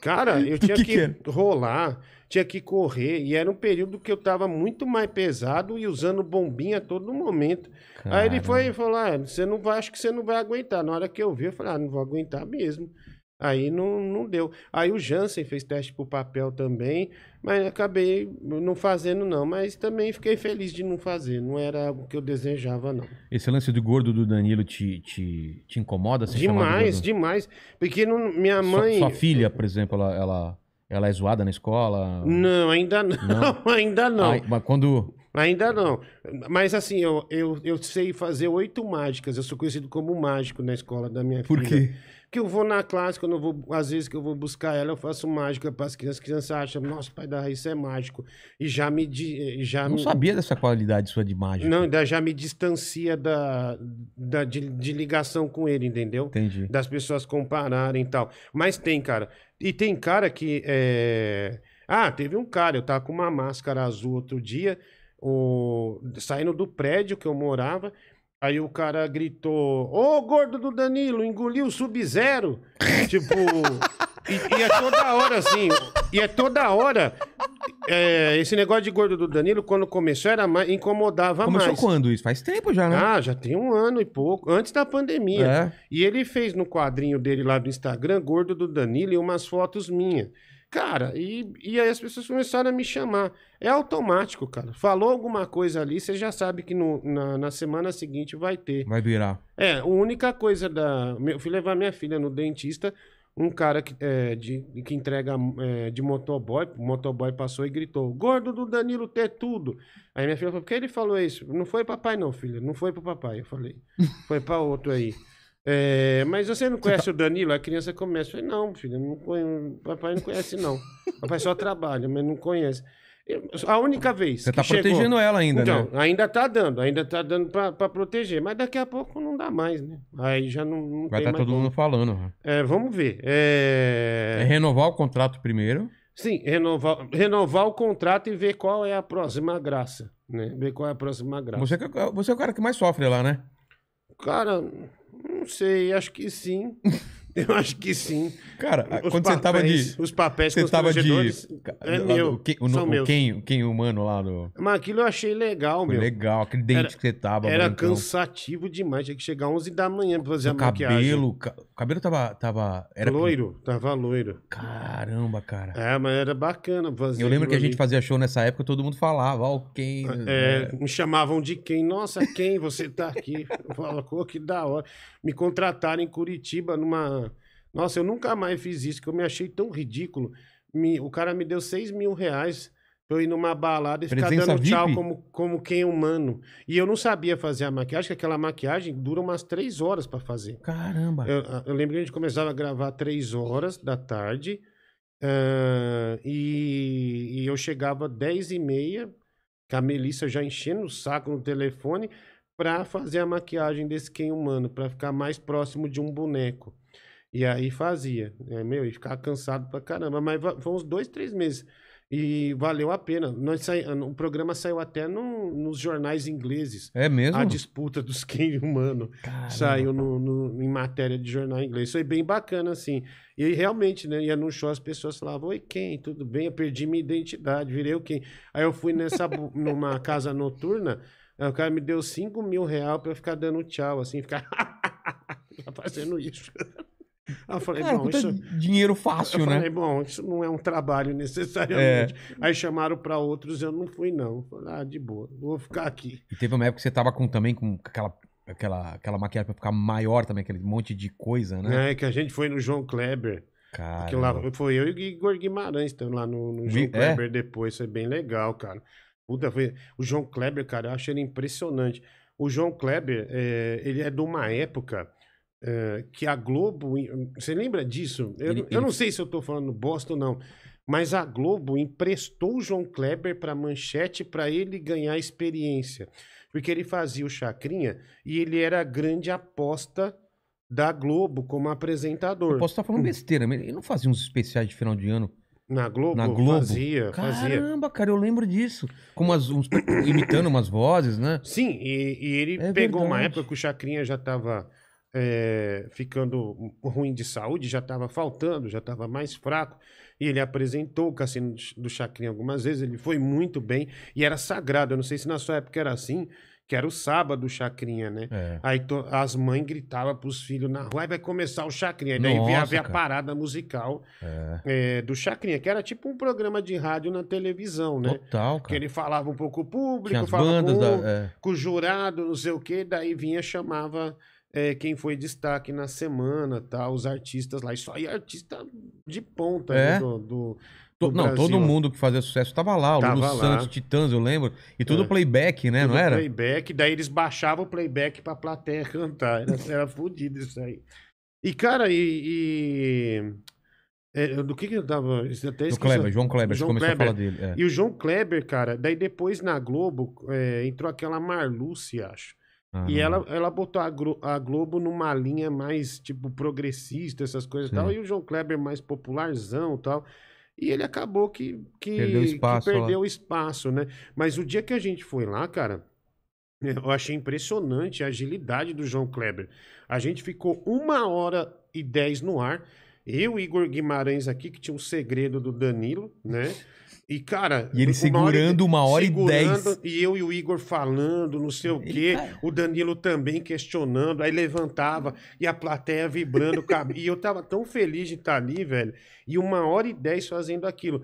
cara, eu tinha que que, que era? rolar, tinha que correr, e era um período que eu tava muito mais pesado e usando bombinha a todo momento. Aí ele foi e falou: ah, você não vai, acho que você não vai aguentar. Na hora que eu vi, eu falei, ah, não vou aguentar mesmo. Aí não, não deu. Aí o Jansen fez teste pro papel também, mas acabei não fazendo, não. Mas também fiquei feliz de não fazer. Não era algo que eu desejava, não. Esse lance do gordo do Danilo te, te, te incomoda? De Demais, demais. Porque não, minha Sua- mãe. Sua, filha, por exemplo, ela, ela, ela é zoada na escola? Não, ainda não. Não? ainda não. Ai, mas quando. Ainda não. Mas assim, eu, eu, eu sei fazer oito mágicas. Eu sou conhecido como mágico na escola da minha Por filha. quê? Porque eu vou na classe, quando eu vou, às vezes que eu vou buscar ela, eu faço mágica para as crianças. As crianças acham, nossa, pai da Raíssa é mágico. E já me. Já Não me sabia dessa qualidade sua de mágica. não, ainda já me distancia da, da, de, de ligação com ele, entendeu? Entendi. das pessoas compararem e tal. Mas tem, cara. E tem cara que. é, Ah, teve um cara, eu tava com uma máscara azul outro dia, o... saindo do prédio que eu morava. Aí o cara gritou: Ô, gordo do Danilo, engoliu o Sub-Zero. tipo. E, e é toda hora, assim. E é toda hora. é, esse negócio de gordo do Danilo, quando começou, era mais, incomodava Começou mais. quando isso? Faz tempo já, né? Ah, já tem um ano e pouco, antes da pandemia. é. E ele fez no quadrinho dele lá do Instagram, gordo do Danilo, e umas fotos minhas. Cara, e, e aí as pessoas começaram a me chamar. É automático, cara. Falou alguma coisa ali, você já sabe que no- na, na semana seguinte vai ter. Vai virar. É, a única coisa da. Eu fui levar minha filha no dentista, um cara que, é, de, que entrega é, de motoboy, o motoboy passou e gritou: Gordo do Danilo ter tudo. Aí minha filha falou: Por que ele falou isso? Não foi papai, não, filha. Não foi pro papai. Eu falei: Foi pra outro aí. É, mas você não conhece o Danilo? A criança começa. Eu falei, não, filha, não papai não conhece, não. Papai só trabalha, mas não conhece. A única vez. Você que tá chegou- protegendo ela ainda, então, né? ainda tá dando, ainda tá dando pra, pra proteger, mas daqui a pouco não dá mais, né? Aí já não, não Vai estar mais todo como. mundo falando. É, vamos ver. É É... renovar o contrato primeiro. Sim, renovar, renovar o contrato e ver qual é a próxima graça, né? Ver qual é a próxima graça. Você, é- você é o cara que mais sofre lá, né? Cara, não sei, acho que sim. Eu acho que sim. Cara, Os quando você tava papéis- de. Os papéis Você tava de. é meu, o o, são o, meus. quem, quem humano lá do. Mas aquilo eu achei legal, Foi meu. legal, aquele dente Era- que você tava. Era brancão. cansativo demais, tinha que chegar 11 da manhã pra fazer O a maquiagem. cabelo. ca- O cabelo tava. tava era Loiro, tava loiro. Caramba, cara. É, mas era bacana fazer. Eu lembro que a gente fazia show nessa época, todo mundo falava, ó, quem. É, me chamavam de quem? Nossa, quem você tá aqui? Eu falava, pô, que da hora. Me contrataram em Curitiba numa. Nossa, eu nunca mais fiz isso, que eu me achei tão ridículo. Me- O cara me deu 6 mil reais pra eu ir numa balada e ficar Presença dando tchau VIP? como, como quem humano. E eu não sabia fazer a maquiagem, que aquela maquiagem dura umas 3 horas pra fazer. Caramba. Eu, eu lembro que a gente começava a gravar três horas da tarde ah, e, e eu chegava dez e meia, com a Melissa já enchendo o saco no telefone para fazer a maquiagem desse quem humano, para ficar mais próximo de um boneco. E aí fazia, né, meu, e ficava cansado pra caramba, mas foi uns dois, três meses. E valeu a pena. Nós sai, o programa saiu até no- nos jornais ingleses. É mesmo? A disputa dos quem humano Caramba. saiu no, no- em matéria de jornal inglês. Foi bem bacana, assim. E realmente, né? Ia no show, as pessoas falavam, oi, quem? Tudo bem? Eu perdi minha identidade, virei o quem? Aí eu fui nessa, numa casa noturna, aí o cara me deu 5 mil reais pra eu ficar dando tchau, assim, ficar fazendo isso. Aí eu falei, Cara, bom, isso... dinheiro fácil, Eu né? falei, bom, isso não é um trabalho necessariamente. Aí chamaram pra outros, eu não fui, não. Falei, ah, de boa, vou ficar aqui. E teve uma época que você tava com também com aquela, aquela, aquela maquiagem pra ficar maior também, aquele monte de coisa, né? É, que a gente foi no João Kleber. Cara. Que lá foi eu e o Igor Guimarães estão lá no, no João é? Kleber depois, foi bem legal, cara. Puta, foi... O João Kleber, cara, eu acho ele impressionante. O João Kleber, é, ele é de uma época é, que a Globo. Você lembra disso? Eu, Ele- eu ele- não sei se eu tô falando bosta ou não. Mas a Globo emprestou o João Kleber pra Manchete pra ele ganhar experiência. Porque ele fazia o Chacrinha e ele era a grande aposta da Globo como apresentador. Eu posso estar falando besteira, mas ele não fazia uns especiais de final de ano Na Globo? na Globo? Fazia, fazia. Caramba, cara, eu lembro disso. Com umas, uns- imitando umas vozes, né? Sim, e, e ele É pegou uma verdade. época que o Chacrinha já estava ficando ruim de saúde, já estava faltando, já estava mais fraco. E ele apresentou o Cassino do Chacrinha algumas vezes, ele foi muito bem e era sagrado. Eu não sei se na sua época era assim, que era o sábado o Chacrinha, né? É. Aí to- as mães gritavam pros filhos na rua, "Aí vai começar o Chacrinha. E daí Nossa, via a parada musical É. é, do Chacrinha, que era tipo um programa de rádio na televisão, né? Total, Que cara. ele falava um pouco com o público, falava com da. é. com o jurado, não sei o quê, daí vinha, chamava é, quem foi destaque na semana, tal, os artistas lá. E só ia artista de ponta É? né, do, do, do não, Brasil. todo mundo que fazia sucesso tava lá. O Tava Lulu lá. Santos, Titãs, eu lembro. E tudo É. playback, né? Tudo Não era? Playback, daí eles baixavam o playback pra plateia cantar. Era, era fodido isso aí. E, cara, e. e- é, do que que eu tava. isso até Do. Kleber, João Kleber, João você começou Kleber. a falar dele. é. E o João Kleber, cara, daí depois na Globo é, entrou aquela Marluce, acho. Ah, E ela, ela botou a, Glo- a Globo numa linha mais, tipo, progressista, essas coisas e tal. E o João Kleber mais popularzão e tal. E ele acabou que, que Perdeu espaço que perdeu espaço, né? Mas o dia que a gente foi lá, cara, eu achei impressionante a agilidade do João Kleber. A gente ficou uma hora e dez no ar. Eu, Igor Guimarães aqui, que tinha um segredo do Danilo, né? E, cara... E ele uma hora segurando uma hora e dez. segurando, E eu e o Igor falando, não sei o Ele quê. tá- O Danilo também questionando. Aí levantava e a plateia vibrando. e eu tava tão feliz de estar ali, velho. E uma hora e dez fazendo aquilo.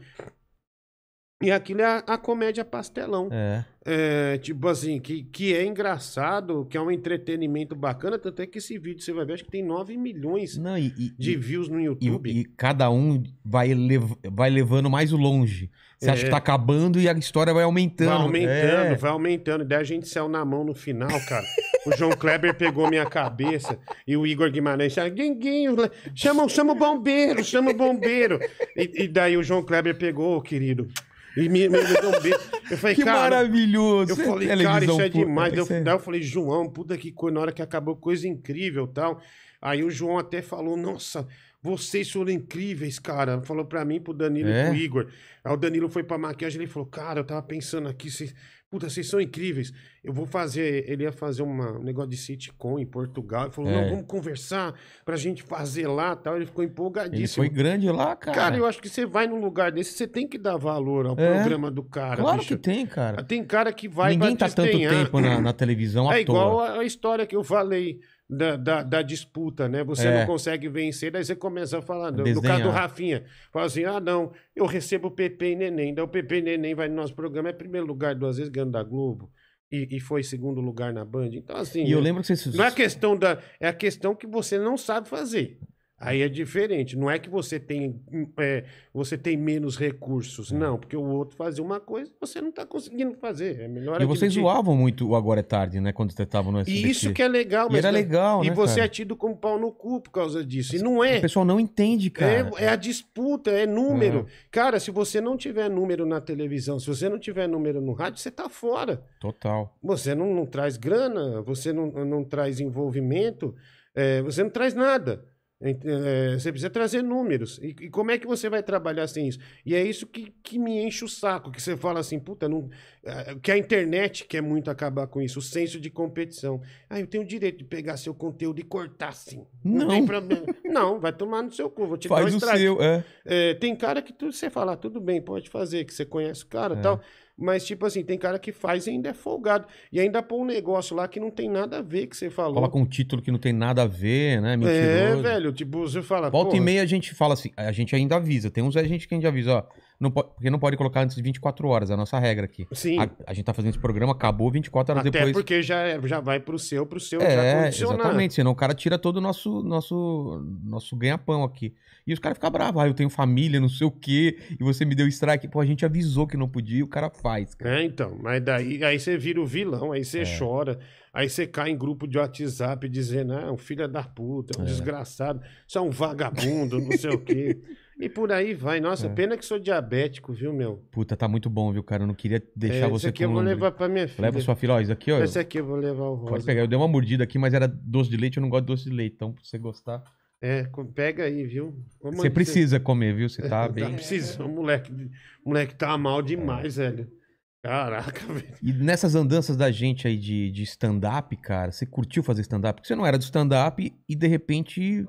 E aquilo é a, a comédia pastelão. É. É, tipo assim, que, que é engraçado, que é um entretenimento bacana. Tanto é que esse vídeo você vai ver, acho que tem 9 milhões Não, e, e- de e- views no e- YouTube. e cada um vai, lev- vai levando mais longe. Você acha É. que tá acabando e a história vai aumentando. Vai aumentando, É. vai aumentando. Daí a gente saiu na mão no final, cara. O João Kleber pegou minha cabeça e o Igor Guimarães Guinguinho, chama, chama o bombeiro, chama o bombeiro. E, e daí o João Kleber pegou, querido, e me, me deu um beijo. Eu falei, Que cara... maravilhoso. Eu falei, cara, isso é demais. Daí Isso é- eu, daí eu falei, João, puta que coisa, na hora que acabou, coisa incrível e tal. Aí o João até falou, nossa, vocês foram incríveis, cara. Falou pra mim, pro Danilo É? e pro Igor. Aí o Danilo foi pra maquiagem, ele falou, cara, eu tava pensando aqui, vocês, puta, vocês são incríveis. Eu vou fazer, ele ia fazer uma, um negócio de sitcom em Portugal. Ele falou, É. não, vamos conversar pra gente fazer lá tal. Ele ficou Ele empolgadíssimo. foi grande lá, cara. Cara, eu acho que você vai num lugar desse, você tem que dar valor ao É. programa do cara, Claro bicho. que tem, cara. Tem cara que vai Ninguém tá tanto tempo na, na televisão à É igual toa. a história que eu falei da, da, da disputa, né? Você É. não consegue vencer, daí você começa a falar. No, no caso do Rafinha, fala assim: ah, não, eu recebo Pepe e Neném. Daí o Pepe e Neném vai no nosso programa, é primeiro lugar duas vezes ganhando da Globo. E, e foi segundo lugar na Band. Então, assim. E eu né, lembro que vocês. Não é a questão da. É a questão que você não sabe fazer. Aí é diferente. Não é que você tem, é, você tem menos É. recursos. Não, porque o outro fazia uma coisa você não está conseguindo fazer. É melhor E vocês admitir. zoavam muito o Agora é Tarde, né? Quando vocês estavam no SBT. E isso que é legal, E era legal, e né, você cara? é tido como pau no cu por causa disso. E não O é. pessoal não entende, cara. É, é a disputa, é número. Cara, se você não tiver número na televisão, se você não tiver número no rádio, você tá fora. Total. Você não, não traz grana, você não, não traz envolvimento, é, você não traz nada. É, você precisa trazer números. E, e como é que você vai trabalhar sem isso? E é isso que, que me enche o saco, que você fala assim, puta, não, é, que a internet quer muito acabar com isso, o senso de competição. Ah, eu tenho o direito de pegar seu conteúdo e cortar assim. Não, Não. tem problema. Não, vai tomar no seu cu, vou te dar Faz um o seu, é. É, tem cara que tu, você fala, ah, tudo bem, pode fazer, que você conhece o cara e É. tal. Mas, tipo assim, tem cara que faz e ainda é folgado. E ainda põe um negócio lá que não tem nada a ver que você falou. Coloca um título que não tem nada a ver, né? É, Mentiroso. velho, tipo, você fala. Volta e porra, meia a gente fala assim, a gente ainda avisa. Tem uns a gente que a gente avisa, ó. Não pode, porque não pode colocar antes de 24 horas, é a nossa regra aqui. Sim. A, a gente tá fazendo esse programa, acabou 24 horas Até depois. porque já, é- já vai pro seu, pro seu já É, exatamente. Senão o cara tira todo o nosso, nosso, nosso ganha-pão aqui. E os caras ficam bravos. Ah, eu tenho família, não sei o quê. E você me deu strike. Pô, a gente avisou que não podia e o cara faz, cara. É, então, mas daí aí você vira o vilão, aí É. você chora, aí você cai em grupo de WhatsApp dizendo, ah, um filho da puta, um É. desgraçado, você é um vagabundo, não sei o quê. E por aí vai. Nossa, É. pena que sou diabético, viu, meu? Puta, tá muito bom, viu, cara? Eu não queria deixar É, você Esse aqui eu com vou levar pra minha filha. Leva sua filha, ó, isso aqui, ó. Esse aqui eu vou levar o rosa. Pode pegar. Eu dei uma mordida aqui, mas era doce de leite, eu não gosto de doce de leite. Então, pra você gostar. É, pega aí, viu? Você precisa comer, viu? Você tá Tá bem. precisando. O moleque, o moleque tá mal demais, velho. Caraca, velho. E nessas andanças da gente aí de, de stand-up, cara, você curtiu fazer stand-up? Porque você não era do stand-up e de repente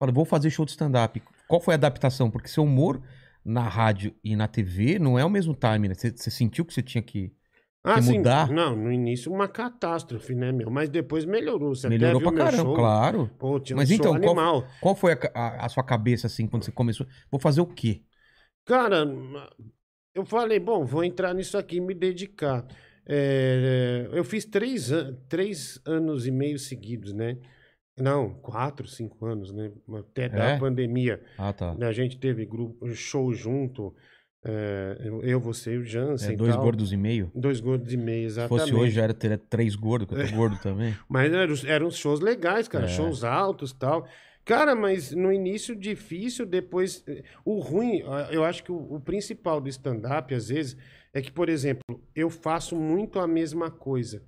fala, vou fazer show de stand-up. Qual foi a adaptação? Porque seu humor na rádio e na TV não é o mesmo time, né? Você, sentiu que você tinha que. Ah, Que sim. mudar? Não, no início uma catástrofe, né, meu? Mas depois melhorou. Você melhorou até viu pra meu caramba, claro. Pô, tinha um Mas show então, qual- animal. Qual foi a, a- a sua cabeça, assim, quando você começou? Vou fazer o quê? Cara, eu falei, bom, vou entrar nisso aqui e me dedicar. É, eu fiz três, três anos e meio seguidos, né? Não, quatro, cinco anos, né? Até da É? pandemia. Ah, tá. A gente teve grupo, show junto. é, eu, você e o Jansen. É, e dois tal. gordos e meio? Dois gordos e meio, Se exatamente. fosse hoje, já era, teria três gordos, que eu tô gordo também. Mas eram, eram shows legais, cara. É. Shows altos e tal. Cara, mas no início difícil, depois. eh, O ruim, eu acho que o, o principal do stand-up, às vezes, é que, por exemplo, eu faço muito a mesma coisa.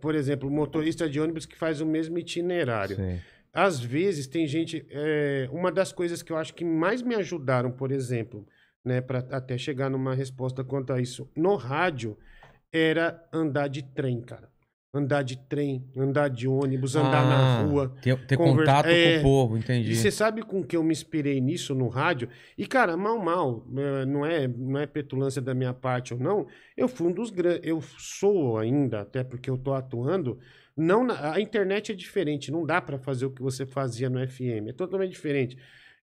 Por exemplo, o motorista de ônibus que faz o mesmo itinerário. Sei. Às vezes tem gente. é, uma das coisas que eu acho que mais me ajudaram, por exemplo, né, para até chegar numa resposta quanto a isso, no rádio, era andar de trem, cara. Andar de trem, andar de ônibus, andar na Ah, rua. Ter, ter contato é. com o povo, entendi. E você sabe com que eu me inspirei nisso no rádio? E, cara, mal, mal, eh, não é, não é petulância da minha parte ou não, eu fui um dos grandes, eu sou ainda, até porque eu tô atuando, não na- a internet é diferente, não dá para fazer o que você fazia no FM, é totalmente diferente.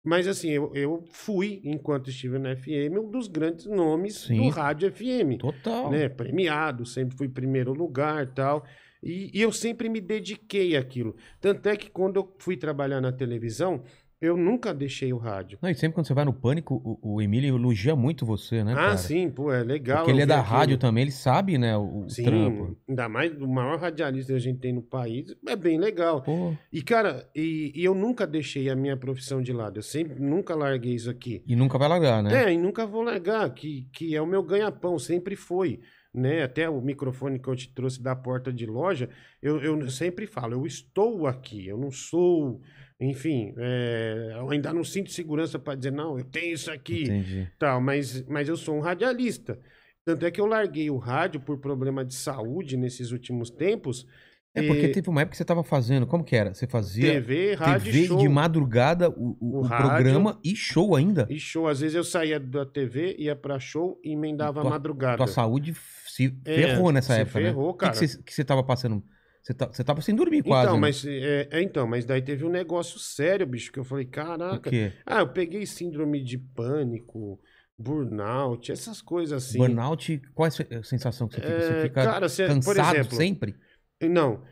Mas assim, eu, eu fui, enquanto estive no FM, um dos grandes nomes Sim. do rádio FM Total. né, premiado, sempre fui primeiro lugar tal. E, e eu sempre me dediquei àquilo. Tanto é que quando eu fui trabalhar na televisão, eu nunca deixei o rádio. Não, e sempre quando você vai no Pânico, o, o Emílio elogia muito você, né, ah, cara? sim, pô, é legal. Porque ele é da aquilo. rádio também, ele sabe, né, o, o Sim, trampo. ainda mais o maior radialista que a gente tem no país, é bem legal. Pô, E, cara, e, e eu nunca deixei a minha profissão de lado. Eu sempre, nunca larguei isso aqui. e nunca vai largar, né? É, e nunca vou largar, que, que é o meu ganha-pão, sempre foi. Né? Até o microfone que eu te trouxe da porta de loja, eu, eu sempre falo, eu estou aqui, eu não sou, enfim, é, eu ainda não sinto segurança para dizer, não, eu tenho isso aqui, Entendi. tal, mas, mas eu sou um radialista. Tanto é que eu larguei o rádio por problema de saúde nesses últimos tempos. É porque teve uma época que você tava fazendo, como que era? Você fazia TV, rádio TV show. de madrugada, o, o- O o rádio. programa e show ainda? E show, às vezes eu saía da TV, ia pra show e emendava a madrugada. Tua saúde se É, ferrou nessa se época, ferrou, né? O que cara. que você, que você tava passando? Você, tá, você tava sem dormir quase, Então, né? mas é, é, então, mas daí teve um negócio sério, bicho, que eu falei, caraca. Ah, eu peguei síndrome de pânico, burnout, essas coisas assim. Burnout, qual é a se- a sensação que você fica? Você É, fica cara, você- cansado exemplo, sempre? Não.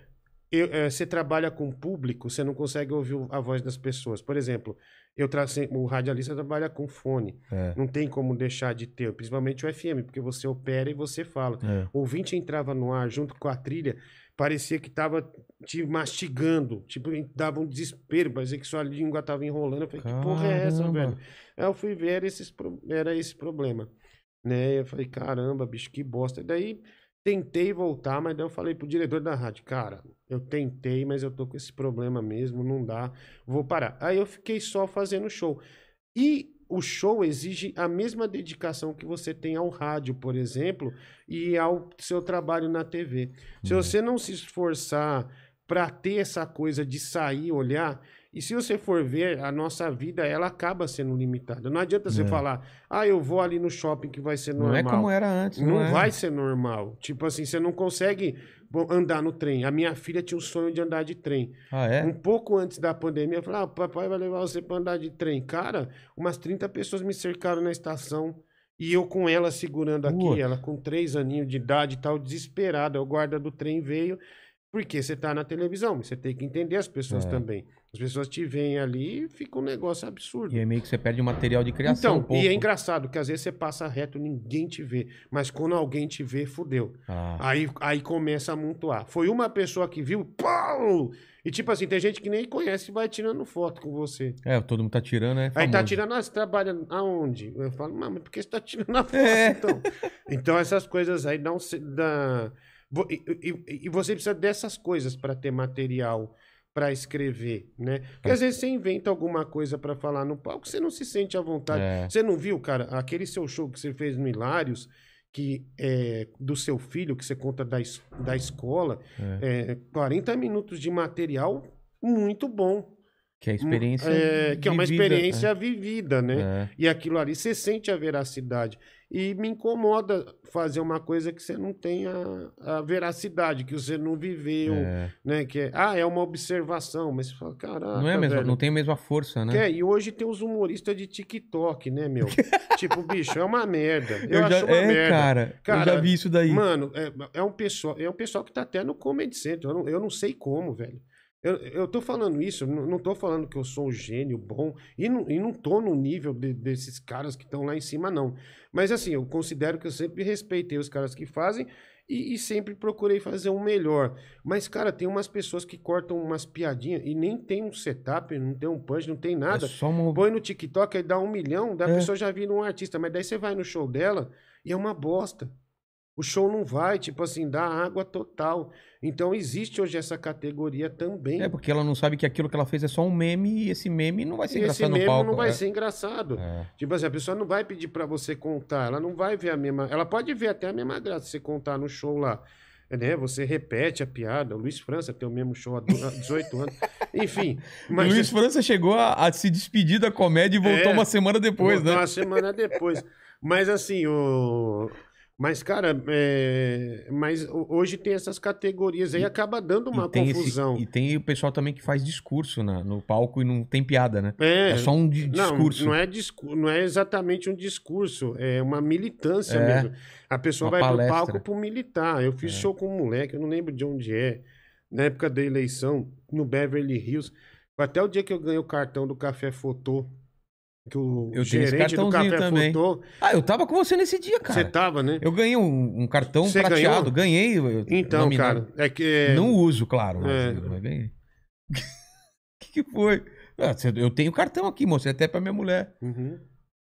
Eu, é, você trabalha com público, você não consegue ouvir a voz das pessoas. Por exemplo, eu tra o radialista trabalha com fone. É, Não tem como deixar de ter, principalmente o FM, porque você opera e você fala. é. O ouvinte entrava no ar junto com a trilha, parecia que tava te mastigando, tipo, dava um desespero, parecia que sua língua tava enrolando. Eu falei, que porra é essa, Caramba. velho? Aí eu fui ver, era, esses, era esse problema. Né? Eu falei, caramba, bicho, que bosta. E daí tentei voltar, mas daí eu falei pro diretor da rádio, cara, eu tentei, mas eu tô com esse problema mesmo, não dá, vou parar. Aí eu fiquei só fazendo show. E o show exige a mesma dedicação que você tem ao rádio, por exemplo, e ao seu trabalho na TV. Se Uhum. você não se esforçar para ter essa coisa de sair, olhar, e se você for ver, a nossa vida ela acaba sendo limitada. Não adianta você É. falar, ah, eu vou ali no shopping que vai ser Não normal. é como era antes, Não, não, é? vai ser normal. Tipo assim, você não consegue andar no trem. A minha filha tinha o sonho de andar de trem. Ah, é? Um pouco antes da pandemia, eu falei, ah, papai vai levar você para andar de trem. Cara, umas 30 pessoas me cercaram na estação. E eu com ela segurando aqui, ela com três aninhos de idade e tal, desesperada. O guarda do trem veio, Porque você tá na televisão, você tem que entender as pessoas É. também. As pessoas te veem ali e fica um negócio absurdo. E aí meio que você perde o material de criação. Então, um e é engraçado que às vezes você passa reto, ninguém te vê. Mas quando alguém te vê, fudeu. Ah, Aí, aí começa a amontoar. Foi uma pessoa que viu, pau! E tipo assim, tem gente que nem conhece e vai tirando foto com você. É, todo mundo tá tirando, né? Aí tá tirando, ah, você trabalha aonde? Eu falo, mas por que você tá tirando a foto, É. então? Então essas coisas aí não se dá... E, e- e você precisa dessas coisas para ter material para escrever, né? Porque às vezes você inventa alguma coisa para falar no palco, você não se sente à vontade. É. Você não viu, cara, aquele seu show que você fez no Hilários, que é do seu filho, que você conta da, es- da escola, é, 40 minutos de material muito bom. Que é experiência. É, que é uma experiência vivida, né? É. E aquilo ali, você sente a veracidade. E me incomoda fazer uma coisa que você não tem a, a veracidade, que você não viveu, É. né? Que é, ah, é uma observação, mas você fala, caraca, Não é mesmo, velho. não tem a mesma força, né? É, e hoje tem os humoristas de TikTok, né, meu? tipo, bicho, é uma merda. Eu, Eu já, acho uma é, merda. cara, eu Cara, já vi isso daí. Mano, é, é um pessoal, é um pessoal que tá até no Comedy Center. Eu não, eu não sei como, velho. Eu, eu tô falando isso, não, tô falando que eu sou um gênio bom, e não, e não tô no nível de- desses caras que estão lá em cima, não. Mas assim, eu considero que eu sempre respeitei os caras que fazem e, e sempre procurei fazer um melhor. Mas, cara, tem umas pessoas que cortam umas piadinhas e nem tem um setup, não tem um punch, não tem nada. É só uma... Põe no TikTok, aí dá um milhão, da É. pessoa já vira um artista. Mas daí você vai no show dela e é uma bosta. O show não vai, tipo assim, dá água total. Então existe hoje essa categoria também. É porque ela não sabe que aquilo que ela fez é só um meme e esse meme não vai ser e esse engraçado no palco. não vai é. ser engraçado. É. Tipo assim, a pessoa não vai pedir pra você contar, ela não vai ver a mesma. Ela pode ver até a mesma graça se você contar no show lá. Né? Você repete a piada. O Luiz França tem o mesmo show há do- há 18 anos. Enfim. Mas Luiz França chegou a, a se despedir da comédia e voltou É, uma semana depois, né? Uma semana depois. Mas assim, o. Mas, cara, é... mas ho- hoje tem essas categorias aí, acaba dando uma e, tem esse- confusão. e tem o pessoal também que faz discurso na- no palco e não tem piada, né? É, É, só um di- discurso. Não é, discu... não é exatamente um discurso, é uma militância É, mesmo. A pessoa vai palestra. pro palco pro militar. Eu fiz É. show com um moleque, eu não lembro de onde é, na época da eleição, no Beverly Hills. Até o dia que eu ganhei o cartão do Café Fotô. Que o Eu tenho esse gerente do cartãozinho Café também. Fotô. Ah, eu tava com você nesse dia, cara. Você tava, né? Eu ganhei um, um cartão Você prateado. ganhou? Ganhei. eu- Então, nominado. cara, é que. Não uso, claro, mas, É. mas ganhei. O que, que foi? Ah, você- eu tenho cartão aqui, moço. É até pra minha mulher. Uhum.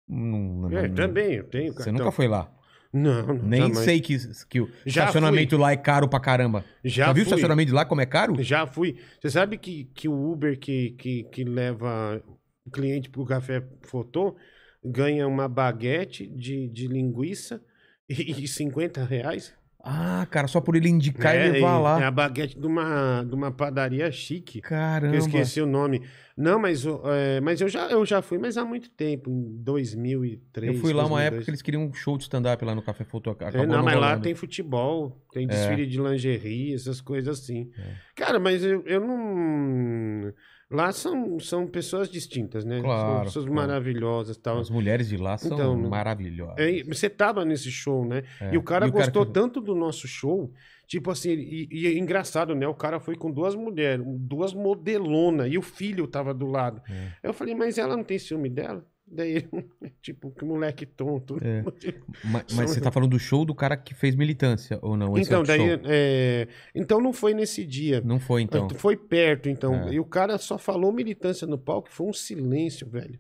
Não, não- É, não- também, eu tenho Você cartão. nunca foi lá. Não, não Nem jamais. sei que, que o Já estacionamento lá é caro pra caramba. Já, Já, viu o fui. estacionamento lá como é caro? Já fui. Você sabe que, que o Uber que, que, que leva o cliente pro café fotô ganha uma baguete de, de linguiça e, e 50 reais? Ah, cara, só por ele indicar É, e levar lá. É a baguete de uma, de uma padaria chique. que Caramba. Eu esqueci o nome. Não, mas, é, mas eu, já, eu já fui, mas há muito tempo, em 2003. Eu fui lá uma 2002. época que eles queriam um show de stand-up lá no Café Foto. É, não, mas lá tem futebol, tem desfile de lingerie, essas coisas assim. Cara, mas eu, eu não. Lá são, são pessoas distintas, né? Claro, são pessoas claro. maravilhosas e tal. As mulheres de lá são Então, maravilhosas. É, você tava nesse show, né? É. E o cara E o cara gostou que- tanto do nosso show, tipo assim, e, e é engraçado, né? O cara foi com duas mulheres, duas modelonas, e o filho tava do lado. É. Eu falei, mas ela não tem ciúme dela? Daí, tipo, que moleque tonto. É. Ma- Mas, você tá falando do show do cara que fez militância, ou não? Esse Então, outro daí, é, então não foi nesse dia. Não foi, então. Foi perto, então. É. E o cara só falou militância no palco, foi um silêncio, velho.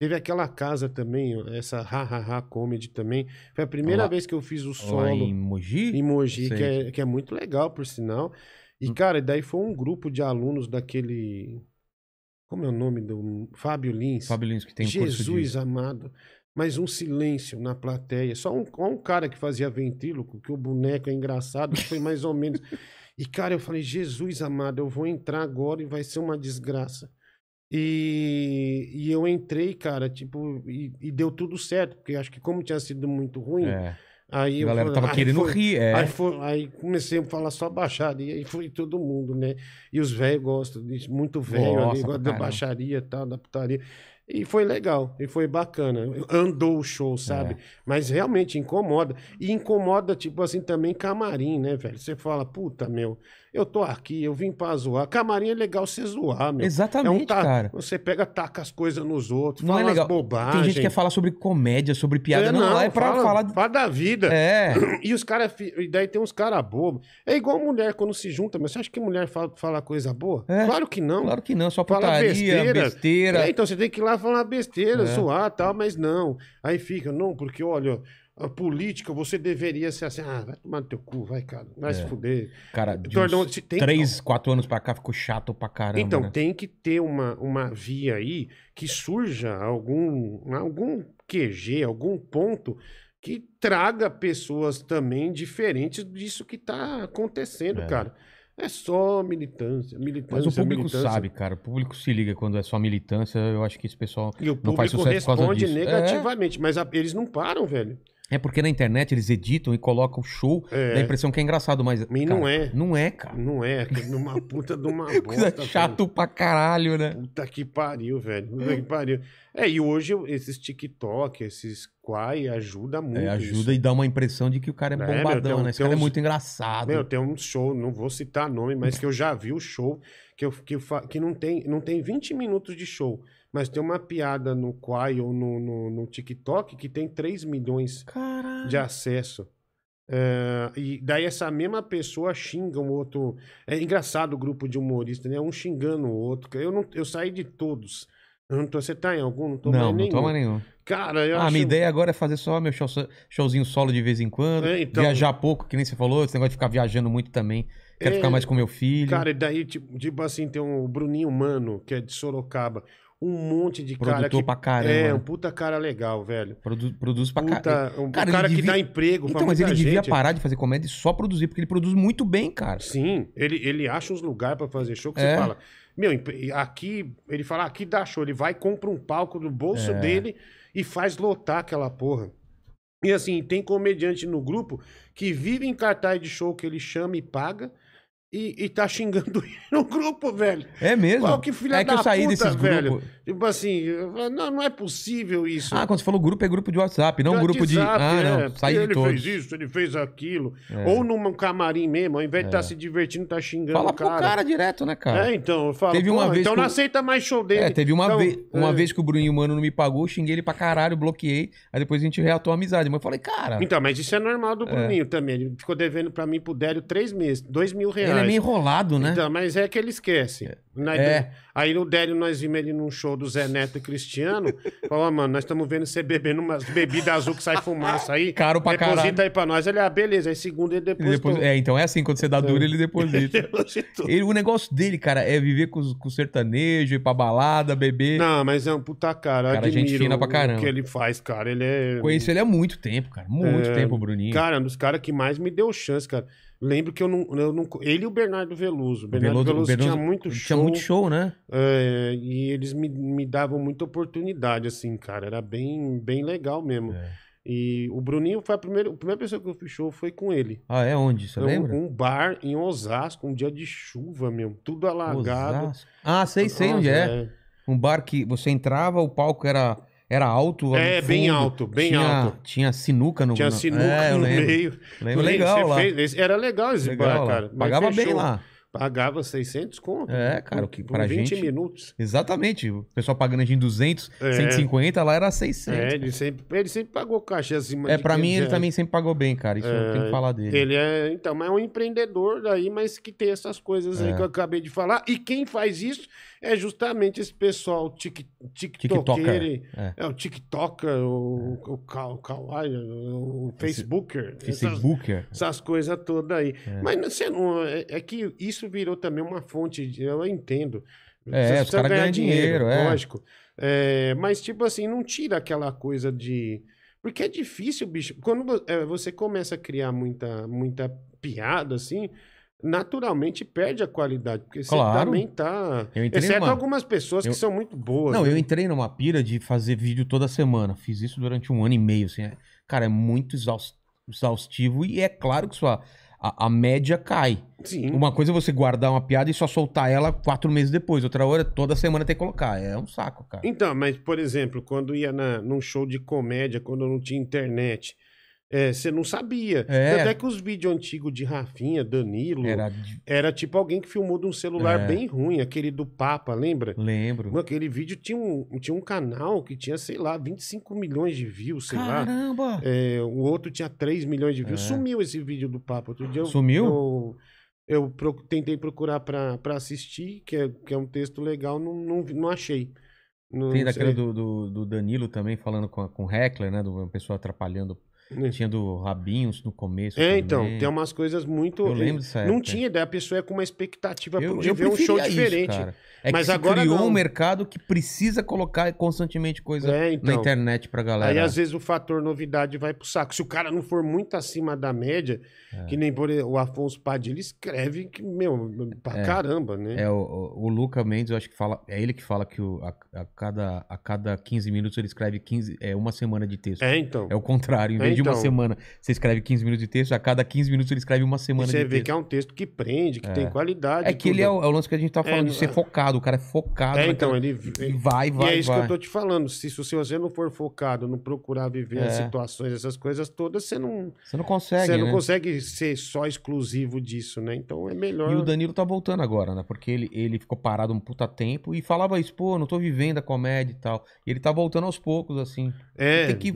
Teve aquela casa também, essa ha-ha-ha comedy também. Foi a primeira Lá- vez que eu fiz o Lá solo em em Mogi? Mogi, Sei. que é, que é muito legal, por sinal. E, Hum. cara, daí foi um grupo de alunos daquele. Como é o nome do. Fábio Lins. Fábio Lins, que tem um Jesus de... amado. Mas um silêncio na plateia. Só um, um cara que fazia ventríloco, que o boneco é engraçado, foi mais ou menos. E, cara, eu falei, Jesus amado, eu vou entrar agora e vai ser uma desgraça. E, e eu entrei, cara, tipo, e, e deu tudo certo, porque acho que como tinha sido muito ruim, É. aí A eu galera falei- tava aí querendo foi- rir, é. Aí, foi- aí comecei a falar só baixaria, e foi todo mundo, né? E os velhos gostam disso, muito velho ali, gosta da baixaria e tal, da putaria. E foi legal, e foi bacana. Andou o show, sabe? Mas realmente incomoda. E incomoda, tipo assim, também camarim, né, velho? Você fala, puta, meu, eu tô aqui, eu vim pra zoar. Camarim é legal você zoar, meu. Exatamente, É um ta- cara. Você pega, taca as coisas nos outros, Não fala é legal. as bobagens. Tem gente que quer falar sobre comédia, sobre piada. não, lá é pra fala, falar. fala da vida. É. E os caras. E daí tem uns caras bobos. É igual mulher quando se junta, mas você acha que mulher fala, fala coisa boa? É. Claro que não. Claro que não, só Fala putaria, besteira. besteira. É, então você tem que ir lá falar besteira, É. zoar e tal, mas não. Aí fica, não, porque olha, a política você deveria ser assim, ah, vai tomar no teu cu, vai, cara, vai se fuder. Cara, de Tornou- se tem- três, quatro anos pra cá ficou chato pra caramba. Então, né? tem que ter uma, uma via aí que surja algum, algum QG, algum ponto que traga pessoas também diferentes disso que tá acontecendo, É. cara. É só militância, militância, Mas o público militância. sabe, cara. O público se liga quando é só militância. Eu acho que esse pessoal E o não faz sucesso por causa responde disso. negativamente, mas a- eles não param, velho. É. é porque na internet eles editam e colocam o show, É. dá a impressão que é engraçado, mas. Não é. Não é, cara. Não é, é uma puta de uma Coisa bosta. chato pra caralho, né? velho. Puta que pariu, velho. Puta que pariu. É, e hoje esses TikTok, esses Quai, ajuda muito. É, isso. ajuda e dá uma impressão de que o cara é É, meu, bombadão, tem um- né? Esse cara é uns- muito engraçado. Meu, tem um show, não vou citar nome, mas que eu já vi o show, que, eu, que, que não, tem, não tem 20 minutos de show, mas tem uma piada no Quai ou no, no, no TikTok que tem 3 milhões Caralho. de acesso. É, e daí essa mesma pessoa xinga um outro. É engraçado o grupo de humoristas, né? Um xingando o outro. Eu, não, eu saí de todos. Eu não tô, você tá em algum? Não tô Não, mais não nenhum. toma nenhum. Cara, eu Ah, acho... minha ideia agora é fazer só meu show- showzinho solo de vez em quando. É, então- Viajar pouco, que nem você falou. Esse negócio de ficar viajando muito também. Quero É, ficar mais com meu filho. Cara, e daí, tipo, tipo assim, tem um Bruninho Mano, que é de Sorocaba. Um monte de cara Produtor que. pra caramba. É, um puta cara legal, velho. Produ- produz pra caramba. Um Cara, cara, que devia- dá emprego pra Então, mas ele muita devia gente. parar de fazer comédia e só produzir, porque ele produz muito bem, cara. Sim, ele, ele acha uns lugares pra fazer show que É. você fala. Meu, aqui, ele fala, aqui dá show. Ele vai, compra um palco do bolso É. dele e faz lotar aquela porra. E assim, tem comediante no grupo que vive em cartaz de show que ele chama e paga e, e tá xingando no grupo, velho. É mesmo? Qual que filha é que eu saí puta, desses velho. grupos. Tipo assim, não, não é possível isso. Ah, quando você falou grupo, é grupo de WhatsApp, não De grupo de. WhatsApp, Ah, não, é, saí de ele fez isso, ele fez aquilo. É. Ou num camarim mesmo, ao invés de estar se divertindo, tá xingando Fala o pro cara direto, né, cara? É, então, eu falo, Teve uma "Pô, vez então que não aceita mais show dele. É, teve uma, Então, vez, uma é. vez que o Bruninho Mano não me pagou, xinguei ele pra caralho, bloqueei. Aí depois a gente reatou a amizade. Mas eu falei, cara, Então, mas isso é normal do Bruninho também. Ele ficou devendo pra mim pro Délio três meses, dois mil reais. ele é meio enrolado, né? Então, mas é que ele esquece. Na- É. Aí no Délio nós vimos ele num show do Zé Neto e Cristiano. Falou, "Ó, mano, nós estamos vendo você bebendo umas bebidas azul que sai fumaça aí. Caro pra Deposita caralho. aí pra nós. Ele, ah, beleza. Aí segundo ele depositou. depois- é, então é assim, quando você dá duro, ele deposita. Depositou. Ele- o negócio dele, cara, é viver com, com o sertanejo, ir pra balada, beber. Não, mas é um puta cara. Cara, gente fina pra o caramba. que ele faz, cara. Ele é. Conheço ele há muito tempo, cara. Muito É, tempo, o Bruninho. Cara, um dos caras que mais me deu chance, cara. Lembro que eu não, eu não. Ele e o Bernardo Veloso. O O Bernardo Veloso- Veloso, o Veloso- tinha muito show. Tinha muito show, né? É, e eles me, me davam muita oportunidade, assim, cara. Era bem, bem legal mesmo. É. E o Bruninho foi a primeira, a primeira pessoa que eu fiz show foi com ele. Ah, é onde? Você Era um- lembra? Um, bar em Osasco, um dia de chuva, meu. Tudo alagado. Osasco. Ah, sei, sei onde é. Um bar que você entrava, o palco era, era alto. É, bem alto, bem tinha, alto. Tinha sinuca no Tinha sinuca É, no meio. Lembro legal lá. fez- era legal esse Legal bar, lá. cara. Pagava bem fechou. lá. Pagava 600 conto. É, cara, o que pra 20 gente- minutos. Exatamente. O pessoal pagando a gente 200, É. 150, lá era 600. É, ele sempre, ele sempre pagou caixa acima É, pra mim 500 ele reais. também sempre pagou bem, cara. Isso eu tenho que falar dele. Ele é, então, mas é um empreendedor daí, mas que tem essas coisas aí É. que eu acabei de falar. E quem faz isso é justamente esse pessoal tic, TikToker, tiktoker, é. é. o tiktoker, o, o, Ka- o kawaii, o facebooker, essas, Facebooker. essas coisas todas aí. É. Mas você não, é, é que isso virou também uma fonte, de, eu entendo. É, Você os caras ganhar ganham dinheiro, é. Lógico. É, mas, tipo assim, não tira aquela coisa de. Porque é difícil, bicho. Quando é, você começa a criar muita, muita piada, assim, naturalmente perde a qualidade. Porque você Claro. também tá. Eu entrei Exceto numa- algumas pessoas Eu- que são muito boas. Não, né? eu entrei numa pira de fazer vídeo toda semana. Fiz isso durante um ano e meio, assim. é- Cara, é muito exaus- exaustivo e é claro que sua, a, a média cai. Sim. Uma coisa é você guardar uma piada e só soltar ela quatro meses depois. Outra hora, toda semana tem que colocar. É um saco, cara. Então, mas, por exemplo, quando ia na, num show de comédia, quando não tinha internet, é, você não sabia. É. Até que os vídeos antigos de Rafinha, Danilo, era... Era. tipo alguém que filmou de um celular É. bem ruim, aquele do Papa, lembra? Lembro. Mano, Aquele vídeo tinha um, tinha um canal que tinha, sei lá, 25 milhões de views, sei lá. Caramba! É, o outro tinha 3 milhões de views. É. Sumiu esse vídeo do Papa. Outro dia eu, Sumiu? Eu, eu pro- tentei procurar pra, pra assistir, que é, que é um texto legal, não, não, não achei. Não Tem daquele do, do, do Danilo também, falando com, com o Heckler, né? Do uma pessoa atrapalhando. Tinha do Rabinhos no começo. É, então, tem umas coisas muito. Eu lembro dessa Não tinha ideia, a pessoa é com uma expectativa Eu, de eu ver um show isso, diferente. cara. É Mas que agora criou não. um mercado que precisa colocar constantemente coisa É, na então. internet pra galera. Aí, às vezes, o fator novidade vai pro saco. Se o cara não for muito acima da média, É. que nem por o Afonso Padilha escreve, que, meu, pra É. caramba, né? É, o, o, o Luca Mendes, eu acho que fala. É ele que fala que o, a, a cada, a cada 15 minutos ele escreve 15, é, uma semana de texto. É, então. É o contrário. Em É, vez de uma então. semana você escreve 15 minutos de texto, a cada 15 minutos ele escreve uma semana você de vê texto. que é um texto que prende, que tem qualidade. É que ele é tudo. o, é o lance que a gente tá falando É, de ser é. focado. O cara é focado. É, então, ele. E vai, vai, e é isso vai. que eu tô te falando. Se, se você não for focado, não procurar viver as É. situações, essas coisas todas, você não, Você não consegue, você não né? consegue ser só exclusivo disso, né? Então é melhor. E o Danilo tá voltando agora, né? Porque ele, ele ficou parado um puta tempo e falava isso, pô, não tô vivendo a comédia e tal. E ele tá voltando aos poucos, assim. É, Tem que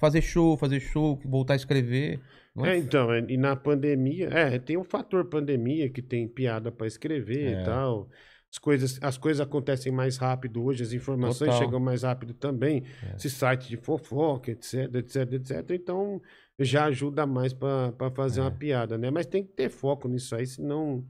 fazer show, fazer show, voltar a escrever. É, é, então, é, e na pandemia, é, tem o fator pandemia que tem piada pra escrever É. e tal. As coisas, as coisas acontecem mais rápido hoje, as informações Total. chegam mais rápido também. É. Esse site de fofoca, etc, etc, etc. Então já ajuda mais pra pra fazer É. uma piada, né? Mas tem que ter foco nisso aí, senão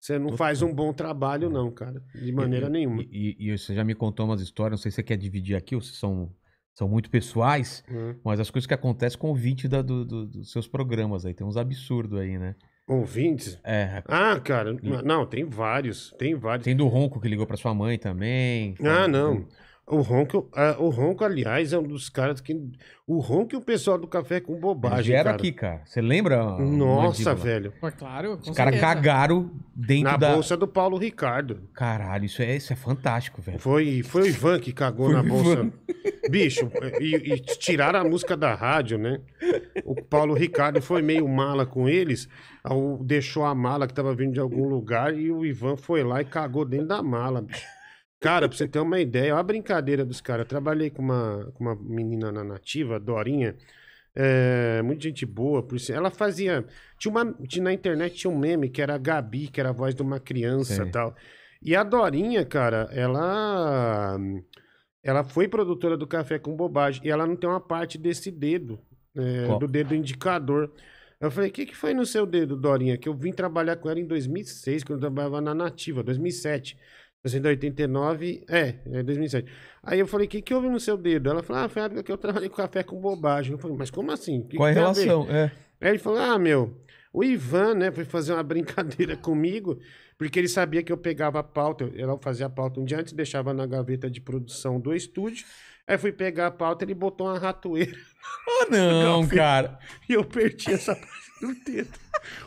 você não Total. faz um bom trabalho, não, cara. De maneira e, nenhuma. E, e- e você já me contou umas histórias, não sei se você quer dividir aqui ou se são, são muito pessoais, Hum. mas as coisas que acontecem com o convite da, do- do- dos seus programas aí. Tem uns absurdos aí, né? Ouvintes? É, Ah, cara, E- não, tem vários, tem vários. tem do Ronco que ligou pra sua mãe também. Ah, não. O Ronco, ah, o Ronco, aliás, é um dos caras que. O Ronco e o pessoal do café com Eles bobagem. vieram cara. aqui, cara. Você lembra? Nossa, velho. Pô, claro, com Os caras cagaram dentro Na da. bolsa do Paulo Ricardo. Caralho, isso é, isso é fantástico, velho. Foi, foi o Ivan que cagou Foi na bolsa. Ivan. Bicho, e, e tiraram a música da rádio, né? O Paulo Ricardo foi meio mala com eles, ao- deixou a mala que tava vindo de algum lugar e o Ivan foi lá e cagou dentro da mala, bicho. Cara, pra você ter uma ideia, olha a brincadeira dos caras. Eu trabalhei com uma, com uma menina na nativa, Dorinha, é, muita gente boa, por isso. Ela fazia. Tinha uma, tinha, na internet tinha um meme que era a Gabi, que era a voz de uma criança e tal. E a Dorinha, cara, ela. Ela foi produtora do Café com Bobagem e ela não tem uma parte desse dedo, é, do dedo indicador. Eu falei, o que, que foi no seu dedo, Dorinha? Que eu vim trabalhar com ela em 2006, quando eu trabalhava na Nativa, 2007. 1989, é, é 2007. Aí eu falei, o que, que houve no seu dedo? Ela falou, ah, foi a época que eu trabalhei com café com bobagem. Eu falei, mas como assim? Que Qual a que a ver?" relação? É. Aí ele falou: Ah, meu, o Ivan, né, foi fazer uma brincadeira comigo, porque ele sabia que eu pegava a pauta, eu fazia a pauta um dia antes, deixava na gaveta de produção do estúdio. Aí fui pegar a pauta, ele botou uma ratoeira Ah, não, cara. e eu perdi essa do dedo.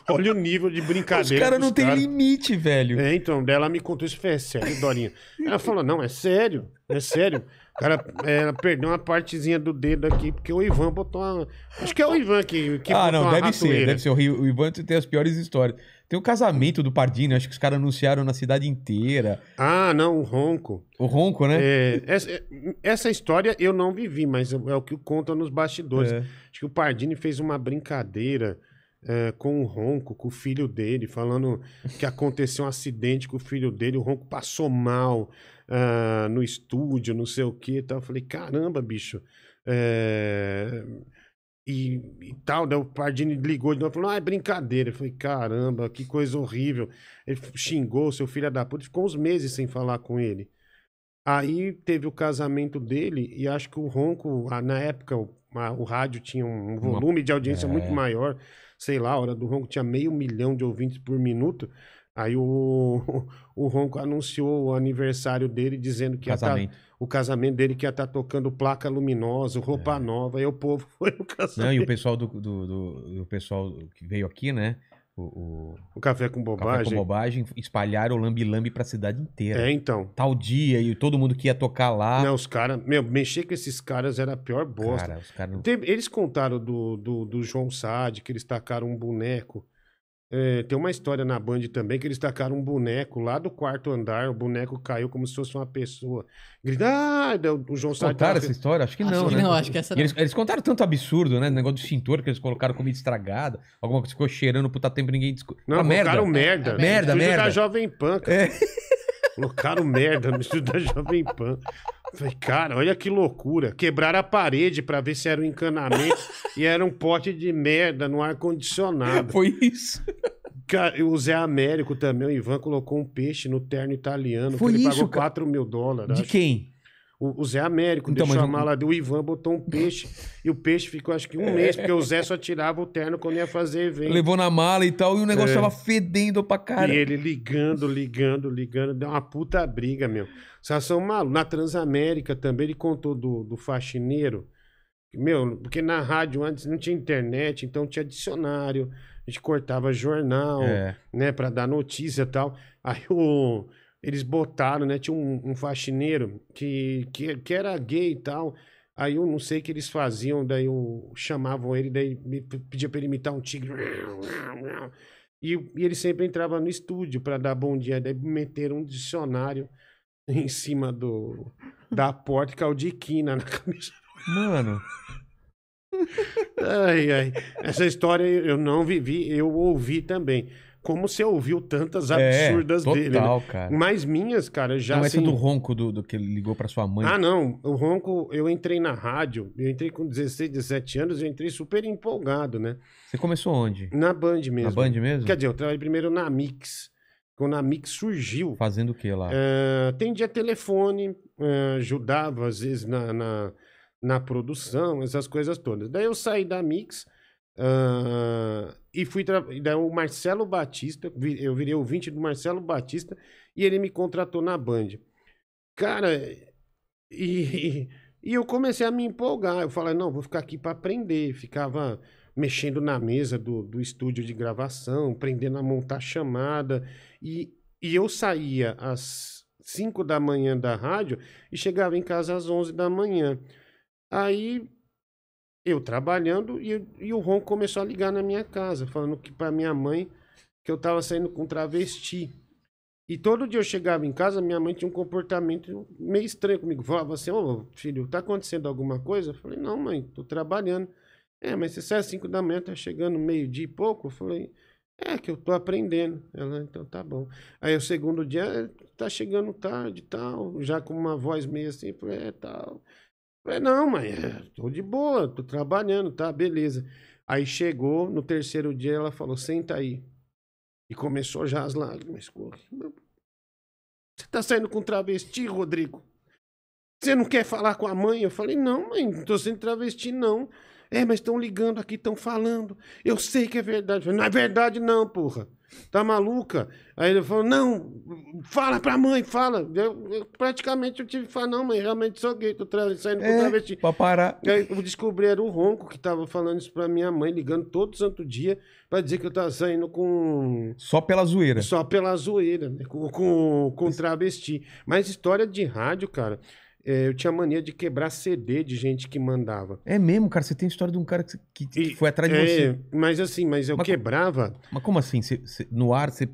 Olha o nível de Os brincadeira. caras dos não têm caras. limite, velho. É, então, daí ela me contou isso, foi, é sério, Dorinha? Ela falou, não, é sério, é sério. O cara ela perdeu uma partezinha do dedo aqui, porque o Ivan botou uma... Acho que é o Ivan que, que ah, não, deve ser, deve ser. O, Ivan tem as piores histórias. Tem o casamento do Pardini, acho que os caras anunciaram na cidade inteira. Ah, não, o ronco. O Ronco, né? É, essa, essa história eu não vivi, mas é o que contam nos bastidores. É. Acho que o Pardini fez uma brincadeira é, com o Ronco, com o filho dele, falando que aconteceu um acidente com o filho dele, o Ronco passou mal ah, no estúdio, não sei o que e tal. Eu falei, caramba, bicho. é, E, e tal, daí o Pardini ligou de novo e falou: Ah, é brincadeira. Eu falei, caramba, que coisa horrível. Ele xingou seu filho da puta, ficou uns meses sem falar com ele. Aí teve o casamento dele, e acho que o Ronco, na época, o, a- o rádio tinha um Uma- volume de audiência É. muito maior. Sei lá, a hora do Ronco tinha meio milhão de ouvintes por minuto. Aí o, o Ronco anunciou o aniversário dele, dizendo que ia tá- Casamento. o casamento dele que ia estar tocando placa luminosa, roupa nova. Aí o povo foi no casamento. É. Não, e o pessoal do, do, do- o pessoal que veio aqui, né? O, o café com Café com bobagem. Bobagem, espalharam o lambi-lambi pra cidade inteira. É, então. Tal dia, e todo mundo que ia tocar lá. Não, os caras. Meu, mexer com esses caras era a pior bosta. Cara, os. Teve- eles contaram do, do, do João Sade, que eles tacaram um boneco. É, tem uma história na Band também que eles tacaram um boneco lá do quarto andar. O boneco caiu como se fosse uma pessoa. Grita, ah, o João. Contaram tava- essa história? Acho que Acho não, que né? não, acho que essa E eles, eles contaram tanto absurdo, né? Negócio do extintor, que eles colocaram comida estragada, alguma coisa que ficou cheirando puta tempo e ninguém descobriu. Não, colocaram merda. Merda, estúdio merda. da Jovem Pan, cara. É. Colocaram merda no estúdio da Jovem Pan. Falei, cara, olha que loucura. Quebraram a parede pra ver se era um encanamento e era um pote de merda no ar-condicionado. Foi isso. Cara, o Zé Américo também, o Ivan colocou um peixe no terno italiano. Foi que ele isso, pagou cara. 4 mil dólares. De acho. quem? O, o Zé Américo Então, deixou mas a mala do Ivan, botou um peixe. e o peixe ficou acho que um mês, porque o Zé só tirava o terno quando ia fazer evento. Levou na mala e tal, e o negócio É. tava fedendo pra cara. E ele ligando, ligando, ligando, deu uma puta briga, meu. Vocês são malucos. Na Transamérica também, ele contou do, do faxineiro. Meu, porque na rádio antes não tinha internet, então tinha dicionário, a gente cortava jornal, É. né, pra dar notícia e tal. Aí o, eles botaram, né, tinha um, um faxineiro que, que, que era gay e tal. Aí eu não sei o que eles faziam, daí eu, chamavam ele, daí me pedia pra ele imitar um tigre. E, e ele sempre entrava no estúdio pra dar bom dia, daí meteram um dicionário em cima do, da porta, que é o de quina na camisa. Mano, Ai, ai. Essa história eu não vivi, eu ouvi também. Como você ouviu tantas absurdas é, dele. né? total, cara. Mas minhas, cara, já não, essa assim... do ronco do, do que ele ligou pra sua mãe. Ah, não. O Ronco, eu entrei na rádio, eu entrei com 16, 17 anos, eu entrei super empolgado, né? Você começou onde? Na Band mesmo. Na Band mesmo? Quer dizer, eu trabalhei primeiro na Mix. Quando a Mix surgiu, Fazendo o que lá? é, atendia telefone, é, ajudava às vezes na, na, na produção, essas coisas todas. Daí eu saí da Mix ah, e fui. Daí o Marcelo Batista, eu virei ouvinte do Marcelo Batista e ele me contratou na Band. Cara, e, e eu comecei a me empolgar. Eu falei, não, vou ficar aqui para aprender. Ficava mexendo na mesa do, do estúdio de gravação, aprendendo a montar chamada. E, e eu saía às 5 da manhã da rádio e chegava em casa às 11 da manhã. Aí eu trabalhando e, e o Ron começou a ligar na minha casa, falando que para minha mãe que eu tava saindo com travesti. E todo dia eu chegava em casa, minha mãe tinha um comportamento meio estranho comigo. Falava assim, ô filho, tá acontecendo alguma coisa? Eu falei, não, mãe, tô trabalhando. É, mas você sai às 5 da manhã, tá chegando meio-dia e pouco? Eu falei, é que eu tô aprendendo. Ela, então tá bom. Aí o segundo dia, "É, tá chegando tarde e tal, já com uma voz meio assim, falei, é tal. Falei, não, mãe, é, tô de boa, tô trabalhando, tá, beleza. Aí chegou, no terceiro dia, ela falou, senta aí. E começou já as lágrimas. Você tá saindo com travesti, Rodrigo? Você não quer falar com a mãe? Eu falei, não, mãe, não tô sendo travesti, não. É, mas estão ligando aqui, estão falando. Eu sei que é verdade. Falei, não é verdade, não, porra. Tá maluca? Aí ele falou, não, fala pra mãe, fala. Eu, eu- praticamente eu tive que falar, não, mãe, realmente sou gay, tô saindo com É, travesti. pra parar. Aí eu descobri, era o Ronco que tava falando isso pra minha mãe, ligando todo santo dia, pra dizer que eu tava saindo com. Só pela zoeira. Só pela zoeira, né? Com, com, com travesti. Mas história de rádio, cara, é, eu tinha mania de quebrar CD de gente que mandava. É mesmo, cara. Você tem história de um cara que, que- que E- foi atrás de É, você. mas assim, mas eu Mas- quebrava. Mas como assim? Você- você- no ar você,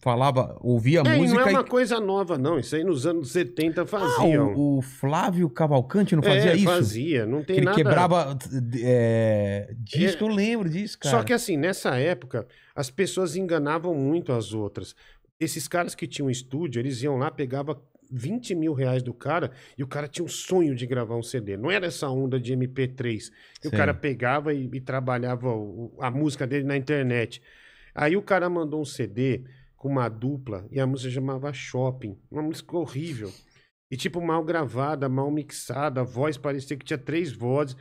falava, ouvia É, e música não é e. uma coisa nova, não. Isso aí nos anos 70 Ah, faziam. o, o Flávio Cavalcante não fazia é, isso? fazia, não Que tem ele nada. quebrava é, disco, eu lembro disso, cara. Só que assim, nessa época, as pessoas enganavam muito as outras. Esses caras que tinham estúdio, eles iam lá, pegava 20 mil reais do cara e o cara tinha um sonho de gravar um CD. Não era essa onda de MP3. que o cara pegava e, e trabalhava o- a música dele na internet. Aí o cara mandou um CD com uma dupla e a música chamava Shopping. Uma música horrível. E tipo, mal gravada, mal mixada, a voz parecia que tinha três vozes.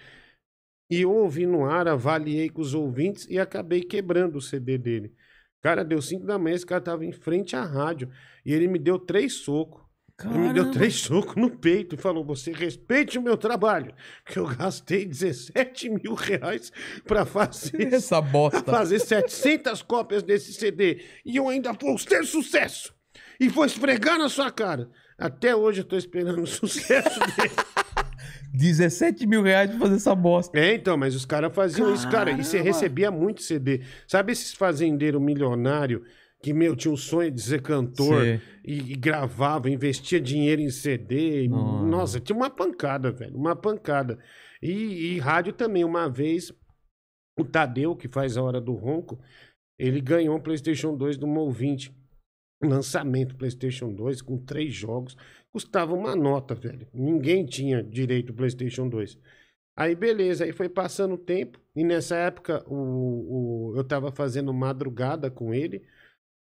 E eu ouvi no ar, avaliei com os ouvintes e acabei quebrando o CD dele. Cara, deu 5 da manhã, esse cara tava em frente à rádio. E ele me deu três socos. Ele me deu Caramba. três socos no peito e falou: Você respeite o meu trabalho, que eu gastei 17 mil reais pra fazer, Essa pra bosta. fazer 700 cópias desse CD e eu ainda vou ter sucesso. E vou esfregar na sua cara. Até hoje eu tô esperando o sucesso dele. 17 mil reais pra fazer essa bosta. É, então, mas os caras faziam isso, cara. E você Caramba. recebia muito CD. Sabe esses fazendeiros milionários que, meu, tinha o sonho de ser cantor e, e gravava, investia dinheiro em CD? e- Nossa. Nossa, tinha uma pancada, velho. Uma pancada. E, e rádio também. Uma vez, o Tadeu, que faz a Hora do Ronco, ele ganhou um PlayStation 2 de uma ouvinte. Lançamento PlayStation 2 com três jogos. Custava uma nota, velho. Ninguém tinha direito ao PlayStation 2. Aí, beleza. Aí foi passando o tempo. E nessa época, o, o- eu tava fazendo madrugada com ele.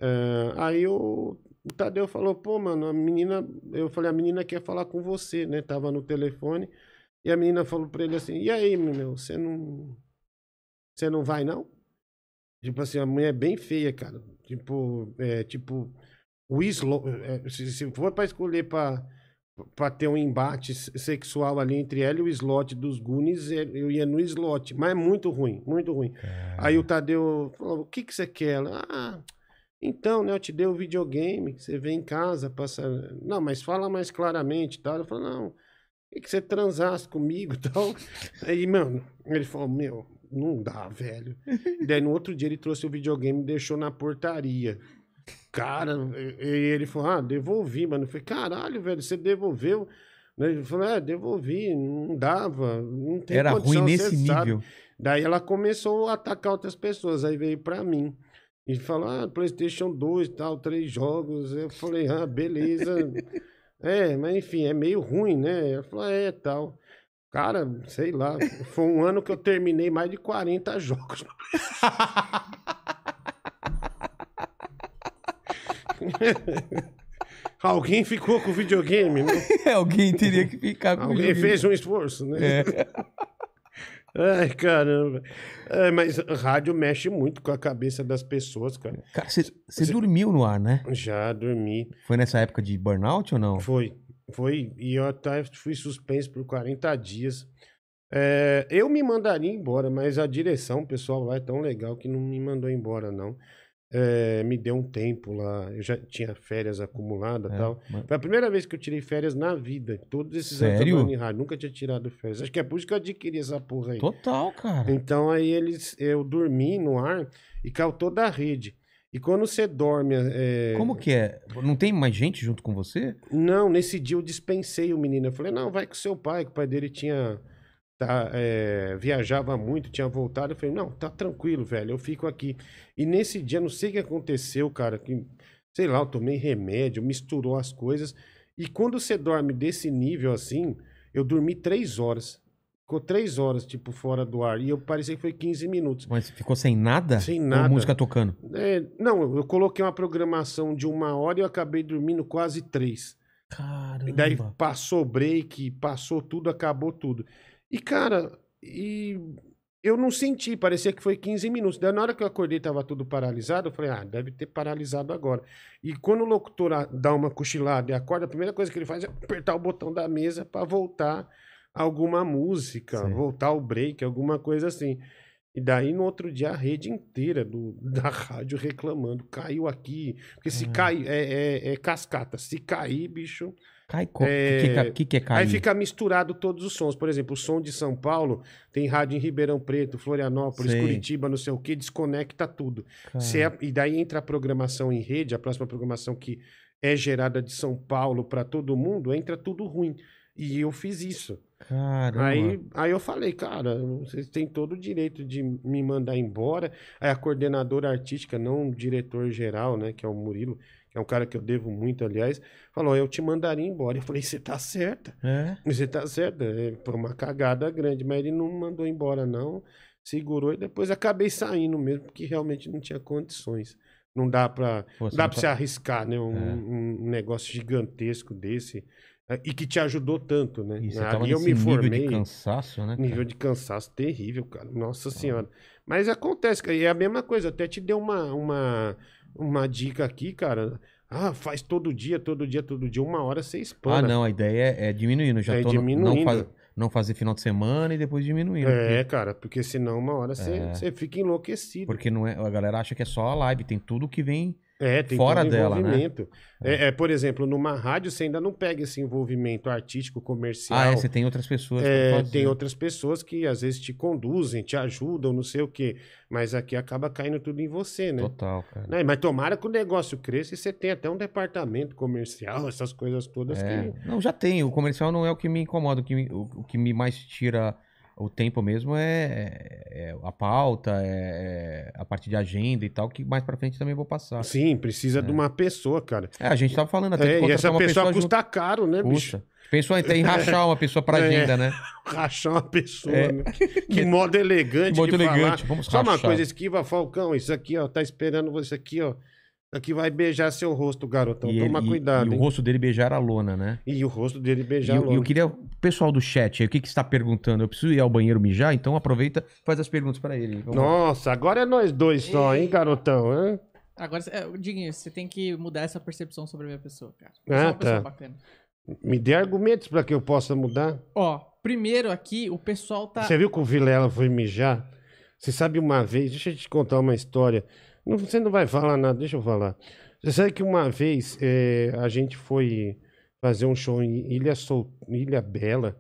Ah, aí o, o Tadeu falou: pô, mano, a menina. Eu falei: a menina quer falar com você, né? Tava no telefone. E a menina falou pra ele assim: e aí, meu, você não. Você não vai, não? Tipo assim, a mulher é bem feia, cara. Tipo, é, tipo, o slot. é, se, se for pra escolher pra, pra ter um embate se- sexual ali entre ela e o slot dos Goonies, é, eu ia no slot. Mas é muito ruim, muito ruim. Aí o Tadeu falou: o que, que você quer? Ela, ah, então, né? Eu te dei o videogame, você vem em casa, passa. Não, mas fala mais claramente tal. Eu falei, não, e que você transasse comigo e tal. Aí, mano, ele falou, meu, não dá, velho. E daí no outro dia ele trouxe o videogame e deixou na portaria. Cara, e ele falou, ah, devolvi, mano. Eu falei, caralho, velho, você devolveu? Ele falou, é, devolvi, não dava, não tem Era ruim condição, nesse você sabe." nível. Daí ela começou a atacar outras pessoas, aí veio pra mim. E falou, ah, Playstation 2 e tal, três jogos. Eu falei, ah, beleza. é, mas enfim, é meio ruim, né? Ela falou, é, tal. Cara, sei lá, foi um ano que eu terminei mais de 40 jogos. Alguém ficou com o videogame, né? Alguém teria que ficar com o Alguém videogame. fez um esforço, né? É. Ai, caramba. É, mas rádio mexe muito com a cabeça das pessoas, cara. Cara, você dormiu no ar, né? Já dormi. Foi nessa época de burnout ou não? Foi. Foi. E eu até fui suspenso por 40 dias. É, eu me mandaria embora, mas a direção, o pessoal lá é tão legal que não me mandou embora, não. É, me deu um tempo lá. Eu já tinha férias acumuladas e É, tal. mas- Foi a primeira vez que eu tirei férias na vida. Todos esses anos Sério? em rádio. Nunca tinha tirado férias. Acho que é por isso que eu adquiri essa porra aí. Total, cara. Então aí eles, eu dormi no ar e caiu toda a rede. E quando você dorme. é, Como que é? Não tem mais gente junto com você? Não, nesse dia eu dispensei o menino. Eu falei, não, vai com seu pai, que o pai dele tinha. Tá, é, viajava muito, tinha voltado. Eu falei, não, tá tranquilo, velho, eu fico aqui. E nesse dia, não sei o que aconteceu, cara, que, sei lá, eu tomei remédio, misturou as coisas. E quando você dorme desse nível assim, eu dormi três horas. Ficou três horas, tipo, fora do ar. E eu parecia que foi 15 minutos. Mas ficou sem nada? Sem Ou nada. música tocando? É, não, eu coloquei uma programação de uma hora e eu acabei dormindo quase três. Caramba. E daí passou break, passou tudo, acabou tudo. E, cara, e eu não senti, parecia que foi 15 minutos. Daí, na hora que eu acordei, tava tudo paralisado. Eu falei, ah, deve ter paralisado agora. E quando o locutor dá uma cochilada e acorda, a primeira coisa que ele faz é apertar o botão da mesa para voltar alguma música, Sim. voltar o break, alguma coisa assim. E daí, no outro dia, a rede inteira do, da rádio reclamando. Caiu aqui. Porque se Ah. cai, é, é- é cascata. Se cair, bicho. Cai co... É, que, que, é cair? Aí fica misturado todos os sons. Por exemplo, o som de São Paulo tem rádio em Ribeirão Preto, Florianópolis, Sei. Curitiba, não sei o que, desconecta tudo. É- e daí entra a programação em rede, a próxima programação que é gerada de São Paulo para todo mundo, entra tudo ruim. E eu fiz isso. Caramba. Aí, aí eu falei, cara, vocês têm todo o direito de me mandar embora. Aí a coordenadora artística, não o diretor geral, né, que é o Murilo, que é um cara que eu devo muito, aliás, falou, eu te mandaria embora. Eu falei, você tá certa. É? Você tá certo, é, foi uma cagada grande, mas ele não mandou embora, não. Segurou e depois acabei saindo mesmo, porque realmente não tinha condições. Não dá pra, Pô, você dá não pra tá- você arriscar, né? Um, É. um negócio gigantesco desse. é, E que te ajudou tanto, né? E Ali eu me nível formei. de cansaço, né? Nível cara? de cansaço terrível, cara. Nossa senhora. Mas acontece, é a mesma coisa. Até te dei uma, uma, uma dica aqui, cara. Ah, faz todo dia, todo dia, todo dia. Uma hora você Ah, espana. não, a ideia é, é diminuindo. Já É tô no- não, diminuindo. faz- não fazer final de semana e depois diminuindo. É, cara, porque senão uma hora você, É. você fica enlouquecido. Porque não é, a galera acha que é só a live, tem tudo que vem. É, tem Fora todo dela, né? envolvimento. É. é, por exemplo, numa rádio você ainda não pega esse envolvimento artístico, comercial. Ah, é, você tem outras pessoas É, tem outras pessoas que às vezes te conduzem, te ajudam, não sei o quê. Mas aqui acaba caindo tudo em você, né? Total, cara. Né? Mas tomara que o negócio cresça e você tenha até um departamento comercial, essas coisas todas É. que. Não, já tem. O comercial não é o que me incomoda. O que me, o, o que me mais tira o tempo mesmo é, é a pauta, é, é a parte de agenda e tal, que mais pra frente também vou passar. Sim, precisa de uma pessoa, cara. É, a gente tava falando até É, e essa uma pessoa, junto. custa caro, né, bicho? Custa. Pensou até em rachar uma pessoa pra É. agenda, né? Rachar uma pessoa, É. né? Que modo elegante Que modo elegante, falar. vamos Só uma rachar. coisa, esquiva, Falcão, isso aqui, ó, tá esperando você aqui, ó. Aqui vai beijar seu rosto, garotão. E, Toma ele- e- cuidado, e o hein? rosto dele beijar a lona, né? E o rosto dele E beijar eu, logo. eu queria. O pessoal do chat aí, o que, que você tá perguntando? Eu preciso ir ao banheiro mijar, então aproveita e faz as perguntas pra ele. Vamos lá. Nossa, agora é nós dois só, hein, garotão? Hã? Agora, é, Diguinho, você tem que mudar essa percepção sobre a minha pessoa, cara. Ah, Eu pessoa tá. bacana. Me dê argumentos pra que eu possa mudar. Ó, primeiro aqui, o pessoal tá. Você viu que o Vilela foi mijar? Você sabe uma vez, deixa eu te contar uma história. Não, você não vai falar nada, deixa eu falar. Você sabe que uma vez eh, a gente foi fazer um show em Ilha, Sol... Ilha Bela.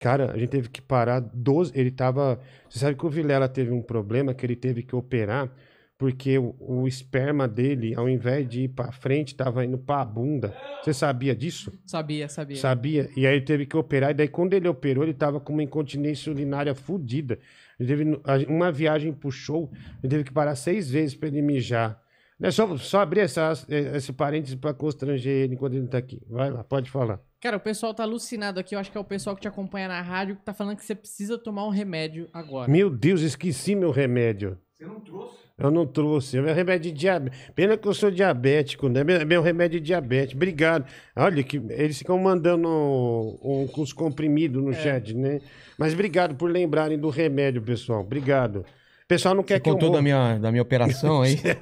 Cara, a gente teve que parar 12. Ele tava. Você sabe que o Vilela teve um problema que ele teve que operar porque o, o esperma dele, ao invés de ir pra frente, tava indo pra bunda. Você sabia disso? Sabia, sabia. Sabia? E aí ele teve que operar. E daí, quando ele operou, ele tava com uma incontinência urinária fodida. Ele teve uma viagem pro show, ele teve que parar seis vezes pra ele mijar. É só, só abrir essa, esse parênteses pra constranger ele enquanto ele tá aqui. Vai lá, pode falar. Cara, o pessoal tá alucinado aqui. Eu acho que é o pessoal que te acompanha na rádio que tá falando que você precisa tomar um remédio agora. Meu Deus, esqueci meu remédio. Você não trouxe? Eu não trouxe. É meu remédio de diabetes. Pena que eu sou diabético, né? Meu, meu remédio de diabetes. Obrigado. Olha, que eles ficam mandando um, um, os comprimidos É. no chat, né? Mas obrigado por lembrarem do remédio, pessoal. Obrigado. O pessoal não quer Você que eu contou da morra. minha, da minha operação aí?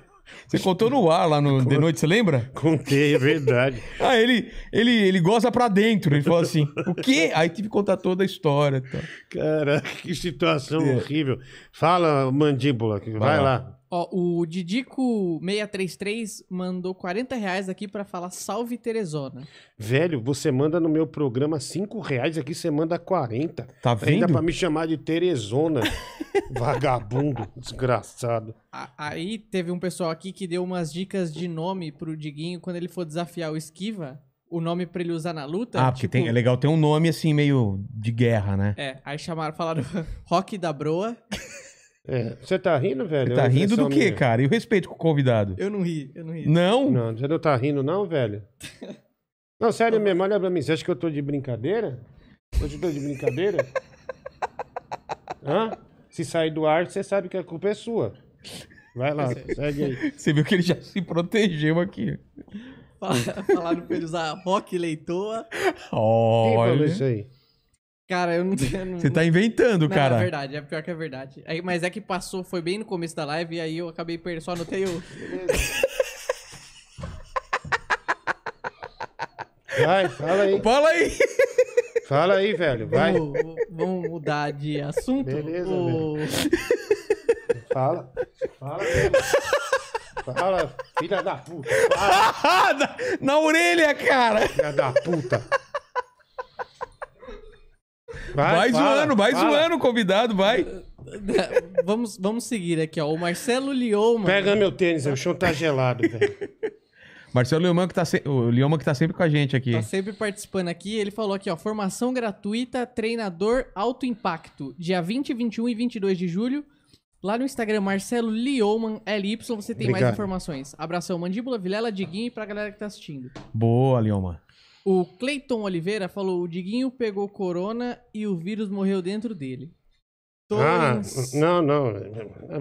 Você contou no ar lá no De Noite, você lembra? Contei, é verdade. Ah, ele, ele, ele goza pra dentro. Ele falou assim: o quê? Aí tive que contar toda a história. Tá? Caraca, que situação É. horrível. Fala, mandíbula, que vai, Vai lá. lá. Ó, o Didico633 mandou 40 reais aqui pra falar salve Teresona. Velho, você manda no meu programa 5 reais, aqui você manda 40. Tá Ainda vendo? pra me chamar de Teresona. Vagabundo, desgraçado. A- Aí teve um pessoal aqui que deu umas dicas de nome pro Diguinho quando ele for desafiar o Esquiva. O nome pra ele usar na luta. Ah, porque tipo- tem, é legal ter um nome assim, meio de guerra, né? É, aí chamaram, falaram Rock da Broa. É, Você tá rindo, velho? Você tá É rindo do quê, minha. cara? E o respeito com o convidado? Eu não ri, eu não ri. Não? Não, você não tá rindo, não, velho? Não, sério mesmo, olha pra mim. Você acha que eu tô de brincadeira? Eu tô de brincadeira? Hã? Se sair do ar, você sabe que a culpa é sua. Vai lá, segue aí. Você viu que ele já se protegeu aqui. Fala- Falaram pra ele usar Rock Leitoa. Quem falou Olha. isso aí? Cara, eu não tenho. Você tá inventando, Não, cara. é verdade, é pior que é verdade. Aí, mas é que passou, foi bem no começo da live, e aí eu acabei perdendo, só anotei o. Vai, fala aí. Fala aí. Fala aí, velho. Vai. Vamos, vamos mudar de assunto. Beleza, o... Fala. Fala, velho. Fala, filha da puta. Fala, na, na orelha, cara. filha da puta. Vai, fala, zoando, vai fala. zoando convidado, vai. vamos, vamos seguir aqui, ó. O Marcelo Lioma. Pega meu tênis, o chão tá gelado, velho. Marcelo Leoman que tá, se... o Leoman que tá sempre com a gente aqui. Tá sempre participando aqui. Ele falou aqui, ó. Formação gratuita, treinador alto impacto. Dia 20, 21 e 22 de julho. Lá no Instagram, Marcelo Lioman, LY, você tem mais Obrigado. informações. Abração, Mandíbula, Vilela, Diguinho e pra galera que tá assistindo. Boa, Leoman. O Cleiton Oliveira falou: o Diguinho pegou corona e o vírus morreu dentro dele. Ah, Torrens- não, não.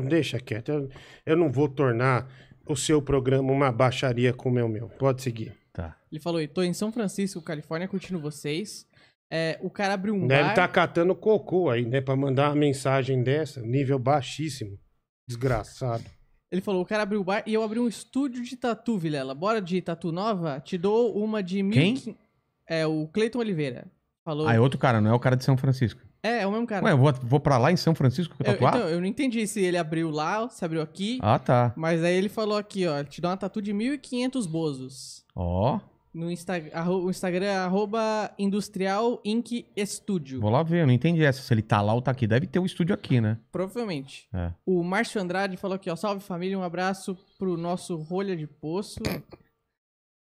Deixa quieto. Eu, eu não vou tornar o seu programa uma baixaria como é o meu. Pode seguir. Tá. Ele falou: tô em São Francisco, Califórnia, curtindo vocês. É, o cara abriu um Deve bar. estar catando cocô aí, né? Pra mandar uma mensagem dessa, nível baixíssimo. Desgraçado. Ele falou, o cara abriu o bar e eu abri um estúdio de tatu, Vilela. Bora de tatu nova? Te dou uma de... Quem? 1.500 É, o Cleiton Oliveira. Falou. Ah, é outro cara, não é o cara de São Francisco. É, é o mesmo cara. Ué, eu vou, vou pra lá em São Francisco Eu- tatuar? então, eu não entendi se ele abriu lá, se abriu aqui. Ah, tá. Mas aí ele falou aqui, ó, te dá uma tatu de 1.500 bozos. Ó, No Insta arro- o Instagram é arroba Industrial Inc. Estúdio. vou lá ver, eu não entendi essa. Se ele tá lá ou tá aqui. Deve ter um estúdio aqui, né? Provavelmente. É. O Márcio Andrade falou aqui, ó, salve família, um abraço pro nosso rolha de poço.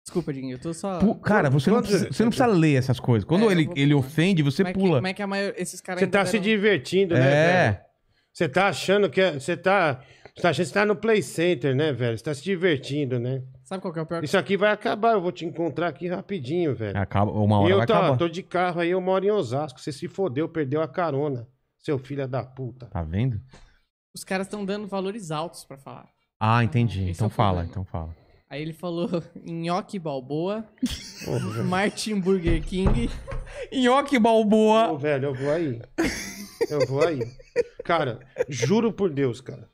Desculpa, Dinho, eu tô só... Pu- cara, você não, precisa, você não precisa ler essas coisas. Quando É, ele, vou ele ofende, você como é que- pula. como é que a maior... Esses caras Você tá se deram- divertindo, né, velho? É. Você tá achando que é- você tá. Você tá achando que você tá no Play Center, né, velho? Você tá se divertindo, né? Sabe qual que é o pior? Isso aqui vai acabar, eu vou te encontrar aqui rapidinho, velho. Acaba, uma E hora eu vai tô, acabar. tô de carro aí, eu moro em Osasco. Você se fodeu, perdeu a carona. Seu filho da puta. Tá vendo? Os caras estão dando valores altos pra falar. Ah, entendi. Esse então é fala, problema. então fala. Aí ele falou Nhoque Balboa, Ô. Martin Burger King. Nhoque Ô, Balboa. velho, eu vou aí. Eu vou aí. Cara, juro por Deus, cara.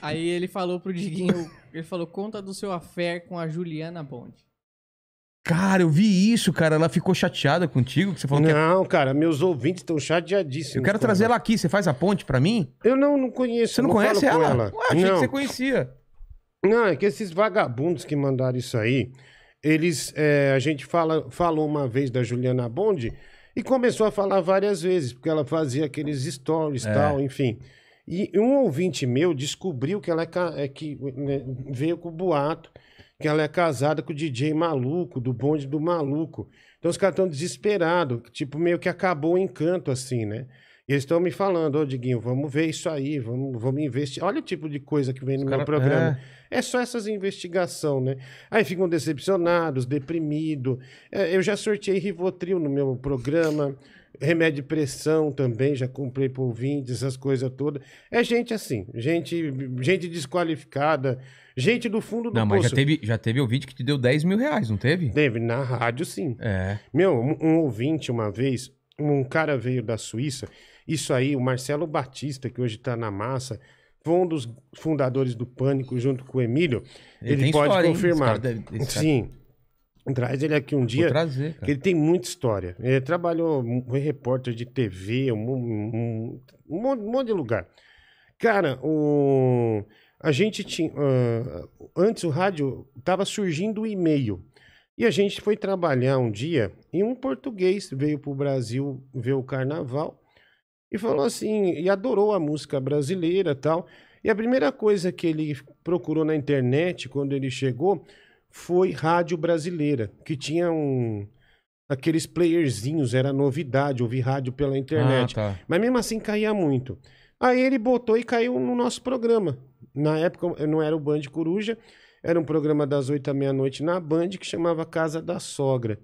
Aí ele falou pro Diguinho, ele falou, conta do seu affair com a Juliana Bond. Cara, eu vi isso, cara. Ela ficou chateada contigo, que você falou que... Não, cara, meus ouvintes estão chateadíssimos. Eu quero trazer ela. ela aqui. Você faz a ponte pra mim? Eu não, não conheço. Você não, falo conhece com ela? Ué, achei não. que você conhecia. Não, é que esses vagabundos que mandaram isso aí, eles. é, a gente fala, falou uma vez da Juliana Bond e começou a falar várias vezes, porque ela fazia aqueles stories e É. tal, enfim. E um ouvinte meu descobriu que ela é, é que né, veio com o boato que ela é casada com o DJ maluco, do bonde do maluco. Então os caras estão desesperados, tipo, meio que acabou o encanto, assim, né? E eles estão me falando, ô Diguinho, vamos ver isso aí, vamos, vamos investir. Olha o tipo de coisa que vem no Os meu cara- programa. É só essas investigações, né? Aí ficam decepcionados, deprimidos. É, eu já sorteei Rivotril no meu programa, remédio de pressão também, já comprei por 20, essas coisas todas. É gente assim, gente, gente desqualificada, gente do fundo do Não, mas já poço. teve, já teve ouvinte que te deu 10 mil reais, não teve? Teve, na rádio sim. É. Meu, um, um ouvinte uma vez, um cara veio da Suíça, isso aí, o Marcelo Batista, que hoje está na massa, foi um dos fundadores do Pânico, junto com o Emílio. Ele, tem pode história, confirmar. Deve- esse cara- Sim. Traz ele aqui um Vou dia. trazer, que. Ele tem muita história. Ele trabalhou, foi repórter de TV, um, um- um monte, um monte de lugar. Cara, o, a gente tinha. ah, antes o rádio estava surgindo o e-mail. E a gente foi trabalhar um dia e um português veio para o Brasil ver o carnaval e falou assim, e adorou a música brasileira e tal. E a primeira coisa que ele procurou na internet quando ele chegou foi rádio brasileira, que tinha um aqueles playerzinhos, era novidade, ouvir rádio pela internet. Ah, tá. Mas mesmo assim caía muito. Aí ele botou e caiu no nosso programa. Na época não era o Band Coruja, era um programa das oito à meia-noite na Band que chamava Casa da Sogra.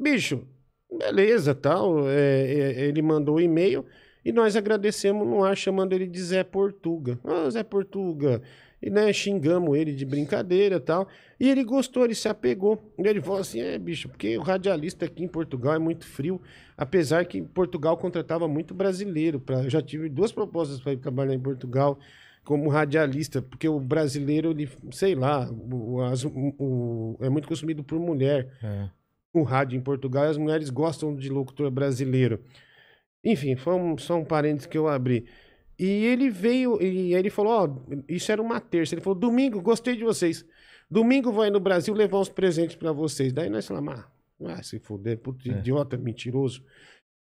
Bicho, beleza, tal. é, é, ele mandou o e-mail e nós agradecemos no ar chamando ele de Zé Portuga. Ah, Zé Portuga. E né, xingamos ele de brincadeira e tal. E ele gostou, ele se apegou. E ele falou assim: é, bicho, porque o radialista aqui em Portugal é muito frio. Apesar que Portugal contratava muito brasileiro. Pra, eu já tive duas propostas para ir trabalhar em Portugal como radialista, porque o brasileiro, ele, sei lá, o, as- o- o- é muito consumido por mulher É. o rádio em Portugal e as mulheres gostam de locutor brasileiro. Enfim, foi um, só um parênteses que eu abri. E ele veio, e aí ele falou: Ó, isso era uma terça. Ele falou: Domingo, gostei de vocês. Domingo vou aí no Brasil levar uns presentes pra vocês. Daí nós falamos: Ah, ah se fuder, puto É. idiota, mentiroso.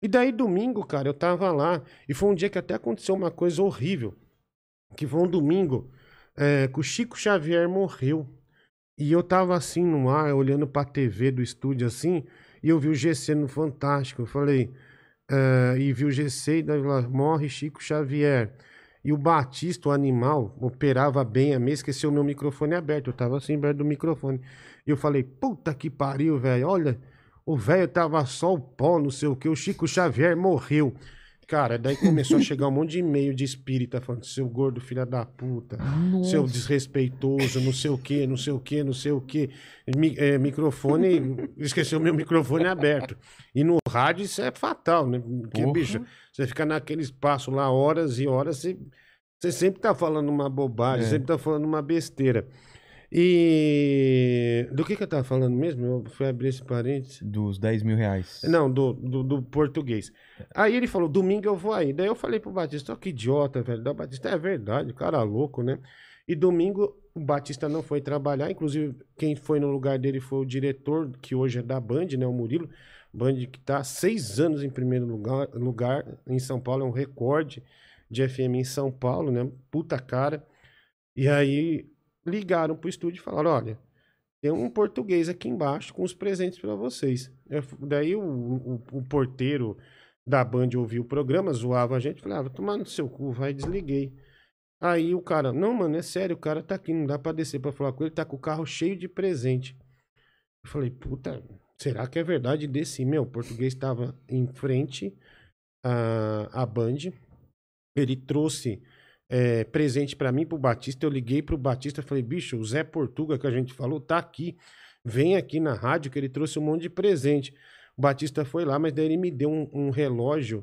E daí domingo, cara, eu tava lá. E foi um dia que até aconteceu uma coisa horrível. Que foi um domingo é, que o Chico Xavier morreu. E eu tava assim no ar, olhando pra TV do estúdio assim, e eu vi o GC no Fantástico. Eu falei, eh, e vi o GC e lá, morre Chico Xavier. E o Batista, o animal, operava bem a mesa, esqueceu o meu microfone aberto. Eu tava assim, perto do microfone. E eu falei, puta que pariu, velho. Olha, o velho tava só o pó, não sei o que. O Chico Xavier morreu. Cara, daí começou a chegar um monte de e-mail de espírita falando, seu gordo filha da puta, seu desrespeitoso, não sei o que, não sei o que, não sei o que. Mi- é, microfone, esqueceu meu microfone aberto. E no rádio isso é fatal, né? Porque, Porra. bicho, você fica naquele espaço lá horas e horas, você, Você sempre tá falando uma bobagem, É. sempre tá falando uma besteira. E. Do que que eu tava falando mesmo? Eu fui abrir esse parênteses. Dos 10 mil reais. Não, do, do, do português. Aí ele falou, domingo eu vou aí. Daí eu falei pro Batista, ó, que idiota, velho. Daí o Batista, é verdade, cara louco, né? E domingo o Batista não foi trabalhar, inclusive quem foi no lugar dele foi o diretor, que hoje é da Band, né, o Murilo. Band que tá há seis anos em primeiro lugar, lugar em São Paulo, é um recorde de FM em São Paulo, né? Puta cara. E aí ligaram pro estúdio e falaram, olha, tem um português aqui embaixo com os presentes para vocês. Eu daí o, o- o porteiro da Band ouviu o programa, zoava a gente, falava, ah, tomar no seu cu, vai, desliguei. Aí o cara, não, mano, é sério, o cara tá aqui, não dá pra descer pra falar com ele, tá com o carro cheio de presente. Eu falei, puta, será que é verdade? Desci, meu, o português tava em frente à, à Band, ele trouxe é, presente pra mim, pro Batista, eu liguei pro Batista, falei, bicho, o Zé Portuga que a gente falou tá aqui, vem aqui na rádio que ele trouxe um monte de presente. O Batista foi lá, mas daí ele me deu um, um relógio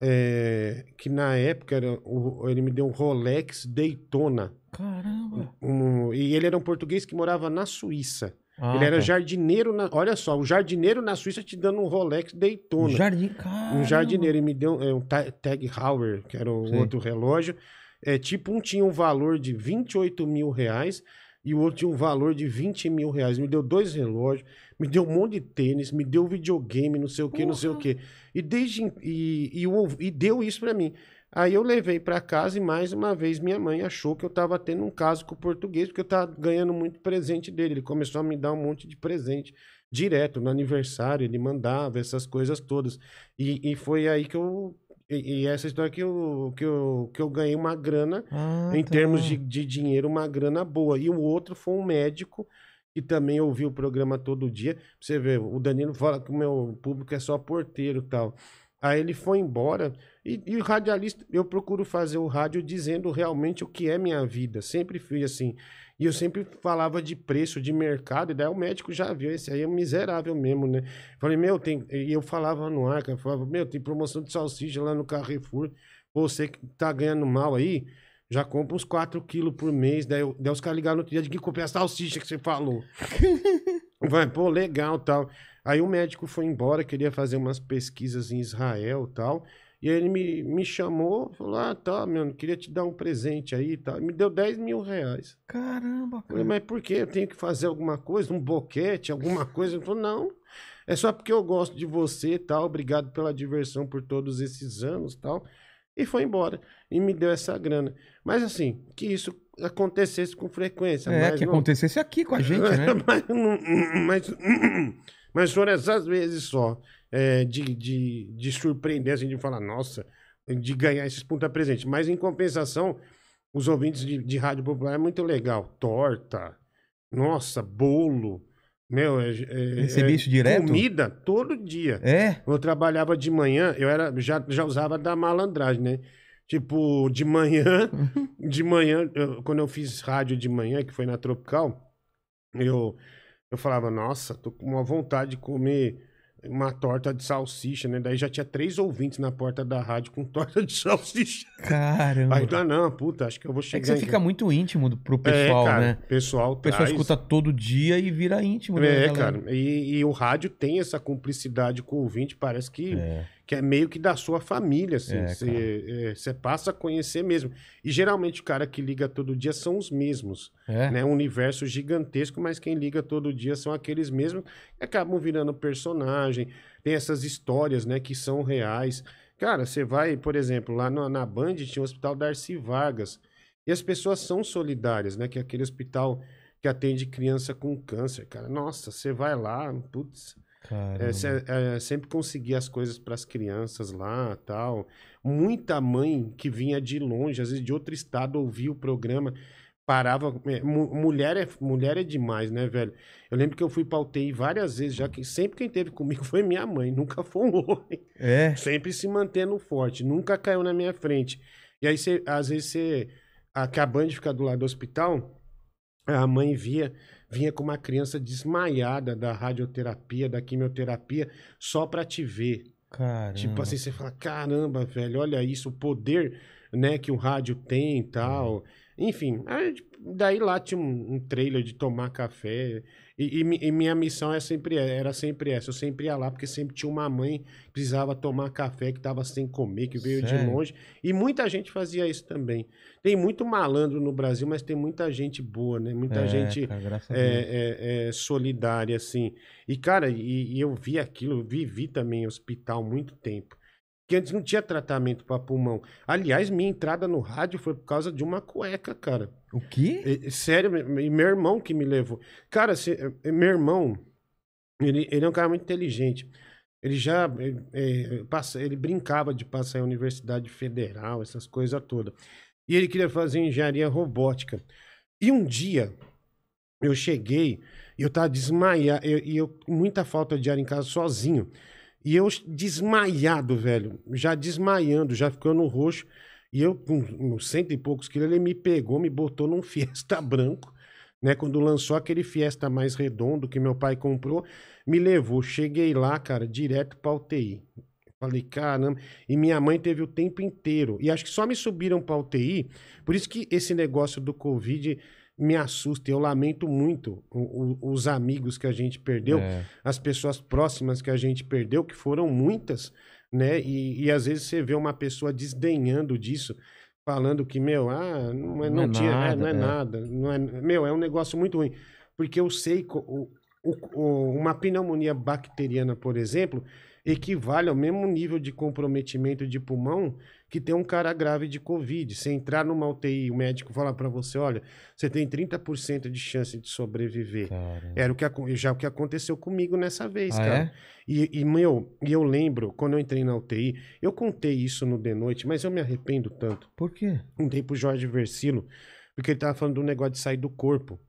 é, que na época era o- ele me deu um Rolex Daytona. Caramba. Um- e ele era um português que morava na Suíça. Ah, ele era tá. jardineiro na. Olha só, o jardineiro na Suíça te dando um Rolex Daytona. Jardim, Um jardineiro, ele me deu é, um Ta- Tag Heuer, que era o Sim. outro relógio. É, tipo, um tinha um valor de 28 mil reais e o outro tinha um valor de 20 mil reais. Me deu dois relógios, me deu um monte de tênis, me deu videogame, não sei o que, não sei o que. E, desde, e, e, e deu isso pra mim. Aí eu levei pra casa e mais uma vez minha mãe achou que eu tava tendo um caso com o português, porque eu tava ganhando muito presente dele. Ele começou a me dar um monte de presente direto, no aniversário, ele mandava essas coisas todas. E, e foi aí que eu. E, e essa história que eu, que, eu, que eu ganhei uma grana, Ah, em tá. termos de, de dinheiro, uma grana boa. E o outro foi um médico que também ouviu o programa todo dia. Pra você ver, o Danilo fala que o meu público é só porteiro e tal. Aí ele foi embora. E, e o radialista, eu procuro fazer o rádio dizendo realmente o que é minha vida. Sempre fui assim. E eu sempre falava de preço de mercado, e daí o médico já viu, esse aí é miserável mesmo, né? Falei, meu, tem. E eu falava no ar, cara, falava, meu, tem promoção de salsicha lá no Carrefour. Você que tá ganhando mal aí, já compra uns 4 quilos por mês. Daí, daí os caras ligaram no outro dia de que comprei a salsicha que você falou. Vai, pô, legal tal. Aí o médico foi embora, queria fazer umas pesquisas em Israel tal. E aí ele me, me chamou, falou: Ah, tá, meu, queria te dar um presente aí e tal. Me deu 10 mil reais. Caramba, Falei, cara. mas por quê? Eu tenho que fazer alguma coisa? Um boquete, alguma coisa? Ele falou: Não, é só porque eu gosto de você e tal. Obrigado pela diversão por todos esses anos tal. E foi embora. E me deu essa grana. Mas assim, que isso acontecesse com frequência. É, mas que não- acontecesse aqui com a gente, né? mas, mas, mas foram essas vezes só. É, de, de, de surpreender, assim, de falar, nossa, de ganhar esses pontos presente. Mas em compensação, os ouvintes de, de rádio popular é muito legal. Torta, nossa, bolo. Meu, é, é- Recebi é isso direto? Comida todo dia. É? Eu trabalhava de manhã, eu era já, já usava da malandragem, né? Tipo, de manhã, de manhã, eu- quando eu fiz rádio de manhã, que foi na Tropical, eu, eu falava, nossa, tô com uma vontade de comer uma torta de salsicha, né? Daí já tinha três ouvintes na porta da rádio com torta de salsicha. Caramba. Aí, ah, não, puta, acho que eu vou É chegar que você em fica muito íntimo do- pro pessoal, é, cara, né? Pessoal, O pessoal traz. escuta todo dia e vira íntimo, né? É, cara. E, e o rádio tem essa cumplicidade com o ouvinte, parece que É. que é meio que da sua família, assim. É, Você passa a conhecer mesmo. E geralmente o cara que liga todo dia são os mesmos. É. Né? Um universo gigantesco, mas quem liga todo dia são aqueles mesmos que acabam virando personagem. Tem essas histórias, né, que são reais. Cara, você vai, por exemplo, lá na, na Band tinha o Hospital Darcy Vargas. E as pessoas são solidárias, né? Que é aquele hospital que atende criança com câncer, cara. Nossa, você vai lá, putz. É, se- é, sempre conseguir as coisas para as crianças lá tal. Muita mãe que vinha de longe, às vezes de outro estado, ouvia o programa, parava. é, mu- mulher, é, mulher é demais, né, velho? Eu lembro que eu fui pra UTI várias vezes, já que sempre quem teve comigo foi minha mãe, nunca foi um homem. É. Sempre se mantendo forte, nunca caiu na minha frente. E aí, você, às vezes, você. A, que a Band fica do lado do hospital, a mãe via, vinha com uma criança desmaiada da radioterapia, da quimioterapia, só pra te ver. Caramba. Tipo assim, você fala, caramba, velho, olha isso, o poder né, que o rádio tem e tal. Enfim, aí, daí lá tinha um, um trailer de tomar café. E, e e minha missão é sempre, era sempre essa. Eu sempre ia lá, porque sempre tinha uma mãe que precisava tomar café, que estava sem comer, que veio de Sério? longe. E muita gente fazia isso também. Tem muito malandro no Brasil, mas tem muita gente boa, né? Muita É, gente cara, é, é, é, solidária, assim. E, cara, e, e eu vi aquilo, eu vivi também hospital muito tempo. Que antes não tinha tratamento para pulmão. Aliás, minha entrada no rádio foi por causa de uma cueca, cara. O quê? Sério, e meu irmão que me levou. Cara, se- eh, meu irmão, ele, ele é um cara muito inteligente. Ele já eh, eh, passa, ele brincava de passar em universidade federal, essas coisas todas. E ele queria fazer engenharia robótica. E um dia eu cheguei e eu tava desmaiado, eu- e eu, com muita falta de ar em casa sozinho. E eu desmaiado, velho, já desmaiando, já ficando roxo. E eu, com cento e poucos quilos, ele me pegou, me botou num Fiesta branco, né? Quando lançou aquele Fiesta mais redondo que meu pai comprou, me levou. Cheguei lá, cara, direto pra UTI. Falei, caramba. E minha mãe teve o tempo inteiro. E acho que só me subiram pra UTI. Por isso que esse negócio do Covid me assusta. Eu lamento muito o- o- os amigos que a gente perdeu É. as pessoas próximas que a gente perdeu, que foram muitas, né? E, e às vezes você vê uma pessoa desdenhando disso, falando que, meu, ah, não, é, Não não, é tinha, é, nada, não é, é. nada, não é, meu, é um negócio muito ruim. Porque eu sei o- uma pneumonia bacteriana, por exemplo, equivale ao mesmo nível de comprometimento de pulmão que tem um cara grave de Covid. Se entrar numa UTI, o médico falar para você, olha, você tem 30% de chance de sobreviver. Cara. Era o que, já o que aconteceu comigo nessa vez, Ah, cara. é? E, e, meu, eu lembro, quando eu entrei na UTI, eu contei isso no The Noite, mas eu me arrependo tanto. Por quê? Contei pro Jorge Versilo, porque ele tava falando do negócio de sair do corpo.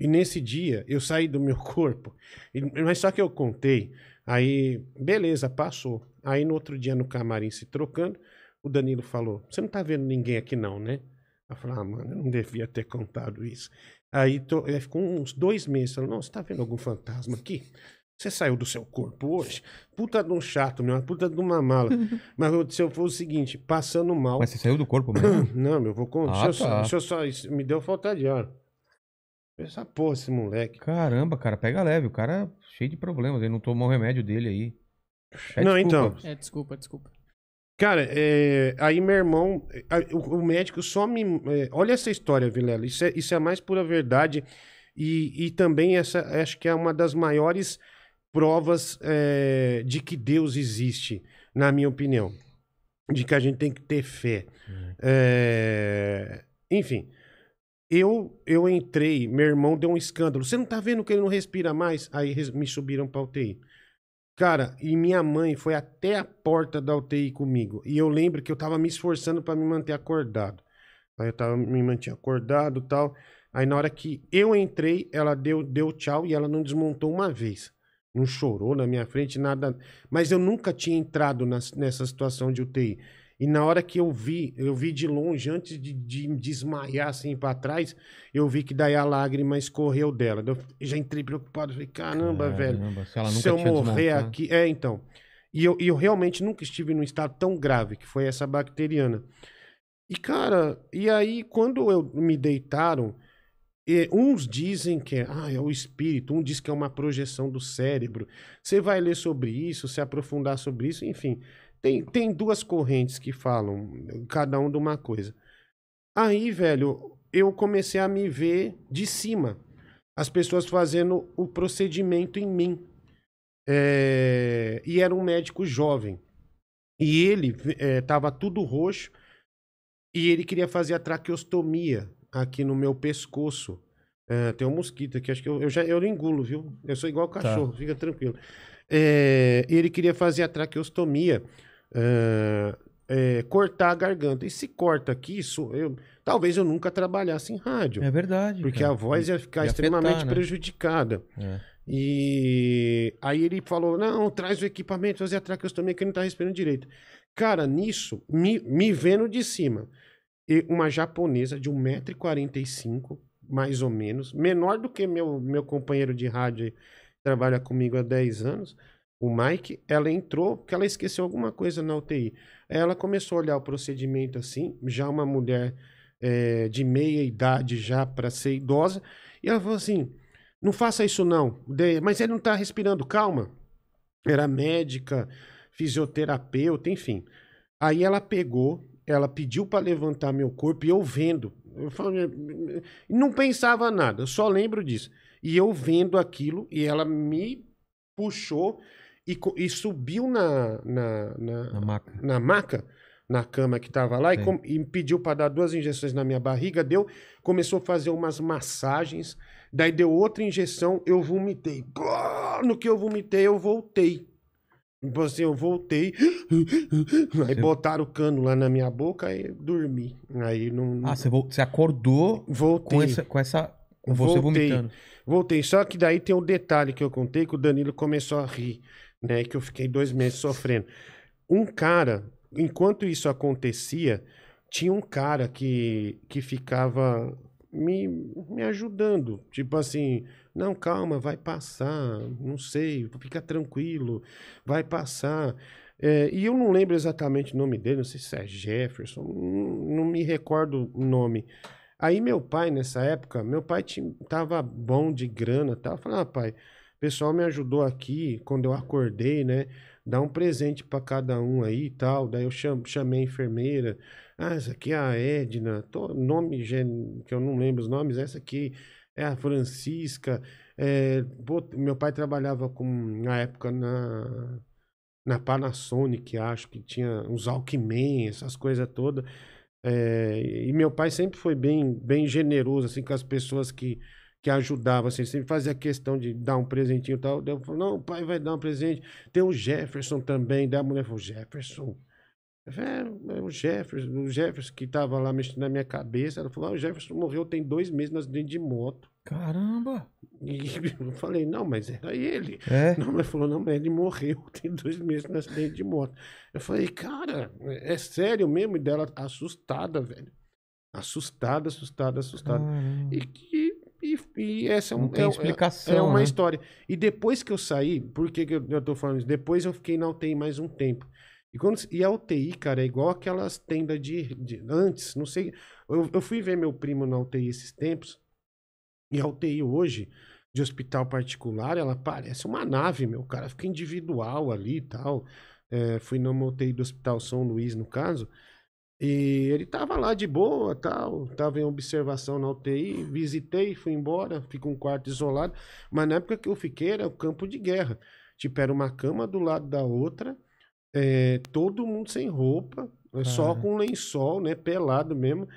E nesse dia, eu saí do meu corpo. E- mas só que eu contei, aí, beleza, passou. Aí no outro dia, no camarim, se trocando, o Danilo falou: Você não tá vendo ninguém aqui, não, né? Eu falei, ah, mano, eu não devia ter contado isso. Aí tô, aí ficou uns dois meses. Falou, não, você tá vendo algum fantasma aqui? Você saiu do seu corpo hoje? Puta de um chato, meu, uma puta de uma mala. Mas eu- se eu for o seguinte, passando mal. Mas você saiu do corpo mesmo? Não, meu, vou contar. Ah, deixa, eu só- tá. só. Isso me deu falta de ar. Essa porra, esse moleque. Caramba, cara, pega leve. O cara é cheio de problemas. Ele não tomou o remédio dele aí. Pede Não, desculpa. então. É, desculpa, desculpa. Cara, é, aí meu irmão, é, o, o médico só me. é, olha essa história, Vilela. Isso é, isso é a mais pura verdade. E, e também essa acho que é uma das maiores provas é, de que Deus existe, na minha opinião. De que a gente tem que ter fé. É, enfim. Eu, eu entrei, meu irmão deu um escândalo. Você não tá vendo que ele não respira mais? Aí me subiram pra UTI. Cara, e minha mãe foi até a porta da UTI comigo. E eu lembro que eu tava me esforçando pra me manter acordado. Aí eu tava, me mantinha acordado tal. Aí na hora que eu entrei, ela deu, deu tchau e ela não desmontou uma vez. Não chorou na minha frente, nada. Mas eu nunca tinha entrado nas- nessa situação de UTI. E na hora que eu vi, eu vi de longe, antes de, de desmaiar assim pra trás, eu vi que daí a lágrima escorreu dela. Eu já entrei preocupado, falei, caramba, velho Caramba, Se ela nunca se eu morrer desmontado. aqui. É, então. E eu, eu realmente nunca estive num estado tão grave, que foi essa bacteriana. E, cara, e aí, quando eu me deitaram, e uns dizem que é, ah, é o espírito, um diz que é uma projeção do cérebro. Você vai ler sobre isso, se aprofundar sobre isso, enfim. Tem, tem duas correntes que falam, cada um de uma coisa. Aí, velho, eu comecei a me ver de cima. As pessoas fazendo o procedimento em mim. É, e era um médico jovem. E ele estava tudo roxo e ele queria fazer a traqueostomia aqui no meu pescoço. É, tem um mosquito aqui, acho que eu, eu já eu engulo, viu? Eu sou igual cachorro, fica tranquilo. É, ele queria fazer a traqueostomia, é, é, cortar a garganta. E se corta aqui, isso, eu, talvez eu nunca trabalhasse em rádio. É verdade. Porque cara. a voz ia ficar Ia extremamente afetar, né? prejudicada. É. E aí ele falou: não, traz o equipamento, fazer a traqueostomia que ele não tá respirando direito. Cara, nisso, me, me vendo de cima, e uma japonesa de 1,45m, mais ou menos, menor do que meu, meu companheiro de rádio que trabalha comigo há 10 anos, o Mike, ela entrou porque ela esqueceu alguma coisa na UTI. Ela começou a olhar o procedimento assim, já uma mulher é, de meia idade já para ser idosa, e ela falou assim: não faça isso não, mas ele não tá respirando, calma. Era médica, fisioterapeuta, enfim. Aí ela pegou, ela pediu para levantar meu corpo e eu vendo. Eu falei, não pensava nada, só lembro disso. E eu vendo aquilo e ela me puxou e, e subiu na, na, na, Na maca. na maca, na cama que tava lá, e, com- e me pediu para dar duas injeções na minha barriga, deu, começou a fazer umas massagens, daí deu outra injeção, eu vomitei. No que eu vomitei, eu voltei. Tipo assim, eu voltei, aí botaram o cano lá na minha boca e dormi. Aí não. não- Ah, você, você acordou voltei. com essa. Com essa com você Voltei. vomitando. Voltei. Só que daí tem um detalhe que eu contei que o Danilo começou a rir, né? Que eu fiquei dois meses sofrendo. Um cara, enquanto isso acontecia, tinha um cara que, que ficava me, me ajudando. Tipo assim, não, calma, vai passar, não sei, fica tranquilo, vai passar. É, e eu não lembro exatamente o nome dele, não sei se é Jefferson, não, não me recordo o nome. Aí meu pai, nessa época, meu pai tinha, tava bom de grana. Eu falei, ah, pai, pessoal me ajudou aqui quando eu acordei, né? Dá um presente pra cada um aí e tal. Daí eu cham- chamei a enfermeira. Ah, essa aqui é a Edna. Tô, nome que eu não lembro os nomes. Essa aqui é a Francisca. É, meu pai trabalhava com, na época, na, na Panasonic, acho que tinha uns Alckmin, essas coisas todas. É, e meu pai sempre foi bem, bem generoso assim com as pessoas que, que ajudavam, assim, sempre fazia questão de dar um presentinho e tal. Eu falei, não, o pai vai dar um presente. Tem o Jefferson também. Daí a mulher falou, Jefferson? É, é o Jefferson, o Jefferson que tava lá mexendo na minha cabeça. Ela falou, ah, o Jefferson morreu tem dois meses no acidente de moto. Caramba! E eu falei, não, mas era ele. É. Não, mas falou, não, mas ele morreu tem dois meses no acidente de moto. Eu falei, cara, é sério mesmo? E dela assustada, velho. Assustada, assustada, assustada. Caramba. E, e, e, e essa é, um, Não tem é- é- explicação, é uma né? história. E depois que eu saí, por que, que eu, eu tô falando isso? Depois eu fiquei na UTI mais um tempo. E, quando, e a UTI, cara, é igual aquelas tendas de, de- Antes, não sei. Eu, eu fui ver meu primo na UTI esses tempos. E a UTI hoje, de hospital particular, ela parece uma nave, meu. Cara fica individual ali e tal. É, fui numa UTI do Hospital São Luís, no caso. E ele tava lá de boa, tal, tava em observação na UTI, visitei, fui embora, fico um quarto isolado, mas na época que eu fiquei era o campo de guerra. Tipo, era uma cama do lado da outra, é, todo mundo sem roupa, é, só com lençol, né, pelado mesmo.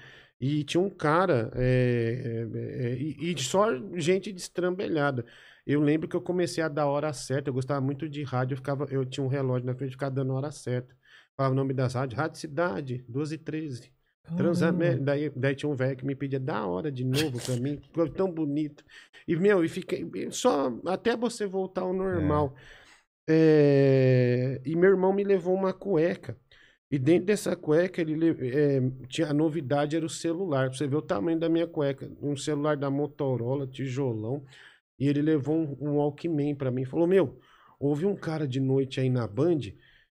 E tinha um cara, é, é, é, e, e só gente destrambelhada. Eu lembro que eu comecei a dar hora certa, eu gostava muito de rádio, eu, ficava, eu tinha um relógio na frente, ficava dando hora certa. Falava o nome das rádios, Rádio Cidade, 12 e 13. Transamérica. Daí, daí tinha um velho que me pedia da hora de novo pra mim, ficou tão bonito. E, meu, e fiquei. Só até você voltar ao normal. É, e meu irmão me levou uma cueca. E dentro dessa cueca, ele le- é, tinha, a novidade era o celular. Pra você ver o tamanho da minha cueca. Um celular da Motorola, tijolão. E ele levou um, um Walkman pra mim. Falou: Meu, houve um cara de noite aí na Band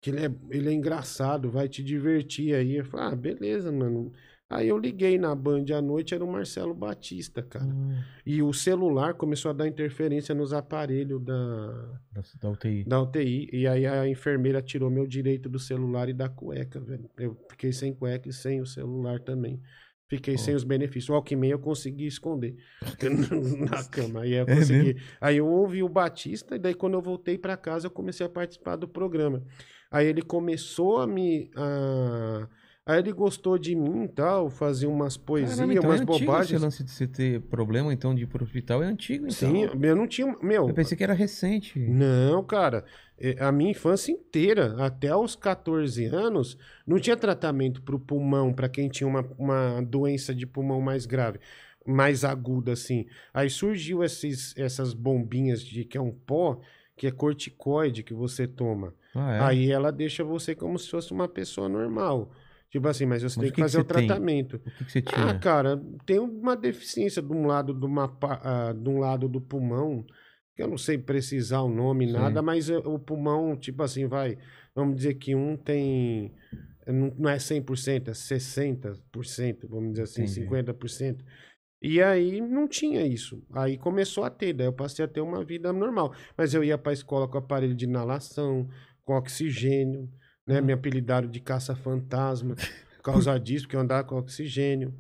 que ele é, ele é engraçado, vai te divertir aí. Eu falei: Ah, beleza, mano. Aí eu liguei na Band à noite, era o Marcelo Batista, cara. Hum, E o celular começou a dar interferência nos aparelhos da, da, da UTI. da UTI. E aí a enfermeira tirou meu direito do celular e da cueca, velho. Eu fiquei sem cueca e sem o celular também. Fiquei sem os benefícios. O Alckmin eu consegui esconder na cama. Aí eu É consegui. aí eu ouvi o Batista, e daí quando eu voltei pra casa, eu comecei a participar do programa. Aí ele começou a me. a- Aí ele gostou de mim e tal, fazia umas poesias, Caramba, então umas é bobagens. esse lance de você ter problema, então, de ir pro hospital é antigo, então. Sim, eu não tinha. Meu, Eu pensei que era recente. Não, cara. É, A minha infância inteira, até os 14 anos, não tinha tratamento para o pulmão, para quem tinha uma, uma doença de pulmão mais grave, mais aguda, assim. Aí surgiu esses, essas bombinhas de que é um pó, que é corticoide que você toma. Ah, é? Aí ela deixa você como se fosse uma pessoa normal. Tipo assim, mas você Mas tem que que que fazer o você tem? tratamento. O que, que você Ah, tinha? cara, tem uma deficiência de um lado, de uma, ah, de um lado do pulmão que eu não sei precisar o nome, Sim. nada, mas o pulmão, tipo assim, vai. Vamos dizer que um tem. Não não é 100%, é 60%, vamos dizer assim, Entendi. 50%. E aí não tinha isso. Aí começou a ter, daí eu passei a ter uma vida normal. Mas eu ia pra escola com aparelho de inalação, com oxigênio, né? Me apelidaram de caça-fantasma por causa disso, porque eu andava com oxigênio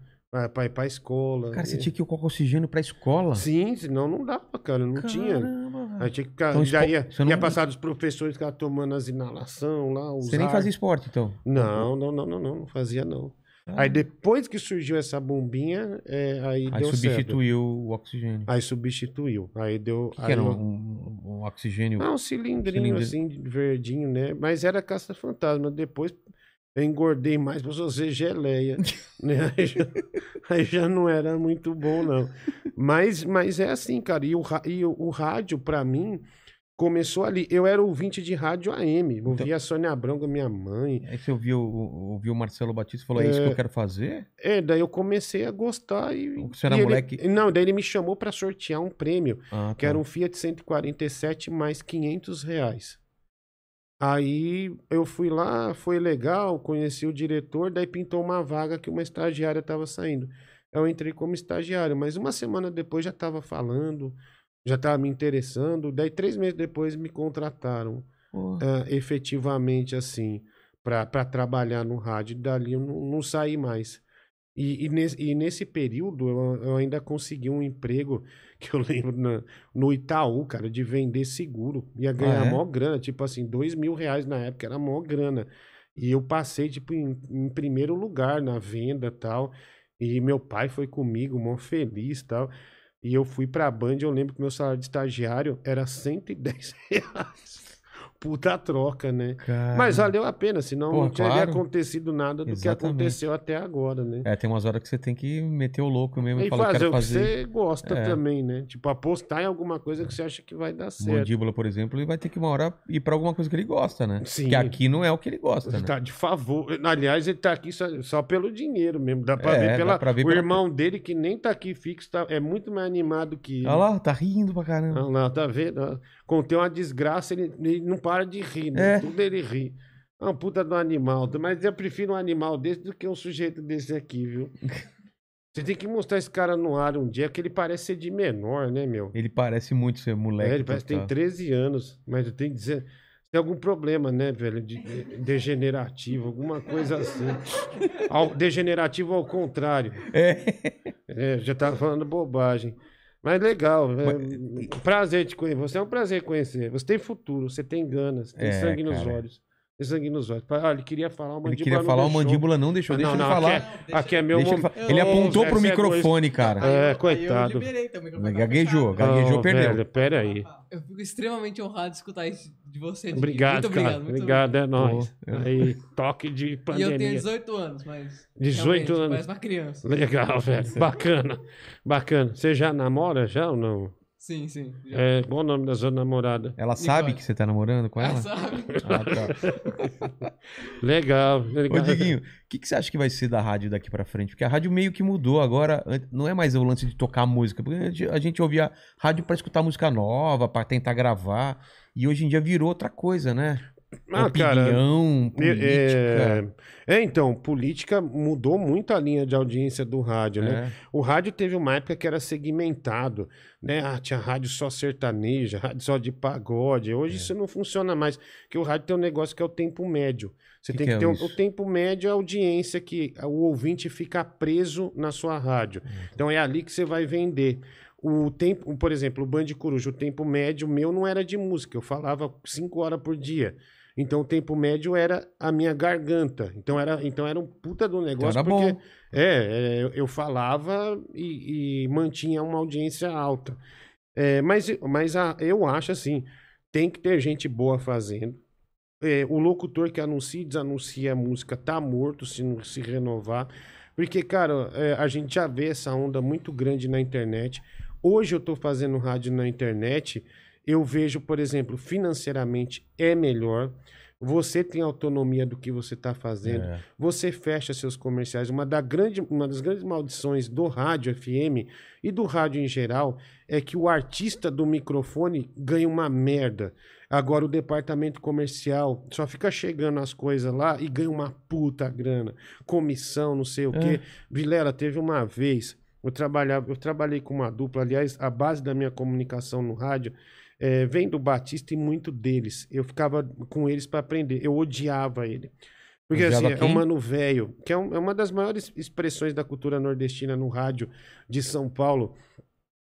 pra ir pra escola. Cara, você E- tinha que ir com oxigênio pra escola. Sim, senão não dava, cara, não tinha. Caramba, velho. Aí tinha que ficar, Então, já ia, não- passar dos professores que tomando as inalação lá, os Você nem fazia esporte, então. Não, não, não, não, não, não fazia não. Ah. Aí depois que surgiu essa bombinha, é, aí, Aí deu certo. substituiu o oxigênio. Aí substituiu. Aí deu. Que, que aí era? eu- Um, um oxigênio? Ah, um cilindrinho Cilindro. assim, verdinho, né? Mas era caça-fantasma. Depois eu engordei mais pra fazer geleia. né? aí, já, aí já não era muito bom, não. Mas, mas é assim, cara. E o, e o, o rádio, pra mim, começou ali. Eu era ouvinte de rádio AM. Então Ouvia a Sônia Abrão com a minha mãe. Aí você ouviu, ouviu o Marcelo Batista e falou: é isso que eu quero fazer? É, daí eu comecei a gostar e. Você era e ele- moleque? Não, daí ele me chamou pra sortear um prêmio. Ah, que tá. era um Fiat 147 mais 500 reais. Aí eu fui lá, foi legal, conheci o diretor, daí pintou uma vaga que uma estagiária estava saindo. Eu entrei como estagiário, mas uma semana depois já estava falando, já estava me interessando. Daí três meses depois me contrataram ah, efetivamente assim para trabalhar no rádio. Dali eu não, não saí mais. E, e, nesse, e nesse período eu, eu ainda consegui um emprego que eu lembro na- no Itaú, cara, de vender seguro. Ia ganhar é? mó grana, tipo assim, dois mil reais na época, era mó grana. E eu passei, tipo, em, em primeiro lugar na venda tal. E meu pai foi comigo, mó feliz tal. E eu fui pra Band, eu lembro que meu salário de estagiário era 110 reais. Puta troca, né? cara. Mas valeu a pena, senão Pô, não teria claro. acontecido nada do que Exatamente. aconteceu até agora, né? É, tem umas horas que você tem que meter o louco mesmo e E falar: fazer o que fazer. você gosta É. também, né? Tipo, apostar em alguma coisa que você acha que vai dar certo. Mandíbula, por exemplo, ele vai ter que uma hora ir pra alguma coisa que ele gosta, né? Sim. Que aqui não é o que ele gosta, né? Tá de favor. Aliás, ele tá aqui só, só pelo dinheiro mesmo. Dá pra É, ver pela. pra ver o pela- irmão dele, que nem tá aqui fixo, tá- é muito mais animado que ele. Olha lá, tá rindo pra caramba. Olha lá, tá vendo? Contei uma desgraça, ele, ele não para de rir, né? É. Tudo ele ri. É uma puta do animal. Mas eu prefiro um animal desse do que um sujeito desse aqui, viu? Você tem que mostrar esse cara no ar um dia, que ele parece ser de menor, né, meu? Ele parece muito ser moleque. É, ele parece que tem total. 13 anos, mas eu tenho que dizer. Tem algum problema, né, velho? De, de- degenerativo, alguma coisa assim. Ao- degenerativo ao contrário. É. É, já tava falando bobagem. Mas legal. É, prazer te conhecer. Você é um prazer conhecer. Você tem futuro, você tem ganas, tem É, sangue nos cara. olhos. Sangue nos olhos. Olha, ele queria falar, o Ele mandíbula queria não falar, o mandíbula não deixou. Deixa não, ele não, falar. Aqui é, aqui é meu Deixa ele, momento. ele apontou velho, pro é microfone, cara. É, Aí eu coitado. liberei, então, o microfone Gaguejou, gaguejou, Ô, perdeu. velho, pera aí. Eu fico extremamente honrado de escutar isso de você. Didi. Obrigado, muito cara. obrigado. Muito Obrigado, é nóis. Eu- Aí, toque de E eu pandemia. tenho 18 anos, mas. 18 realmente, anos. Parece uma criança. Legal, velho. Bacana. Bacana. Você já namora já ou não? Sim, sim. já. É, qual o nome da sua namorada? Ela sabe Nicole. que você tá namorando com Ah, ela? sabe? Ah, tá. Legal. Ô, legal. Diguinho, o que, que você acha que vai ser da rádio daqui pra frente? Porque a rádio meio que mudou agora. Não é mais o lance de tocar música. Porque a gente, a gente ouvia rádio pra escutar música nova, pra tentar gravar. E hoje em dia virou outra coisa, né? Ah, cara, Opinião, É, política. é, então, política mudou muito a linha de audiência do rádio, né? É. O rádio teve uma época que era segmentado, né? Ah, tinha rádio só sertaneja, rádio só de pagode. É. Hoje isso não funciona mais, porque o rádio tem um negócio que é o tempo médio. Você Que tem que que, é ter um- o tempo médio é a audiência que o ouvinte fica preso na sua rádio. Então é ali que você vai vender. O tempo, por exemplo, o Band Coruja, o tempo médio meu não era de música, eu falava cinco horas por dia. Então o tempo médio era a minha garganta. Então era, então era um puta do negócio era porque bom. é, é, eu- eu falava e, e mantinha uma audiência alta. É, mas mas a- eu acho assim, tem que ter gente boa fazendo. É, o locutor que anuncia e desanuncia a música tá morto se não se renovar. Porque, cara, é, a gente já vê essa onda muito grande na internet. Hoje eu tô fazendo rádio na internet. Eu vejo, por exemplo, financeiramente é melhor. Você tem autonomia do que você está fazendo. É. Você fecha seus comerciais. Uma, da grande, uma das grandes maldições do rádio FM e do rádio em geral é que o artista do microfone ganha uma merda. Agora o departamento comercial só fica chegando as coisas lá e ganha uma puta grana. Comissão, não sei o quê. Vilela, teve uma vez, eu, trabalhava, eu trabalhei com uma dupla, aliás, a base da minha comunicação no rádio é, vem do Batista e muito deles. Eu ficava com eles para aprender. Eu odiava ele. Porque Odiava assim, é um mano velho, que é, um- é uma das maiores expressões da cultura nordestina no rádio de São Paulo.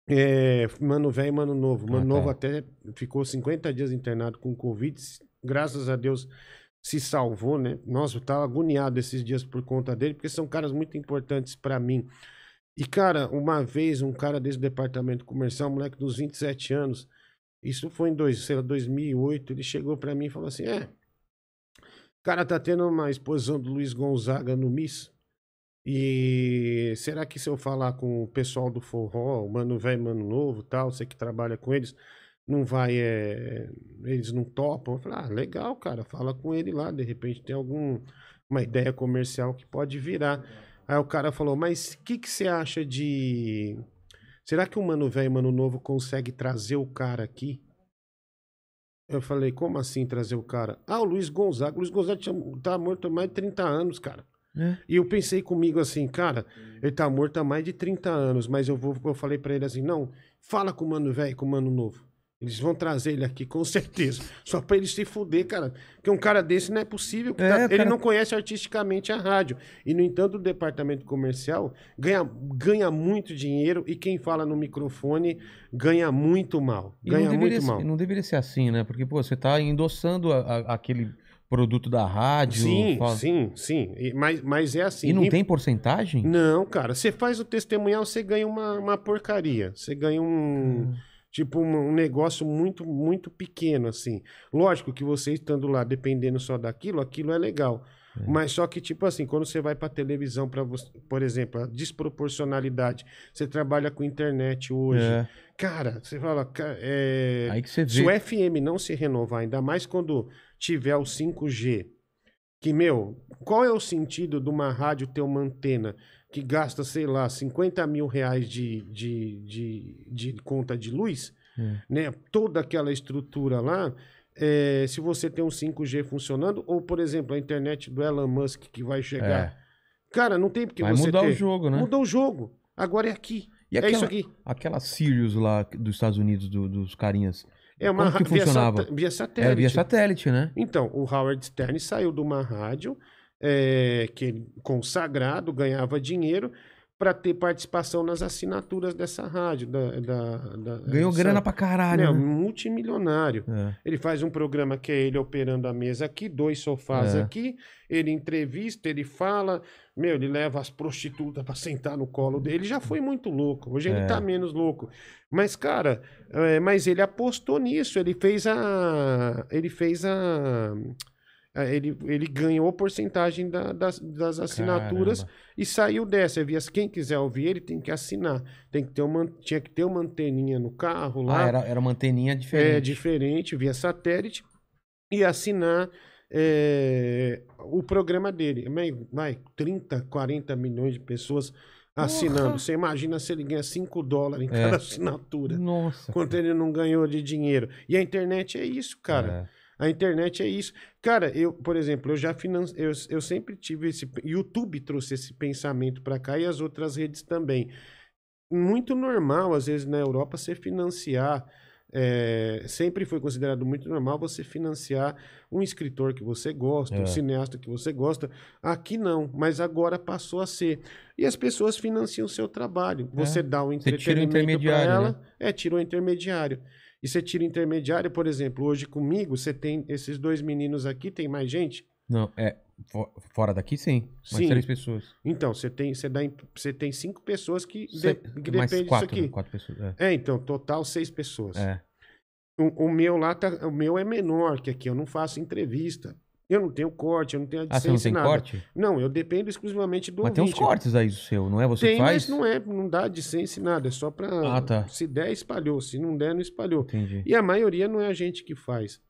É, mano velho e mano novo. Mano Ah, tá. novo até ficou 50 dias internado com Covid. Graças a Deus se salvou, né? Nossa, eu tava agoniado esses dias por conta dele, porque são caras muito importantes para mim. E, cara, uma vez um cara desse departamento comercial, um moleque dos 27 anos, isso foi em dois, sei lá, 2008, ele chegou para mim e falou assim: É, o cara tá tendo uma exposição do Luiz Gonzaga no Miss. E será que se eu falar com o pessoal do forró, o mano velho, mano novo, tal, você que trabalha com eles, não vai, é, eles não topam? Eu falei, ah, legal, cara, fala com ele lá, de repente tem algum uma ideia comercial que pode virar. Aí o cara falou, mas o que que você acha de será que o mano velho, e mano novo consegue trazer o cara aqui? Eu falei, como assim trazer o cara? Ah, o Luiz Gonzaga. O Luiz Gonzaga tinha, tá morto há mais de 30 anos, cara. É. E eu pensei comigo assim, cara, ele tá morto há mais de 30 anos, mas eu vou, eu falei pra ele assim, não, fala com o mano velho, com o mano novo. Eles vão trazer ele aqui, com certeza. Só pra ele se fuder, cara. Porque um cara desse não é possível. É, tá- Ele cara. não conhece artisticamente a rádio. E, no entanto, o departamento comercial ganha, ganha muito dinheiro e quem fala no microfone ganha muito mal. E Ganha muito mal. ser, não deveria ser assim, né? Porque, pô, você tá endossando a- a- aquele produto da rádio. Sim, fala- sim, sim. E- mas, mas é assim. E não Inf- tem porcentagem? Não, cara. Você faz o testemunhal, você ganha uma, uma porcaria. Você ganha um. Hum. Tipo, um, um negócio muito, muito pequeno, assim. Lógico que você estando lá, dependendo só daquilo, aquilo é legal. Mas só que, tipo assim, quando você vai pra televisão, para você, por exemplo, a desproporcionalidade. Você trabalha com internet hoje. É. Cara, você fala. é, Aí que você se vê. o FM não se renovar, ainda mais quando tiver o 5G, que, meu, qual é o sentido de uma rádio ter uma antena que gasta, sei lá, 50 mil reais de, de, de, de conta de luz, É. né? Toda aquela estrutura lá, é, se você tem um 5G funcionando, ou, por exemplo, a internet do Elon Musk que vai chegar. Cara, não tem porque É. Vai você mudar ter. o jogo, né? Mudou o jogo. Agora é aqui. E é aquela, isso aqui. aquela Sirius lá dos Estados Unidos, do- dos carinhas. É uma Como que funcionava? via satélite. Era via satélite, né? Então, o Howard Stern saiu de uma rádio é, que consagrado, ganhava dinheiro para ter participação nas assinaturas dessa rádio. Da, da- da- Ganhou dessa- grana pra caralho, Meu, né? multimilionário. É. Ele faz um programa que é ele operando a mesa aqui, dois sofás É. aqui, ele entrevista, ele fala, meu, ele leva as prostitutas pra sentar no colo dele. Ele já foi muito louco. Hoje É. ele tá menos louco. Mas, cara, é, mas ele apostou nisso, ele fez a. Ele fez a. a- Ele, ele ganhou porcentagem da- das, das assinaturas Caramba. e saiu dessa. Eu vi as- Quem quiser ouvir ele tem que assinar. Tem que ter uma, tinha que ter uma anteninha no carro lá. Ah, era, era uma anteninha É diferente. diferente, via satélite, e assinar é, o programa dele. Vai, vai, 30, 40 milhões de pessoas assinando. Você imagina se ele ganha 5 dólares em É. cada assinatura. Nossa. Quanto ele não ganhou de dinheiro. E a internet é isso, cara. É. A internet é isso. Cara, eu, por exemplo, eu já financi... eu, eu sempre tive esse. YouTube trouxe esse pensamento para cá e as outras redes também. Muito normal, às vezes, na Europa, você financiar. é, sempre foi considerado muito normal você financiar um escritor que você gosta, É. um cineasta que você gosta. Aqui não, mas agora passou a ser. E as pessoas financiam o seu trabalho. Você dá o É. Tira o entretenimento para intermediário, ela, né? é, tira o intermediário. E você tira intermediário, por exemplo, hoje comigo, você tem esses dois meninos aqui, tem mais gente? Não, é. fo- Fora daqui, sim. Mais Sim. três pessoas. Então, você tem, você dá, você tem cinco pessoas que, de- Se- que mais depende quatro, disso aqui. né? Quatro pessoas. É. É, então, total seis pessoas. É. O, o meu lá, tá, o meu é menor que aqui, eu não faço entrevista. Eu não tenho corte, eu não tenho Ah, você não tem nada. corte? Não, eu dependo exclusivamente do Mas tem uns ouvinte. cortes aí do seu, não é? Você Tem, que faz? mas não é, não dá licença nada, é só pra... Ah, tá. Se der, espalhou, se não der, não espalhou. Entendi. E a maioria não é a gente que faz.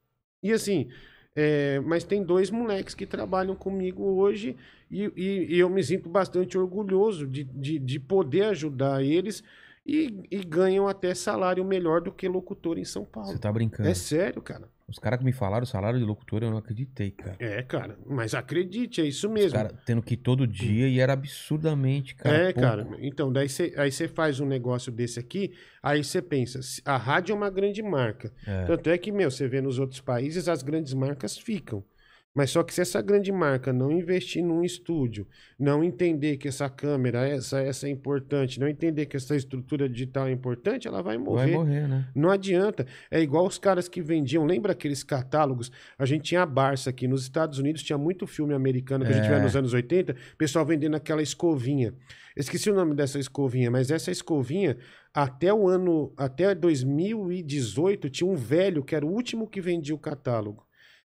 E assim, É, mas tem dois moleques que trabalham comigo hoje e, e- e eu me sinto bastante orgulhoso de, de, de poder ajudar eles e, e ganham até salário melhor do que locutor em São Paulo. Você tá brincando. É sério, cara. Os caras que me falaram o salário de locutor, eu não acreditei, cara. É, cara. Mas acredite, é isso Os mesmo. caras tendo que ir todo dia e era absurdamente, cara. é, pouco. cara. Então, daí você aí você faz um negócio desse aqui, aí você pensa, a rádio é uma grande marca. É. Tanto é que, meu, você vê nos outros países, as grandes marcas ficam. Mas só que se essa grande marca não investir num estúdio, não entender que essa câmera, essa, essa é importante, não entender que essa estrutura digital é importante, ela vai Vai morrer. morrer, né? Não adianta. É igual os caras que vendiam. Lembra aqueles catálogos? A gente tinha a Barça aqui. Nos Estados Unidos tinha muito filme americano que a gente É. vê nos anos 80. Pessoal vendendo aquela escovinha. Esqueci o nome dessa escovinha, mas essa escovinha, até o ano. Até 2018, tinha um velho que era o último que vendia o catálogo.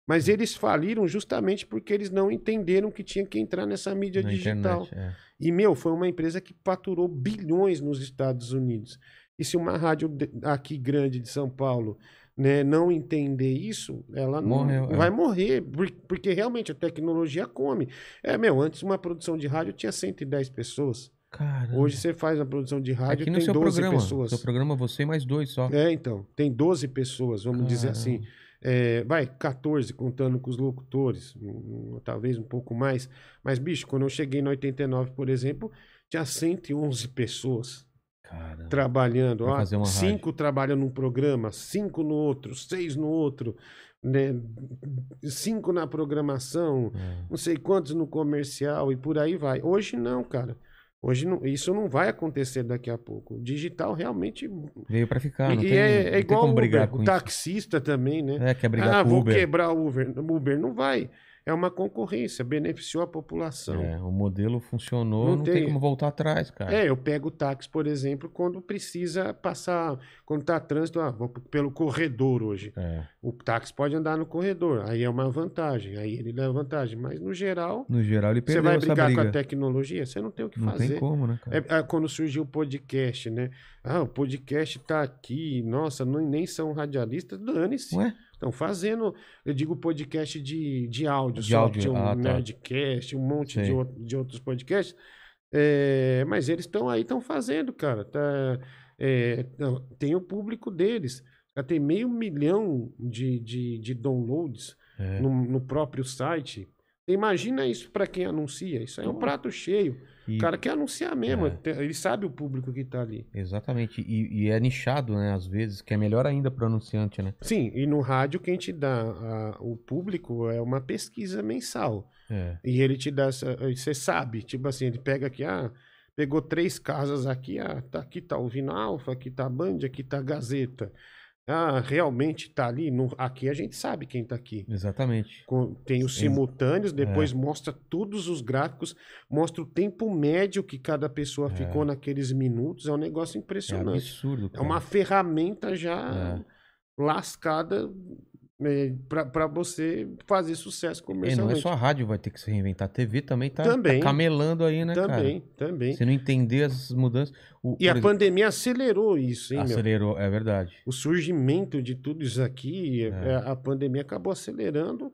Mas eles faliram justamente porque eles não entenderam que tinha que entrar nessa mídia Na digital. internet. É. E, meu, foi uma empresa que faturou bilhões nos Estados Unidos. E se uma rádio aqui grande de São Paulo né, não entender isso, ela não Morreu, é. vai morrer, por- porque realmente a tecnologia come. É, meu, antes uma produção de rádio tinha 110 pessoas. Caramba. Hoje você faz uma produção de rádio Aqui no tem seu 12 programa. pessoas. Seu programa, você e mais dois só. É, então, tem 12 pessoas, vamos dizer Caramba. assim. É, vai, 14 contando com os locutores, talvez um pouco mais. Mas, bicho, quando eu cheguei no 89, por exemplo, tinha 111 pessoas trabalhando. Uma cinco trabalham num programa, cinco no outro, seis no outro, né? cinco na programação, É. não sei quantos no comercial e por aí vai. Hoje não, cara. Hoje não, isso não vai acontecer daqui a pouco. O digital realmente. Veio pra ficar. E tem, é, é igual o Uber, o isso. taxista também, né? É, quer brigar ah, com vou Uber. quebrar o Uber. O Uber não vai. É uma concorrência, beneficiou a população. É, o modelo funcionou, Não não, tem... tem- como voltar atrás, cara. É, eu pego o táxi, por exemplo, quando precisa passar, quando tá trânsito, ah, vou pelo corredor hoje. É. O táxi pode andar no corredor, aí é uma vantagem, aí ele leva vantagem. Mas no geral, No geral, ele você perdeu vai essa brigar briga. com a tecnologia, você não tem o que Não fazer. tem como, né, cara? É, é quando surgiu o podcast, né? Ah, o podcast tá aqui, nossa, não, nem são radialistas, dane-se. Ué? Estão fazendo, eu digo podcast de, de áudio, De só áudio, tinha um ah, tá. Nerdcast, um monte de, de outros podcasts. É, mas eles estão aí, estão fazendo, cara. Tá, é, tem o público deles. Já tem meio milhão de, de, de downloads É. no, no próprio site. Imagina isso para quem anuncia. Isso aí é um prato cheio. E- O cara quer anunciar mesmo. É. Ele sabe o público que tá ali. Exatamente. E, e é nichado, né? Às vezes, que é melhor ainda pro anunciante, né? Sim, e no rádio quem te dá a- o público é uma pesquisa mensal. É. E ele te dá essa. Você sabe, tipo assim, ele pega aqui, ah, pegou três casas aqui, ah, tá, aqui tá o Vina Alfa, aqui tá a Band, aqui tá a Gazeta. Ah, realmente tá ali. Aqui a gente sabe quem tá aqui. Exatamente. Com- Tem os simultâneos, depois É. mostra todos os gráficos, mostra o tempo médio que cada pessoa É. ficou naqueles minutos. É um negócio É impressionante. absurdo, É cara. uma ferramenta já É. lascada é, para você fazer sucesso E não é comercialmente. só a rádio vai ter que se reinventar. A TV também tá, Também. tá camelando aí, né, também, cara? também. Se não entender as mudanças. O, E a exemplo, pandemia acelerou isso, hein, meu? acelerou, é verdade. O surgimento de tudo isso aqui, É. é, a pandemia acabou acelerando.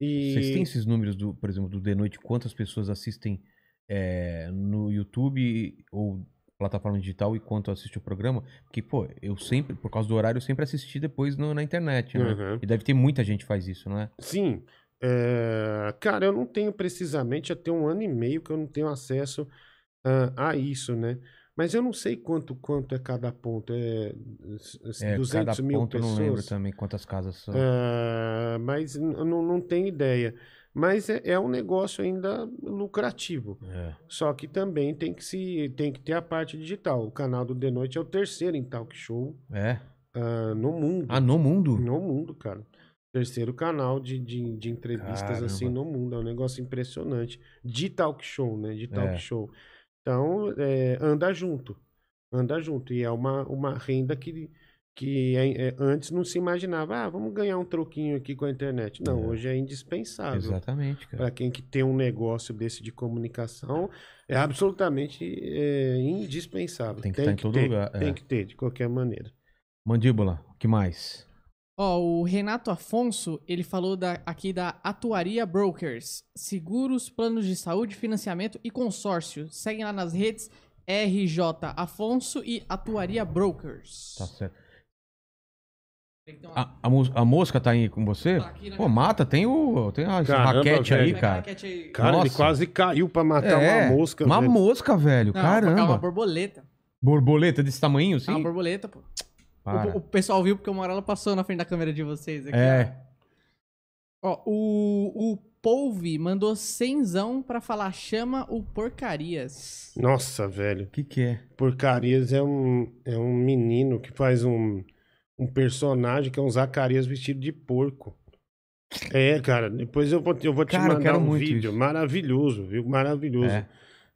E Vocês têm esses números, do, por exemplo, do The Noite, quantas pessoas assistem é, no YouTube ou plataforma digital e quanto assiste o programa? Porque, pô, eu sempre, por causa do horário, eu sempre assisti depois no- na internet, né? Uhum. E deve ter muita gente que faz isso, não é? Sim. É, Cara, eu não tenho precisamente, tem um ano e meio que eu não tenho acesso ah, a isso, né? Mas eu não sei quanto, quanto é cada ponto. É, É, 200 cada mil ponto eu pessoas. não lembro também quantas casas são. Ah, mas eu não, não tenho ideia. Mas é, é um negócio ainda lucrativo. É. Só que também tem que, se, tem que ter a parte digital. O canal do The Noite é o terceiro em talk show É? ah, no mundo. Ah, no mundo? No mundo, cara. Terceiro canal de, de, de entrevistas assim Caramba. no mundo. É um negócio impressionante. De talk show, né? De talk É. show. Então, é, anda junto. Anda junto. E é uma, uma renda que, que é- é- antes não se imaginava. Ah, vamos ganhar um troquinho aqui com a internet. Não, É. hoje é indispensável. Exatamente, cara. Para quem que tem um negócio desse de comunicação, é absolutamente é, indispensável. Tem que estar em todo ter, lugar, Tem é. que ter, de qualquer maneira. Mandíbula, o que mais? Ó, o Renato Afonso, ele falou da- aqui da Atuaria Brokers. Seguros, planos de saúde, financiamento e consórcio. Seguem lá nas redes RJ Afonso e Atuaria Brokers. Tá certo. Uma- A, a, mos- a mosca tá aí com você? Tá aqui Pô, mata, tem o. Tem a Caramba, raquete aí, velho. Cara. raquete aí. Cara, ele Nossa. quase caiu pra matar É, uma mosca, Uma velho. mosca, velho. Não, É uma Caramba. borboleta. Borboleta desse tamanho, É sim? uma borboleta, pô. Para. O, o pessoal viu porque o Morala passou na frente da câmera de vocês aqui. É. Ó, Ó, o, o Polvi mandou cenzão pra falar chama o porcarias. Nossa, velho. O que que é? Porcarias é um, é um menino que faz um, um personagem que é um Zacarias vestido de porco. É, cara, depois eu vou, te- eu vou te Cara, mandar um vídeo isso. maravilhoso, viu? Maravilhoso. É.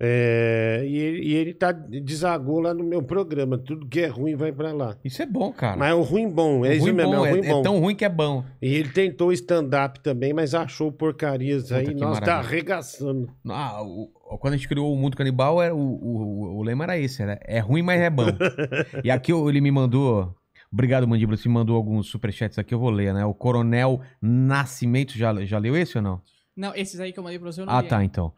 É, e, ele, e ele tá desagou lá no meu programa. Tudo que é ruim vai pra lá. Isso é bom, cara. Mas é o ruim bom, é isso ruim mesmo, bom, é ruim é, bom. é tão ruim que é bom. E ele tentou stand-up também, mas achou porcarias Puta, aí. Nossa, tá maravilha. arregaçando. Ah, o- quando a gente criou o Mundo Canibal, era, o, o, o lema era esse, era, é ruim, mas é bom. e aqui ele me mandou... Obrigado, Mandíbula, você mandou alguns superchats aqui, eu vou ler, né? O Coronel Nascimento, já, já leu esse ou não? Não, esses aí que eu mandei pra você eu não Ah, li tá, ainda. então.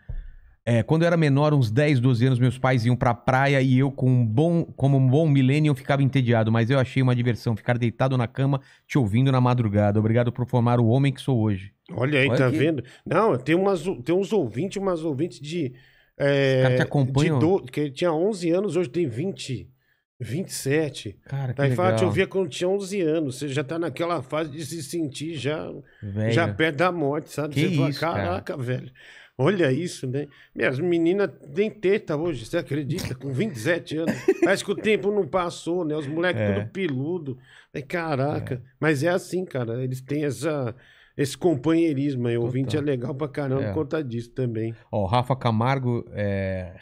É, quando eu era menor, uns 10, 12 anos, meus pais iam pra praia e eu, com um bom, como um bom millennium, ficava entediado. Mas eu achei uma diversão ficar deitado na cama, te ouvindo na madrugada. Obrigado por formar o homem que sou hoje. Olha aí, Olha tá aqui. vendo? Não, tem, umas, tem uns ouvintes, umas ouvintes de. É, Os caras te acompanham? de do- que ele tinha 11 anos, hoje tem 20, 27. Cara, que Aí fala, te legal. ouvia quando tinha 11 anos. Você já tá naquela fase de se sentir já, Velho. já perto da morte, sabe? Que você fala, isso, cara. caraca, velho. Olha isso, né? Minhas meninas têm teta hoje, você acredita? Com 27 anos. Parece que o tempo não passou, né? Os moleques É. tudo peludo. Aí, caraca. Mas é assim, cara. Eles têm essa, esse companheirismo aí. O ouvinte é legal pra caramba É. por conta disso também. Ó, o Rafa Camargo, é.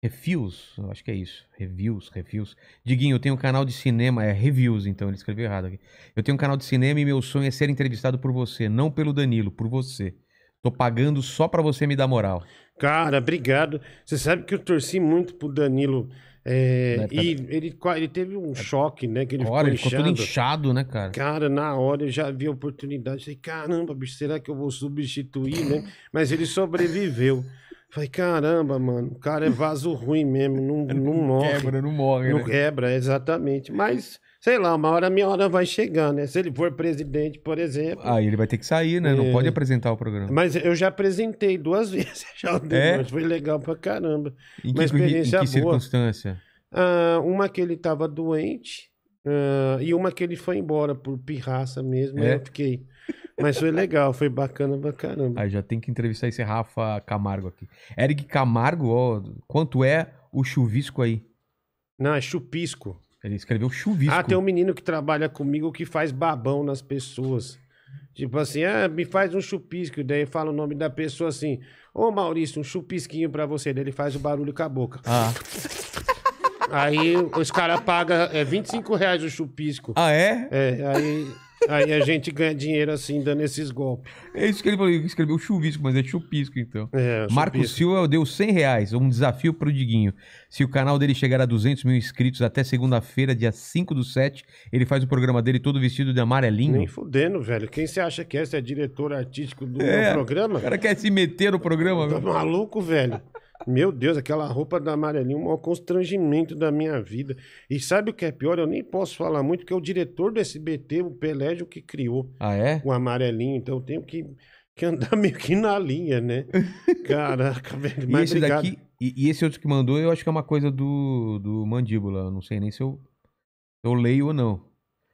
Refuse, eu acho que é isso. Reviews, Refuse. Diguinho, eu tenho um canal de cinema, é Reviews, então ele escreveu errado aqui. Eu tenho um canal de cinema e meu sonho é ser entrevistado por você, não pelo Danilo, por você. Tô pagando só pra você me dar moral. Cara, obrigado. Você sabe que eu torci muito pro Danilo. é, e ele, ele teve um choque, né? Que ele ele ficou ficou todo inchado. inchado, né, cara? Cara, na hora eu já vi a oportunidade. Falei, caramba, bicho, será que eu vou substituir, né? Mas ele sobreviveu. Falei, caramba, mano, o cara é vaso ruim mesmo, não, não morre. não morre, Não quebra, exatamente. Mas, sei lá, uma hora a minha hora vai chegar, né? Se ele for presidente, por exemplo. Aí ele vai ter que sair, né? Não É. pode apresentar o programa. Mas eu já apresentei duas vezes. Já É? Foi legal pra caramba. Em uma que, experiência em que boa. circunstância? Ah, uma que ele tava doente ah, e uma que ele foi embora por pirraça mesmo. aí É? Eu fiquei. Mas foi legal, foi bacana pra caramba. Aí já tem que entrevistar esse Rafa Camargo aqui. Eric Camargo, ó, quanto é o chuvisco aí? Não, é chupisco. Ele escreveu chuvisco. Ah, tem um menino que trabalha comigo que faz babão nas pessoas. Tipo assim, ah, me faz um chupisco. Daí fala o nome da pessoa assim: Ô Maurício, um chupisquinho pra você. Daí ele faz o barulho com a boca. Ah. Aí os caras pagam é, 25 reais o chupisco. ah, é? É, aí, aí a gente ganha dinheiro assim, dando esses golpes. É isso que ele falou. Ele escreveu chuvisco, mas é chupisco, então. É, Marco chupisco. Silva deu 100 reais, um desafio pro Diguinho. Se o canal dele chegar a 200 mil inscritos até segunda-feira, dia 5 do 7, ele faz o programa dele todo vestido de amarelinho. Nem fudendo, velho. Quem você acha que é? Você é diretor artístico do É, programa? O cara quer se meter no programa, Tá velho. maluco, velho? Meu Deus, aquela roupa da amarelinho, o maior constrangimento da minha vida. E sabe o que é pior? Eu nem posso falar muito, porque é o diretor do SBT, o Pelégio, que criou Ah, é? o amarelinho. Então eu tenho que, que andar meio que na linha, né? Caraca, velho. E Mas esse obrigado. daqui, e, e esse outro que mandou, eu acho que é uma coisa do, do Mandíbula. Eu não sei nem se eu, eu leio ou não.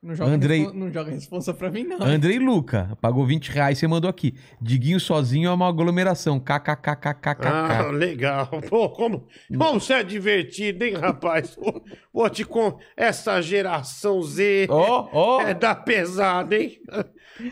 Não joga, Andrei- respo- não joga responsa pra mim, não. Andrei Luca, pagou 20 reais, você mandou aqui. Diguinho sozinho é uma aglomeração. KKKKKK. Ah, legal. Pô, como, como você é divertido, hein, rapaz? Vou te com essa geração Z Ó, ó. é da pesada, hein?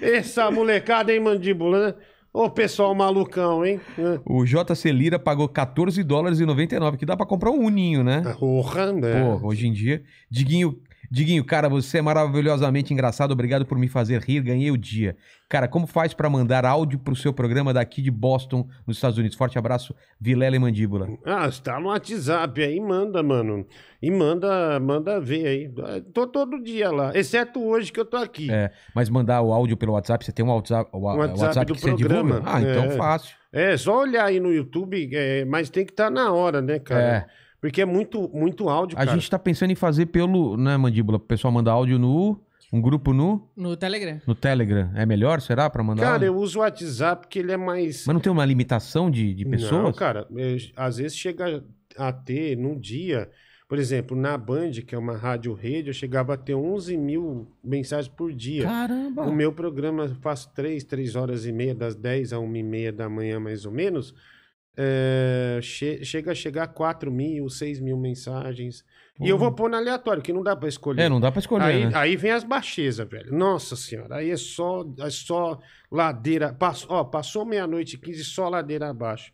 Essa molecada, hein, mandíbula, né? Ô, pessoal malucão, hein? O JC Lira pagou 14 dólares e 99, que dá pra comprar um uninho, né? Porra, né? Pô, hoje em dia. Diguinho, Diguinho, cara, você é maravilhosamente engraçado. Obrigado por me fazer rir. Ganhei o dia. Cara, como faz pra mandar áudio pro seu programa daqui de Boston, nos Estados Unidos? Forte abraço, Vilela e Mandíbula. Ah, está no WhatsApp aí, manda, mano. E manda, manda ver aí. Tô todo dia lá, exceto hoje que eu tô aqui. É, mas mandar o áudio pelo WhatsApp, você tem um WhatsApp, o WhatsApp WhatsApp do que você programa. divulga? Ah, então É. fácil. É, só olhar aí no YouTube, é, mas tem que estar na hora, né, cara? É. Porque é muito, muito áudio, A cara. gente tá pensando em fazer pelo, né, Mandíbula? O pessoal manda áudio no. Um grupo no, No Telegram. no Telegram. É melhor, será, pra mandar Cara, áudio? eu uso o WhatsApp porque ele é mais. Mas não tem uma limitação de, de pessoas? Não, cara, é, às vezes chega a ter num dia, por exemplo, na Band, que é uma rádio rede, eu chegava a ter 11 mil mensagens por dia. Caramba! O meu programa eu faço três, três horas e meia, das 10 a 1 e meia da manhã, mais ou menos. É, che- chega a chegar a 4 mil, 6 mil mensagens. E eu vou pôr no aleatório, que não dá pra escolher. É, não dá pra escolher, Aí, né? aí vem as baixezas, velho. Nossa senhora, aí é só, é só ladeira. Passou, ó, passou meia-noite e 15, só ladeira abaixo.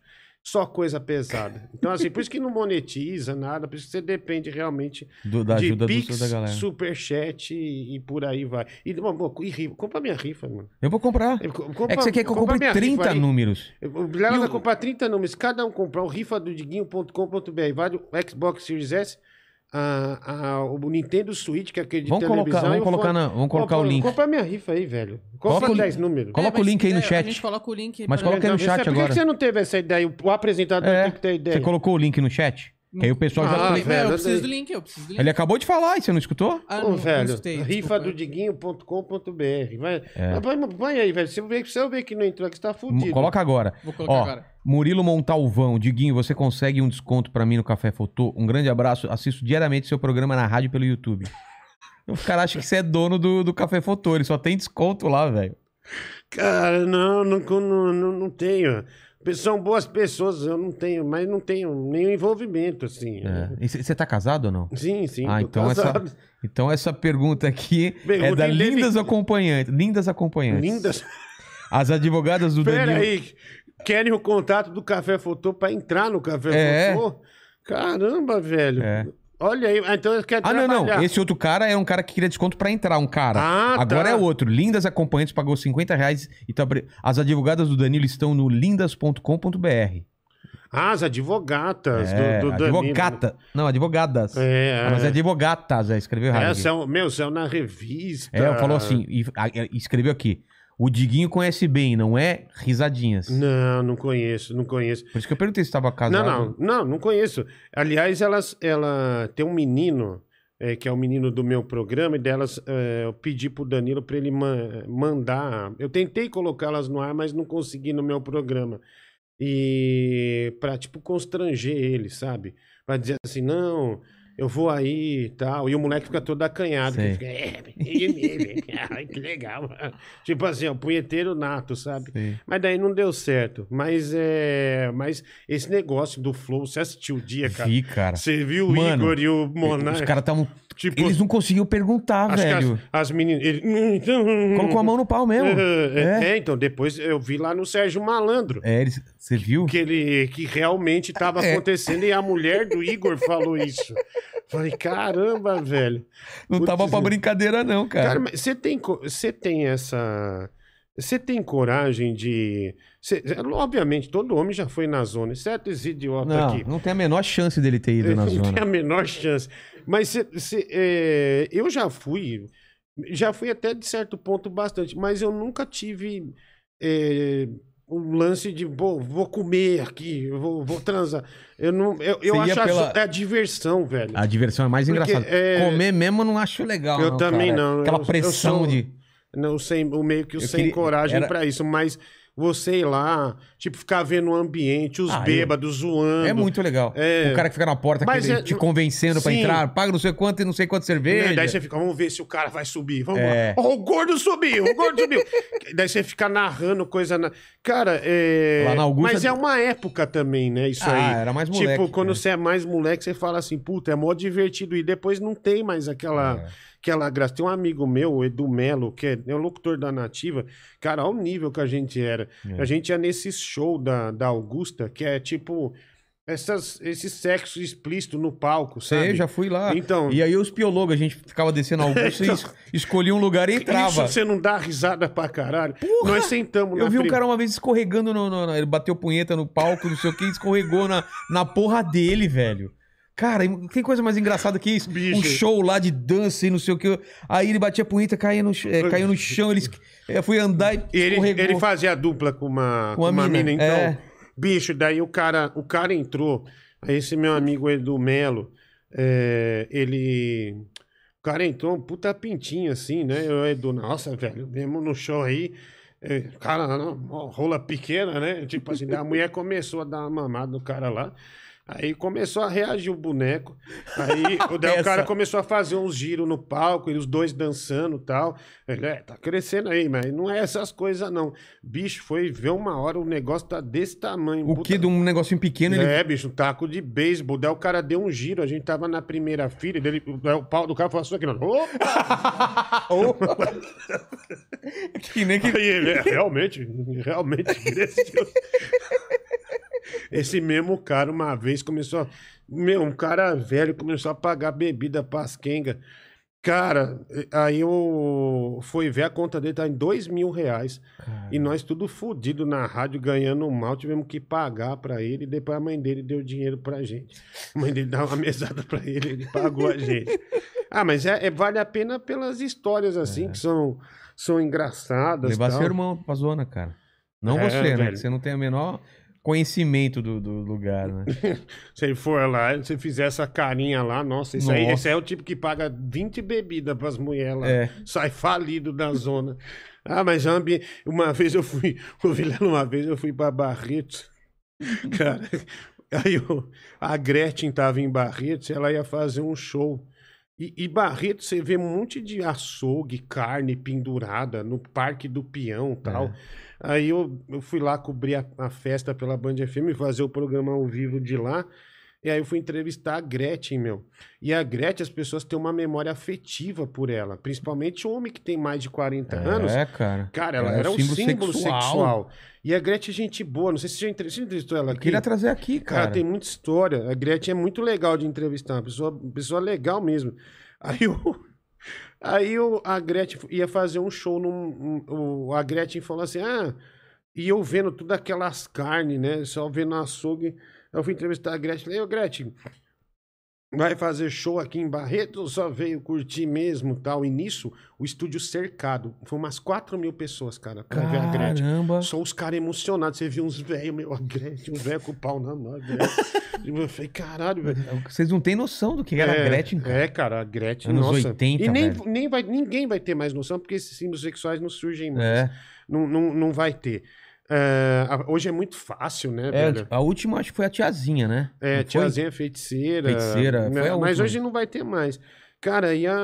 Só coisa pesada. Então, assim, por isso que não monetiza nada, por isso que você depende realmente Do- da de ajuda do, Pix, da galera. superchat e, e por aí vai. E, bom, e rifa. Compra minha rifa, mano. Eu vou comprar. Co- compra- É que você quer que eu compre minha 30 rifa aí. números. O Vilela vai comprar 30 números. Cada um comprar o rifa do Diguinho.com.br. Vale o Xbox Series S, a, a- o Nintendo Switch, que é aquele de Vamos televisão. colocar, vamos o colocar, na- vamos colocar o link. Compra minha rifa aí, velho. Compra Coloca o 10 números. Coloca É, o link aí no é, chat. A gente coloca o link aí Mas coloca aí no chat por que agora. que você não teve essa ideia? O apresentador É, tem que ter ideia. Você colocou o link no chat? Que aí o pessoal já. Ah, Não, velho, eu preciso do link, eu preciso do link. Ele acabou de falar e você não escutou? Ah, Ô, não, não velho, escutei, rifa desculpa. do Diguinho.com.br. Vai, É. vai, vai aí, velho. Se eu ver, se eu ver que não entrou aqui, você tá fudido. Coloca agora. Vou colocar Ó, agora. Murilo Montalvão, Diguinho, você consegue um desconto pra mim no Café Fotô? Um grande abraço. Assisto diariamente seu programa na rádio pelo YouTube. O cara acha que você é dono do, do Café Fotô, ele só tem desconto lá, velho. Cara, não, não, não, não, não tenho. São boas pessoas, eu não tenho, mas não tenho nenhum envolvimento, assim. É. E Você tá casado ou não? Sim, sim. Ah, então essa, então essa pergunta aqui é da. Lindas Acompanhantes. Lindas Acompanhantes. Lindas. As advogadas do Pera Danilo. aí. Querem o contato do Café Fotô pra entrar no Café É. Fotô? Caramba, velho. É. Olha aí, ah, então eu quero Ah, não, trabalhar. não. Esse outro cara é um cara que queria desconto pra entrar, um cara. Ah, tá. Agora é outro. Lindas Acompanhantes pagou 50 reais e tá... As advogadas do Danilo estão no lindas.com.br. Ah, as advogatas É, do, do Danilo. advogata. Não, advogadas. É, Ah, mas é advogatas, é, escreveu errado. é, são, meu, saiu na revista. É, falou assim, e escreveu aqui. O Diguinho conhece bem, não é risadinhas. Não, não conheço, não conheço. Por isso que eu perguntei se estava casado. Não, não, não, não conheço. Aliás, elas, ela tem um menino, é, que é o menino do meu programa, e delas é, eu pedi pro Danilo para ele ma- mandar. Eu tentei colocá-las no ar, mas não consegui no meu programa. E pra, tipo, constranger ele, sabe? Pra dizer assim, não, eu vou aí e tal. E o moleque fica todo acanhado. Que fica, é, ele. Ai, que legal. tipo assim, ó, punheteiro nato, sabe? Sei. Mas daí não deu certo. Mas é. Mas esse negócio do Flow, você assistiu o dia, cara? Vi, cara. Você viu o Mano, Igor e o Os Monark? caras estavam... tipo, Eles não conseguiam perguntar, velho. as, as meninas. Ele, "Hum, então, Colocou a mão no pau mesmo. É, É. é, então, depois eu vi lá no Sérgio Malandro. É, eles... você viu? Que, ele, que realmente estava É. acontecendo e a mulher do Igor falou isso. Falei, caramba, velho. Não tava Putz, pra brincadeira, não, cara. Cara, mas você tem, você tem essa. Você tem coragem de. você- obviamente, todo homem já foi na zona, exceto esse idiota não, aqui. não tem a menor chance dele ter ido na Não tem zona. a menor chance. Mas cê- cê, é, eu já fui, já fui até de certo ponto bastante, mas eu nunca tive é, um lance de "Pô, vou comer aqui, eu vou, vou transar. Eu não, eu, eu acho a pela- é a diversão, velho. A diversão é mais engraçada. é, Comer mesmo eu não acho legal. Eu não, também cara. não. Aquela Eu- eu pressão sou- de. Não sem, o meio que o Eu sem queria- coragem era- pra isso, mas você ir lá, tipo, ficar vendo o ambiente, os Ah, bêbados zoando. É muito legal. É. O cara que fica na porta Mas aquele é- te convencendo pra Sim. entrar, paga não sei quanto e não sei quanto cerveja. Né? Daí você fica, vamos ver se o cara vai subir. Vamos É. lá. Ó, o gordo subiu, o gordo subiu. Daí você fica narrando coisa. Na... Cara, é. Lá na Augusta- Mas é uma época também, né? Isso Ah, aí. era mais moleque, Tipo, quando né? você é mais moleque, você fala assim, puta, é mó divertido. E depois não tem mais aquela. É. Aquela graça. Tem um amigo meu, o Edu Melo, que é, é o locutor da Nativa. Cara, olha o nível que a gente era. É. A gente ia nesse show da, da Augusta, que é tipo. essas, esse sexo explícito no palco, sabe? já fui lá. Então, E aí os piologos, a gente ficava descendo Augusto e es- escolhia um lugar e entrava. isso você não dá risada pra caralho. Nós sentamos Eu vi um cara uma vez escorregando no, no- no- Ele bateu punheta no palco, não sei o que, escorregou na, na porra dele, velho. Cara, tem coisa mais engraçada que isso? Bicho. Um show lá de dança e não sei o que. Aí ele batia punheta, caía no, é, caiu no chão, ele é, foi andar e Ele, escorregou. ele fazia dupla com uma, Com com a uma mina, mina, então. é. Bicho, daí o cara, o cara entrou. Aí esse meu amigo Edu Melo, é, ele. O cara entrou um puta pintinho assim, né? Eu, Edu, nossa, velho, mesmo no show aí. é, cara, rola pequena, né? Tipo assim, a mulher começou a dar uma mamada no cara lá. Aí começou a reagir o boneco. Aí o- daí o cara começou a fazer uns giros no palco, e os dois dançando e tal. Ele, é, tá crescendo aí, mas não é essas coisas, não. Bicho, foi ver uma hora, o negócio tá desse tamanho. O puta- que de um negocinho pequeno, ele. É, bicho, um taco de beisebol. Daí o cara deu um giro, a gente tava na primeira fila, ele- daí o pau do cara falou assim aqui, não. Opa! Que nem que. Aí ele, é, realmente, realmente cresceu. Esse mesmo cara, uma vez, começou a... Meu, um cara velho começou a pagar bebida pras quenga. Cara, aí eu fui ver a conta dele, tá em dois mil reais. E nós tudo fudido na rádio, ganhando mal, tivemos que pagar pra ele. E depois a mãe dele deu dinheiro pra gente. A mãe dele deu uma mesada pra ele, ele pagou a gente. Ah, mas é, é- vale a pena pelas histórias assim, que são, são engraçadas. Levar tal. seu irmão pra zona, cara. Não É, você, né? velho. Você não tem o menor conhecimento do, do lugar, né? Se ele for lá, se fizer essa carinha lá, nossa, esse, Aí, esse aí é o tipo que paga 20 bebidas pras mulheres lá. É. Sai falido da zona. Ah, mas ambi- uma vez eu fui, o Vilela, uma vez eu fui pra Barretos. Cara, aí eu- a Gretchen tava em Barretos, ela ia fazer um show. E, e Barretos, você vê um monte de açougue, carne pendurada no Parque do Peão e tal. É. Aí eu, eu fui lá cobrir a, a festa pela Band FM, fazer o programa ao vivo de lá. E aí eu fui entrevistar a Gretchen, meu. E a Gretchen, as pessoas têm uma memória afetiva por ela. Principalmente o homem que tem mais de 40 anos. É, cara. Cara, ela É era um símbolo símbolo, sexual. sexual. E a Gretchen é gente boa. Não sei se você já entrevistou ela Eu aqui. queria trazer aqui, Cara, cara. tem muita história. A Gretchen é muito legal de entrevistar. Uma pessoa, pessoa legal mesmo. Aí, o, aí o, a Gretchen ia fazer um show num. um- a Gretchen falou assim: ah, e eu vendo todas aquelas carnes, né? Só vendo açougue. Eu fui entrevistar a Gretchen. Falei, ô Gretchen, vai fazer show aqui em Barreto ou só veio curtir mesmo tal? E nisso, o estúdio cercado. Foi umas 4 mil pessoas, cara, pra ver a Gretchen. Caramba. Só os caras emocionados. Você viu uns velhos, meu, a Gretchen, uns velhos com o pau na mão. a Gretchen. Eu falei, caralho, velho. Vocês não têm noção do que era a Gretchen, cara. É, cara, a Gretchen, Anos nossa. 80, e nem, velho. nem vai, ninguém vai ter mais noção, porque esses símbolos sexuais não surgem mais. É. Não, não, não vai ter. É, hoje é muito fácil, né, É, velho? a última acho que foi a tiazinha, né? É, Não foi? tiazinha feiticeira. Feiticeira, né? foi Mas hoje não vai ter mais. Cara, e a,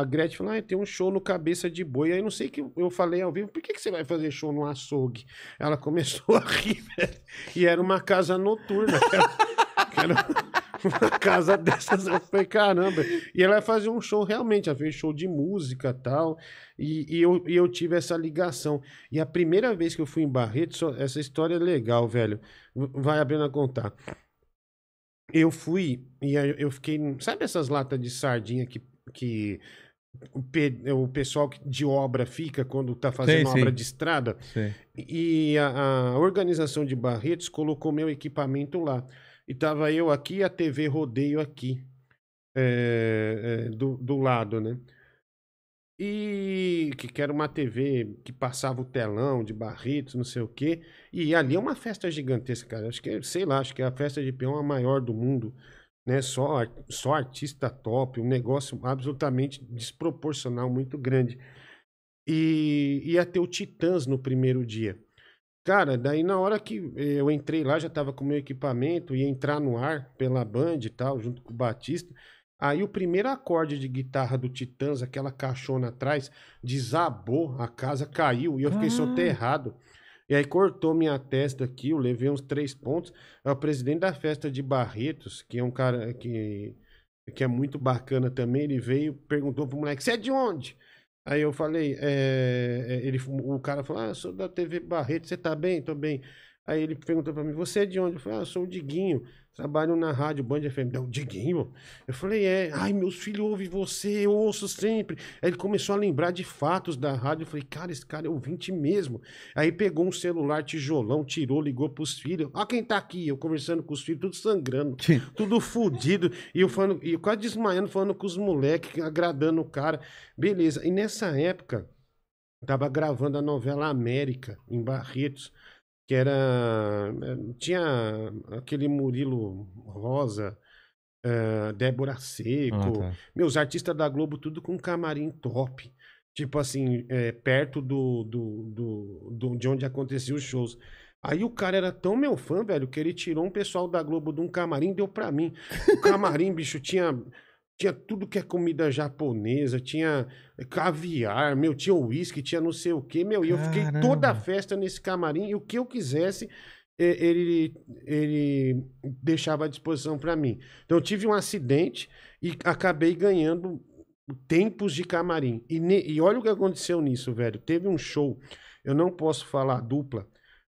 a Gretchen falou: ah, tem um show no Cabeça de Boi. Aí não sei que eu- falei ao vivo: por que, que você vai fazer show no açougue? Ela começou a rir, velho. E era uma casa noturna. era- era uma casa dessas. Eu falei: caramba. E ela fazer um show realmente. Ela fez show de música e tal. E, eu, e eu tive essa ligação. E a primeira vez que eu fui em Barreto, só- essa história é legal, velho. Vai abrindo a contar. Eu fui e eu fiquei. Sabe essas latas de sardinha que, que o, pe- o pessoal que- de obra fica quando tá fazendo Sei, obra de estrada? Sei. E a, a organização de Barretos colocou meu equipamento lá. E tava eu aqui e a TV Rodeio aqui. é, é, do, do lado, né? E que, que era uma TV que passava o telão de Barretos, não sei o quê. E ali é uma festa gigantesca, cara. Acho que, é- sei lá, acho que a festa de peão é a maior do mundo. Né? Só, só artista top, um negócio absolutamente desproporcional, muito grande. E ia ter o Titãs no primeiro dia. Cara, daí na hora que eu entrei lá, já tava com o meu equipamento, ia entrar no ar pela Band e tal, junto com o Batista. Aí o primeiro acorde de guitarra do Titãs, aquela caixona atrás, desabou, a casa caiu e eu fiquei Ah. soterrado. E aí cortou minha testa aqui, eu levei uns três pontos. É o presidente da festa de Barretos, que é um cara que, que é muito bacana também, ele veio perguntou pro moleque, você é de onde? Aí eu falei, é, ele, o cara falou, ah, sou da TV Barreto, você tá bem? Tô bem. Aí ele perguntou pra mim, você é de onde? Eu falei, ah, eu sou o Diguinho, trabalho na rádio Band FM. Não, Diguinho? Eu falei, é. Ai, meus filhos ouvem você, eu ouço sempre. Aí ele começou a lembrar de fatos da rádio. Eu falei, cara, esse cara é ouvinte mesmo. Aí pegou um celular tijolão, tirou, ligou pros filhos. Ó quem tá aqui, eu conversando com os filhos, tudo sangrando, tudo fudido. E eu falando, e eu quase desmaiando, falando com os moleques, agradando o cara. Beleza. E nessa época, tava gravando a novela América, em Barretos que era. eh, Tinha aquele Murilo Rosa, eh, Débora Seco. Ah, tá. Meus artistas da Globo, tudo com camarim top. Tipo assim, eh, perto do, do, do, do- de onde aconteciam os shows. Aí o cara era tão meu fã, velho, que ele tirou um pessoal da Globo de um camarim e deu pra mim. O camarim, bicho, tinha, tinha tudo que é comida japonesa, tinha caviar, meu, tinha uísque, tinha não sei o quê, meu. E eu fiquei toda a festa nesse camarim e o que eu quisesse, ele, ele deixava à disposição pra mim. Então eu tive um acidente e acabei ganhando tempos de camarim. E, ne- e olha o que aconteceu nisso, velho. Teve um show, eu não posso falar dupla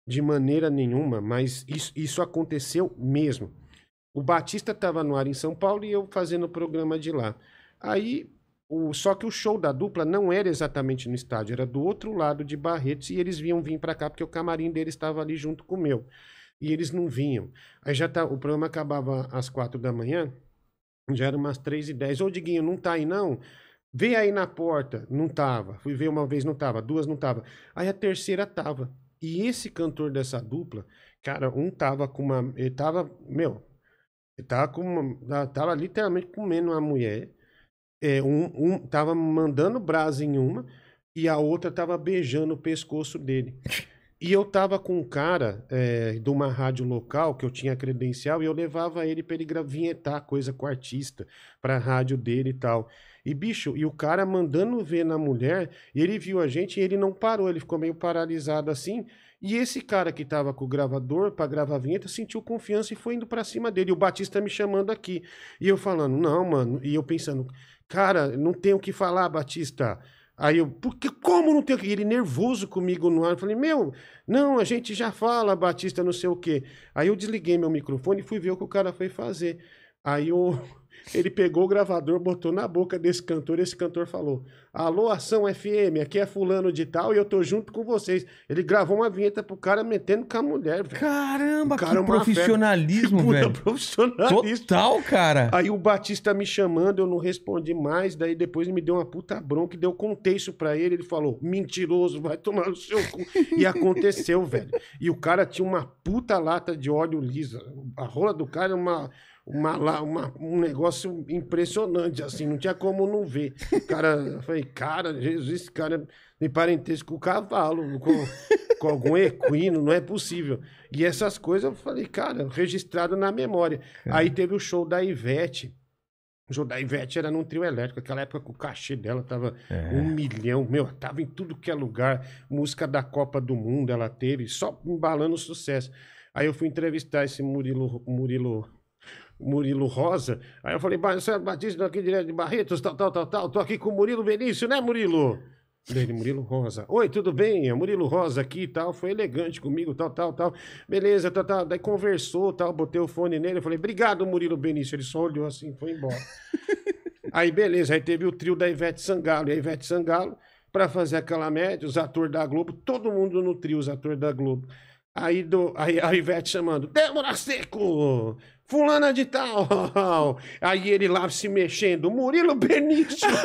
de maneira nenhuma, mas isso, isso aconteceu mesmo. O Batista estava no ar em São Paulo e eu fazendo o programa de lá. Aí, o, só que o show da dupla não era exatamente no estádio, era do outro lado de Barretos e eles vinham vir para cá porque o camarim deles estava ali junto com o meu. E eles não vinham. Aí já tá, o programa acabava às quatro da manhã, já era umas três e dez. Ô, Diguinho, não tá aí não? Vê aí na porta. Não tava. Fui ver uma vez, não tava. Duas, não tava. Aí a terceira tava. E esse cantor dessa dupla, cara, um tava com uma. Ele tava. Meu. Ele tava com. Tava literalmente comendo uma mulher. É, um, um tava mandando brasa em uma. E a outra tava beijando o pescoço dele. E eu tava com um cara é, de uma rádio local que eu tinha credencial e eu levava ele pra ele gra- vinhetar coisa com artista pra rádio dele e tal. E bicho, e o cara mandando ver na mulher, e ele viu a gente e ele não parou, ele ficou meio paralisado assim. E esse cara que tava com o gravador pra gravar a vinheta sentiu confiança e foi indo pra cima dele. E o Batista me chamando aqui. E eu falando, não, mano. E eu pensando, cara, não tenho o que falar, Batista. Aí eu, porque como não tem ele nervoso comigo no ar. Eu falei, meu, não, a gente já fala, Batista, não sei o quê. Aí eu desliguei meu microfone e fui ver o que o cara foi fazer. Aí o, ele pegou o gravador, botou na boca desse cantor, esse cantor falou: Alô, Ação FM, aqui é fulano de tal e eu tô junto com vocês. Ele gravou uma vinheta pro cara metendo com a mulher, velho. Caramba, cara que é profissionalismo, Puta velho. profissionalista. Total, cara. Aí o Batista me chamando, eu não respondi mais. Daí depois me deu uma puta bronca e deu contei isso pra ele. Ele falou: mentiroso, vai tomar no seu cu. E aconteceu, velho. E o cara tinha uma puta lata de óleo liso. A rola do cara é uma. Uma, lá- uma- um negócio impressionante, assim, não tinha como não ver. O cara, eu falei, cara, Jesus, esse cara tem parentesco com o cavalo, com, com algum equino, não é possível. E essas coisas eu falei, cara, registrado na memória. Aí teve o show da Ivete. O show da Ivete era num trio elétrico. Aquela época que o cachê dela tava um milhão. Meu, tava em tudo que é lugar. Música da Copa do Mundo ela teve, só embalando sucesso. Aí eu fui entrevistar esse Murilo, Murilo, Murilo Rosa. Aí eu falei, Marcelo Batista, aqui direto de Barretos, tal, tal, tal, tal. Tô aqui com o Murilo Benício, né, Murilo? Dele, Murilo Rosa. Oi, tudo bem? É Murilo Rosa aqui e tal. Foi elegante comigo, tal, tal, tal. Beleza, tal, tal. Daí conversou, tal. Botei o fone nele. Eu falei, obrigado, Murilo Benício. Ele só olhou assim e foi embora. aí, beleza. Aí teve o trio da Ivete Sangalo. E a Ivete Sangalo, pra fazer aquela média, os atores da Globo, todo mundo no trio, os atores da Globo. Aí, do, aí a Ivete chamando, Débora Seco, fulana de tal. Aí ele lá se mexendo, Murilo Benício.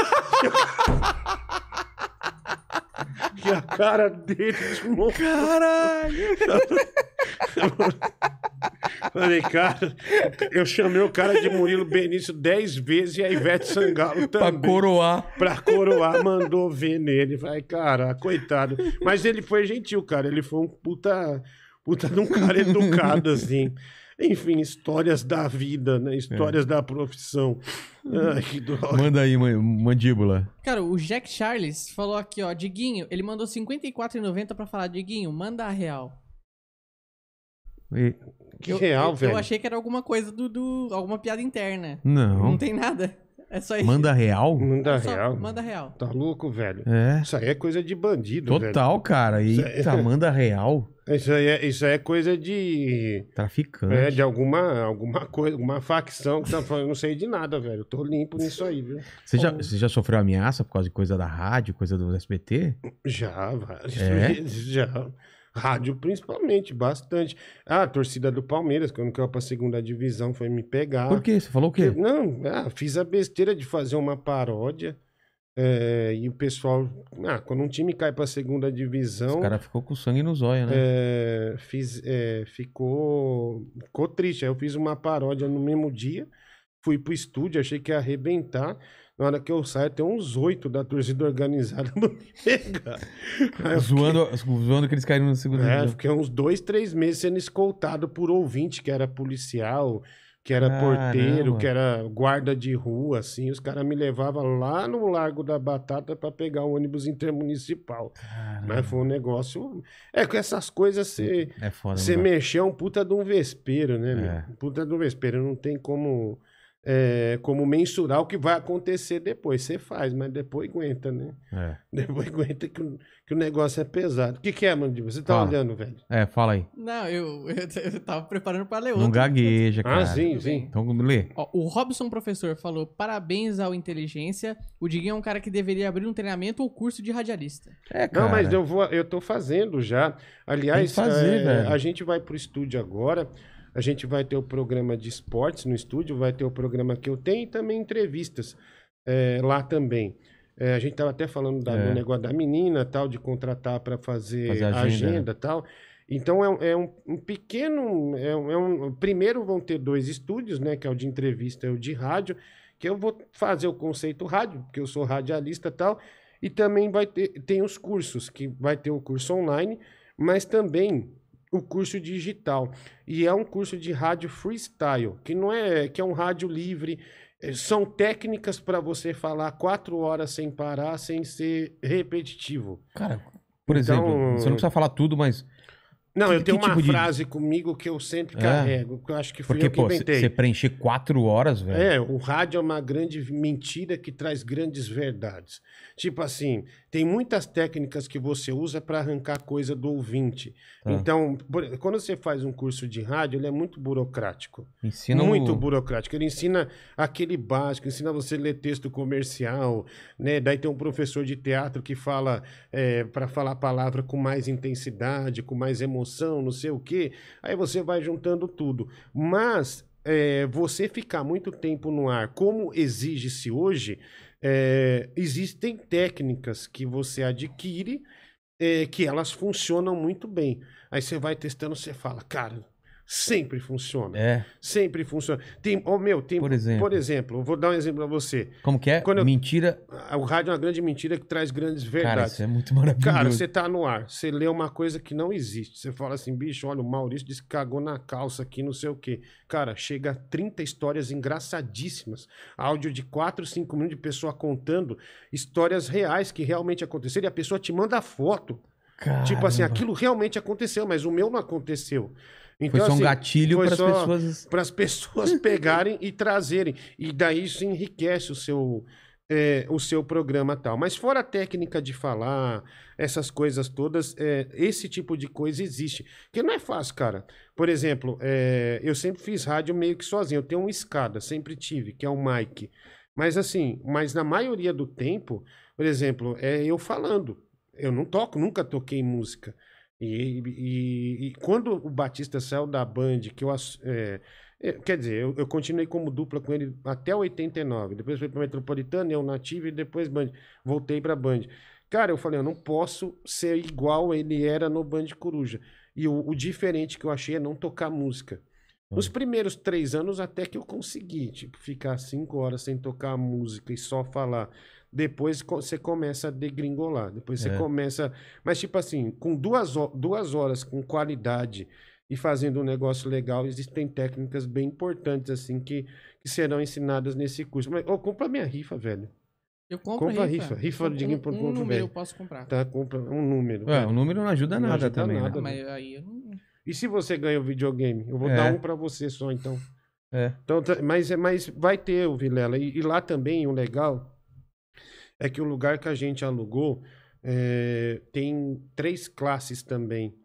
e a cara dele desmontou. Caralho. Falei, cara, eu chamei o cara de Murilo Benício dez vezes e a Ivete Sangalo Pra também. coroar. Pra coroar, mandou ver nele. Falei, cara, coitado. Mas ele foi gentil, cara. Ele foi um puta, puta de um cara educado, assim. Enfim, histórias da vida, né? Histórias da profissão. Ai, que droga. Manda aí, ma- mandíbula. Cara, o Jack Charles falou aqui, ó, Diguinho, ele mandou R$ 54,90 pra falar, Diguinho, manda a real. E- Que eu, real, eu, velho. Eu achei que era alguma coisa do, do- alguma piada interna. Não. Não tem nada. É só isso. Manda real? Manda Só real. Manda real. Tá louco, velho? É. Isso aí é coisa de bandido, velho. Total, cara. Isso é- Eita, manda real. Isso aí é, isso aí é coisa de. Traficante. É, de alguma, alguma coisa, alguma facção que tá falando. Não sei de nada, velho. Eu tô limpo nisso aí, viu? Você, já, você já sofreu ameaça por causa de coisa da rádio, coisa do SBT? Já, várias É? vezes, já. Rádio, principalmente, bastante. Ah, a torcida do Palmeiras, quando caiu pra segunda divisão, foi me pegar. Por quê? Você falou o quê? Não, ah, fiz a besteira de fazer uma paródia. É, e o pessoal. Ah, quando um time cai pra segunda divisão. O cara ficou com sangue nos olhos, né? É, fiz, é, ficou, ficou triste. Aí eu fiz uma paródia no mesmo dia, fui pro estúdio, achei que ia arrebentar. Na hora que eu saio, tem uns oito da torcida organizada pra me pegar. Aí eu zoando, zoando que eles caíram no segundo é, divisão. fiquei uns dois, três meses sendo escoltado por ouvinte, que era policial, que era Caramba. porteiro, que era guarda de rua, assim. Os caras me levavam lá no Largo da Batata pra pegar o ônibus intermunicipal. Mas foi um negócio. É, com essas coisas você. É foda, Você mexer é um puta de um vespeiro, né, É. meu? Puta de um vespeiro. Não tem como, é, como mensurar o que vai acontecer depois. Você faz, mas depois aguenta, né? É. Depois aguenta que, o- que o negócio é pesado. O que, que é, Mandíbula? Você tá Fala. olhando, velho? É, fala aí. Não, eu, eu, eu tava preparando pra ler outro. Não gagueja, cara. Ah, sim, sim. Então, lê. Ó, o Robson Professor falou: parabéns ao Inteligência. O Diguinho é um cara que deveria abrir um treinamento ou curso de radialista. É, cara. Não, mas eu vou, eu tô fazendo já. Aliás, fazer, é, a gente vai pro estúdio agora. A gente vai ter o programa de esportes no estúdio, vai ter o programa que eu tenho e também entrevistas é, lá também. É, a gente tava até falando da- É. do negócio da menina, tal, de contratar para fazer, Fazer a agenda, agenda, tal. Então é, um- é um, um pequeno, é um, é um- primeiro vão ter dois estúdios, né, que é o de entrevista e o de rádio, que eu vou fazer o conceito rádio, porque eu sou radialista e tal, e também vai ter, tem os cursos, que vai ter o curso online, mas também o curso digital. E é um curso de rádio freestyle, que não é, que é um rádio livre. eh, São técnicas para você falar quatro horas sem parar, sem ser repetitivo. Cara, por Então- exemplo, você não precisa falar tudo, mas. Não, Que- eu tenho uma tipo de- frase comigo que eu sempre É. carrego, que eu acho que fui Porque, eu que pô, inventei. você preencher quatro horas, velho. É, o rádio é uma grande mentira que traz grandes verdades. Tipo assim, tem muitas técnicas que você usa para arrancar coisa do ouvinte. Tá. Então, por- quando você faz um curso de rádio, ele é muito burocrático. Ensina muito o... burocrático. Ele ensina aquele básico, ensina você a ler texto comercial, né? Daí tem um professor de teatro que fala para falar a palavra com mais intensidade, com mais emoção, não sei o quê. Aí você vai juntando tudo. Mas é, você ficar muito tempo no ar, como exige-se hoje, é, existem técnicas que você adquire é, que elas funcionam muito bem. Aí você vai testando, você fala, cara, sempre funciona. É. Sempre funciona. Tem, oh, meu, tem, Por exemplo. por exemplo, vou dar um exemplo pra você. Como que é? Eu- Mentira. Ah, O rádio é uma grande mentira que traz grandes Cara, verdades. isso é muito maravilhoso. Cara, você tá no ar, você lê uma coisa que não existe. Você fala assim, bicho, olha, o Maurício disse que cagou na calça aqui, não sei o quê. Cara, chega a 30 histórias engraçadíssimas. Áudio de 4, 5 minutos de pessoa contando histórias reais que realmente aconteceram e a pessoa te manda foto. Tipo assim, Caramba. aquilo realmente aconteceu, mas o meu não aconteceu. Então, Foi só um assim, gatilho para as pessoas. para as pessoas pegarem e trazerem. E daí isso enriquece o seu, é, o seu programa tal. Mas fora a técnica de falar, essas coisas todas, é, esse tipo de coisa existe. Que não é fácil, cara. Por exemplo, é, eu sempre fiz rádio meio que sozinho. Eu tenho uma escada, sempre tive, que é o mic. Mas assim, mas na maioria do tempo, por exemplo, é eu falando. Eu não toco, nunca toquei música. E, e- e quando o Batista saiu da Band, que eu. é, é, quer dizer, eu, eu continuei como dupla com ele até 89. Depois fui pra Metropolitana, eu Native e depois Band. Voltei pra Band. Cara, eu falei, eu não posso ser igual ele era no Band Coruja. E o, o diferente que eu achei é não tocar música. Nos primeiros três anos, até que eu consegui, tipo, ficar cinco horas sem tocar música e só falar. Depois você começa a degringolar. Depois você É. começa. Mas, tipo assim, com duas, duas horas com qualidade e fazendo um negócio legal, existem técnicas bem importantes, assim, que, que serão ensinadas nesse curso. Mas, ô, compra minha rifa, velho. Eu compro Compra rifa. rifa, rifa do um, Diguinho.com, um número velho. eu posso comprar. Tá? Compra um número. Ué, velho. o número não ajuda Não nada ajuda também. né? nada. Mas aí eu não... E se você ganha o videogame? Eu vou É. dar um pra você só, então. É. Então, tá- mas, é- mas vai ter o Vilela. E, e lá também o legal é que o lugar que a gente alugou é, tem três classes também.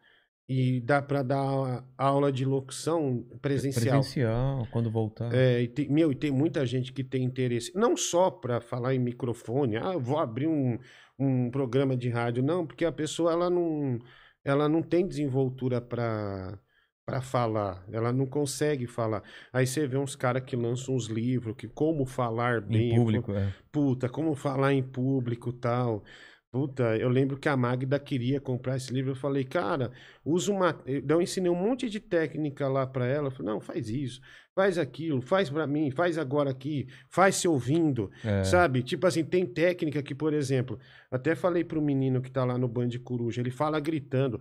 E dá para dar aula de locução presencial. Presencial, quando voltar. É, e tem, meu, e tem muita gente que tem interesse, não só para falar em microfone, ah, eu vou abrir um, um programa de rádio, não, porque a pessoa ela não, ela não tem desenvoltura para para falar, ela não consegue falar. Aí você vê uns caras que lançam uns livros, que como falar bem, em público, é. puta, como falar em público tal. Puta, eu lembro que a Magda queria comprar esse livro. Eu falei, cara, usa uma. Eu ensinei um monte de técnica lá pra ela. Eu falei, não, faz isso, faz aquilo, faz pra mim, faz agora aqui, faz se ouvindo, É. sabe? Tipo assim, tem técnica que, por exemplo, até falei pro menino que tá lá no Band Coruja, ele fala gritando.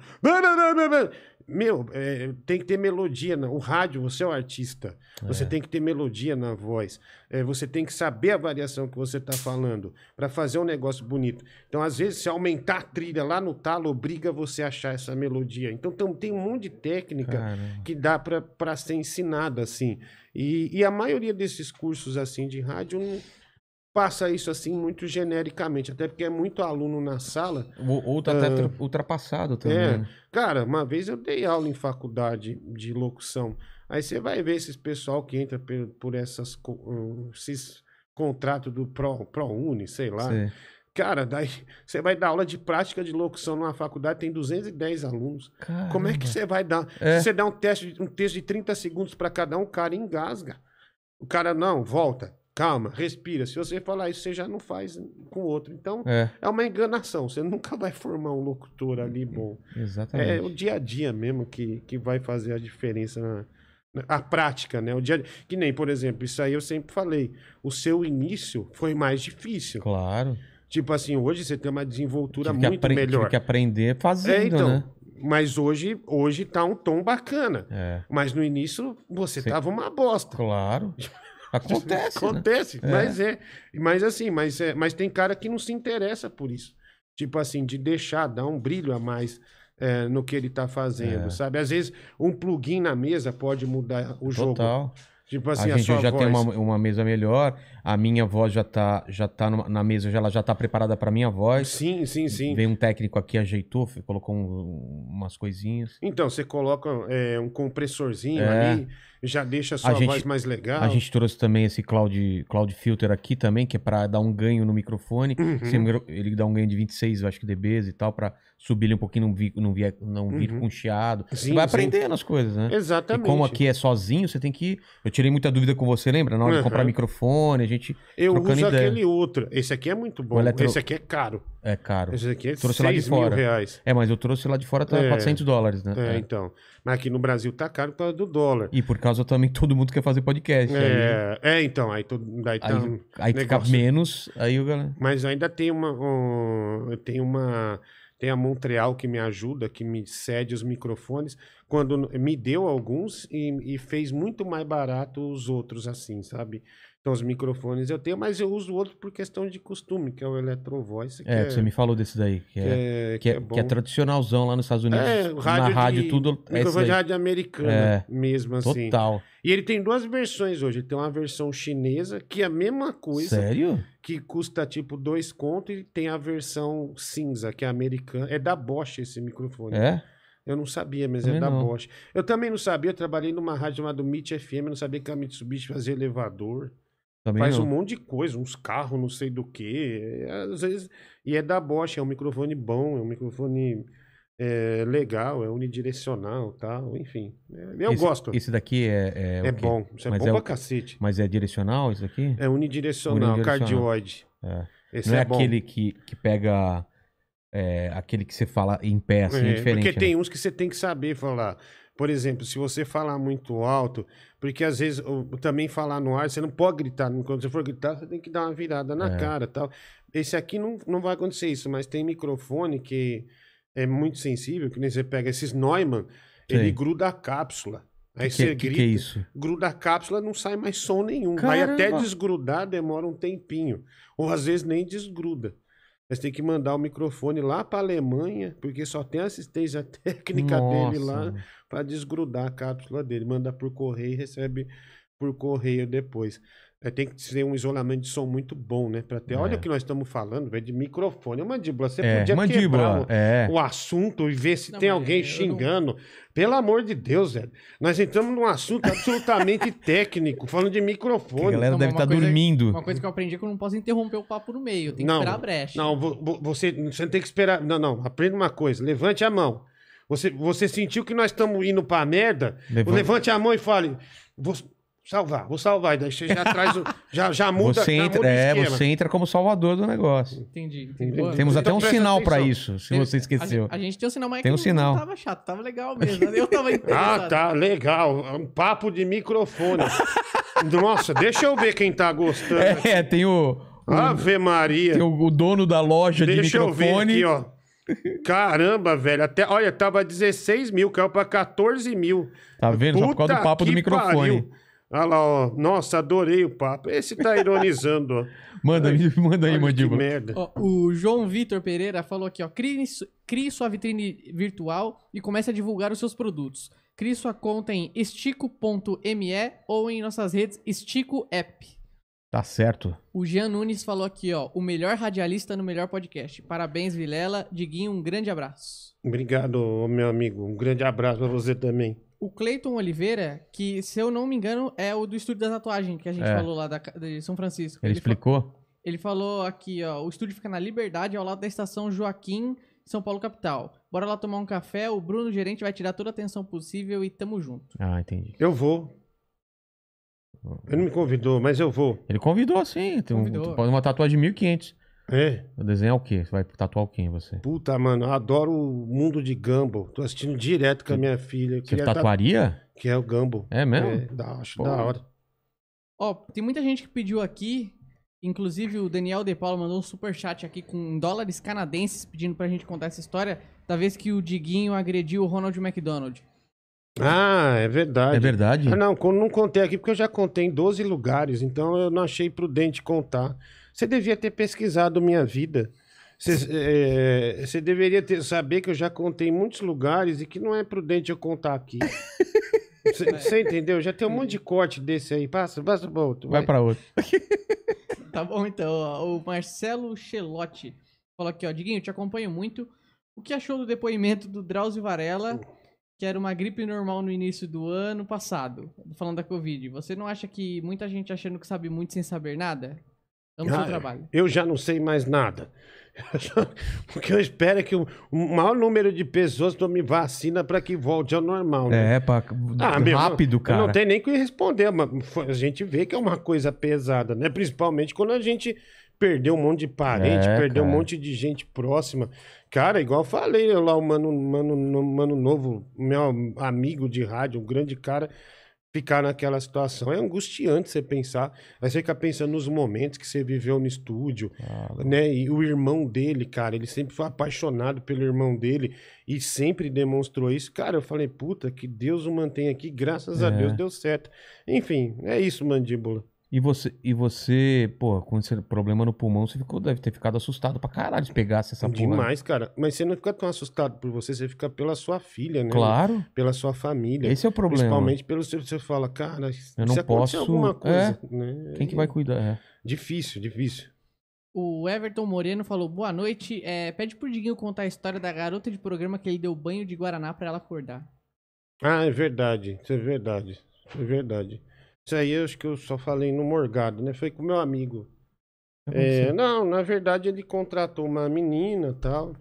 Meu, é, tem que ter melodia. na- O rádio, você é o artista. Você É. tem que ter melodia na voz. É, você tem que saber a variação que você está falando para fazer um negócio bonito. Então, às vezes, se aumentar a trilha lá no talo, obriga você a achar essa melodia. Então, tam- tem um monte de técnica Caramba. que dá para ser ensinada assim. E, e a maioria desses cursos assim de rádio não passa isso assim muito genericamente, até porque é muito aluno na sala. Ou, ou tá até tra- ultrapassado também. É. né? Cara, uma vez eu dei aula em faculdade de locução. Aí você vai ver esses pessoal que entra por, por essas, uh, esses contratos do Pro, ProUni, sei lá. Sei. Cara, daí você vai dar aula de prática de locução numa faculdade, tem 210 alunos. Como é que Caramba. você vai dar? É. Se você dá um teste, um texto de 30 segundos para cada um, o cara engasga. O cara, não, volta, calma, respira. Se você falar isso, você já não faz com o outro. Então, É, é uma enganação. Você nunca vai formar um locutor ali bom. exatamente. É o dia a dia mesmo que, que vai fazer a diferença na, na- a prática, né? O dia que nem, por exemplo, isso aí eu sempre falei. O seu início foi mais difícil. Claro. Tipo assim, hoje você tem uma desenvoltura Tive que, muito apren- melhor. tive que aprender fazendo, É, então. né? Mas hoje, hoje tá um tom bacana. É, Mas no início você Sim. tava uma bosta. claro. Acontece, né? Acontece, É. mas é. Mas assim, mas, é, mas tem cara que não se interessa por isso. Tipo assim, de deixar, dar um brilho a mais é, no que ele tá fazendo, É. sabe? Às vezes um plugin na mesa pode mudar o jogo. Total. Tipo assim, a a, gente sua já voz. tem uma, uma mesa melhor. A minha voz já tá, já tá na mesa, já, ela já tá preparada pra minha voz. Sim, sim, sim. Veio um técnico aqui, ajeitou, colocou um- umas coisinhas. Então, você coloca é, um compressorzinho É. ali, já deixa a sua gente- voz mais legal. A gente trouxe também esse Cloud, Cloud Filter aqui também, que é pra dar um ganho no microfone. Uhum. Ele dá um ganho de 26, eu acho que dBs e tal, pra subir ele um pouquinho, não vir, não vir, não vir Uhum. com chiado. Você Sim, vai sim. aprendendo as coisas, né? Exatamente. E como aqui é sozinho, você tem que. Eu tirei muita dúvida com você, lembra? Na hora de Uhum. comprar microfone, a gente. Eu trocando uso ideia. aquele outro. Esse aqui é muito bom. Eletro- Esse aqui é caro. É caro. Esse aqui é Trouxe lá de 6 mil fora. reais. É, mas eu trouxe lá de fora, tá É. 400 dólares, né? É, É. então. Mas aqui no Brasil tá caro por causa do dólar. E por causa também todo mundo quer fazer podcast. aí É, é, então, aí, todo, daí tá aí, um aí fica menos, aí o galera. Mas ainda tem uma, um, tem uma, tem a Montreal que me ajuda, que me cede os microfones, quando me deu alguns e, e fez muito mais barato os outros assim, sabe? Então os microfones eu tenho, mas eu uso outro por questão de costume, que é o Electrovoice, É, é, você me falou desse daí. Que que é, é, que é, que é tradicionalzão lá nos Estados Unidos. É, o na rádio rádio, de- tudo. É Microfone de rádio americana É, mesmo assim. Total. E ele tem duas versões hoje. Ele tem uma versão chinesa, que é a mesma coisa, Sério? que custa tipo dois contos, e tem a versão cinza, que é americana. É da Bosch esse microfone. É? Eu não sabia, mas Também é da não. Bosch. Eu também não sabia, eu trabalhei numa rádio chamada Meet FM, eu não sabia que a Mitsubishi fazia elevador. Também Faz não. um monte de coisa, uns carros, não sei do que. Às vezes. E é da Bosch, é um microfone bom, é um microfone é, legal, é unidirecional tal, enfim. É, eu esse, gosto. Esse daqui é. É, é bom. Isso é Mas bom é pra o- cacete. Mas é direcional isso aqui? É unidirecional, Unidirecional. cardioide. É. Esse Não é, é, aquele que, que pega. é, aquele que você fala em pé, assim, é, É, diferente. porque né? tem uns que você tem que saber falar. Por exemplo, se você falar muito alto, porque às vezes também falar no ar, você não pode gritar. Quando você for gritar, você tem que dar uma virada na É. cara tal. Esse aqui não, não vai acontecer isso, mas tem microfone que é muito sensível, que nem você pega esses Neumann, ele Sei. gruda a cápsula. Aí que, você que, grita, que é isso? gruda a cápsula, não sai mais som nenhum. Vai até Caramba! desgrudar, demora um tempinho. Ou às vezes nem desgruda. Mas tem que mandar o microfone lá para Alemanha, porque só tem assistência técnica dele lá Nossa. para desgrudar a cápsula dele. Manda por correio e recebe por correio depois. É, tem que ser um isolamento de som muito bom, né? Pra ter. Olha É. o que nós estamos falando, velho, de microfone. Ô, Mandíbula, você É, podia mandíbula. quebrar É. o, o assunto e ver se Não, tem alguém eu não- xingando. Pelo amor de Deus, velho. Nós entramos num assunto absolutamente técnico, falando de Que a microfone. galera Não, deve estar coisa- dormindo. Uma coisa que eu aprendi é que eu não posso interromper o papo no meio. Tem que Não, esperar a brecha. Não, vo- vo- você, você não tem que esperar. Não, não. Aprenda uma coisa. Levante a mão. Você, você sentiu que nós estamos indo pra merda? Levante- Levante a mão e fale. Vou salvar, vou salvar. Daí você já traz o. Já, já muda, Você já entra, muda o é, esquema. você entra como salvador do negócio. Entendi. entendi. Boa. Temos até Então um presta sinal pra atenção. isso, se você esqueceu. A, a gente tem um sinal, mas é Tem um não- sinal. Não tava chato, tava legal mesmo. Eu tava Ah, tá, legal. Um papo de microfone. Nossa, deixa eu ver quem tá gostando. É, tem o, o- Ave Maria. tem o, o dono da loja de Deixa eu ver microfone. aqui, ó. Caramba, velho. Até, olha, tava 16 mil, caiu pra 14 mil. Tá vendo? Só por causa do Puta papo do microfone. pariu. Olha lá, ó. Nossa, adorei o papo. Esse tá ironizando, ó. Manda, manda aí, Olha que mandíbula. merda. Ó, o João Vitor Pereira falou aqui, ó. Crie, su- crie sua vitrine virtual e comece a divulgar os seus produtos. Crie sua conta em estico.me ou em nossas redes Estico App. Tá certo. O Jean Nunes falou aqui, ó. O melhor radialista no melhor podcast. Parabéns, Vilela. Diguinho, um grande abraço. Obrigado, meu amigo. Um grande abraço pra você também. O Cleiton Oliveira, que se eu não me engano é o do estúdio da tatuagem que a gente É. falou lá da, de São Francisco. Ele fa- explicou? Ele falou aqui, ó, o estúdio fica na Liberdade, ao lado da estação Joaquim, São Paulo capital. Bora lá tomar um café, o Bruno gerente vai tirar toda a atenção possível e tamo junto. Ah, entendi. Eu vou. Ele não me convidou, mas eu vou. Ele convidou sim. Tem um, Convidou. tu pode uma tatuagem de 1.500. É. Vou desenhar o quê? Você vai tatuar o quem você? Puta, mano, eu adoro o mundo de Gumball. Tô assistindo direto com a minha filha. Eu Você queria tatuaria? Que é o Gumball. É mesmo? É, da, acho Pô. da hora. Ó, tem muita gente que pediu aqui, inclusive o Daniel De Paulo mandou um superchat aqui com dólares canadenses pedindo pra gente contar essa história da vez que o Diguinho agrediu o Ronald McDonald. Ah, é verdade. É verdade? Ah, não, con- não contei aqui porque eu já contei em 12 lugares, então eu não achei prudente contar. Você devia ter pesquisado minha vida. Você, é, você deveria ter, saber que eu já contei em muitos lugares e que não é prudente eu contar aqui. Você, você entendeu? Já tem um monte de corte desse aí. Passa, passa pra outro. Vai pra outro. Tá bom, então. ó, O Marcelo Chelotti falou aqui, ó. Diguinho, te acompanho muito. O que achou do depoimento do Drauzio Varela, que era uma gripe normal no início do ano passado? Falando da Covid. Você não acha que muita gente achando que sabe muito sem saber nada? Amo seu Ah, trabalho. Eu já não sei mais nada. O que eu espero é que o, maior número de pessoas tome vacina para que volte ao normal, né? É, pra... Ah, meu, rápido, cara. Não tem nem que responder, a gente vê que é uma coisa pesada, né? Principalmente quando a gente perdeu um monte de parente, É, perdeu um cara. monte de gente próxima. Cara, igual eu falei eu lá, o mano, mano, mano Novo, meu amigo de rádio, um grande cara, ficar naquela situação. É angustiante você pensar. Aí você fica pensando nos momentos que você viveu no estúdio, Ah, né? E o irmão dele, cara, ele sempre foi apaixonado pelo irmão dele e sempre demonstrou isso. Cara, eu falei, puta, que Deus o mantenha aqui, graças a É. Deus deu certo. Enfim, é isso, mandíbula. E você, e você, pô, com esse problema no pulmão, você ficou, deve ter ficado assustado pra caralho se pegasse essa porra. Demais, cara. Mas você não fica tão assustado por você, você fica pela sua filha, né? Claro. Pela sua família. Esse é o problema. Principalmente pelo seu, você fala, cara, Eu não se acontecer posso- alguma coisa, né? Quem que vai cuidar? É. Difícil, difícil. O Everton Moreno falou, boa noite. É, pede pro Diguinho contar a história da garota de programa que ele deu banho de Guaraná pra ela acordar. Ah, é verdade. Isso é verdade. Isso é verdade. Isso aí eu acho que eu só falei no Morgado, né? Foi com meu amigo. É, não, na verdade ele contratou uma menina e tal.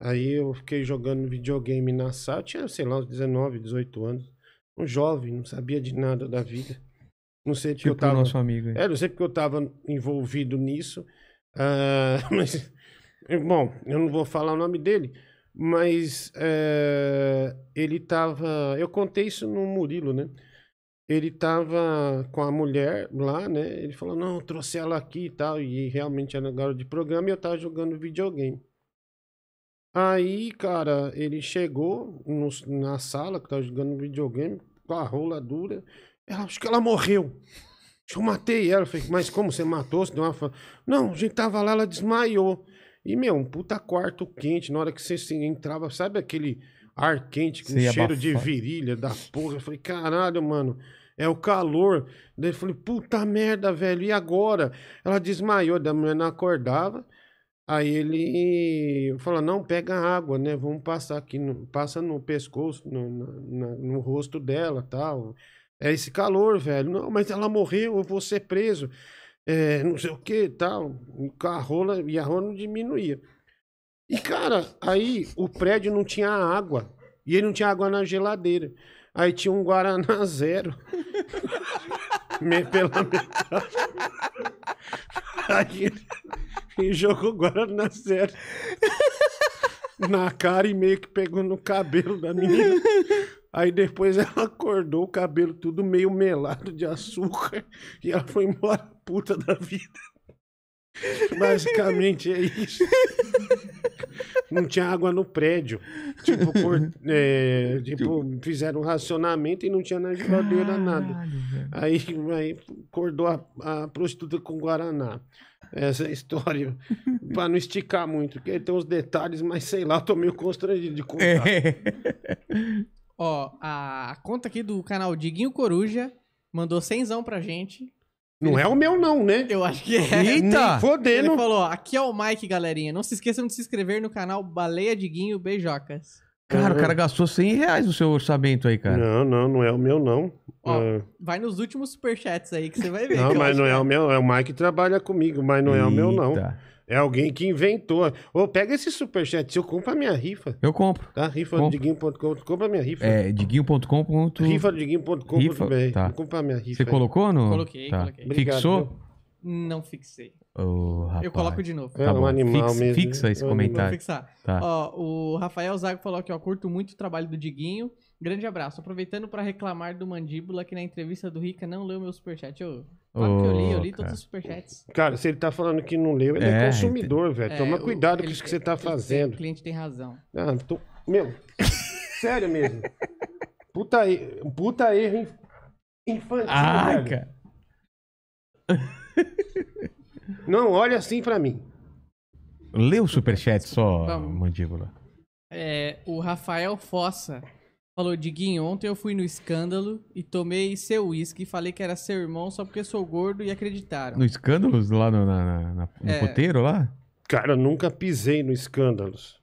Aí eu fiquei jogando videogame na sala. Eu tinha, sei lá, uns 19, 18 anos. Um jovem, não sabia de nada da vida. Não sei porque Tipo eu tava. o nosso amigo. É, não sei porque eu tava envolvido nisso. Ah, mas. Bom, eu não vou falar o nome dele. Mas é, ele tava. Eu contei isso no Murilo, né? Ele tava com a mulher lá, né? Ele falou, não, eu trouxe ela aqui e tal. E realmente era garota de programa e eu tava jogando videogame. Aí, cara, ele chegou no- na sala que tava jogando videogame, com a rola dura. Ela, acho que ela morreu. Eu matei ela. Eu falei, mas como você matou? Você deu uma... fa-" Não, a gente tava lá, ela desmaiou. E, meu, um puta quarto quente, na hora que você se entrava, sabe aquele ar quente com ia cheiro de virilha da porra? Eu falei, caralho, mano. É o calor. Daí eu falei, puta merda, velho, e agora? Ela desmaiou, da mulher não acordava. Aí ele falou, não, pega água, né? Vamos passar aqui, no- passa no pescoço, no, na- no rosto dela tal. É esse calor, velho. Não, mas ela morreu, eu vou ser preso. É, não sei o que tal. A rola, e a rola não diminuía. E, cara, aí o prédio não tinha água. E ele não tinha água na geladeira. Aí tinha um Guaraná zero. Me- Pela metade. Aí ele jogou Guaraná zero. Na cara e meio que pegou no cabelo da menina. Aí depois ela acordou, o cabelo tudo meio melado de açúcar. E ela foi embora puta da vida. Basicamente é isso. Não tinha água no prédio. Tipo, cor- é, tipo, fizeram um racionamento e não tinha na geladeira nada. Caralho, velho. Aí, aí acordou a, a prostituta com Guaraná. Essa é a história. pra não esticar muito, porque tem uns detalhes, mas sei lá, eu tô meio constrangido de contar. É. Ó, a conta aqui do canal Diguinho Coruja mandou cenzão pra gente. Não é o meu, não, né? Eu acho que é. Eita! Nem Ele fodendo. falou, aqui é o Mike, galerinha. Não se esqueçam de se inscrever no canal Baleia Diguinho Beijocas. Cara, o cara gastou 100 reais no seu orçamento aí, cara. Não, não, não é o meu, não. Ó, Ah, Vai nos últimos superchats aí que você vai ver. não, mas não que é o meu. É o Mike que trabalha comigo, mas não é o meu, não. É alguém que inventou. Ô, pega esse superchat, se eu compro a minha rifa, Eu compro. tá? Rifa Compro. do Diguinho.com, compra a minha rifa. É, diguinho.com. ponto- Rifa do Diguinho.com.br. Rifa, tá. Compra a minha rifa. Você aí. colocou no. Coloquei, tá. coloquei. Obrigado, Fixou? viu? Não fixei. Rapaz. Eu coloco de novo. É Tá um bom. animal Fix- mesmo. fixa esse É um Vou comentário. fixar. Tá. Ó, o Rafael Zago falou que ó, curto muito o trabalho do Diguinho. Grande abraço. Aproveitando pra reclamar do Mandíbula que na entrevista do Rica não leu meu superchat. Eu, claro que eu li, eu li todos cara. os superchats. Cara, se ele tá falando que não leu, ele é, É, consumidor, velho. É, Toma o- cuidado com ele- isso que você tá ele- fazendo. O cliente tem razão. Ah, tô... Meu, sério mesmo. Puta, e- puta erro inf- infantil, Ai, velho. cara. Não, olha assim pra mim. Lê o superchat só, Vamos. mandíbula. É, o Rafael Fossa falou: Diguinho, ontem eu fui no escândalo e tomei seu uísque e falei que era seu irmão só porque sou gordo e acreditaram. No escândalos lá no, na, na- na- no É. puteiro lá? Cara, eu nunca pisei no escândalos.